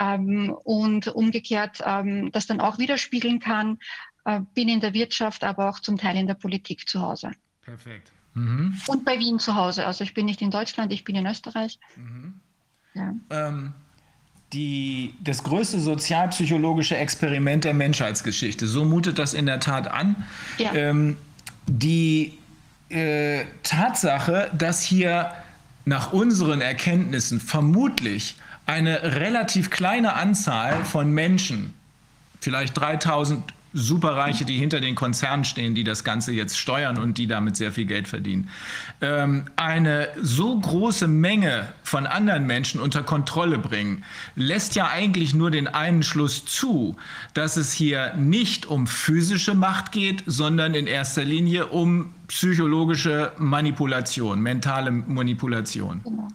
ähm, und umgekehrt ähm, das dann auch widerspiegeln kann. Äh, bin in der Wirtschaft, aber auch zum Teil in der Politik zu Hause. Perfekt. Mhm. Und bei Wien zu Hause. Also ich bin nicht in Deutschland, ich bin in Österreich. Mhm. Ähm, die, das größte sozialpsychologische Experiment der Menschheitsgeschichte. So mutet das in der Tat an. Ja. Ähm, die äh, Tatsache, dass hier nach unseren Erkenntnissen vermutlich eine relativ kleine Anzahl von Menschen, vielleicht 3000 Superreiche, die hinter den Konzernen stehen, die das Ganze jetzt steuern und die damit sehr viel Geld verdienen. Ähm, eine so große Menge von anderen Menschen unter Kontrolle bringen, lässt ja eigentlich nur den einen Schluss zu, dass es hier nicht um physische Macht geht, sondern in erster Linie um psychologische Manipulation, mentale Manipulation. Genau.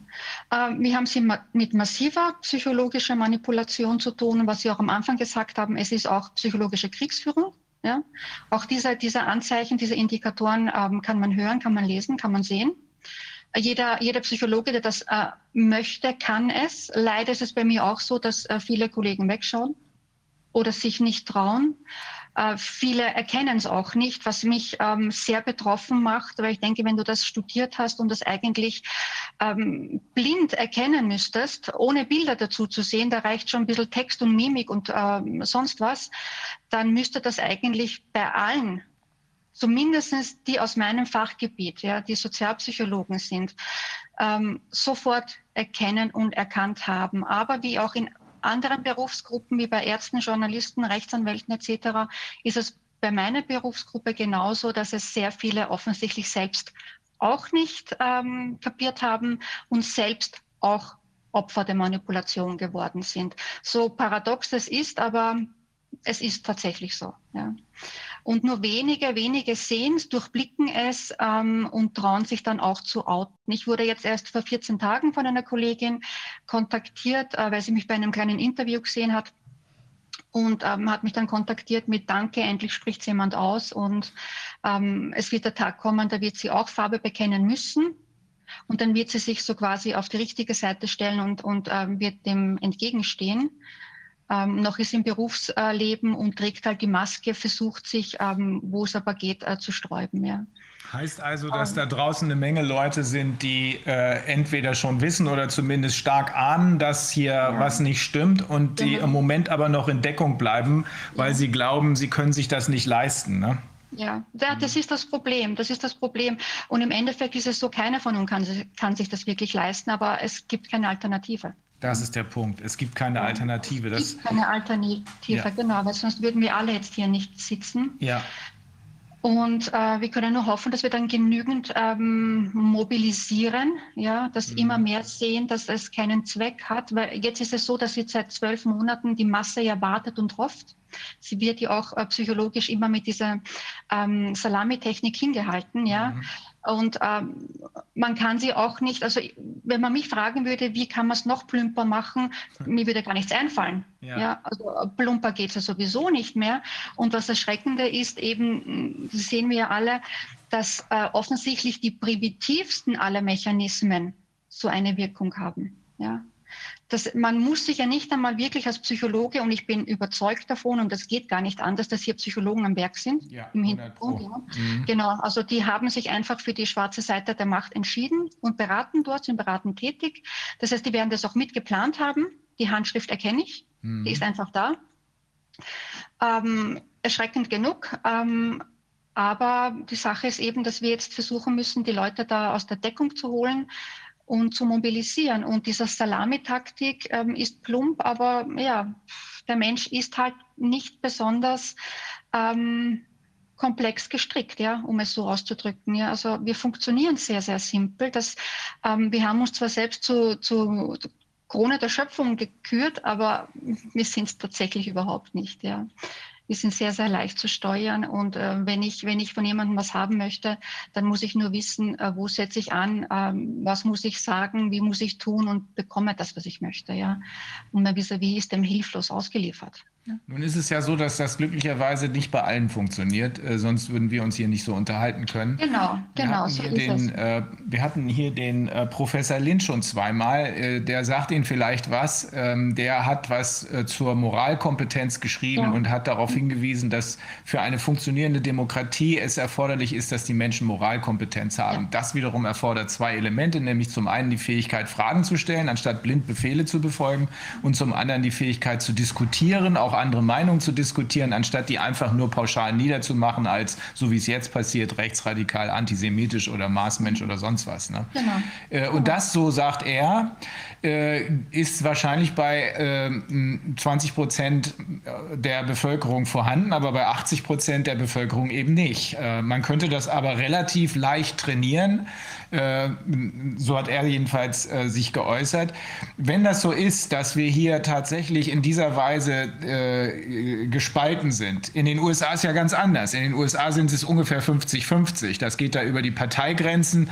Äh, wir haben es mit massiver psychologischer Manipulation zu tun. Was Sie auch am Anfang gesagt haben, es ist auch psychologische Kriegsführung. Ja? Auch diese, diese Anzeichen, diese Indikatoren ähm, kann man hören, kann man lesen, kann man sehen. Jeder, jeder Psychologe, der das äh, möchte, kann es. Leider ist es bei mir auch so, dass äh, viele Kollegen wegschauen oder sich nicht trauen. Äh, viele erkennen es auch nicht, was mich ähm, sehr betroffen macht, weil ich denke, wenn du das studiert hast und das eigentlich ähm, blind erkennen müsstest, ohne Bilder dazu zu sehen, da reicht schon ein bisschen Text und Mimik und ähm, sonst was, dann müsste das eigentlich bei allen zumindest die aus meinem Fachgebiet, ja, die Sozialpsychologen sind, ähm, sofort erkennen und erkannt haben. Aber wie auch in anderen Berufsgruppen wie bei Ärzten, Journalisten, Rechtsanwälten etc. ist es bei meiner Berufsgruppe genauso, dass es sehr viele offensichtlich selbst auch nicht ähm, kapiert haben und selbst auch Opfer der Manipulation geworden sind. So paradox es ist, aber es ist tatsächlich so. Ja. Und nur wenige, wenige sehen es, durchblicken es ähm, und trauen sich dann auch zu outen. Ich wurde jetzt erst vor 14 Tagen von einer Kollegin kontaktiert, äh, weil sie mich bei einem kleinen Interview gesehen hat und ähm, hat mich dann kontaktiert mit Danke, endlich spricht jemand aus und ähm, es wird der Tag kommen, da wird sie auch Farbe bekennen müssen und dann wird sie sich so quasi auf die richtige Seite stellen und, und ähm, wird dem entgegenstehen. Ähm, noch ist im Berufsleben und trägt halt die Maske, versucht sich, ähm, wo es aber geht, äh, zu sträuben. Ja. Heißt also, dass da draußen eine Menge Leute sind, die äh, entweder schon wissen oder zumindest stark ahnen, dass hier ja. was nicht stimmt und die genau. im Moment aber noch in Deckung bleiben, weil ja. sie glauben, sie können sich das nicht leisten. Ne? Ja, das ist das Problem. Das ist das Problem. Und im Endeffekt ist es so, keiner von uns kann, kann sich das wirklich leisten, aber es gibt keine Alternative. Das ist der Punkt. Es gibt keine Alternative. Es gibt keine Alternative, ja. genau, weil sonst würden wir alle jetzt hier nicht sitzen. Ja. Und äh, wir können nur hoffen, dass wir dann genügend ähm, mobilisieren, ja, dass mhm. immer mehr sehen, dass es keinen Zweck hat. Weil jetzt ist es so, dass jetzt seit zwölf Monaten die Masse ja wartet und hofft. Sie wird ja auch äh, psychologisch immer mit dieser ähm, Salamitechnik hingehalten, ja. Mhm. Und ähm, man kann sie auch nicht, also wenn man mich fragen würde, wie kann man es noch plümper machen, mir würde gar nichts einfallen. Ja. ja also plumper geht es ja sowieso nicht mehr. Und das Erschreckende ist eben, das sehen wir ja alle, dass äh, offensichtlich die primitivsten aller Mechanismen so eine Wirkung haben. Ja das, man muss sich ja nicht einmal wirklich als Psychologe, und ich bin überzeugt davon, und das geht gar nicht anders, dass hier Psychologen am Werk sind ja, im Hintergrund. Mhm. Genau, also die haben sich einfach für die schwarze Seite der Macht entschieden und beraten dort, sind beratend tätig. Das heißt, die werden das auch mitgeplant haben. Die Handschrift erkenne ich, mhm. die ist einfach da. Ähm, erschreckend genug. Ähm, aber die Sache ist eben, dass wir jetzt versuchen müssen, die Leute da aus der Deckung zu holen und zu mobilisieren. Und diese Salamitaktik ähm, ist plump, aber ja, der Mensch ist halt nicht besonders ähm, komplex gestrickt, ja, um es so auszudrücken. Ja. Also wir funktionieren sehr, sehr simpel. Das, ähm, wir haben uns zwar selbst zu, zu Krone der Schöpfung gekürt, aber wir sind es tatsächlich überhaupt nicht. Ja die sind sehr, sehr leicht zu steuern. Und äh, wenn, ich, wenn ich von jemandem was haben möchte, dann muss ich nur wissen, äh, wo setze ich an, ähm, was muss ich sagen, wie muss ich tun und bekomme das, was ich möchte. Ja? Und mein vis-à-vis ist dem hilflos ausgeliefert. Ja. Nun ist es ja so, dass das glücklicherweise nicht bei allen funktioniert, äh, sonst würden wir uns hier nicht so unterhalten können. Genau, genau. So den, äh, wir hatten hier den äh, Professor Lynch schon zweimal, äh, der sagt Ihnen vielleicht was. Ähm, der hat was äh, zur Moralkompetenz geschrieben ja. und hat darauf hingewiesen, dass für eine funktionierende Demokratie es erforderlich ist, dass die Menschen Moralkompetenz haben. Ja. Das wiederum erfordert zwei Elemente, nämlich zum einen die Fähigkeit, Fragen zu stellen, anstatt blind Befehle zu befolgen, und zum anderen die Fähigkeit zu diskutieren, auch auch andere Meinungen zu diskutieren, anstatt die einfach nur pauschal niederzumachen als, so wie es jetzt passiert, rechtsradikal, antisemitisch oder Maßmensch oder sonst was. Ne? Genau. Äh, und das, so sagt er, äh, ist wahrscheinlich bei 20 ähm, Prozent der Bevölkerung vorhanden, aber bei 80 Prozent der Bevölkerung eben nicht. Äh, man könnte das aber relativ leicht trainieren. Äh, so hat er jedenfalls äh, sich geäußert. Wenn das so ist, dass wir hier tatsächlich in dieser Weise äh, gespalten sind, in den USA ist ja ganz anders. In den USA sind es ungefähr 50-50. Das geht da über die Parteigrenzen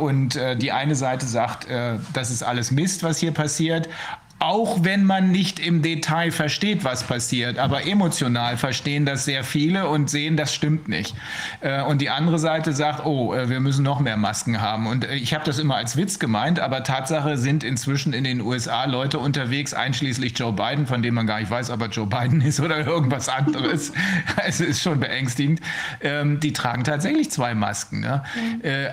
und die eine Seite sagt, das ist alles Mist, was hier passiert auch wenn man nicht im Detail versteht, was passiert, aber emotional verstehen das sehr viele und sehen, das stimmt nicht. Äh, und die andere Seite sagt, oh, äh, wir müssen noch mehr Masken haben. Und äh, ich habe das immer als Witz gemeint, aber Tatsache sind inzwischen in den USA Leute unterwegs, einschließlich Joe Biden, von dem man gar nicht weiß, ob er Joe Biden ist oder irgendwas anderes. es ist schon beängstigend. Ähm, die tragen tatsächlich zwei Masken. Ne?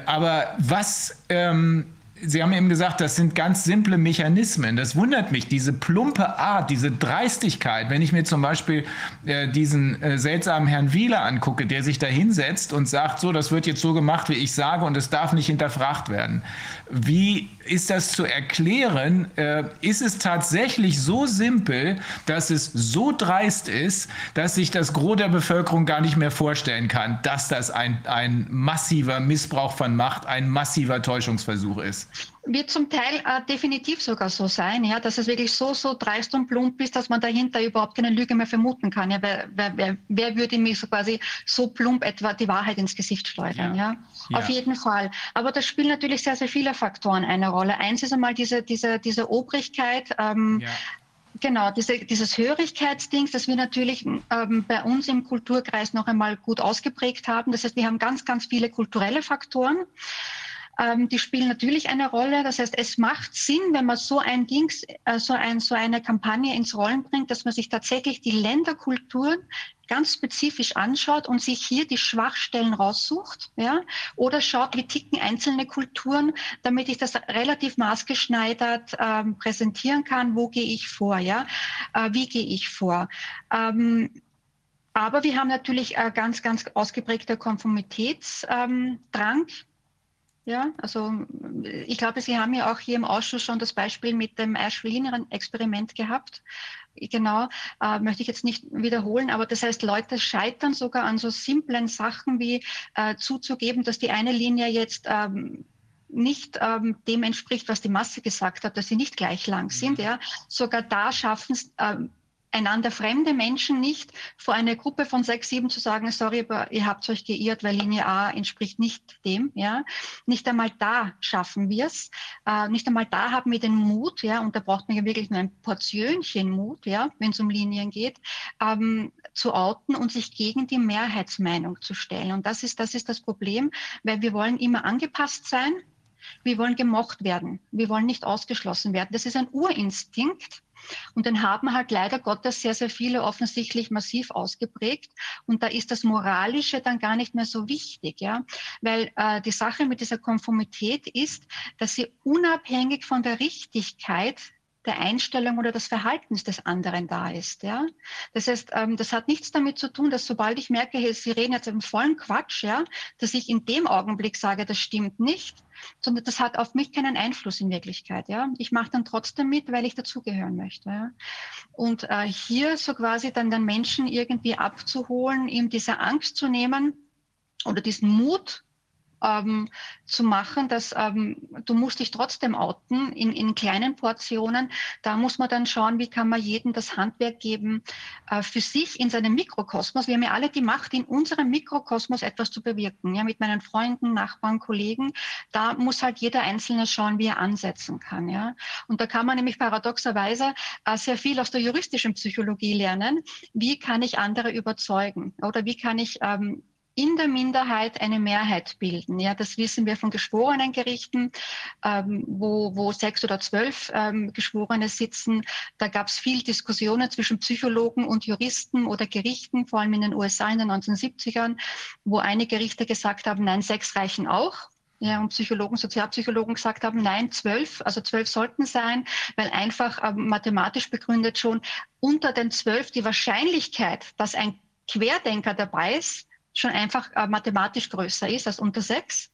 Aber was ähm, Sie haben eben gesagt, das sind ganz simple Mechanismen. Das wundert mich, diese plumpe Art, diese Dreistigkeit. Wenn ich mir zum Beispiel äh, diesen äh, seltsamen Herrn Wieler angucke, der sich da hinsetzt und sagt, so, das wird jetzt so gemacht, wie ich sage, und es darf nicht hinterfragt werden. Wie ist das zu erklären? Äh, ist es tatsächlich so simpel, dass es so dreist ist, dass sich das Gros der Bevölkerung gar nicht mehr vorstellen kann, dass das ein, ein massiver Missbrauch von Macht, ein massiver Täuschungsversuch ist? Wird zum Teil äh, definitiv sogar so sein, ja, dass es wirklich so, so dreist und plump ist, dass man dahinter überhaupt keine Lüge mehr vermuten kann. Ja, wer, wer, wer, würde mir so quasi so plump etwa die Wahrheit ins Gesicht schleudern? Ja. ja? Auf jeden Fall. Aber das spielen natürlich sehr, sehr viele Faktoren eine Rolle. Eins ist einmal diese, diese, diese Obrigkeit. Ähm, ja genau, diese, dieses Hörigkeitsding, das wir natürlich ähm, bei uns im Kulturkreis noch einmal gut ausgeprägt haben. Das heißt, wir haben ganz, ganz viele kulturelle Faktoren. Ähm, die spielen natürlich eine Rolle. Das heißt, es macht Sinn, wenn man so ein Dings, äh, so, ein, so eine Kampagne ins Rollen bringt, dass man sich tatsächlich die Länderkulturen ganz spezifisch anschaut und sich hier die Schwachstellen raussucht, ja, oder schaut, wie ticken einzelne Kulturen, damit ich das relativ maßgeschneidert ähm, präsentieren kann. Wo gehe ich vor, ja? Äh, wie gehe ich vor? Ähm, aber wir haben natürlich äh, ganz, ganz ausgeprägter Konformitätsdrang. Ähm, ja, also ich glaube, Sie haben ja auch hier im Ausschuss schon das Beispiel mit dem Ashwin-Experiment gehabt. Genau, äh, möchte ich jetzt nicht wiederholen, aber das heißt, Leute scheitern sogar an so simplen Sachen wie äh, zuzugeben, dass die eine Linie jetzt ähm, nicht ähm, dem entspricht, was die Masse gesagt hat, dass sie nicht gleich lang sind. Mhm. Ja. Sogar da schaffen es ähm, einander fremde Menschen nicht vor einer Gruppe von sechs, sieben zu sagen, sorry, aber ihr habt euch geirrt, weil Linie A entspricht nicht dem, ja. Nicht einmal da schaffen wir es. Äh, nicht einmal da haben wir den Mut, ja, und da braucht man ja wirklich nur ein Portionchen Mut, ja, wenn es um Linien geht, ähm, zu outen und sich gegen die Mehrheitsmeinung zu stellen. Und das ist, das ist das Problem, weil wir wollen immer angepasst sein. Wir wollen gemocht werden. Wir wollen nicht ausgeschlossen werden. Das ist ein Urinstinkt und den haben halt leider Gottes sehr, sehr viele offensichtlich massiv ausgeprägt. Und da ist das Moralische dann gar nicht mehr so wichtig, ja. Weil äh, die Sache mit dieser Konformität ist, dass sie unabhängig von der Richtigkeit der Einstellung oder des Verhaltens des anderen da ist. Ja? Das heißt, ähm, das hat nichts damit zu tun, dass sobald ich merke, hey, Sie reden jetzt im vollen Quatsch, ja, dass ich in dem Augenblick sage, das stimmt nicht, sondern das hat auf mich keinen Einfluss in Wirklichkeit. Ja? Ich mache dann trotzdem mit, weil ich dazugehören möchte. Ja? Und äh, hier so quasi dann den Menschen irgendwie abzuholen, ihm diese Angst zu nehmen oder diesen Mut ähm, zu machen, dass ähm, du musst dich trotzdem outen in, in kleinen Portionen. Da muss man dann schauen, wie kann man jedem das Handwerk geben, äh, für sich in seinem Mikrokosmos. Wir haben ja alle die Macht, in unserem Mikrokosmos etwas zu bewirken. Ja, mit meinen Freunden, Nachbarn, Kollegen. Da muss halt jeder Einzelne schauen, wie er ansetzen kann. Ja, und da kann man nämlich paradoxerweise äh, sehr viel aus der juristischen Psychologie lernen. Wie kann ich andere überzeugen? Oder wie kann ich ähm, in der Minderheit eine Mehrheit bilden. Ja, das wissen wir von Geschworenengerichten, ähm, wo, wo sechs oder zwölf ähm, Geschworene sitzen. Da gab es viel Diskussionen zwischen Psychologen und Juristen oder Gerichten, vor allem in den USA in den 1970ern, wo einige Richter gesagt haben, nein, sechs reichen auch. Ja, und Psychologen, Sozialpsychologen gesagt haben, nein, zwölf, also zwölf sollten sein, weil einfach ähm, mathematisch begründet schon unter den zwölf die Wahrscheinlichkeit, dass ein Querdenker dabei ist, schon einfach äh, mathematisch größer ist als unter sechs.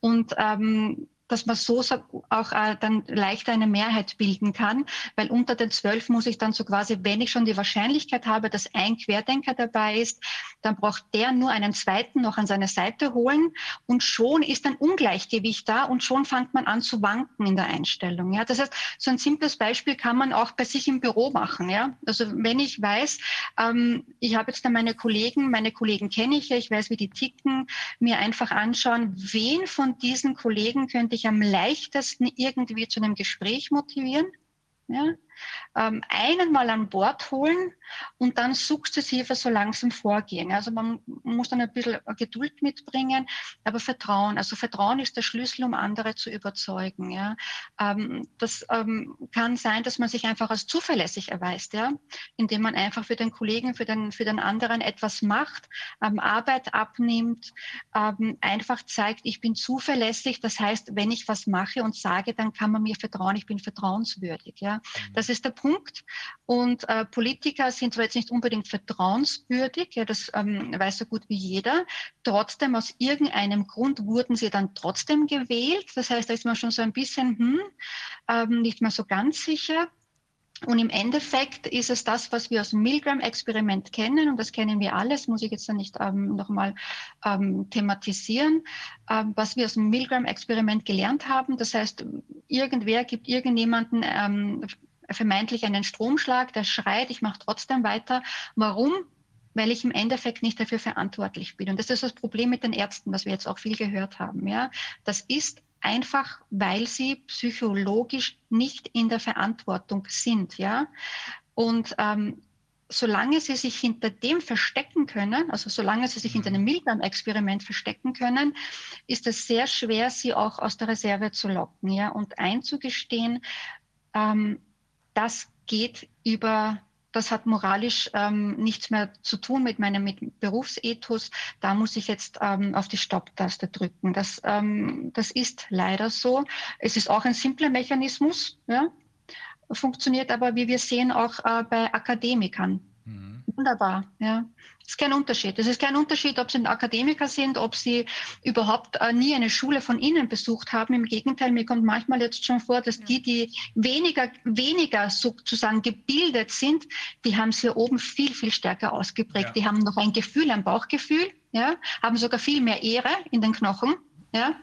Und ähm, dass man so auch äh, dann leichter eine Mehrheit bilden kann, weil unter den zwölf muss ich dann so quasi, wenn ich schon die Wahrscheinlichkeit habe, dass ein Querdenker dabei ist, dann braucht der nur einen zweiten noch an seine Seite holen und schon ist ein Ungleichgewicht da und schon fängt man an zu wanken in der Einstellung. Ja, das heißt, so ein simples Beispiel kann man auch bei sich im Büro machen. Ja, also wenn ich weiß, ähm, ich habe jetzt da meine Kollegen, meine Kollegen kenne ich ja, ich weiß, wie die ticken, mir einfach anschauen, wen von diesen Kollegen könnte ich am leichtesten irgendwie zu einem Gespräch motivieren. Ja? Ähm, einen mal an Bord holen und dann sukzessive so langsam vorgehen. Also man muss dann ein bisschen Geduld mitbringen, aber Vertrauen. Also Vertrauen ist der Schlüssel, um andere zu überzeugen. Ja. Ähm, das ähm, kann sein, dass man sich einfach als zuverlässig erweist, ja, indem man einfach für den Kollegen, für den, für den anderen etwas macht, Arbeit abnimmt, einfach zeigt, ich bin zuverlässig. Das heißt, wenn ich was mache und sage, dann kann man mir vertrauen, ich bin vertrauenswürdig. Ja. Das ist der Punkt Punkt. Und äh, Politiker sind zwar jetzt nicht unbedingt vertrauenswürdig, ja, das ähm, weiß so gut wie jeder. Trotzdem, aus irgendeinem Grund wurden sie dann trotzdem gewählt. Das heißt, da ist man schon so ein bisschen hm, ähm, nicht mehr so ganz sicher. Und im Endeffekt ist es das, was wir aus dem Milgram-Experiment kennen, und das kennen wir alles, muss ich jetzt dann nicht ähm, nochmal ähm, thematisieren, ähm, was wir aus dem Milgram-Experiment gelernt haben. Das heißt, irgendwer gibt irgendjemanden ähm, vermeintlich einen Stromschlag, der schreit, ich mache trotzdem weiter. Warum? Weil ich im Endeffekt nicht dafür verantwortlich bin. Und das ist das Problem mit den Ärzten, was wir jetzt auch viel gehört haben. Ja, das ist einfach weil sie psychologisch nicht in der Verantwortung sind. Ja? Und ähm, solange sie sich hinter dem verstecken können, also solange sie sich hinter einem. Milgram-Experiment verstecken können, ist es sehr schwer, sie auch aus der Reserve zu locken ja? und einzugestehen, ähm, das geht über das hat moralisch ähm, nichts mehr zu tun mit meinem mit Berufsethos. Da muss ich jetzt ähm, auf die Stopptaste drücken. Das, ähm, das ist leider so. Es ist auch ein simpler Mechanismus, ja? funktioniert aber, wie wir sehen, auch äh, bei Akademikern. Mhm. Wunderbar, ja. Das ist kein Unterschied. Es ist kein Unterschied, ob sie Akademiker sind, ob sie überhaupt äh, nie eine Schule von ihnen besucht haben. Im Gegenteil, mir kommt manchmal jetzt schon vor, dass die, die weniger, weniger sozusagen gebildet sind, die haben es hier oben viel, viel stärker ausgeprägt. Ja. Die haben noch ein Gefühl, ein Bauchgefühl, ja, haben sogar viel mehr Ehre in den Knochen, ja,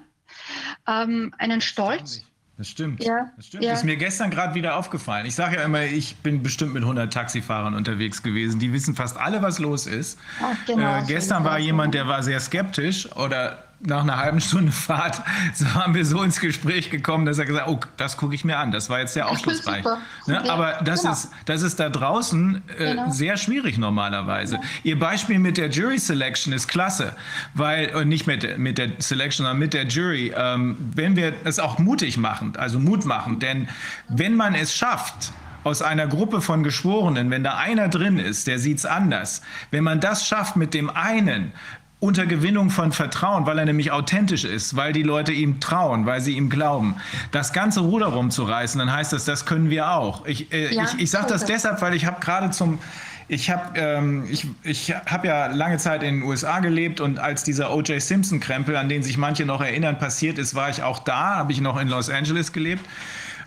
ähm, einen Stolz. Das stimmt. Ja, das stimmt. Ja. ist mir gestern gerade wieder aufgefallen. Ich sage ja immer, ich bin bestimmt mit 100 Taxifahrern unterwegs gewesen. Die wissen fast alle, was los ist. Ach, genau, äh, gestern war jemand, der war sehr skeptisch oder nach einer halben Stunde Fahrt so haben wir so ins Gespräch gekommen, dass er gesagt hat, oh, das gucke ich mir an. Das war jetzt sehr aufschlussreich. Ne? Aber das, genau. ist, das ist da draußen äh, genau. sehr schwierig normalerweise. Ja. Ihr Beispiel mit der Jury Selection ist klasse, weil, und nicht mit, mit der Selection, sondern mit der Jury, ähm, wenn wir es auch mutig machen, also Mut machen, denn wenn man es schafft, aus einer Gruppe von Geschworenen, wenn da einer drin ist, der sieht es anders, wenn man das schafft, mit dem einen unter Gewinnung von Vertrauen, weil er nämlich authentisch ist, weil die Leute ihm trauen, weil sie ihm glauben. Das ganze Ruder rumzureißen, dann heißt das, das können wir auch. Ich, äh, ja, ich, ich sage das deshalb, weil ich habe gerade zum ich habe ähm, ich, ich hab ja lange Zeit in den USA gelebt und als dieser O.J. Simpson-Krempel, an den sich manche noch erinnern, passiert ist, war ich auch da, habe ich noch in Los Angeles gelebt.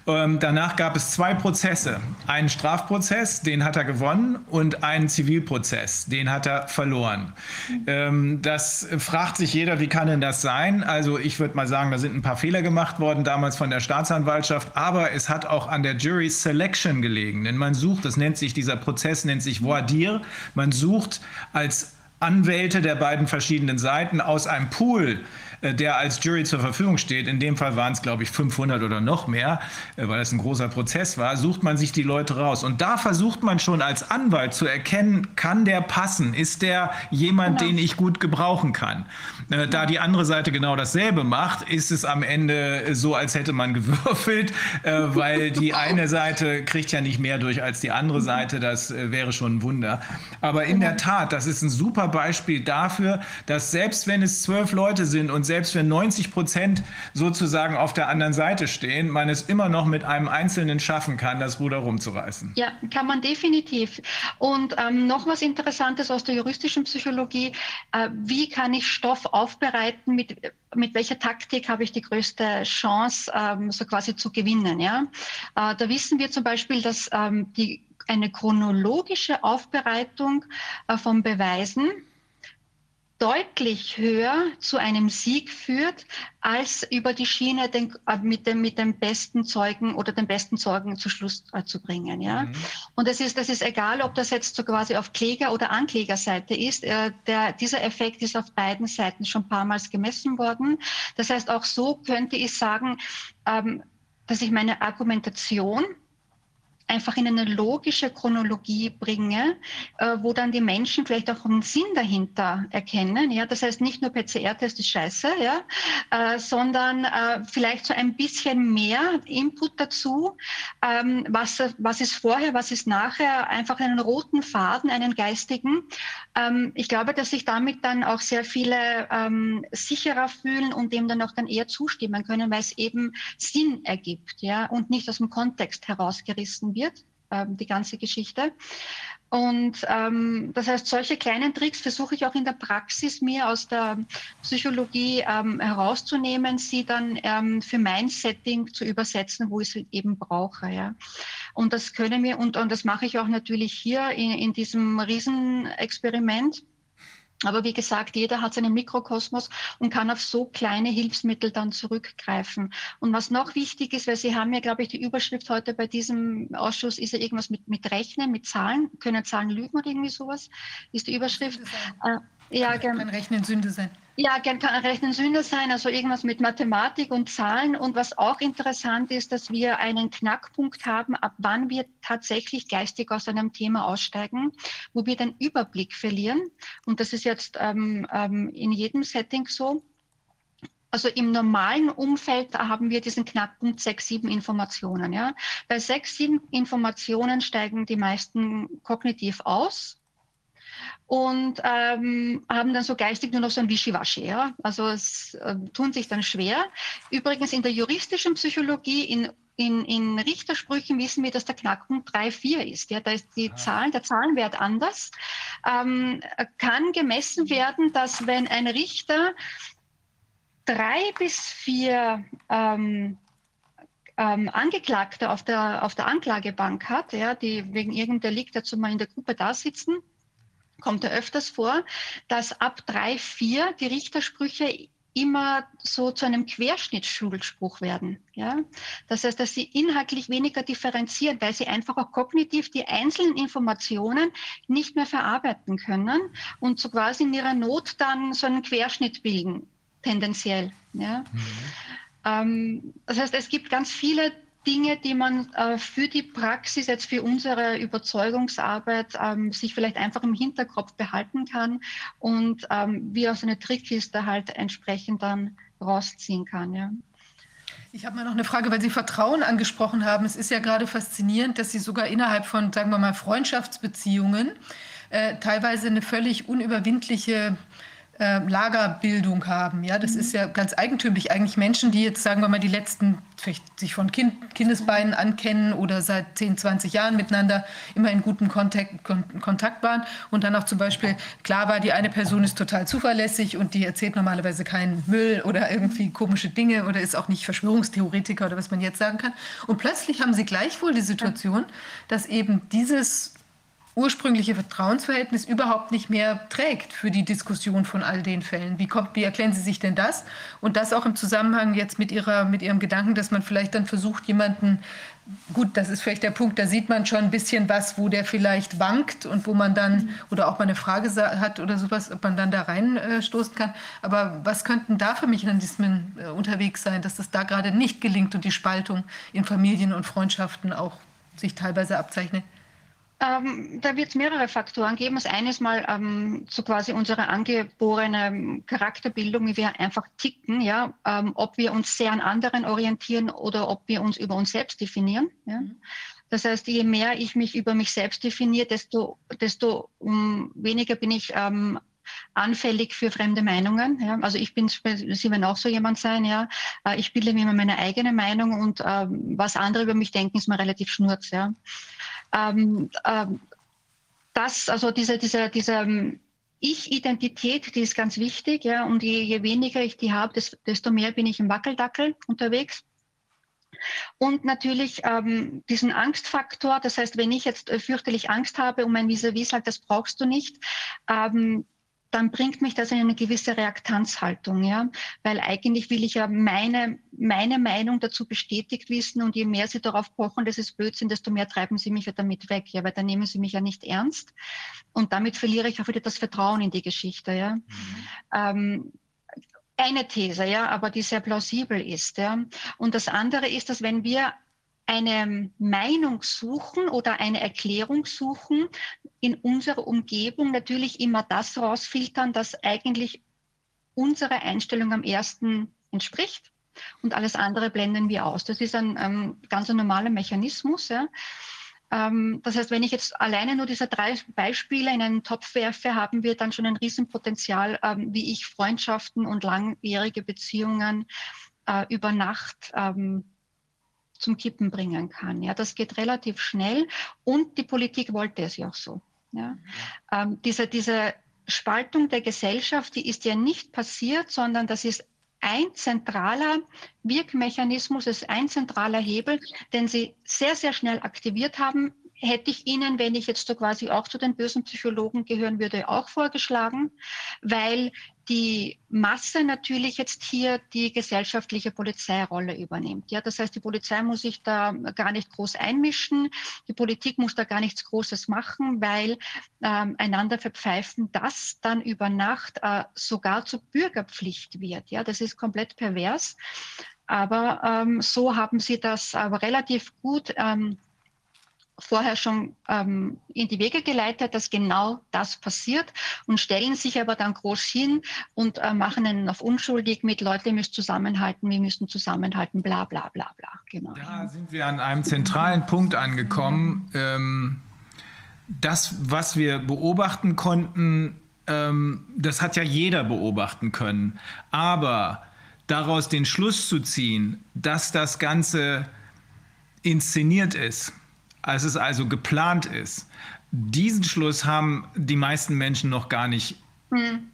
Ähm, danach gab es zwei Prozesse. Einen Strafprozess, den hat er gewonnen, und einen Zivilprozess, den hat er verloren. Ähm, das fragt sich jeder, wie kann denn das sein? Also ich würde mal sagen, da sind ein paar Fehler gemacht worden, damals von der Staatsanwaltschaft, aber es hat auch an der Jury Selection gelegen. Denn man sucht, das nennt sich, dieser Prozess nennt sich Voir dire, man sucht als Anwälte der beiden verschiedenen Seiten aus einem Pool der als Jury zur Verfügung steht, in dem Fall waren es, glaube ich, 500 oder noch mehr, äh, weil das ein großer Prozess war, sucht man sich die Leute raus. Und da versucht man schon als Anwalt zu erkennen, kann der passen? Ist der jemand, genau. den ich gut gebrauchen kann? Äh, da die andere Seite genau dasselbe macht, ist es am Ende so, als hätte man gewürfelt, weil die eine Seite kriegt ja nicht mehr durch als die andere Seite. Das wäre schon ein Wunder. Aber in der Tat, das ist ein super Beispiel dafür, dass selbst wenn es zwölf Leute sind und selbst wenn 90 Prozent sozusagen auf der anderen Seite stehen, man es immer noch mit einem Einzelnen schaffen kann, das Ruder rumzureißen. Ja, kann man definitiv. Und ähm, noch was Interessantes aus der juristischen Psychologie. Äh, wie kann ich Stoff aufbereiten? Mit, mit welcher Taktik habe ich die größte Chance, ähm, so quasi zu gewinnen? Ja? Äh, da wissen wir zum Beispiel, dass ähm, die eine chronologische Aufbereitung äh, von Beweisen deutlich höher zu einem Sieg führt, als über die Schiene den, äh, mit, dem, mit dem besten Zeugen oder den besten Zeugen zu Schluss äh, zu bringen. Ja? Mhm. Und das ist, das ist egal, ob das jetzt so quasi auf Kläger- oder Anklägerseite ist. Äh, der, dieser Effekt ist auf beiden Seiten schon ein paar Mal gemessen worden. Das heißt, auch so könnte ich sagen, ähm, dass ich meine Argumentation einfach in eine logische Chronologie bringe, äh, wo dann die Menschen vielleicht auch einen Sinn dahinter erkennen. Ja, das heißt nicht nur PCR-Test ist scheiße, ja, äh, sondern äh, vielleicht so ein bisschen mehr Input dazu. Ähm, was, was ist vorher, was ist nachher? Einfach einen roten Faden, einen geistigen. Ähm, ich glaube, dass sich damit dann auch sehr viele ähm, sicherer fühlen und dem dann auch dann eher zustimmen können, weil es eben Sinn ergibt, ja, und nicht aus dem Kontext herausgerissen wird, ähm, die ganze Geschichte. Und ähm, das heißt, solche kleinen Tricks versuche ich auch in der Praxis mir aus der Psychologie ähm, herauszunehmen, sie dann ähm, für mein Setting zu übersetzen, wo ich es eben brauche. Ja. Und das können wir, und, und das mache ich auch natürlich hier in, in diesem Riesenexperiment aber wie gesagt, jeder hat seinen Mikrokosmos und kann auf so kleine Hilfsmittel dann zurückgreifen. Und was noch wichtig ist, weil Sie haben ja, glaube ich, die Überschrift heute bei diesem Ausschuss, ist ja irgendwas mit, mit Rechnen, mit Zahlen. Können Zahlen lügen oder irgendwie sowas? Ist die Überschrift? Äh, ja, gerne. Kann Rechnen Sünde sein. Ja, gern kann Rechnen Sünde sein, also irgendwas mit Mathematik und Zahlen. Und was auch interessant ist, dass wir einen Knackpunkt haben, ab wann wir tatsächlich geistig aus einem Thema aussteigen, wo wir den Überblick verlieren. Und das ist jetzt ähm, ähm, in jedem Setting so. Also im normalen Umfeld haben wir diesen Knackpunkt sechs, sieben Informationen. Ja. Bei sechs, sieben Informationen steigen die meisten kognitiv aus und ähm, haben dann so geistig nur noch so ein Wischiwaschi. Ja? Also es äh, tun sich dann schwer. Übrigens in der juristischen Psychologie, in in, in Richtersprüchen wissen wir, dass der Knackpunkt 3, 4 ist. Ja, da ist die ah. Zahlen, der Zahlenwert anders. Ähm, kann gemessen werden, dass wenn ein Richter drei bis vier ähm, ähm, Angeklagte auf der, auf der Anklagebank hat, ja, die wegen irgendeinem Delikt dazu mal in der Gruppe da sitzen, kommt ja öfters vor, dass ab drei, vier die Richtersprüche immer so zu einem Querschnittsschulspruch werden. Ja? Das heißt, dass sie inhaltlich weniger differenzieren, weil sie einfach auch kognitiv die einzelnen Informationen nicht mehr verarbeiten können und so quasi in ihrer Not dann so einen Querschnitt bilden, tendenziell. Ja? Mhm. Ähm, das heißt, es gibt ganz viele Dinge, die man äh, für die Praxis, jetzt für unsere Überzeugungsarbeit, ähm, sich vielleicht einfach im Hinterkopf behalten kann und ähm, wie aus einer Trickkiste halt entsprechend dann rausziehen kann. Ja. Ich habe mal noch eine Frage, weil Sie Vertrauen angesprochen haben. Es ist ja gerade faszinierend, dass Sie sogar innerhalb von, sagen wir mal, Freundschaftsbeziehungen äh, teilweise eine völlig unüberwindliche äh, Lagerbildung haben. Ja, das mhm. ist ja ganz eigentümlich. Eigentlich Menschen, die jetzt, sagen wir mal, die letzten, vielleicht sich von kind, Kindesbeinen ankennen oder seit 10, 20 Jahren miteinander immer in gutem Kontakt, Kontakt waren und dann auch zum Beispiel klar war, die eine Person ist total zuverlässig und die erzählt normalerweise keinen Müll oder irgendwie komische Dinge oder ist auch nicht Verschwörungstheoretiker oder was man jetzt sagen kann. Und plötzlich haben sie gleichwohl die Situation, dass eben dieses ursprüngliche Vertrauensverhältnis überhaupt nicht mehr trägt für die Diskussion von all den Fällen. Wie, kommt, wie erklären Sie sich denn das? Und das auch im Zusammenhang jetzt mit, ihrer, mit Ihrem Gedanken, dass man vielleicht dann versucht, jemanden, gut, das ist vielleicht der Punkt, da sieht man schon ein bisschen was, wo der vielleicht wankt und wo man dann, oder auch mal eine Frage hat oder sowas, ob man dann da reinstoßen kann. Aber was könnten da für Mechanismen äh, unterwegs sein, dass das da gerade nicht gelingt und die Spaltung in Familien und Freundschaften auch sich teilweise abzeichnet? Ähm, da wird es mehrere Faktoren geben. Das eine ist mal ähm, so quasi unsere angeborene Charakterbildung, wie wir einfach ticken, ja, ähm, ob wir uns sehr an anderen orientieren oder ob wir uns über uns selbst definieren. Ja. Mhm. Das heißt, je mehr ich mich über mich selbst definiere, desto, desto um, weniger bin ich ähm, anfällig für fremde Meinungen. Ja. Also ich bin, Sie werden auch so jemand sein, ja. Äh, ich bilde mir immer meine eigene Meinung und ähm, was andere über mich denken, ist mir relativ schnurz, ja ähm, ähm, das, also diese, diese, diese ähm, Ich-Identität, die ist ganz wichtig, ja, und je, je weniger ich die habe, desto mehr bin ich im Wackeldackel unterwegs. Und natürlich ähm, diesen Angstfaktor, das heißt, wenn ich jetzt äh, fürchterlich Angst habe und mein Vis-a-vis sagt, das brauchst du nicht, ähm, dann bringt mich das in eine gewisse Reaktanzhaltung, ja, weil eigentlich will ich ja meine, meine Meinung dazu bestätigt wissen und je mehr sie darauf pochen, das ist Blödsinn, desto mehr treiben sie mich ja damit weg, ja, weil dann nehmen sie mich ja nicht ernst und damit verliere ich auch wieder das Vertrauen in die Geschichte, ja. Mhm. Ähm, eine These, ja, aber die sehr plausibel ist, ja. Und das andere ist, dass wenn wir eine Meinung suchen oder eine Erklärung suchen, in unserer Umgebung natürlich immer das rausfiltern, das eigentlich unserer Einstellung am ersten entspricht und alles andere blenden wir aus. Das ist ein ähm, ganz normaler Mechanismus. Ja. Ähm, das heißt, wenn ich jetzt alleine nur diese drei Beispiele in einen Topf werfe, haben wir dann schon ein Riesenpotenzial, ähm, wie ich Freundschaften und langjährige Beziehungen äh, über Nacht ähm, zum Kippen bringen kann. Ja, das geht relativ schnell und die Politik wollte es ja auch so. Ja. Ähm, diese, diese Spaltung der Gesellschaft, die ist ja nicht passiert, sondern das ist ein zentraler Wirkmechanismus, ist ein zentraler Hebel, den sie sehr, sehr schnell aktiviert haben. Hätte ich Ihnen, wenn ich jetzt so quasi auch zu den bösen Psychologen gehören würde, auch vorgeschlagen, weil die Masse natürlich jetzt hier die gesellschaftliche Polizeirolle übernimmt. Ja, das heißt, die Polizei muss sich da gar nicht groß einmischen, die Politik muss da gar nichts Großes machen, weil ähm, einander verpfeifen das dann über Nacht äh, sogar zur Bürgerpflicht wird. Ja, das ist komplett pervers. Aber ähm, so haben sie das aber relativ gut ähm, vorher schon ähm, in die Wege geleitet, dass genau das passiert und stellen sich aber dann groß hin und äh, machen einen auf unschuldig mit Leute, ihr müsst zusammenhalten, wir müssen zusammenhalten, bla bla bla bla. Genau. Da sind wir an einem zentralen Punkt angekommen. Ähm, das, was wir beobachten konnten, ähm, das hat ja jeder beobachten können. Aber daraus den Schluss zu ziehen, dass das Ganze inszeniert ist, als es also geplant ist. Diesen Schluss haben die meisten Menschen noch gar nicht mhm.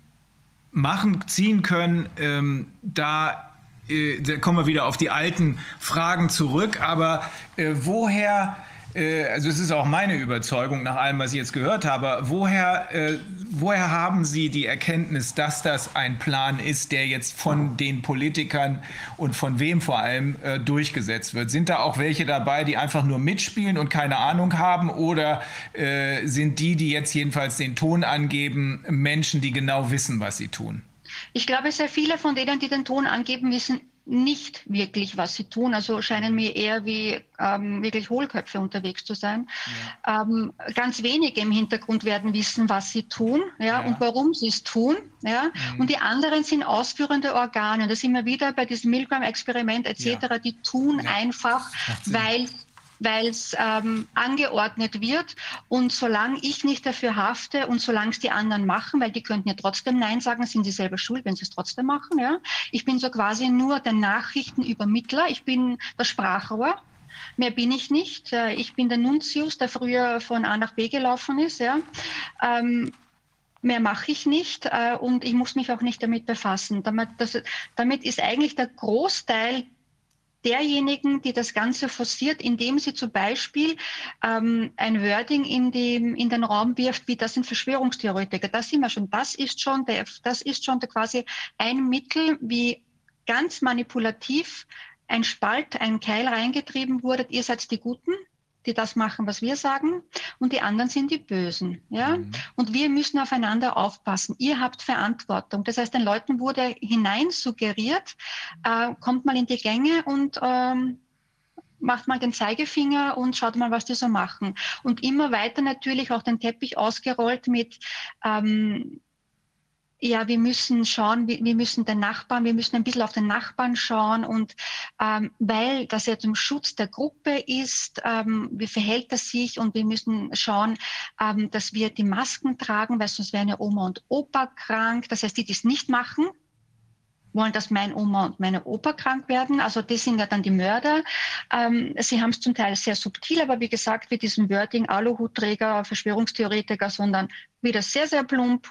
machen, ziehen können. Ähm, da, äh, da, kommen wir wieder auf die alten Fragen zurück. Aber äh, woher also es ist auch meine Überzeugung nach allem, was ich jetzt gehört habe, woher, äh, woher haben Sie die Erkenntnis, dass das ein Plan ist, der jetzt von den Politikern und von wem vor allem äh, durchgesetzt wird? Sind da auch welche dabei, die einfach nur mitspielen und keine Ahnung haben oder äh, sind die, die jetzt jedenfalls den Ton angeben, Menschen, die genau wissen, was sie tun? Ich glaube, sehr viele von denen, die den Ton angeben, wissen nicht wirklich, was sie tun. Also scheinen mir eher wie ähm, wirklich Hohlköpfe unterwegs zu sein. Ja. Ähm, ganz wenige im Hintergrund werden wissen, was sie tun ja, ja. und warum sie es tun. Ja. Mhm. Und die anderen sind ausführende Organe. Und da sind wir wieder bei diesem Milgram-Experiment etc. Die tun einfach, weil weil es ähm, angeordnet wird. Und solange ich nicht dafür hafte und solange es die anderen machen, weil die könnten ja trotzdem Nein sagen, sind sie selber schuld, wenn sie es trotzdem machen. Ja? Ich bin so quasi nur der Nachrichtenübermittler. Ich bin das Sprachrohr. Mehr bin ich nicht. Äh, ich bin der Nuntius, der früher von A nach B gelaufen ist. Ja. Ähm, mehr mache ich nicht äh, und ich muss mich auch nicht damit befassen. Damit, das, damit ist eigentlich der Großteil derjenigen, die das Ganze forciert, indem sie zum Beispiel ähm, ein Wording in, dem, in den Raum wirft, wie das sind Verschwörungstheoretiker. Das sind wir schon. Das ist schon, der, das ist schon quasi ein Mittel, wie ganz manipulativ ein Spalt, ein Keil reingetrieben wurde. Ihr seid die Guten, die das machen, was wir sagen, und die anderen sind die Bösen. Ja? Mhm. Und wir müssen aufeinander aufpassen. Ihr habt Verantwortung. Das heißt, den Leuten wurde hinein suggeriert, äh, kommt mal in die Gänge und ähm, macht mal den Zeigefinger und schaut mal, was die so machen. Und immer weiter natürlich auch den Teppich ausgerollt mit ähm, ja, wir müssen schauen, wir, müssen den Nachbarn, wir müssen ein bisschen auf den Nachbarn schauen und ähm, weil das ja zum Schutz der Gruppe ist, ähm, wie verhält er sich und wir müssen schauen, ähm, dass wir die Masken tragen, weil sonst wären ja Oma und Opa krank. Das heißt, die, die es nicht machen, wollen, dass mein Oma und meine Opa krank werden. Also die sind ja dann die Mörder. Ähm, sie haben es zum Teil sehr subtil, aber wie gesagt, mit diesem Wording Aluhutträger, Verschwörungstheoretiker, sondern wieder sehr, sehr plump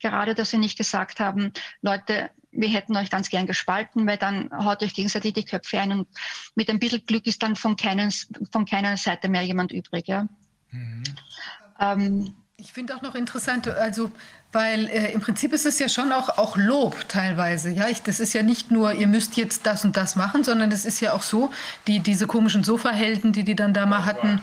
gerade, dass sie nicht gesagt haben, Leute, wir hätten euch ganz gern gespalten, weil dann haut euch gegenseitig die Köpfe ein und mit ein bisschen Glück ist dann von, keinen, von keiner Seite mehr jemand übrig. Ja. Mhm. Ähm, ich finde auch noch interessant, also weil äh, im Prinzip ist es ja schon auch, auch Lob teilweise. Ja, ich, das ist ja nicht nur, ihr müsst jetzt das und das machen, sondern es ist ja auch so, die, diese komischen Sofahelden, die die dann da mal hatten,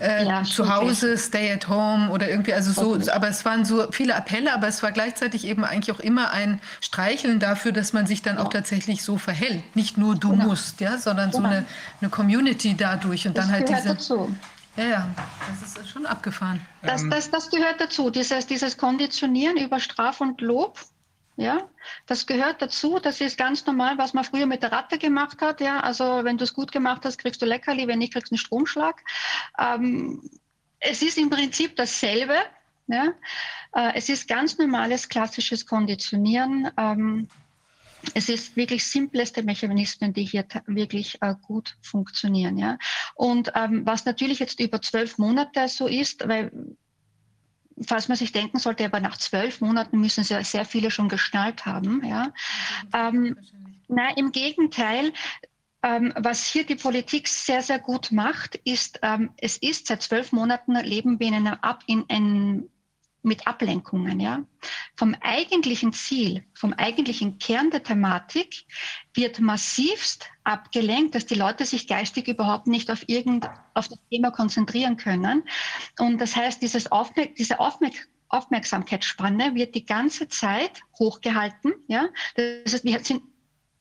äh, ja, zu Hause, stay at home oder irgendwie, also so, okay. aber es waren so viele Appelle, aber es war gleichzeitig eben eigentlich auch immer ein Streicheln dafür, dass man sich dann ja. auch tatsächlich so verhält. Nicht nur du genau. musst, ja, sondern genau. so eine, eine Community dadurch und das dann halt diese. Dazu. Ja, ja, das ist schon abgefahren. Das, ähm, das, das gehört dazu, dieses, dieses Konditionieren über Straf und Lob. Ja, das gehört dazu. Das ist ganz normal, was man früher mit der Ratte gemacht hat. Ja, also wenn du es gut gemacht hast, kriegst du Leckerli, wenn nicht, kriegst du einen Stromschlag. Ähm, es ist im Prinzip dasselbe. Ja, äh, es ist ganz normales klassisches Konditionieren. Ähm, es ist wirklich simpleste Mechanismen, die hier wirklich äh, gut funktionieren. Ja. Und ähm, was natürlich jetzt über zwölf Monate so ist, weil falls man sich denken sollte, aber nach zwölf Monaten müssen sehr, sehr viele schon geschnallt haben. Ja. Ähm, na, im Gegenteil, ähm, was hier die Politik sehr, sehr gut macht, ist, ähm, es ist seit zwölf Monaten leben wir in einem, in einem mit Ablenkungen, ja. Vom eigentlichen Ziel, vom eigentlichen Kern der Thematik wird massivst abgelenkt, dass die Leute sich geistig überhaupt nicht auf irgend, auf das Thema konzentrieren können. Und das heißt, dieses Aufmerk diese Aufmerk Aufmerksamkeitsspanne wird die ganze Zeit hochgehalten, ja. Das heißt, wir sind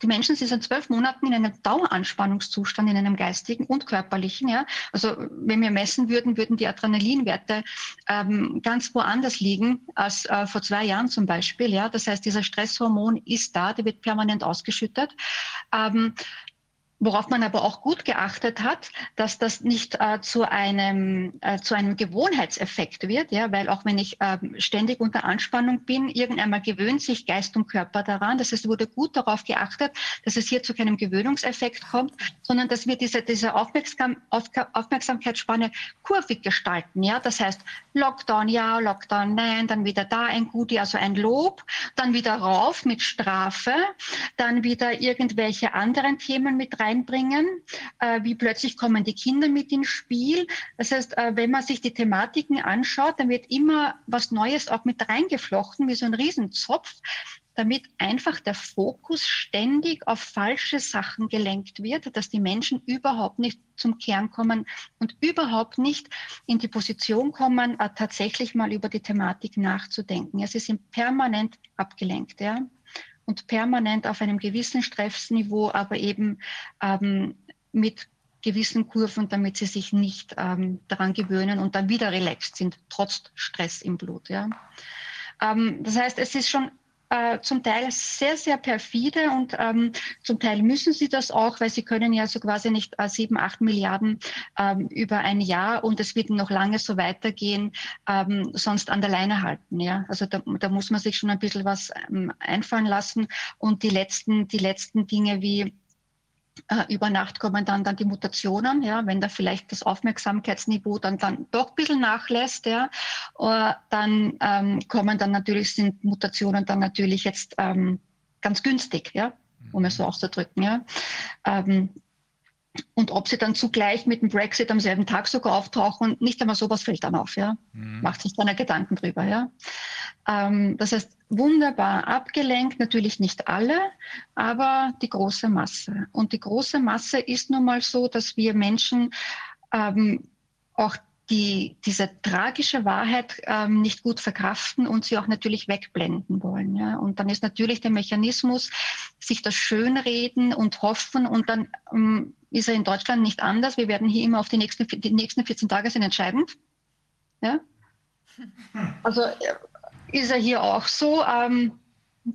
die Menschen sind seit zwölf Monaten in einem Daueranspannungszustand, in einem geistigen und körperlichen. Ja? Also wenn wir messen würden, würden die Adrenalinwerte ähm, ganz woanders liegen als äh, vor zwei Jahren zum Beispiel. Ja? Das heißt, dieser Stresshormon ist da, der wird permanent ausgeschüttet. Ähm, Worauf man aber auch gut geachtet hat, dass das nicht äh, zu, einem, äh, zu einem Gewohnheitseffekt wird, ja, weil auch wenn ich äh, ständig unter Anspannung bin, irgendeinmal gewöhnt sich Geist und Körper daran. Das heißt, es wurde gut darauf geachtet, dass es hier zu keinem Gewöhnungseffekt kommt, sondern dass wir diese, diese Aufmerksam, Aufmerksamkeitsspanne kurvig gestalten. Ja? Das heißt, Lockdown ja, Lockdown nein, dann wieder da ein Gudi, also ein Lob, dann wieder rauf mit Strafe, dann wieder irgendwelche anderen Themen mit rein einbringen, äh, wie plötzlich kommen die Kinder mit ins Spiel. Das heißt, äh, wenn man sich die Thematiken anschaut, dann wird immer was Neues auch mit reingeflochten, wie so ein Riesenzopf damit einfach der Fokus ständig auf falsche Sachen gelenkt wird, dass die Menschen überhaupt nicht zum Kern kommen und überhaupt nicht in die Position kommen, äh, tatsächlich mal über die Thematik nachzudenken. Ja, sie sind permanent abgelenkt. Ja und permanent auf einem gewissen Stressniveau, aber eben ähm, mit gewissen Kurven, damit sie sich nicht ähm, daran gewöhnen und dann wieder relaxed sind, trotz Stress im Blut. Ja. Ähm, das heißt, es ist schon äh, zum Teil sehr, sehr perfide und ähm, zum Teil müssen sie das auch, weil sie können ja so quasi nicht äh, sieben, acht Milliarden ähm, über ein Jahr und es wird noch lange so weitergehen, ähm, sonst an der Leine halten. Ja? Also da, da muss man sich schon ein bisschen was ähm, einfallen lassen und die letzten, die letzten Dinge wie über Nacht kommen dann, dann die Mutationen, ja, wenn da vielleicht das Aufmerksamkeitsniveau dann, dann doch ein bisschen nachlässt, ja, uh, dann ähm, kommen dann natürlich, sind Mutationen dann natürlich jetzt ähm, ganz günstig, ja, um es so auszudrücken, ja. Ähm, und ob sie dann zugleich mit dem Brexit am selben Tag sogar auftauchen, nicht einmal sowas fällt dann auf, ja. Mhm. Macht sich keine Gedanken drüber, ja. Ähm, das heißt, wunderbar abgelenkt, natürlich nicht alle, aber die große Masse. Und die große Masse ist nun mal so, dass wir Menschen ähm, auch die diese tragische Wahrheit ähm, nicht gut verkraften und sie auch natürlich wegblenden wollen. Ja? Und dann ist natürlich der Mechanismus, sich das Schönreden und hoffen und dann ähm, ist er in Deutschland nicht anders. Wir werden hier immer auf die nächsten, die nächsten 14 Tage sind entscheidend. Ja? Also äh, ist er hier auch so. Ähm,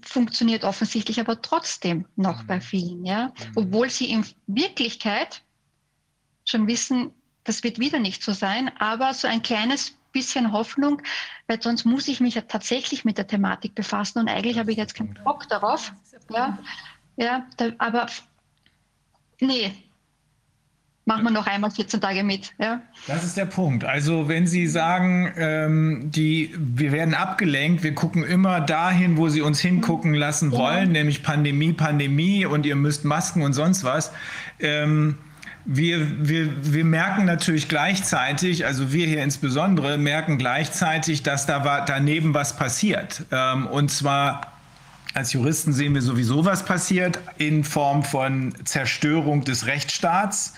funktioniert offensichtlich aber trotzdem noch bei vielen, ja, obwohl sie in Wirklichkeit schon wissen, das wird wieder nicht so sein, aber so ein kleines bisschen Hoffnung, weil sonst muss ich mich ja tatsächlich mit der Thematik befassen und eigentlich habe ich jetzt keinen Bock darauf. Ja, ja da, aber nee, machen wir noch einmal 14 Tage mit. Ja. Das ist der Punkt. Also wenn Sie sagen, ähm, die, wir werden abgelenkt, wir gucken immer dahin, wo Sie uns hingucken lassen wollen, ja. nämlich Pandemie, Pandemie und ihr müsst Masken und sonst was. Ähm, wir, wir, wir merken natürlich gleichzeitig, also wir hier insbesondere, merken gleichzeitig, dass da daneben was passiert. Ähm, und zwar als Juristen sehen wir sowieso, was passiert in Form von Zerstörung des Rechtsstaats,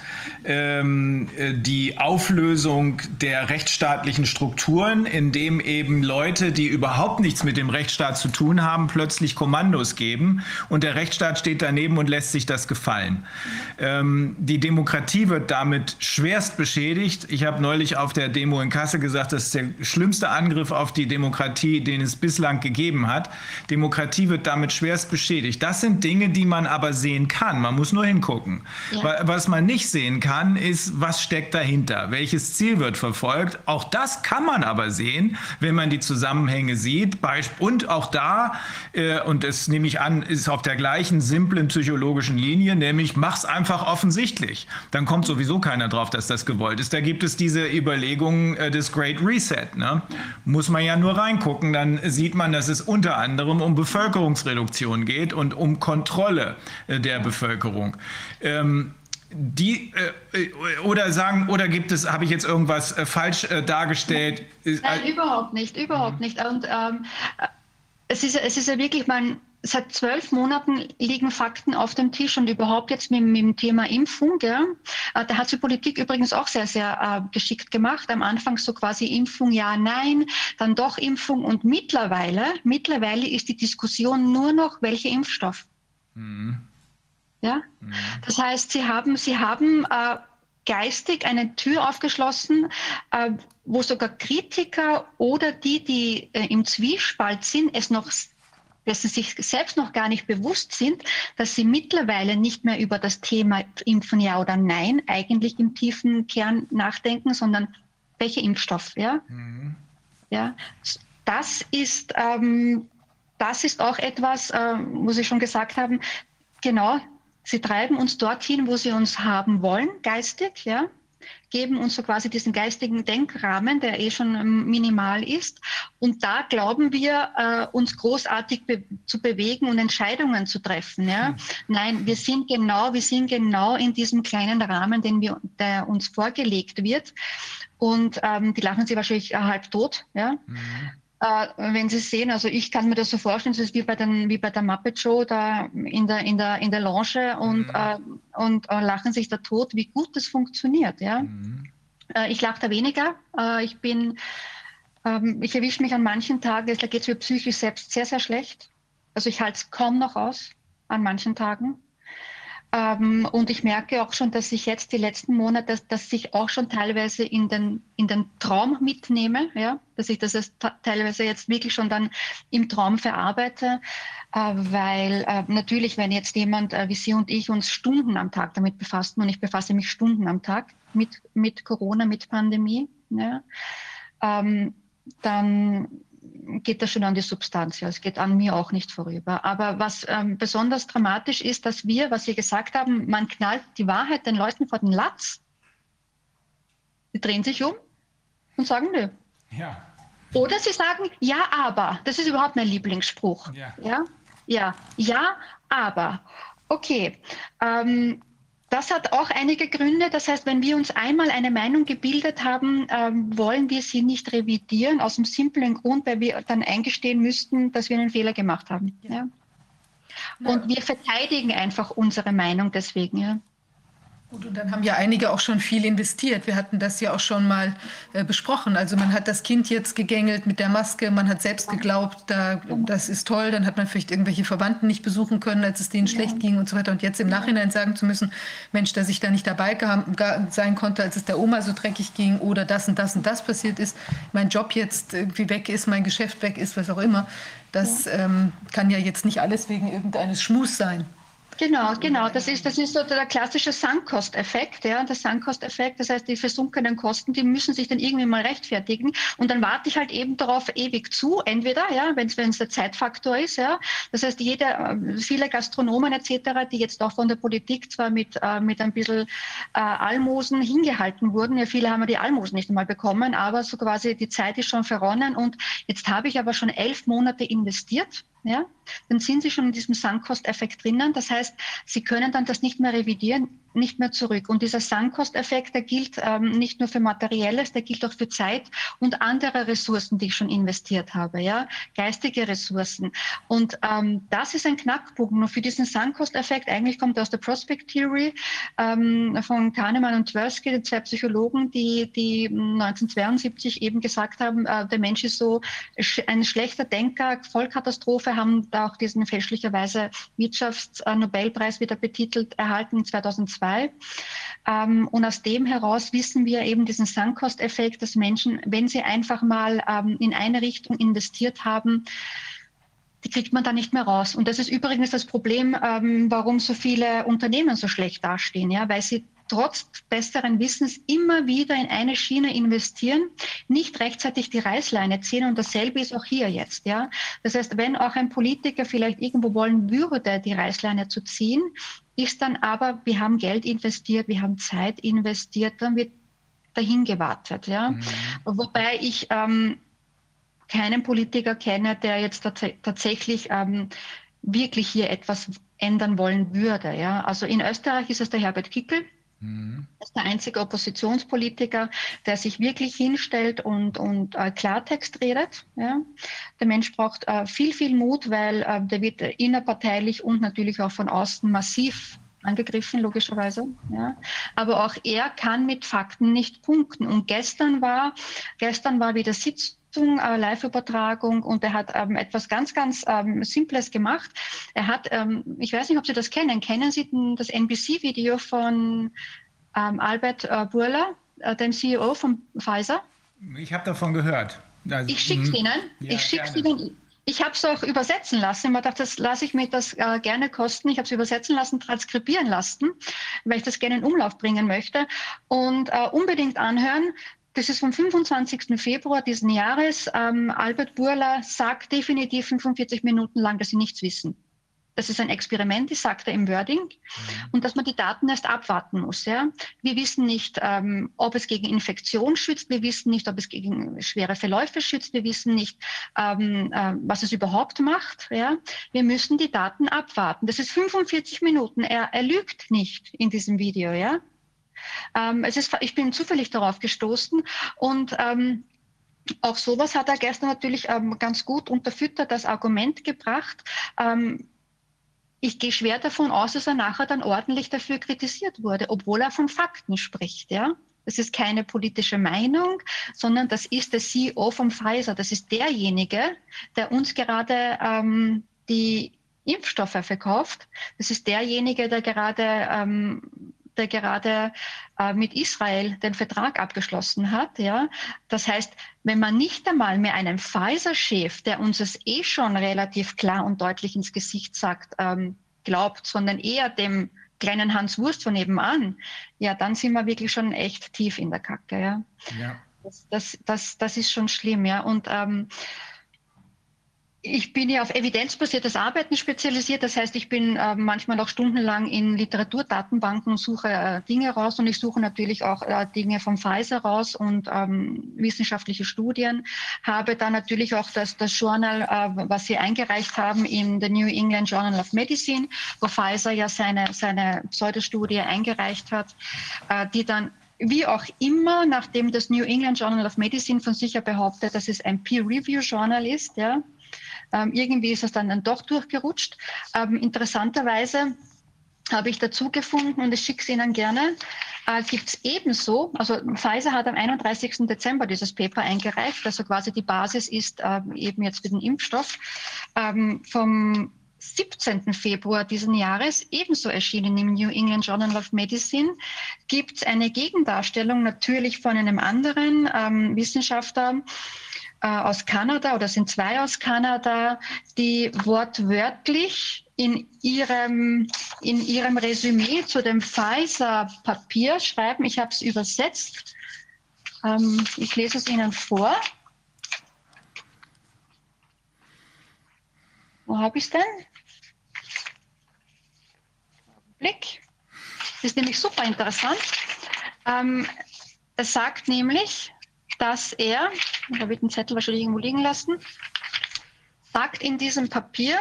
ähm, äh, die Auflösung der rechtsstaatlichen Strukturen, indem eben Leute, die überhaupt nichts mit dem Rechtsstaat zu tun haben, plötzlich Kommandos geben und der Rechtsstaat steht daneben und lässt sich das gefallen. Ähm, die Demokratie wird damit schwerst beschädigt. Ich habe neulich auf der Demo in Kassel gesagt, das ist der schlimmste Angriff auf die Demokratie, den es bislang gegeben hat. Demokratie wird damit schwerst beschädigt. Das sind Dinge, die man aber sehen kann. Man muss nur hingucken. Ja. Was man nicht sehen kann, ist, was steckt dahinter? Welches Ziel wird verfolgt? Auch das kann man aber sehen, wenn man die Zusammenhänge sieht. Und auch da, äh, und das nehme ich an, ist auf der gleichen simplen psychologischen Linie, nämlich mach's einfach offensichtlich. Dann kommt sowieso keiner drauf, dass das gewollt ist. Da gibt es diese Überlegungen äh, des Great Reset. Ne? Muss man ja nur reingucken, dann sieht man, dass es unter anderem um Bevölkerungs Bevölkerungsreduktion geht und um Kontrolle äh, der Bevölkerung. Ähm, die äh, oder sagen oder gibt es habe ich jetzt irgendwas äh, falsch äh, dargestellt? Nein, überhaupt nicht, überhaupt mhm. nicht. Und ähm, es ist es ist ja wirklich mal seit zwölf Monaten liegen Fakten auf dem Tisch und überhaupt jetzt mit, mit dem Thema Impfung. Ja, äh, da hat die Politik übrigens auch sehr, sehr äh, geschickt gemacht. Am Anfang so quasi Impfung, ja, nein, dann doch Impfung und mittlerweile, mittlerweile ist die Diskussion nur noch, welcher Impfstoff. Mhm. Ja? Mhm. Das heißt, sie haben, sie haben äh, geistig eine Tür aufgeschlossen, äh, wo sogar Kritiker oder die, die äh, im Zwiespalt sind, es noch dass sie sich selbst noch gar nicht bewusst sind, dass sie mittlerweile nicht mehr über das Thema Impfen ja oder nein eigentlich im tiefen Kern nachdenken, sondern welcher Impfstoff, ja? Mhm. Ja, das ist, ähm, das ist auch etwas, äh, wo Sie schon gesagt haben, genau, Sie treiben uns dorthin, wo sie uns haben wollen, geistig, ja, geben uns so quasi diesen geistigen Denkrahmen, der eh schon ähm, minimal ist. Und da glauben wir, äh, uns großartig be zu bewegen und Entscheidungen zu treffen. Ja? Mhm. Nein, wir sind genau, wir sind genau in diesem kleinen Rahmen, den wir, der uns vorgelegt wird. Und ähm, die lachen sie wahrscheinlich halb tot. Ja? Mhm. Äh, wenn Sie sehen, also ich kann mir das so vorstellen, es ist wie bei, den, wie bei der Muppet Show da in der, in der, in der Lounge und, mhm. äh, und äh, lachen sich da tot, wie gut das funktioniert. Ja? Mhm. Äh, ich lache da weniger. Äh, ich bin, ähm, ich erwische mich an manchen Tagen, da geht es mir psychisch selbst sehr, sehr schlecht. Also ich halte es kaum noch aus an manchen Tagen. Ähm, und ich merke auch schon, dass ich jetzt die letzten Monate, dass, dass ich auch schon teilweise in den, in den Traum mitnehme, ja, dass ich das teilweise jetzt wirklich schon dann im Traum verarbeite, äh, weil äh, natürlich, wenn jetzt jemand äh, wie Sie und ich uns Stunden am Tag damit befassen, und ich befasse mich Stunden am Tag mit, mit Corona, mit Pandemie, ja, ähm, dann geht das schon an die Substanz. Ja, es geht an mir auch nicht vorüber. Aber was ähm, besonders dramatisch ist, dass wir, was Sie gesagt haben, man knallt die Wahrheit den Leuten vor den Latz. Die drehen sich um und sagen nö. Ja. Oder sie sagen ja, aber. Das ist überhaupt mein Lieblingsspruch. Ja. Ja, ja, ja aber. Okay. Ähm, das hat auch einige Gründe. Das heißt, wenn wir uns einmal eine Meinung gebildet haben, ähm, wollen wir sie nicht revidieren, aus dem simplen Grund, weil wir dann eingestehen müssten, dass wir einen Fehler gemacht haben. Ja. Ja. Und wir verteidigen einfach unsere Meinung deswegen. Ja. Gut, und dann haben ja einige auch schon viel investiert. Wir hatten das ja auch schon mal äh, besprochen. Also man hat das Kind jetzt gegängelt mit der Maske, man hat selbst geglaubt, da, das ist toll, dann hat man vielleicht irgendwelche Verwandten nicht besuchen können, als es denen ja. schlecht ging und so weiter. Und jetzt im Nachhinein sagen zu müssen, Mensch, dass ich da nicht dabei sein konnte, als es der Oma so dreckig ging oder das und das und das passiert ist, mein Job jetzt irgendwie weg ist, mein Geschäft weg ist, was auch immer. Das ja. ähm, kann ja jetzt nicht alles wegen irgendeines Schmus sein. Genau, genau. Das ist, das ist so der klassische Sankosteffekt. Ja, der Sankosteffekt. Das heißt, die versunkenen Kosten, die müssen sich dann irgendwie mal rechtfertigen. Und dann warte ich halt eben darauf ewig zu. Entweder, ja, wenn es der Zeitfaktor ist, ja. Das heißt, jede, äh, viele Gastronomen etc., die jetzt auch von der Politik zwar mit, äh, mit ein bisschen äh, Almosen hingehalten wurden. Ja, viele haben ja die Almosen nicht einmal bekommen, aber so quasi die Zeit ist schon verronnen. Und jetzt habe ich aber schon elf Monate investiert ja, dann sind Sie schon in diesem Sankosteffekt drinnen. Das heißt, Sie können dann das nicht mehr revidieren nicht mehr zurück. Und dieser Sankosteffekt, der gilt ähm, nicht nur für Materielles, der gilt auch für Zeit und andere Ressourcen, die ich schon investiert habe, ja, geistige Ressourcen. Und ähm, das ist ein Knackpunkt. Nur für diesen Sankosteffekt, eigentlich kommt aus der Prospect Theory ähm, von Kahnemann und Tversky, die zwei Psychologen, die, die 1972 eben gesagt haben, äh, der Mensch ist so ein schlechter Denker, Vollkatastrophe, haben da auch diesen fälschlicherweise Wirtschaftsnobelpreis wieder betitelt erhalten 2002 2. Ähm, und aus dem heraus wissen wir eben diesen Sankosteffekt, dass Menschen, wenn sie einfach mal ähm, in eine Richtung investiert haben, die kriegt man da nicht mehr raus. Und das ist übrigens das Problem, ähm, warum so viele Unternehmen so schlecht dastehen, ja, weil sie trotz besseren Wissens immer wieder in eine Schiene investieren, nicht rechtzeitig die Reißleine ziehen und dasselbe ist auch hier jetzt. Ja? Das heißt, wenn auch ein Politiker vielleicht irgendwo wollen würde, die Reißleine zu ziehen, ist dann aber, wir haben Geld investiert, wir haben Zeit investiert, dann wird dahin gewartet. Ja? Mhm. Wobei ich ähm, keinen Politiker kenne, der jetzt tats tatsächlich ähm, wirklich hier etwas ändern wollen würde. Ja? Also in Österreich ist es der Herbert Kickel, Mhm. Ist der einzige Oppositionspolitiker, der sich wirklich hinstellt und, und äh, Klartext redet. Ja. Der Mensch braucht äh, viel, viel Mut, weil äh, der wird innerparteilich und natürlich auch von außen massiv angegriffen, logischerweise. Ja. Aber auch er kann mit Fakten nicht punkten. Und gestern war, gestern war wieder äh, Live-Übertragung und er hat ähm, etwas ganz, ganz ähm, Simples gemacht. Er hat, ähm, ich weiß nicht, ob Sie das kennen, kennen Sie das NBC-Video von ähm, Albert äh, Burla, äh, dem CEO von Pfizer? Ich habe davon gehört. Also, ich schicke es mhm. Ihnen. Ja, ich schicke Ihnen. Ich habe es auch übersetzen lassen. Ich dachte, das lasse ich mir das äh, gerne kosten. Ich habe es übersetzen lassen, transkribieren lassen, weil ich das gerne in Umlauf bringen möchte. Und äh, unbedingt anhören. Das ist vom 25. Februar diesen Jahres. Ähm, Albert Burla sagt definitiv 45 Minuten lang, dass sie nichts wissen das ist ein Experiment, ich sagte im Wording, mhm. und dass man die Daten erst abwarten muss. Ja? Wir wissen nicht, ähm, ob es gegen Infektion schützt, wir wissen nicht, ob es gegen schwere Verläufe schützt, wir wissen nicht, ähm, äh, was es überhaupt macht. Ja? Wir müssen die Daten abwarten. Das ist 45 Minuten. Er, er lügt nicht in diesem Video. Ja? Ähm, es ist, ich bin zufällig darauf gestoßen und ähm, auch sowas hat er gestern natürlich ähm, ganz gut unterfüttert, das Argument gebracht. Ähm, ich gehe schwer davon aus, dass er nachher dann ordentlich dafür kritisiert wurde, obwohl er von Fakten spricht, ja. Das ist keine politische Meinung, sondern das ist der CEO von Pfizer. Das ist derjenige, der uns gerade ähm, die Impfstoffe verkauft. Das ist derjenige, der gerade ähm, der gerade äh, mit Israel den Vertrag abgeschlossen hat. Ja? Das heißt, wenn man nicht einmal mehr einen Pfizer-Chef, der uns es eh schon relativ klar und deutlich ins Gesicht sagt, ähm, glaubt, sondern eher dem kleinen Hans Wurst von nebenan, ja, dann sind wir wirklich schon echt tief in der Kacke. Ja? ja. Das, das, das, das ist schon schlimm. Ja? Und ähm, ich bin ja auf evidenzbasiertes Arbeiten spezialisiert. Das heißt, ich bin äh, manchmal auch stundenlang in Literaturdatenbanken und suche äh, Dinge raus. Und ich suche natürlich auch äh, Dinge vom Pfizer raus und ähm, wissenschaftliche Studien. Habe dann natürlich auch das, das Journal, äh, was Sie eingereicht haben in the New England Journal of Medicine, wo Pfizer ja seine, seine Pseudostudie eingereicht hat, äh, die dann wie auch immer, nachdem das New England Journal of Medicine von sich ja behauptet, dass es ein Peer-Review-Journal ist, ja, ähm, irgendwie ist es dann, dann doch durchgerutscht. Ähm, interessanterweise habe ich dazu gefunden und ich schicke es Ihnen gerne, äh, gibt es ebenso, also Pfizer hat am 31. Dezember dieses Paper eingereicht, also quasi die Basis ist äh, eben jetzt für den Impfstoff. Ähm, vom 17. Februar diesen Jahres, ebenso erschienen im New England Journal of Medicine, gibt es eine Gegendarstellung natürlich von einem anderen ähm, Wissenschaftler, aus Kanada oder sind zwei aus Kanada, die wortwörtlich in ihrem, in ihrem Resümee zu dem Pfizer-Papier schreiben. Ich habe es übersetzt. Ähm, ich lese es Ihnen vor. Wo habe ich es denn? Blick. Das ist nämlich super interessant. Ähm, es sagt nämlich, dass er, da wird ein Zettel wahrscheinlich irgendwo liegen lassen, sagt in diesem Papier,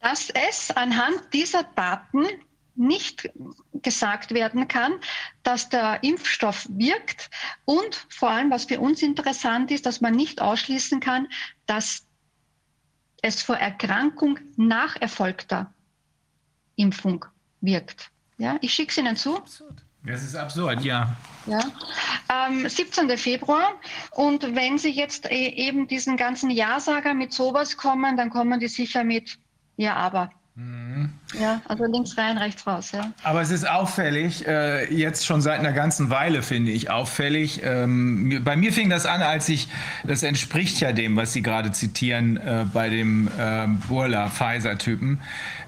dass es anhand dieser Daten nicht gesagt werden kann, dass der Impfstoff wirkt und vor allem, was für uns interessant ist, dass man nicht ausschließen kann, dass es vor Erkrankung nach erfolgter Impfung wirkt. Ja, ich schicke es Ihnen zu. Absurd. Das ist absurd, ja. Ja. Ähm, 17. Februar. Und wenn Sie jetzt e eben diesen ganzen Ja-Sager mit sowas kommen, dann kommen die sicher mit Ja, aber. Mhm. Ja, also links rein, rechts raus, ja. Aber es ist auffällig, äh, jetzt schon seit einer ganzen Weile finde ich auffällig. Ähm, bei mir fing das an, als ich, das entspricht ja dem, was Sie gerade zitieren, äh, bei dem äh, Burla-Pfizer-Typen.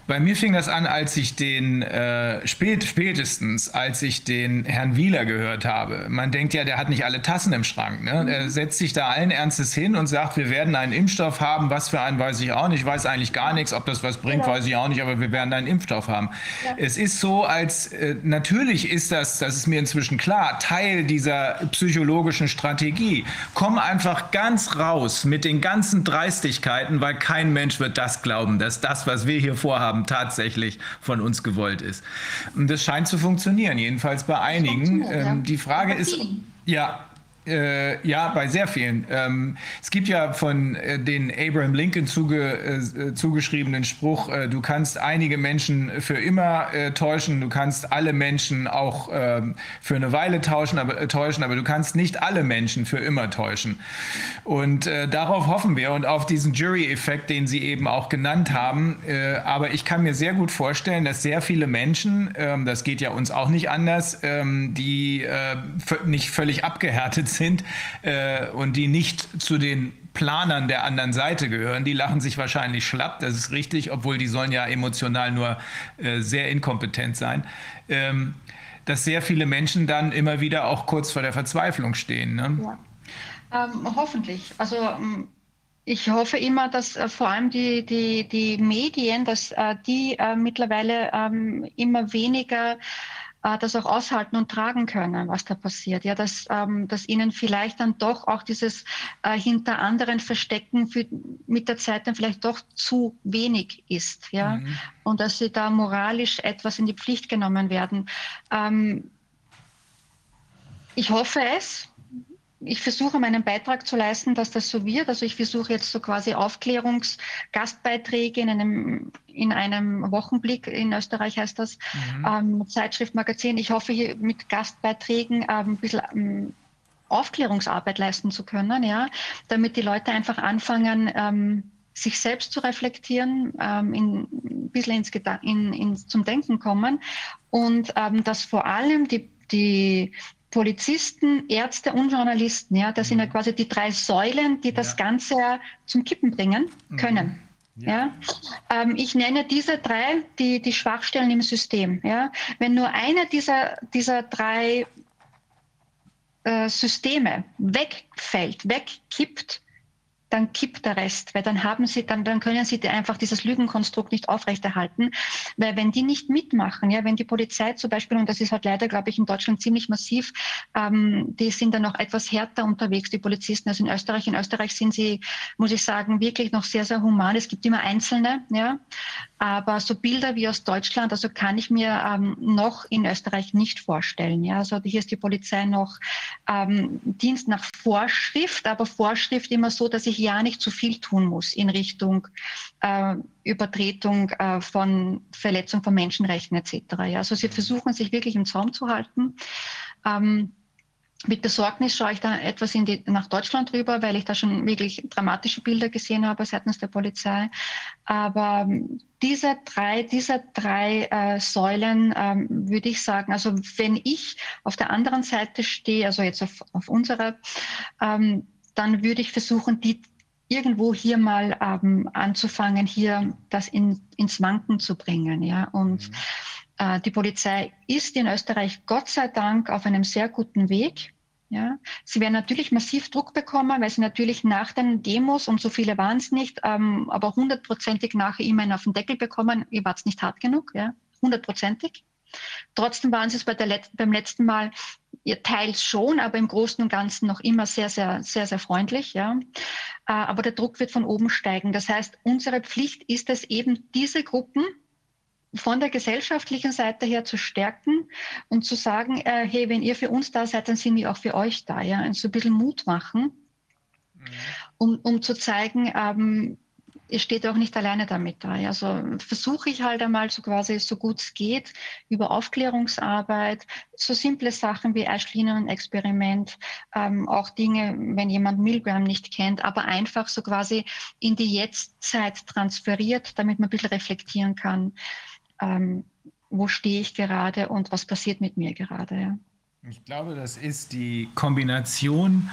Bei mir fing das an, als ich den, äh, spät, spätestens, als ich den Herrn Wieler gehört habe. Man denkt ja, der hat nicht alle Tassen im Schrank. Ne? Er setzt sich da allen Ernstes hin und sagt, wir werden einen Impfstoff haben. Was für einen weiß ich auch nicht. Ich weiß eigentlich gar nichts. Ob das was bringt, genau. weiß ich auch nicht. Aber wir werden einen Impfstoff haben. Ja. Es ist so, als äh, natürlich ist das, das ist mir inzwischen klar, Teil dieser psychologischen Strategie. Komm einfach ganz raus mit den ganzen Dreistigkeiten, weil kein Mensch wird das glauben, dass das, was wir hier vorhaben, haben, tatsächlich von uns gewollt ist. Und das scheint zu funktionieren, jedenfalls bei einigen. Ähm, die Frage ist, ja, äh, ja, bei sehr vielen. Ähm, es gibt ja von äh, den Abraham Lincoln zuge, äh, zugeschriebenen Spruch, äh, du kannst einige Menschen für immer äh, täuschen, du kannst alle Menschen auch ähm, für eine Weile tauschen, aber, äh, täuschen, aber du kannst nicht alle Menschen für immer täuschen. Und darauf hoffen wir und auf diesen Jury-Effekt, den Sie eben auch genannt haben. aber ich kann mir sehr gut vorstellen, dass sehr viele Menschen, ähm, das geht ja uns auch nicht anders, ähm, die nicht völlig abgehärtet sind äh, und die nicht zu den Planern der anderen Seite gehören, die lachen sich wahrscheinlich schlapp, das ist richtig, obwohl die sollen ja emotional nur äh, sehr inkompetent sein, ähm, dass sehr viele Menschen dann immer wieder auch kurz vor der Verzweiflung stehen. Ne? Ja. Ähm, hoffentlich. Also ähm, ich hoffe immer, dass äh, vor allem die, die, die Medien, dass äh, die äh, mittlerweile ähm, immer weniger äh, das auch aushalten und tragen können, was da passiert. Ja, dass, ähm, dass ihnen vielleicht dann doch auch dieses äh, hinter anderen Verstecken für, mit der Zeit dann vielleicht doch zu wenig ist. Ja, mhm. und dass sie da moralisch etwas in die Pflicht genommen werden. Ähm, ich hoffe es, ich versuche meinen Beitrag zu leisten, dass das so wird. Also ich versuche jetzt so quasi Aufklärungsgastbeiträge in einem, in einem Wochenblick, in Österreich heißt das, mhm. ähm, Zeitschrift, Magazin. Ich hoffe hier mit Gastbeiträgen ähm, ein bisschen ähm, Aufklärungsarbeit leisten zu können, ja, damit die Leute einfach anfangen, ähm, sich selbst zu reflektieren, ähm, in, ein bisschen ins in, in, zum Denken kommen und ähm, dass vor allem die, die Polizisten, Ärzte und Journalisten. Ja, das sind ja mhm. quasi die drei Säulen, die das ja. Ganze zum Kippen bringen mhm. können. Ja. ja. Ähm, ich nenne diese drei die, die Schwachstellen im System. Ja. Wenn nur eine dieser, dieser drei äh, Systeme wegfällt, wegkippt, dann kippt der Rest, weil dann haben sie, dann, dann können sie einfach dieses Lügenkonstrukt nicht aufrechterhalten, weil wenn die nicht mitmachen, ja, wenn die Polizei zum Beispiel, und das ist halt leider, glaube ich, in Deutschland ziemlich massiv, ähm, die sind dann noch etwas härter unterwegs, die Polizisten, als in Österreich. In Österreich sind sie, muss ich sagen, wirklich noch sehr, sehr human. Es gibt immer Einzelne, ja, aber so Bilder wie aus Deutschland, also kann ich mir ähm, noch in Österreich nicht vorstellen. Ja, also hier ist die Polizei noch ähm, Dienst nach Vorschrift, aber Vorschrift immer so, dass ich ja nicht zu viel tun muss in Richtung äh, Übertretung äh, von Verletzung von Menschenrechten etc. Ja, also sie versuchen sich wirklich im Zaum zu halten. Ähm, mit Besorgnis schaue ich da etwas die, nach Deutschland rüber, weil ich da schon wirklich dramatische Bilder gesehen habe seitens der Polizei. Aber ähm, diese drei, diese drei äh, Säulen ähm, würde ich sagen, also wenn ich auf der anderen Seite stehe, also jetzt auf, auf unserer, ähm, dann würde ich versuchen, die irgendwo hier mal ähm, anzufangen, hier das in, ins Wanken zu bringen. Ja? Und mhm. äh, die Polizei ist in Österreich Gott sei Dank auf einem sehr guten Weg. Ja, sie werden natürlich massiv Druck bekommen, weil sie natürlich nach den Demos, und so viele waren es nicht, ähm, aber hundertprozentig nachher immer auf den Deckel bekommen, ihr wart nicht hart genug, ja, hundertprozentig. Trotzdem waren sie es bei Let beim letzten Mal ihr teils schon, aber im Großen und Ganzen noch immer sehr, sehr, sehr, sehr freundlich. Ja. Äh, aber der Druck wird von oben steigen. Das heißt, unsere Pflicht ist es eben, diese Gruppen von der gesellschaftlichen Seite her zu stärken und zu sagen, äh, hey, wenn ihr für uns da seid, dann sind wir auch für euch da, ja, und so ein bisschen Mut machen, mhm. um, um zu zeigen, ähm, ihr steht auch nicht alleine damit da. Ja. Also versuche ich halt einmal so quasi, so gut es geht, über Aufklärungsarbeit, so simple Sachen wie Eichlinien-Experiment, ähm, auch Dinge, wenn jemand Milgram nicht kennt, aber einfach so quasi in die Jetztzeit transferiert, damit man ein bisschen reflektieren kann ähm, wo stehe ich gerade und was passiert mit mir gerade. Ja. Ich glaube, das ist die Kombination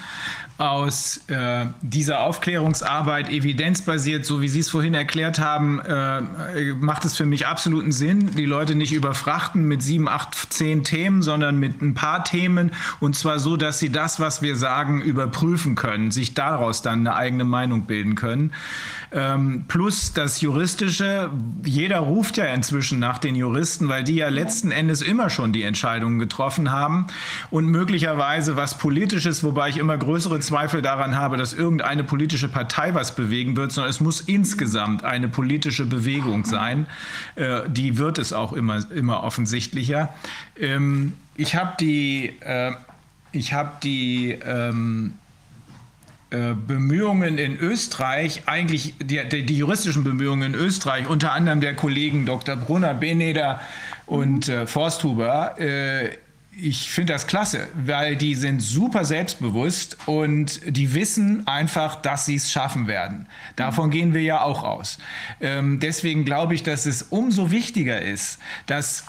aus äh, dieser Aufklärungsarbeit, evidenzbasiert, so wie Sie es vorhin erklärt haben, äh, macht es für mich absoluten Sinn, die Leute nicht überfrachten mit sieben, acht, zehn Themen, sondern mit ein paar Themen und zwar so, dass sie das, was wir sagen, überprüfen können, sich daraus dann eine eigene Meinung bilden können. Ähm, plus das Juristische, jeder ruft ja inzwischen nach den Juristen, weil die ja letzten Endes immer schon die Entscheidungen getroffen haben. und möglicherweise was Politisches, wobei ich immer größere Zweifel daran habe, dass irgendeine politische Partei was bewegen wird, sondern es muss insgesamt eine politische Bewegung sein. Äh, die wird es auch immer, immer offensichtlicher. Ähm, ich habe die, äh, ich habe die ähm, äh, Bemühungen in Österreich, eigentlich die, die, die, juristischen Bemühungen in Österreich, unter anderem der Kollegen Dr. Brunner, Beneder und äh, Forsthuber, äh, ich finde das klasse, weil die sind super selbstbewusst und die wissen einfach, dass sie es schaffen werden. Davon gehen wir ja auch aus. Ähm, deswegen glaube ich, dass es umso wichtiger ist, dass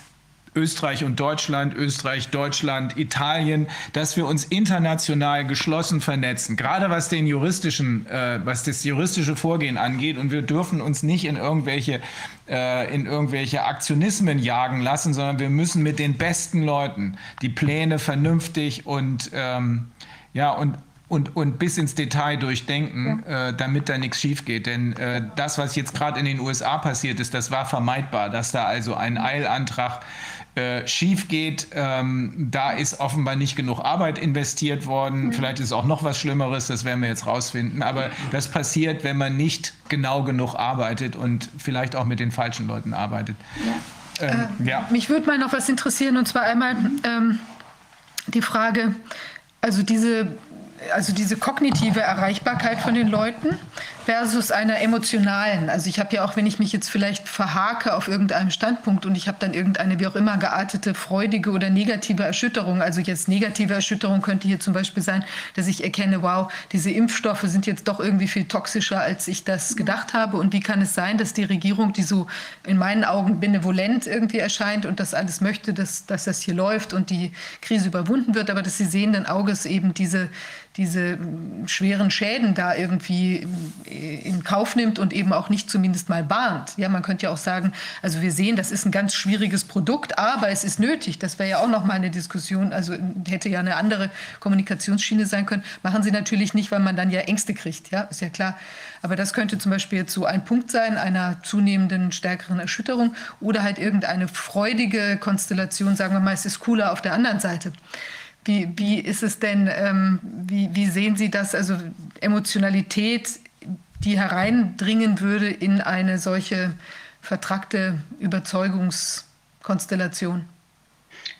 Österreich und Deutschland, Österreich, Deutschland, Italien, dass wir uns international geschlossen vernetzen, gerade was den juristischen, äh, was das juristische Vorgehen angeht. Und wir dürfen uns nicht in irgendwelche, äh, in irgendwelche Aktionismen jagen lassen, sondern wir müssen mit den besten Leuten die Pläne vernünftig und ähm, ja und und, und bis ins Detail durchdenken, ja. äh, damit da nichts schief geht. Denn äh, das, was jetzt gerade in den USA passiert ist, das war vermeidbar, dass da also ein Eilantrag äh, schief geht. Ähm, da ist offenbar nicht genug Arbeit investiert worden. Mhm. Vielleicht ist auch noch was Schlimmeres, das werden wir jetzt rausfinden. Aber das passiert, wenn man nicht genau genug arbeitet und vielleicht auch mit den falschen Leuten arbeitet. Ja. Ähm, äh, ja. Mich würde mal noch was interessieren, und zwar einmal ähm, die Frage, also diese also diese kognitive Erreichbarkeit von den Leuten versus einer emotionalen. Also ich habe ja auch, wenn ich mich jetzt vielleicht verhake auf irgendeinem Standpunkt und ich habe dann irgendeine wie auch immer geartete freudige oder negative Erschütterung. Also jetzt negative Erschütterung könnte hier zum Beispiel sein, dass ich erkenne, wow, diese Impfstoffe sind jetzt doch irgendwie viel toxischer, als ich das gedacht habe. Und wie kann es sein, dass die Regierung, die so in meinen Augen benevolent irgendwie erscheint und das alles möchte, dass, dass das hier läuft und die Krise überwunden wird, aber dass sie sehenden Auges eben diese diese schweren Schäden da irgendwie in Kauf nimmt und eben auch nicht zumindest mal bahnt. Ja, man könnte ja auch sagen, also wir sehen, das ist ein ganz schwieriges Produkt, aber es ist nötig. Das wäre ja auch noch mal eine Diskussion, also hätte ja eine andere Kommunikationsschiene sein können. Machen sie natürlich nicht, weil man dann ja Ängste kriegt, ja, ist ja klar. Aber das könnte zum Beispiel jetzt so ein Punkt sein einer zunehmenden stärkeren Erschütterung oder halt irgendeine freudige Konstellation, sagen wir mal, es ist cooler auf der anderen Seite. Wie, wie ist es denn, ähm, wie, wie sehen Sie das, also Emotionalität, die hereindringen würde in eine solche vertrackte Überzeugungskonstellation?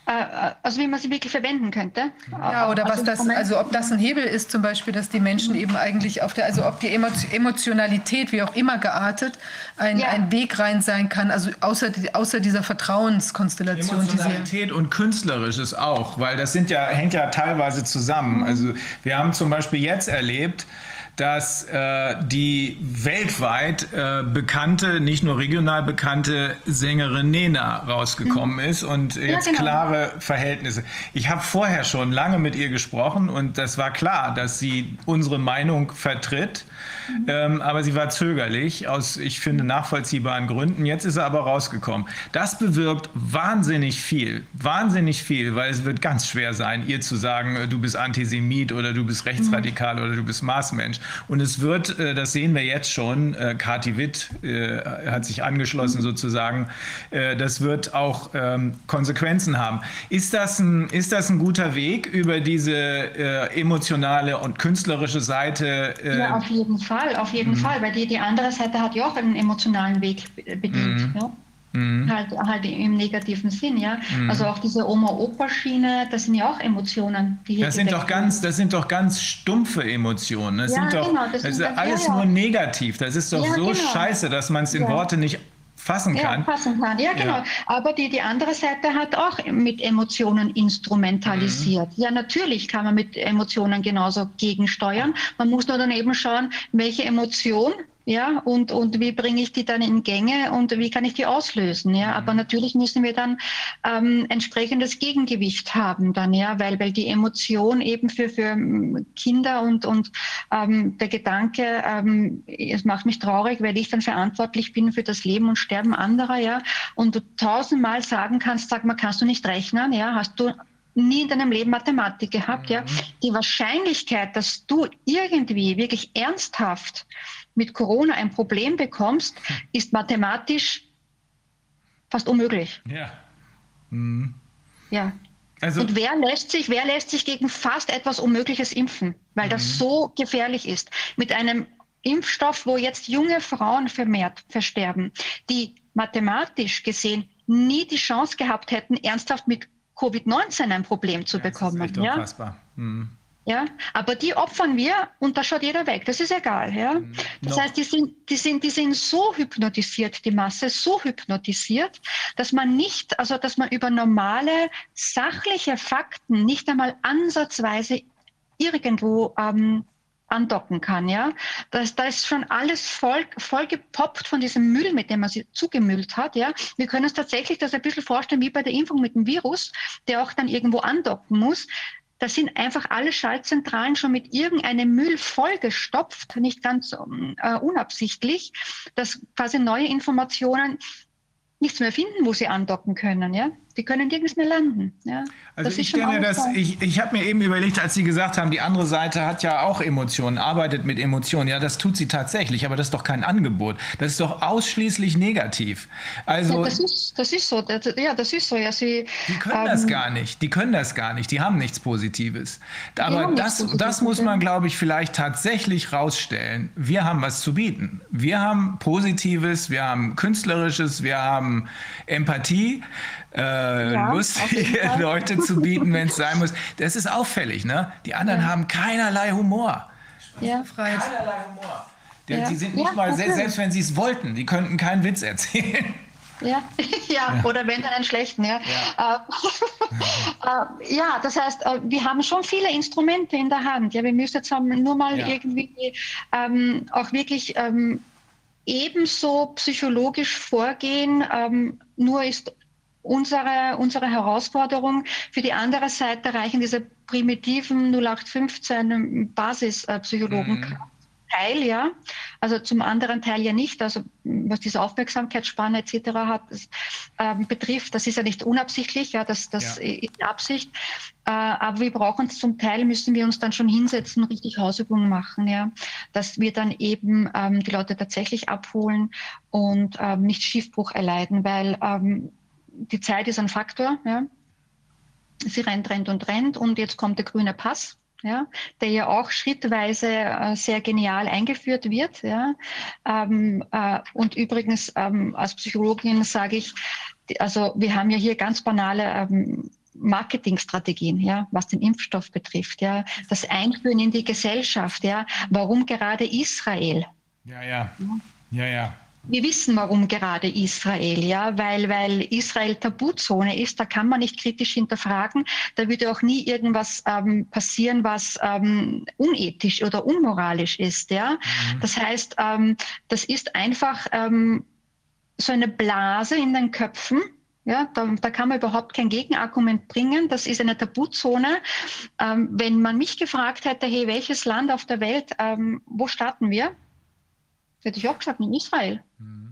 Äh, äh, also wie man sie wirklich verwenden könnte. Ja, oder was also das, also ob das ein Hebel ist zum Beispiel, dass die Menschen eben eigentlich auf der, also ob die Emotionalität, wie auch immer geartet, ein, ja. ein Weg rein sein kann, also außer, außer dieser Vertrauenskonstellation. Emotionalität und Künstlerisches auch, weil das sind ja, hängt ja teilweise zusammen. Mhm. Also wir haben zum Beispiel jetzt erlebt, dass äh, die weltweit äh, bekannte, nicht nur regional bekannte Sängerin Nena rausgekommen mhm. ist und jetzt ja, genau. klare Verhältnisse. Ich habe vorher schon lange mit ihr gesprochen und das war klar, dass sie unsere Meinung vertritt, mhm. ähm, aber sie war zögerlich aus, ich finde, nachvollziehbaren Gründen. Jetzt ist er aber rausgekommen. Das bewirkt wahnsinnig viel, wahnsinnig viel, weil es wird ganz schwer sein, ihr zu sagen, äh, du bist Antisemit oder du bist rechtsradikal mhm. oder du bist Marsmensch. Und es wird, äh, das sehen wir jetzt schon, äh, Kati Witt äh, hat sich angeschlossen sozusagen, das wird auch ähm, Konsequenzen haben. Ist das ein, ist das ein guter Weg über diese emotionale und künstlerische Seite? Ja, auf jeden Fall, auf jeden mhm. Fall, weil die, die andere Seite hat ja auch einen emotionalen Weg bedient. Mhm. Ja? Mhm. Halt, halt im negativen Sinn, ja. Mhm. Also auch diese Oma-Opa-Schiene, das sind ja auch Emotionen, die hier das sind doch ganz, Das sind doch ganz stumpfe Emotionen. Das ja, sind doch, genau, das, das ist alles ja, nur negativ. Das ist doch so genau. scheiße, dass man es in Worte nicht fassen kann. Ja, fassen kann, ja genau. Ja. Aber die, die andere Seite hat auch mit Emotionen instrumentalisiert. Mhm. Ja, natürlich kann man mit Emotionen genauso gegensteuern. Man muss nur dann eben schauen, welche Emotion ja, und, und wie bringe ich die dann in Gänge und wie kann ich die auslösen, ja. Mhm. Aber natürlich müssen wir dann ähm, entsprechendes Gegengewicht haben dann, ja, weil, weil die Emotion eben für, für Kinder und, und ähm, der Gedanke, ähm, es macht mich traurig, weil ich dann verantwortlich bin für das Leben und Sterben anderer, ja, und du tausendmal sagen kannst, sag mal, kannst du nicht rechnen, ja, hast du nie in deinem Leben Mathematik gehabt, mhm. ja. Die Wahrscheinlichkeit, dass du irgendwie wirklich ernsthaft mit Corona ein Problem bekommst, ist mathematisch fast unmöglich. Ja. Mhm. Ja. Also, und wer lässt sich, wer lässt sich gegen fast etwas Unmögliches impfen, weil das mhm. so gefährlich ist? Mit einem Impfstoff, wo jetzt junge Frauen vermehrt versterben, die mathematisch gesehen nie die Chance gehabt hätten, ernsthaft mit Covid-19 ein Problem zu ja, bekommen. Das ist echt unfassbar. Ja? Mhm. Ja, aber die opfern wir und da schaut jeder weg. Das ist egal. Ja? Mhm. Das no. heißt, die sind, die, sind, die sind so hypnotisiert, die Masse, so hypnotisiert, dass man nicht, also dass man über normale, sachliche Fakten nicht einmal ansatzweise irgendwo ähm, andocken kann. Ja? Das, da ist schon alles voll, voll gepoppt von diesem Müll, mit dem man sie zugemüllt hat. Ja? Wir können uns tatsächlich das ein bisschen vorstellen wie bei der Impfung mit dem Virus, der auch dann irgendwo andocken muss. Da sind einfach alle Schaltzentralen schon mit irgendeinem Müll vollgestopft, nicht ganz äh, unabsichtlich, dass quasi neue Informationen nichts mehr finden, wo sie andocken können. Ja? Die können nirgends mehr landen. Ja? Also das ich kenne das, ich, ich habe mir eben überlegt, als Sie gesagt haben, die andere Seite hat ja auch Emotionen, arbeitet mit Emotionen. Ja, das tut sie tatsächlich, aber das ist doch kein Angebot. Das ist doch ausschließlich negativ. Also, ja, das, ist, das ist so. Das, ja, das ist so. Ja, sie, die können ähm, das gar nicht. Die können das gar nicht. Die haben nichts Positives. Aber das, Positives, das muss man, glaube ich, vielleicht tatsächlich rausstellen. Wir haben was zu bieten. Wir haben Positives, wir haben Künstlerisches, wir haben Empathie äh, ja, lustige Leute zu bieten, wenn es sein muss. Das ist auffällig, ne? Die anderen ja. haben keinerlei Humor. Ja. Keinerlei Humor. Die, ja. die sind nicht mal, selbst, selbst wenn sie es wollten, die könnten keinen Witz erzählen. Ja. ja, oder wenn dann einen schlechten, ja. Ja. Äh, äh, ja, das heißt, äh, wir haben schon viele Instrumente in der Hand. Ja, wir müssen jetzt nur mal irgendwie ähm, auch wirklich ähm, ebenso psychologisch vorgehen. Ähm, nur ist unsere, unsere Herausforderung. Für die andere Seite reichen diese primitiven 0815 Basispsychologen. Mhm. Teil, ja, also zum anderen Teil ja nicht, also was diese Aufmerksamkeitsspanne etc. hat, ähm, betrifft, das ist ja nicht unabsichtlich, ja, das, das ja. ist Absicht, äh, aber wir brauchen zum Teil, müssen wir uns dann schon hinsetzen, richtig Hausübungen machen, ja, dass wir dann eben ähm, die Leute tatsächlich abholen und ähm, nicht Schiffbruch erleiden, weil ähm, die Zeit ist ein Faktor. Ja. Sie rennt, rennt und rennt und jetzt kommt der grüne Pass. Ja, der ja auch schrittweise äh, sehr genial eingeführt wird. Ja. Ähm, äh, und übrigens ähm, als Psychologin sage ich, also wir haben ja hier ganz banale ähm, Marketingstrategien, ja, was den Impfstoff betrifft, ja, das Einführen in die Gesellschaft, ja, warum gerade Israel? Ja, ja, ja, ja. Wir wissen, warum gerade Israel, ja, weil, weil Israel Tabuzone ist, da kann man nicht kritisch hinterfragen. Da würde auch nie irgendwas ähm, passieren, was ähm, unethisch oder unmoralisch ist, ja. Mhm. Das heißt, ähm, das ist einfach ähm, so eine Blase in den Köpfen, ja, da, da, kann man überhaupt kein Gegenargument bringen. Das ist eine Tabuzone. Ähm, wenn man mich gefragt hätte, hey, welches Land auf der Welt, ähm, wo starten wir? Hätte ich auch gesagt, in Israel. Mhm.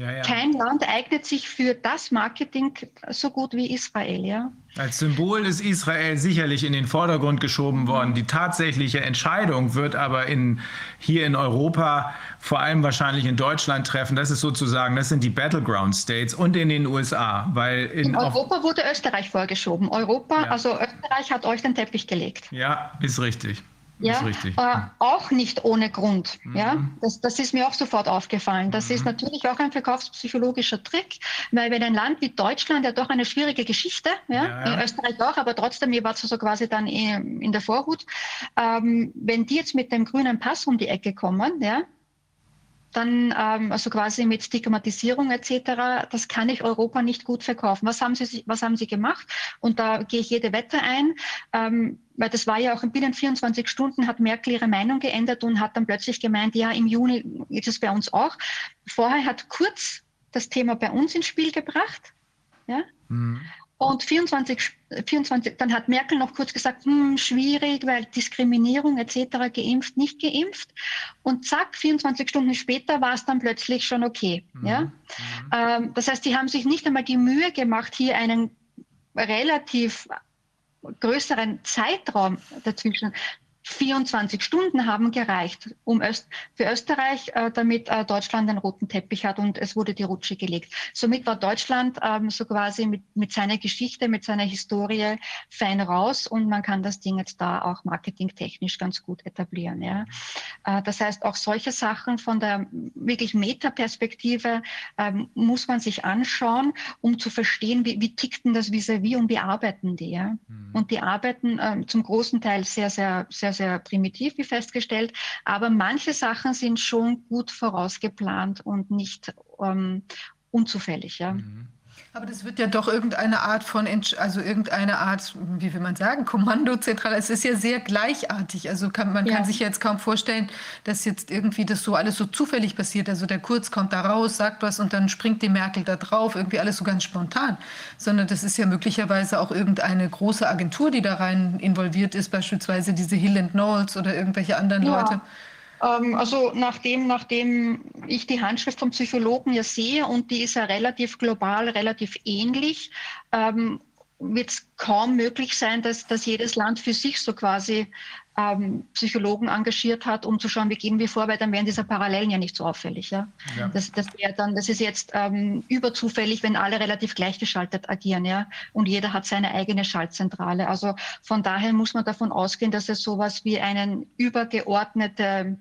Ja, ja. Kein Land eignet sich für das Marketing so gut wie Israel, ja. Als Symbol ist Israel sicherlich in den Vordergrund geschoben worden. Die tatsächliche Entscheidung wird aber in, hier in Europa, vor allem wahrscheinlich in Deutschland treffen. Das ist sozusagen, das sind die Battleground States und in den USA. Weil in, in Europa wurde Österreich vorgeschoben. Europa, ja. also Österreich hat euch den Teppich gelegt. Ja, ist richtig. Ja, äh, auch nicht ohne Grund. Mhm. Ja, das, das ist mir auch sofort aufgefallen. Das mhm. ist natürlich auch ein verkaufspsychologischer Trick, weil wenn ein Land wie Deutschland ja doch eine schwierige Geschichte, ja, ja. in Österreich auch, aber trotzdem, ihr wart so quasi dann in der Vorhut, ähm, wenn die jetzt mit dem grünen Pass um die Ecke kommen, ja, dann ähm, also quasi mit Stigmatisierung etc., das kann ich Europa nicht gut verkaufen. Was haben Sie, was haben Sie gemacht? Und da gehe ich jede Wette ein, ähm, weil das war ja auch in binnen 24 Stunden hat Merkel ihre Meinung geändert und hat dann plötzlich gemeint, ja, im Juni ist es bei uns auch. Vorher hat Kurz das Thema bei uns ins Spiel gebracht. Ja? Mhm. Und 24, 24, dann hat Merkel noch kurz gesagt, hm, schwierig, weil Diskriminierung etc., geimpft, nicht geimpft. Und zack, 24 Stunden später war es dann plötzlich schon okay. Mhm. Ja? Mhm. Ähm, das heißt, die haben sich nicht einmal die Mühe gemacht, hier einen relativ größeren Zeitraum dazwischen 24 Stunden haben gereicht um Öst für Österreich, äh, damit äh, Deutschland einen roten Teppich hat und es wurde die Rutsche gelegt. Somit war Deutschland ähm, so quasi mit, mit seiner Geschichte, mit seiner Historie fein raus und man kann das Ding jetzt da auch marketingtechnisch ganz gut etablieren. Ja. Äh, das heißt, auch solche Sachen von der wirklich Metaperspektive ähm, muss man sich anschauen, um zu verstehen, wie, wie tickt denn das vis-à-vis -vis und wie arbeiten die. Ja. Mhm. Und die arbeiten ähm, zum großen Teil sehr, sehr, sehr, sehr primitiv, wie festgestellt. Aber manche Sachen sind schon gut vorausgeplant und nicht ähm, unzufällig. Ja. Mhm. Aber das wird ja doch irgendeine Art von, also irgendeine Art, wie will man sagen, Kommandozentrale. Es ist ja sehr gleichartig. Also kann, man ja. kann sich jetzt kaum vorstellen, dass jetzt irgendwie das so alles so zufällig passiert. Also der Kurz kommt da raus, sagt was und dann springt die Merkel da drauf. Irgendwie alles so ganz spontan. Sondern das ist ja möglicherweise auch irgendeine große Agentur, die da rein involviert ist, beispielsweise diese Hill Knowles oder irgendwelche anderen ja. Leute. Ähm, also nachdem, nachdem ich die Handschrift vom Psychologen ja sehe und die ist ja relativ global, relativ ähnlich, ähm, wird es kaum möglich sein, dass, dass jedes Land für sich so quasi ähm, Psychologen engagiert hat, um zu schauen, wie gehen wir vor, weil dann wären diese Parallelen ja nicht so auffällig. Ja? ja. Das, das, dann, das ist jetzt ähm, überzufällig, wenn alle relativ gleichgeschaltet agieren, ja, und jeder hat seine eigene Schaltzentrale. Also von daher muss man davon ausgehen, dass es sowas wie einen übergeordnete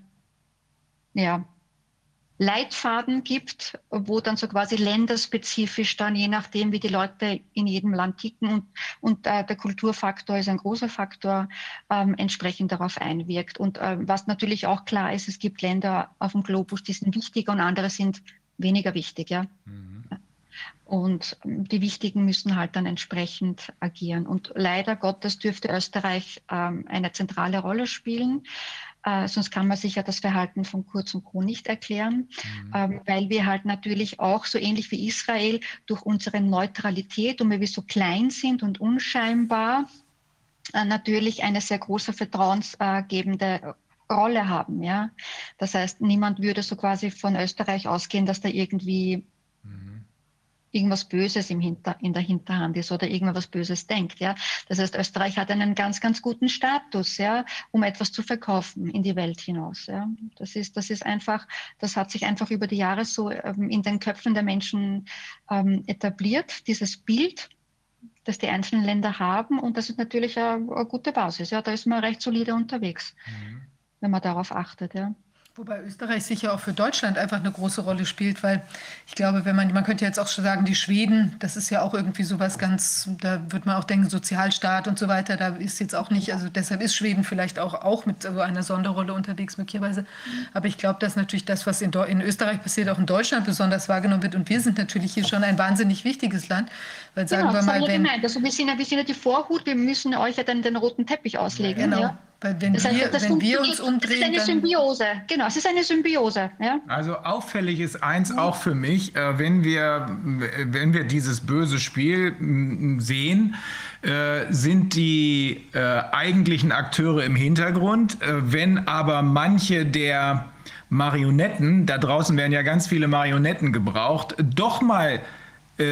ja, Leitfaden gibt, wo dann so quasi länderspezifisch dann, je nachdem, wie die Leute in jedem Land ticken und, und äh, der Kulturfaktor ist ein großer Faktor, ähm, entsprechend darauf einwirkt. Und äh, was natürlich auch klar ist, es gibt Länder auf dem Globus, die sind wichtiger und andere sind weniger wichtig. Ja? Mhm. Und die Wichtigen müssen halt dann entsprechend agieren. Und leider Gottes dürfte Österreich ähm, eine zentrale Rolle spielen. Äh, sonst kann man sich ja das Verhalten von Kurz und Co. nicht erklären, mhm. ähm, weil wir halt natürlich auch so ähnlich wie Israel durch unsere Neutralität und weil wir so klein sind und unscheinbar äh, natürlich eine sehr große vertrauensgebende Rolle haben. Ja? Das heißt, niemand würde so quasi von Österreich ausgehen, dass da irgendwie irgendwas Böses im Hinter, in der Hinterhand ist oder irgendwas Böses denkt. Ja? Das heißt, Österreich hat einen ganz, ganz guten Status, ja, um etwas zu verkaufen in die Welt hinaus. Ja? Das, ist, das ist einfach, das hat sich einfach über die Jahre so ähm, in den Köpfen der Menschen ähm, etabliert, dieses Bild das die einzelnen Länder haben. Und das ist natürlich eine, eine gute Basis. Ja, da ist man recht solide unterwegs, mhm. wenn man darauf achtet. Ja. Wobei Österreich sicher auch für Deutschland einfach eine große Rolle spielt, weil ich glaube, wenn man, man könnte jetzt auch schon sagen, die Schweden, das ist ja auch irgendwie sowas ganz, da wird man auch denken, Sozialstaat und so weiter, da ist jetzt auch nicht, also deshalb ist Schweden vielleicht auch, auch mit so einer Sonderrolle unterwegs möglicherweise. Aber ich glaube, dass natürlich das, was in, in Österreich passiert, auch in Deutschland besonders wahrgenommen wird. Und wir sind natürlich hier schon ein wahnsinnig wichtiges Land, weil sagen genau, wir mal, wenn... Gemeint. Also wir sind, ja, ja die Vorhut, wir müssen euch ja dann den roten Teppich auslegen. Genau. Ja. Weil wenn das heißt, wir, wenn wir uns umdrehen. Es ist eine Symbiose, genau, es ist eine Symbiose. Ja? Also auffällig ist eins auch für mich, äh, wenn, wir, wenn wir dieses böse Spiel sehen, äh, sind die äh, eigentlichen Akteure im Hintergrund. wenn aber manche der Marionetten, da draußen werden ja ganz viele Marionetten gebraucht, doch mal äh,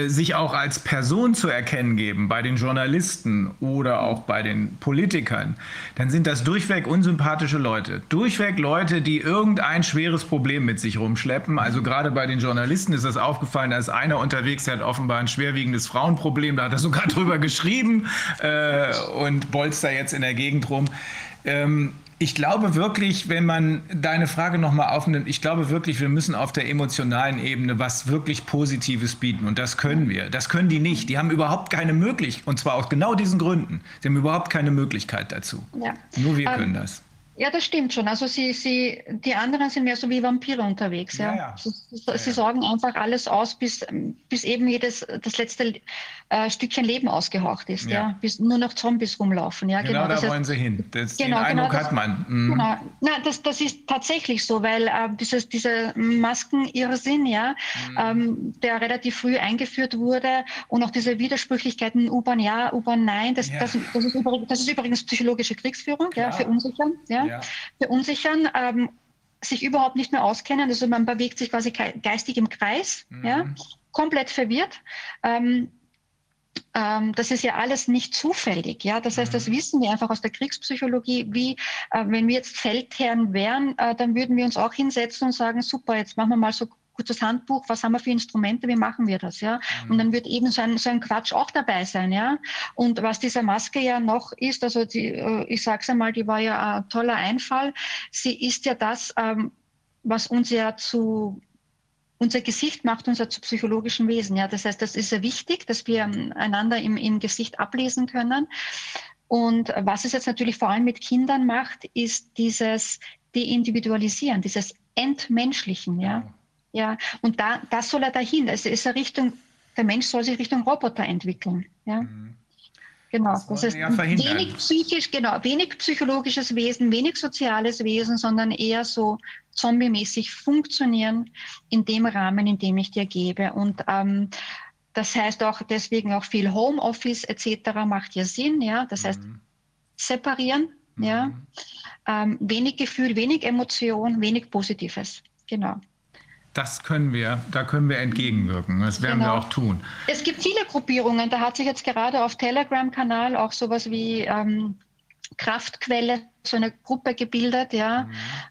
sich auch als Person zu erkennen geben bei den Journalisten oder auch bei den Politikern, dann sind das durchweg unsympathische Leute. Durchweg Leute, die irgendein schweres Problem mit sich rumschleppen. Also gerade bei den Journalisten ist das aufgefallen, ist einer unterwegs, der hat offenbar ein schwerwiegendes Frauenproblem, da hat er sogar drüber geschrieben äh, und bolzt da jetzt in der Gegend rum. Ähm, ich glaube wirklich, wenn man deine Frage nochmal aufnimmt, ich glaube wirklich, wir müssen auf der emotionalen Ebene was wirklich Positives bieten. Und das können wir. Das können die nicht. Die haben überhaupt keine Möglichkeit, und zwar aus genau diesen Gründen. Sie haben überhaupt keine Möglichkeit dazu. Ja. Nur wir ähm, können das. Ja, das stimmt schon. Also sie, sie, die anderen sind mehr so wie Vampire unterwegs. Ja, ja. ja. Sie, sie, sorgen einfach alles aus, bis, bis eben jedes das letzte äh, Stückchen Leben ausgehaucht ist. Ja. bis nur noch Zombies rumlaufen. Ja, genau, genau da wollen sie hin. Das, genau, den Eindruck genau, das, hat man. Mhm. Genau. Na, das, das ist tatsächlich so, weil äh, dieses, dieser Maskenirrsinn, ja, mhm. ähm, der relativ früh eingeführt wurde und auch diese Widersprüchlichkeiten U-Bahn ja, U-Bahn nein, das, das, das, ist übrigens, das ist übrigens psychologische Kriegsführung, ja, für Unsichern. Ja ja. verunsichern, ähm, sich überhaupt nicht mehr auskennen. Also man bewegt sich quasi geistig im Kreis, mhm. ja, komplett verwirrt. Ähm, ähm, das ist ja alles nicht zufällig. Ja, das heißt, das mhm. wissen wir einfach aus der Kriegspsychologie. Wie, äh, wenn wir jetzt Feldherren wären, äh, dann würden wir uns auch hinsetzen und sagen: Super, jetzt machen wir mal so kurzes Handbuch, was haben wir für Instrumente, wie machen wir das, ja? Mhm. Und dann wird eben so ein, so ein Quatsch auch dabei sein, ja? Und was diese Maske ja noch ist, also die, äh, ich sage es einmal, die war ja ein toller Einfall. Sie ist ja das, ähm, was uns ja zu unser Gesicht macht uns ja zu psychologischen Wesen. Ja, das heißt, das ist ja wichtig, dass wir einander im, im Gesicht ablesen können. Und was es jetzt natürlich vor allem mit Kindern macht, ist dieses Deindividualisieren, dieses Entmenschlichen. Ja, ja. Und da, das soll er dahin. Es ist eine Richtung, der Mensch soll sich Richtung Roboter entwickeln. Ja. Mhm. Genau, das, das ist ja wenig psychisch, genau, wenig psychologisches Wesen, wenig soziales Wesen, sondern eher so zombie-mäßig funktionieren in dem Rahmen, in dem ich dir gebe. Und ähm, das heißt auch deswegen auch viel Homeoffice etc. macht ja Sinn, ja. Das heißt mhm. separieren, mhm. ja. Ähm, wenig Gefühl, wenig Emotion, wenig Positives. Genau. Das können wir, da können wir entgegenwirken. Das werden genau. wir auch tun. Es gibt viele Gruppierungen. Da hat sich jetzt gerade auf Telegram-Kanal auch sowas wie ähm, Kraftquelle, so eine Gruppe gebildet, ja,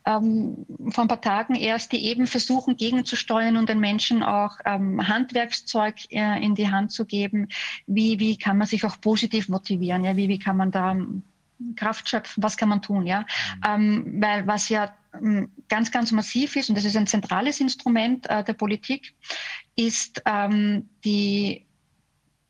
mhm. ähm, vor ein paar Tagen erst, die eben versuchen, gegenzusteuern und den Menschen auch ähm, Handwerkszeug äh, in die Hand zu geben. Wie, wie kann man sich auch positiv motivieren? Ja, wie, wie kann man da Kraft schöpfen? Was kann man tun? Ja, mhm. ähm, weil was ja ähm, ganz, ganz massiv ist, und das ist ein zentrales Instrument äh, der Politik, ist ähm, die,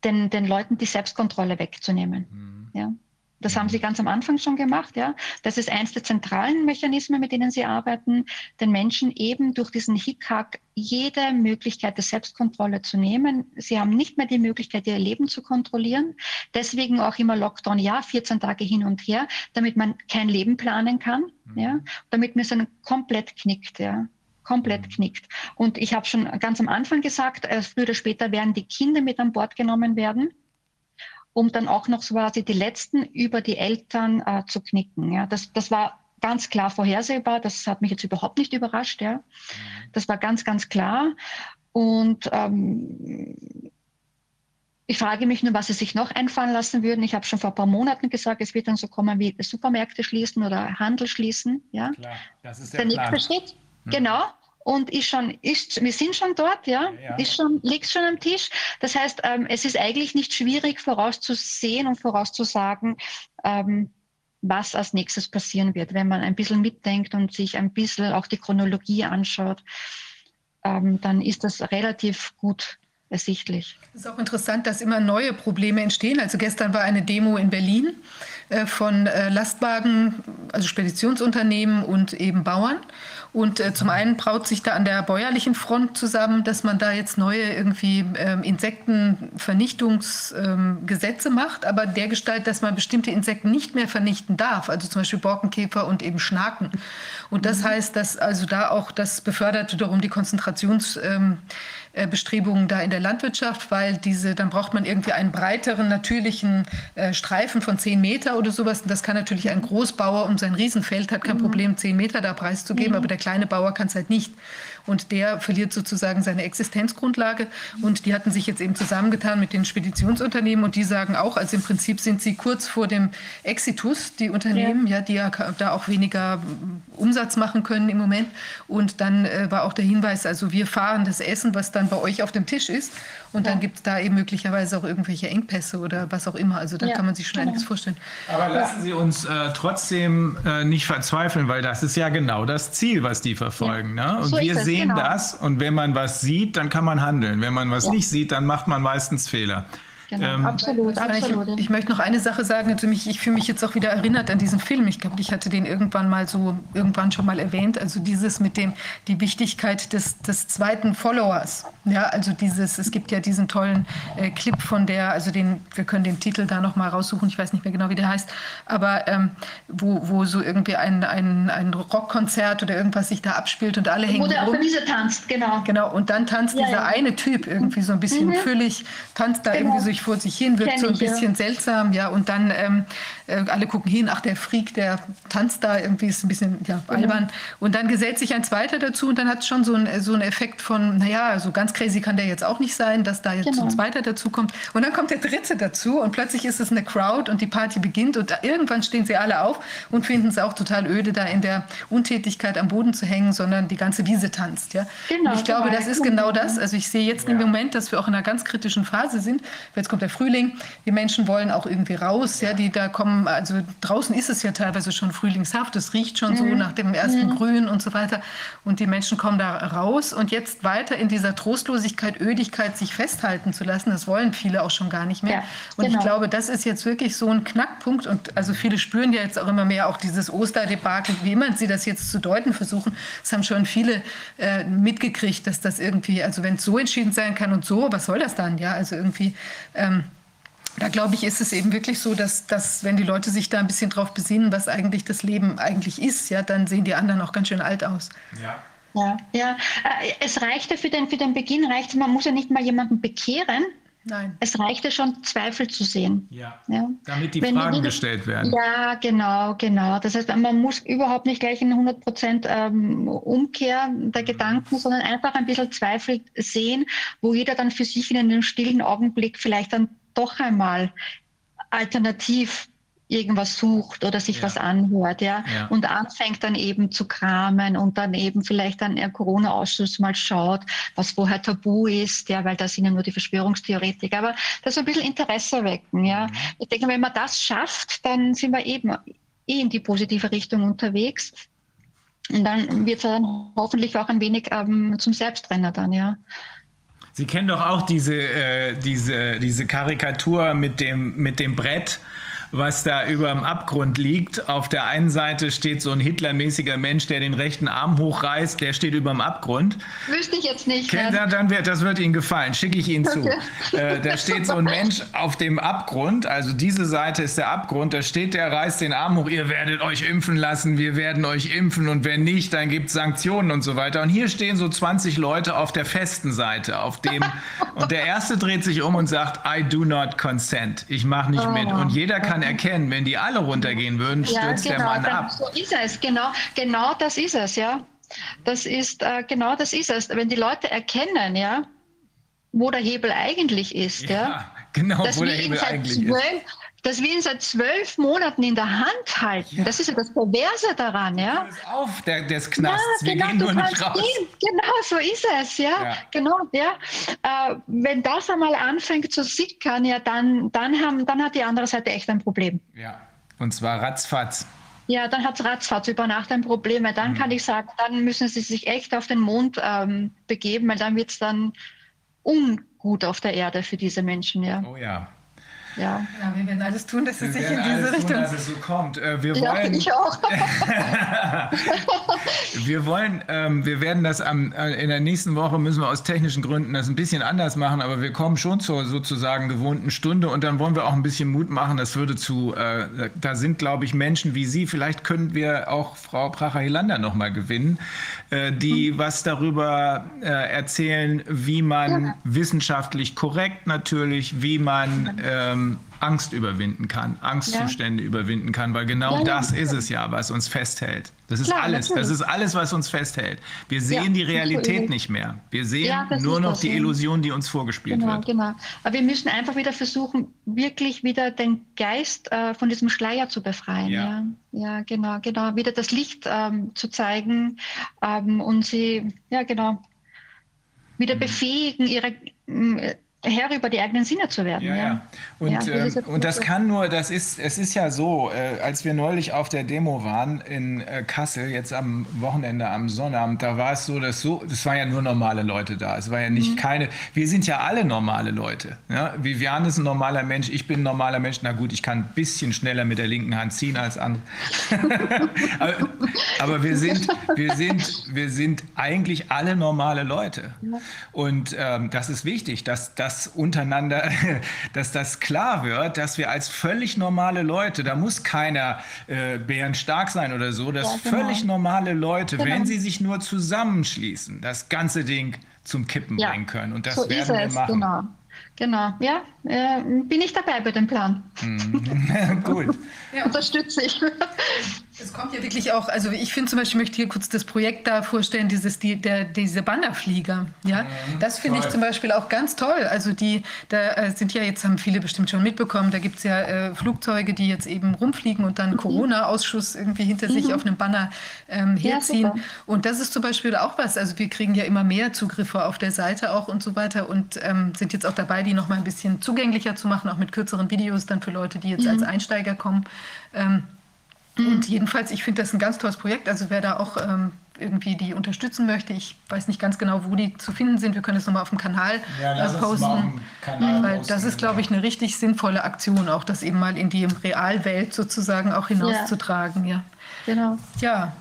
den, den Leuten die Selbstkontrolle wegzunehmen. Mhm. Ja? Das haben Sie ganz am Anfang schon gemacht, ja. Das ist eins der zentralen Mechanismen, mit denen Sie arbeiten, den Menschen eben durch diesen Hickhack jede Möglichkeit der Selbstkontrolle zu nehmen. Sie haben nicht mehr die Möglichkeit, ihr Leben zu kontrollieren. Deswegen auch immer Lockdown, ja, 14 Tage hin und her, damit man kein Leben planen kann, mhm. ja, damit man es dann komplett knickt, ja komplett mhm. knickt. Und ich habe schon ganz am Anfang gesagt, früher oder später werden die Kinder mit an Bord genommen werden um dann auch noch so quasi die letzten über die Eltern äh, zu knicken. Ja, das, das war ganz klar vorhersehbar. Das hat mich jetzt überhaupt nicht überrascht. Ja, mhm. das war ganz, ganz klar. Und ähm, ich frage mich nur, was sie sich noch einfallen lassen würden. Ich habe schon vor ein paar Monaten gesagt, es wird dann so kommen wie Supermärkte schließen oder Handel schließen. Ja, Klar, das ist der, der nächste Schritt. Mhm. Genau und ist schon, ist, wir sind schon dort, ja, ja. Ist schon, liegt schon am Tisch. Das heißt, ähm, es ist eigentlich nicht schwierig vorauszusehen und vorauszusagen, ähm, was als nächstes passieren wird, wenn man ein bisschen mitdenkt und sich ein bisschen auch die Chronologie anschaut, ähm, dann ist das relativ gut ersichtlich. Es ist auch interessant, dass immer neue Probleme entstehen. Also gestern war eine Demo in Berlin äh, von äh, Lastwagen, also Speditionsunternehmen und eben Bauern. Und äh, zum einen braut sich da an der bäuerlichen Front zusammen, dass man da jetzt neue irgendwie ähm, Insektenvernichtungsgesetze ähm, macht, aber der Gestalt, dass man bestimmte Insekten nicht mehr vernichten darf, also zum Beispiel Borkenkäfer und eben Schnaken. Und das mhm. heißt, dass also da auch das befördert wiederum die Konzentrations ähm, äh, Bestrebungen da in der Landwirtschaft, weil diese, dann braucht man irgendwie einen breiteren natürlichen äh, Streifen von 10 Meter oder sowas. Und das kann natürlich ein Großbauer um sein Riesenfeld hat kein mhm. Problem, 10 Meter da preiszugeben, mhm. aber der kleine Bauer kann es halt nicht und der verliert sozusagen seine Existenzgrundlage. Und die hatten sich jetzt eben zusammengetan mit den Speditionsunternehmen und die sagen auch, also im Prinzip sind sie kurz vor dem Exitus, die Unternehmen, ja, ja die ja da auch weniger Umsatz machen können im Moment. Und dann äh, war auch der Hinweis, also wir fahren das Essen, was dann bei euch auf dem Tisch ist. Und dann gibt es da eben möglicherweise auch irgendwelche Engpässe oder was auch immer. Also da ja, kann man sich schon genau. einiges vorstellen. Aber lassen Sie uns äh, trotzdem äh, nicht verzweifeln, weil das ist ja genau das Ziel, was die verfolgen. Ja. Ne? Und so wir sehen genau. das und wenn man was sieht, dann kann man handeln. Wenn man was ja. nicht sieht, dann macht man meistens Fehler. Genau, ähm, absolut, absolut. Ich, ich, möchte noch eine Sache sagen. Also mich, ich fühle mich jetzt auch wieder erinnert an diesen Film. Ich glaube, ich hatte den irgendwann mal so, irgendwann schon mal erwähnt. Also dieses mit dem, die Wichtigkeit des, des zweiten Followers. Ja, also dieses, es gibt ja diesen tollen äh, Clip von der, also den, wir können den Titel da noch mal raussuchen. Ich weiß nicht mehr genau, wie der heißt. Aber ähm, wo, wo so irgendwie ein, ein, ein Rockkonzert oder irgendwas sich da abspielt und alle hängen Wo der auf der Wiese tanzt, genau. Genau, und dann tanzt ja, dieser ja. eine Typ irgendwie so ein bisschen mhm. füllig, tanzt da genau. irgendwie so vor sich hin, wirkt so ein bisschen ja. seltsam, ja, und dann ähm, äh, alle gucken hin, ach, der Freak, der tanzt da irgendwie, ist ein bisschen ja, albern. Mhm. Und dann gesellt sich ein zweiter dazu und dann hat es schon so, ein, so einen Effekt von, naja, so ganz crazy kann der jetzt auch nicht sein, dass da jetzt genau. ein zweiter dazukommt. Und dann kommt der dritte dazu und plötzlich ist es eine Crowd und die Party beginnt und irgendwann stehen sie alle auf und finden es auch total öde, da in der Untätigkeit am Boden zu hängen, sondern die ganze Wiese tanzt. Ja? Genau, und ich glaube, das ist genau das. Also ich sehe jetzt ja. im Moment, dass wir auch in einer ganz kritischen Phase sind. Jetzt kommt der Frühling, die Menschen wollen auch irgendwie raus, ja, die da kommen, also draußen ist es ja teilweise schon frühlingshaft, es riecht schon mhm. so nach dem ersten mhm. Grün und so weiter und die Menschen kommen da raus und jetzt weiter in dieser Trostlosigkeit, Ödigkeit sich festhalten zu lassen, das wollen viele auch schon gar nicht mehr. Ja, und genau. ich glaube, das ist jetzt wirklich so ein Knackpunkt und also viele spüren ja jetzt auch immer mehr auch dieses Osterdebakel, wie immer sie das jetzt zu deuten versuchen. Es haben schon viele äh, mitgekriegt, dass das irgendwie, also wenn es so entschieden sein kann und so, was soll das dann? Ja, also irgendwie ähm, da glaube ich, ist es eben wirklich so, dass, dass wenn die Leute sich da ein bisschen drauf besinnen, was eigentlich das Leben eigentlich ist, ja, dann sehen die anderen auch ganz schön alt aus. Ja. Ja, ja. Äh, es reichte für den, für den Beginn, reicht, man muss ja nicht mal jemanden bekehren. Nein. Es reichte schon, Zweifel zu sehen. Ja. ja. Damit die Wenn Fragen die, gestellt werden. Ja, genau, genau. Das heißt, man muss überhaupt nicht gleich in 100 Prozent ähm, Umkehr der mhm. Gedanken, sondern einfach ein bisschen Zweifel sehen, wo jeder dann für sich in einem stillen Augenblick vielleicht dann doch einmal alternativ irgendwas sucht oder sich ja. was anhört, ja? ja, und anfängt dann eben zu kramen und dann eben vielleicht an der Corona-Ausschuss mal schaut, was vorher tabu ist, ja, weil da sind ja nur die Verschwörungstheoretiker, aber das ein bisschen Interesse wecken, ja. Mhm. Ich denke, wenn man das schafft, dann sind wir eben eh in die positive Richtung unterwegs und dann wird es dann hoffentlich auch ein wenig ähm, zum Selbstrenner dann, ja. Sie kennen doch auch diese, äh, diese, diese Karikatur mit dem, mit dem Brett, was da über dem Abgrund liegt. Auf der einen Seite steht so ein Hitlermäßiger Mensch, der den rechten Arm hochreißt, der steht über dem Abgrund. Wüsste ich jetzt nicht. Kennt, ja. dann wird, das wird Ihnen gefallen, schicke ich Ihnen okay. zu. Äh, da steht so ein Mensch auf dem Abgrund, also diese Seite ist der Abgrund, da steht der, reißt den Arm hoch, ihr werdet euch impfen lassen, wir werden euch impfen und wenn nicht, dann gibt es Sanktionen und so weiter. Und hier stehen so 20 Leute auf der festen Seite, auf dem, und der Erste dreht sich um und sagt, I do not consent, ich mache nicht oh. mit. Und jeder kann erkennen, wenn die alle runtergehen würden, stürzt ja, genau, der Mann ab. So ist es, genau, genau das ist es, ja. Das ist, äh, genau das ist es. Wenn die Leute erkennen, ja, wo der Hebel eigentlich ist, ja, ja genau, wo der Hebel eigentlich zwölf, ist dass wir ihn seit zwölf Monaten in der Hand halten. Ja. Das ist ja das Perverse daran, ja. auf der, des Knasts. Ja, genau, wir gehen nur nicht raus. Gehen. Genau, so ist es, ja. ja. Genau, ja. Äh, wenn das einmal anfängt zu sickern, ja, dann, dann, haben, dann hat die andere Seite echt ein Problem. Ja, und zwar ratzfatz. Ja, dann hat es ratzfatz über Nacht ein Problem. Weil dann mhm. kann ich sagen, dann müssen sie sich echt auf den Mond ähm, begeben, weil dann wird es dann ungut auf der Erde für diese Menschen, ja. Oh ja. Ja. ja, wir werden alles tun, dass es sich in diese Richtung. Tun, dass es so kommt. Äh, wir ja, wollen. Ich auch. wir wollen, ähm, wir werden das am, äh, in der nächsten Woche müssen wir aus technischen Gründen das ein bisschen anders machen, aber wir kommen schon zur sozusagen gewohnten Stunde und dann wollen wir auch ein bisschen Mut machen. Das würde zu, äh, da sind, glaube ich, Menschen wie Sie. Vielleicht können wir auch Frau Pracher-Helander noch mal gewinnen, äh, die mhm. was darüber äh, erzählen, wie man ja. wissenschaftlich korrekt natürlich, wie man ähm, Angst überwinden kann, Angstzustände ja. überwinden kann, weil genau ja, das ja. ist es ja, was uns festhält. Das ist Klar, alles. Natürlich. Das ist alles, was uns festhält. Wir sehen die Realität nicht mehr. Wir sehen nur noch die Illusion, die uns vorgespielt genau, wird. Genau. Aber wir müssen einfach wieder versuchen, wirklich wieder den Geist äh, von diesem Schleier zu befreien. Ja, ja, genau, genau. Wieder das Licht ähm, zu zeigen ähm, und sie, ja, genau, wieder mhm. befähigen, ihre Herr über die eigenen Sinne zu werden. Ja, ja. Und, ja, das ähm, und das kann nur, das ist, es ist ja so, äh, als wir neulich auf der Demo waren in äh, Kassel, jetzt am Wochenende, am Sonnabend, da war es so, dass so, das waren ja nur normale Leute da. Es war ja nicht mhm. keine, wir sind ja alle normale Leute. Ja? Vivian ist ein normaler Mensch, ich bin ein normaler Mensch. Na gut, ich kann ein bisschen schneller mit der linken Hand ziehen als andere. aber, aber, wir sind, wir sind, wir sind eigentlich alle normale Leute. Und ähm, das ist wichtig, dass, dass das untereinander, dass das klar wird, dass wir als völlig normale Leute, da muss keiner äh, bärenstark sein oder so, dass ja, genau. völlig normale Leute, genau. wenn sie sich nur zusammenschließen, das ganze Ding zum Kippen ja, bringen können. Und das so werden wir machen. Genau. Genau, ja, äh, bin ich dabei bei dem Plan. Mhm. Gut. Unterstütze ich. Kommt ja wirklich auch, also ich finde zum Beispiel, ich möchte hier kurz das Projekt da vorstellen, dieses, die, der, diese Bannerflieger. Ja? Mhm, das finde ich zum Beispiel auch ganz toll. Also die, da äh, sind ja jetzt, haben viele bestimmt schon mitbekommen, da gibt es ja äh, Flugzeuge, die jetzt eben rumfliegen und dann mhm. Corona-Ausschuss irgendwie hinter mhm. sich auf einem Banner ähm, herziehen. Ja, und das ist zum Beispiel auch was. Also wir kriegen ja immer mehr Zugriffe auf der Seite auch und so weiter und ähm, sind jetzt auch dabei, die noch mal ein bisschen zugänglicher zu machen, auch mit kürzeren Videos dann für Leute, die jetzt mhm. als Einsteiger kommen. Ähm. Und jedenfalls, ich finde das ein ganz tolles Projekt. Also wer da auch ähm, irgendwie die unterstützen möchte, ich weiß nicht ganz genau, wo die zu finden sind. Wir können es nochmal auf dem Kanal ja, äh, posten. Kanal weil das ist, glaube ich, eine richtig sinnvolle Aktion, auch das eben mal in die Realwelt sozusagen auch hinauszutragen. Ja. ja. Genau. Ja.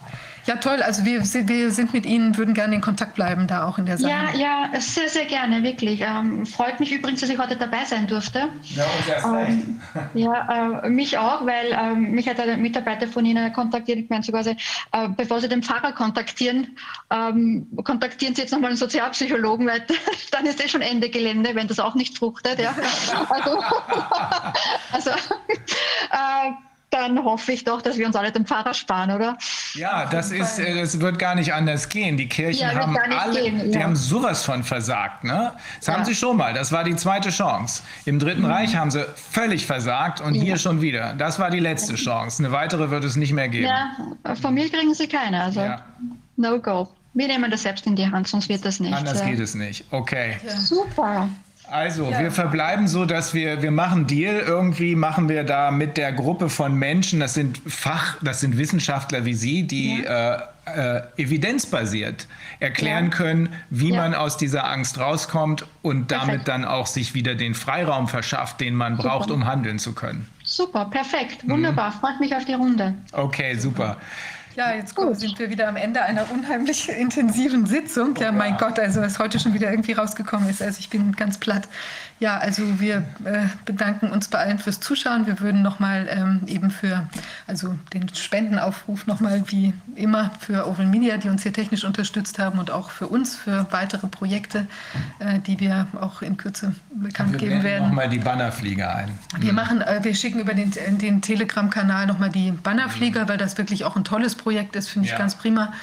Ja, toll. Also wir, wir sind mit Ihnen, würden gerne in Kontakt bleiben, da auch in der Sache. Ja, ja, sehr, sehr gerne, wirklich. Ähm, freut mich übrigens, dass ich heute dabei sein durfte. Ja, und erst ähm, Ja, äh, mich auch, weil ähm, mich hat ein Mitarbeiter von Ihnen kontaktiert. Ich meine sogar, äh, bevor Sie den Pfarrer kontaktieren, ähm, kontaktieren Sie jetzt nochmal einen Sozialpsychologen, weil dann ist eh schon Ende Gelände, wenn das auch nicht fruchtet. Ja. Also, also äh, dann hoffe ich doch, dass wir uns alle den Pfarrer sparen, oder? Ja, das ist, äh, das wird gar nicht anders gehen. Die Kirchen ja, haben alle, gehen, die haben sowas von versagt, ne? Das ja. haben sie schon mal. Das war die zweite Chance. Im Dritten mhm. Reich haben sie völlig versagt und hier schon wieder. Das war die letzte Chance. Eine weitere wird es nicht mehr geben. Ja, von mir kriegen sie keine, also no go. Wir nehmen das selbst in die Hand, sonst wird das nicht. Anders geht es nicht. Okay. Super. Also, ja. wir verbleiben so, dass wir, wir machen Deal. Irgendwie machen wir da mit der Gruppe von Menschen, das sind Fach, das sind Wissenschaftler wie Sie, die ja. äh, äh, evidenzbasiert erklären ja. können, wie man aus dieser Angst rauskommt und damit perfekt. dann auch sich wieder den Freiraum verschafft, den man super. braucht, um handeln zu können. Super, perfekt, wunderbar. Mhm. Freut mich auf die Runde. Okay, super. Ja, jetzt Gut. sind wir wieder am Ende einer unheimlich intensiven Sitzung. Ja, mein Gott, also was heute schon wieder irgendwie rausgekommen ist. Also ich bin ganz platt. Ja, also wir äh, bedanken uns bei allen fürs Zuschauen. Wir würden nochmal ähm, eben für also den Spendenaufruf nochmal wie immer für Oval Media, die uns hier technisch unterstützt haben und auch für uns für weitere Projekte, äh, die wir auch in Kürze bekannt wir geben werden. Nochmal die Bannerflieger ein. Wir machen, äh, wir schicken über den, den Telegram-Kanal nochmal die Bannerflieger, mhm. weil das wirklich auch ein tolles Projekt ist, finde ich ja. ganz prima.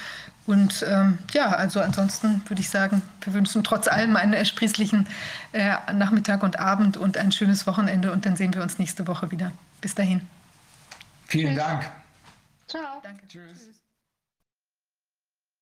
Und ähm, ja, also ansonsten würde ich sagen, wir wünschen trotz allem einen ersprießlichen äh, Nachmittag und Abend und ein schönes Wochenende und dann sehen wir uns nächste Woche wieder. Bis dahin. Vielen Tschüss. Dank. Ciao. Danke. Tschüss.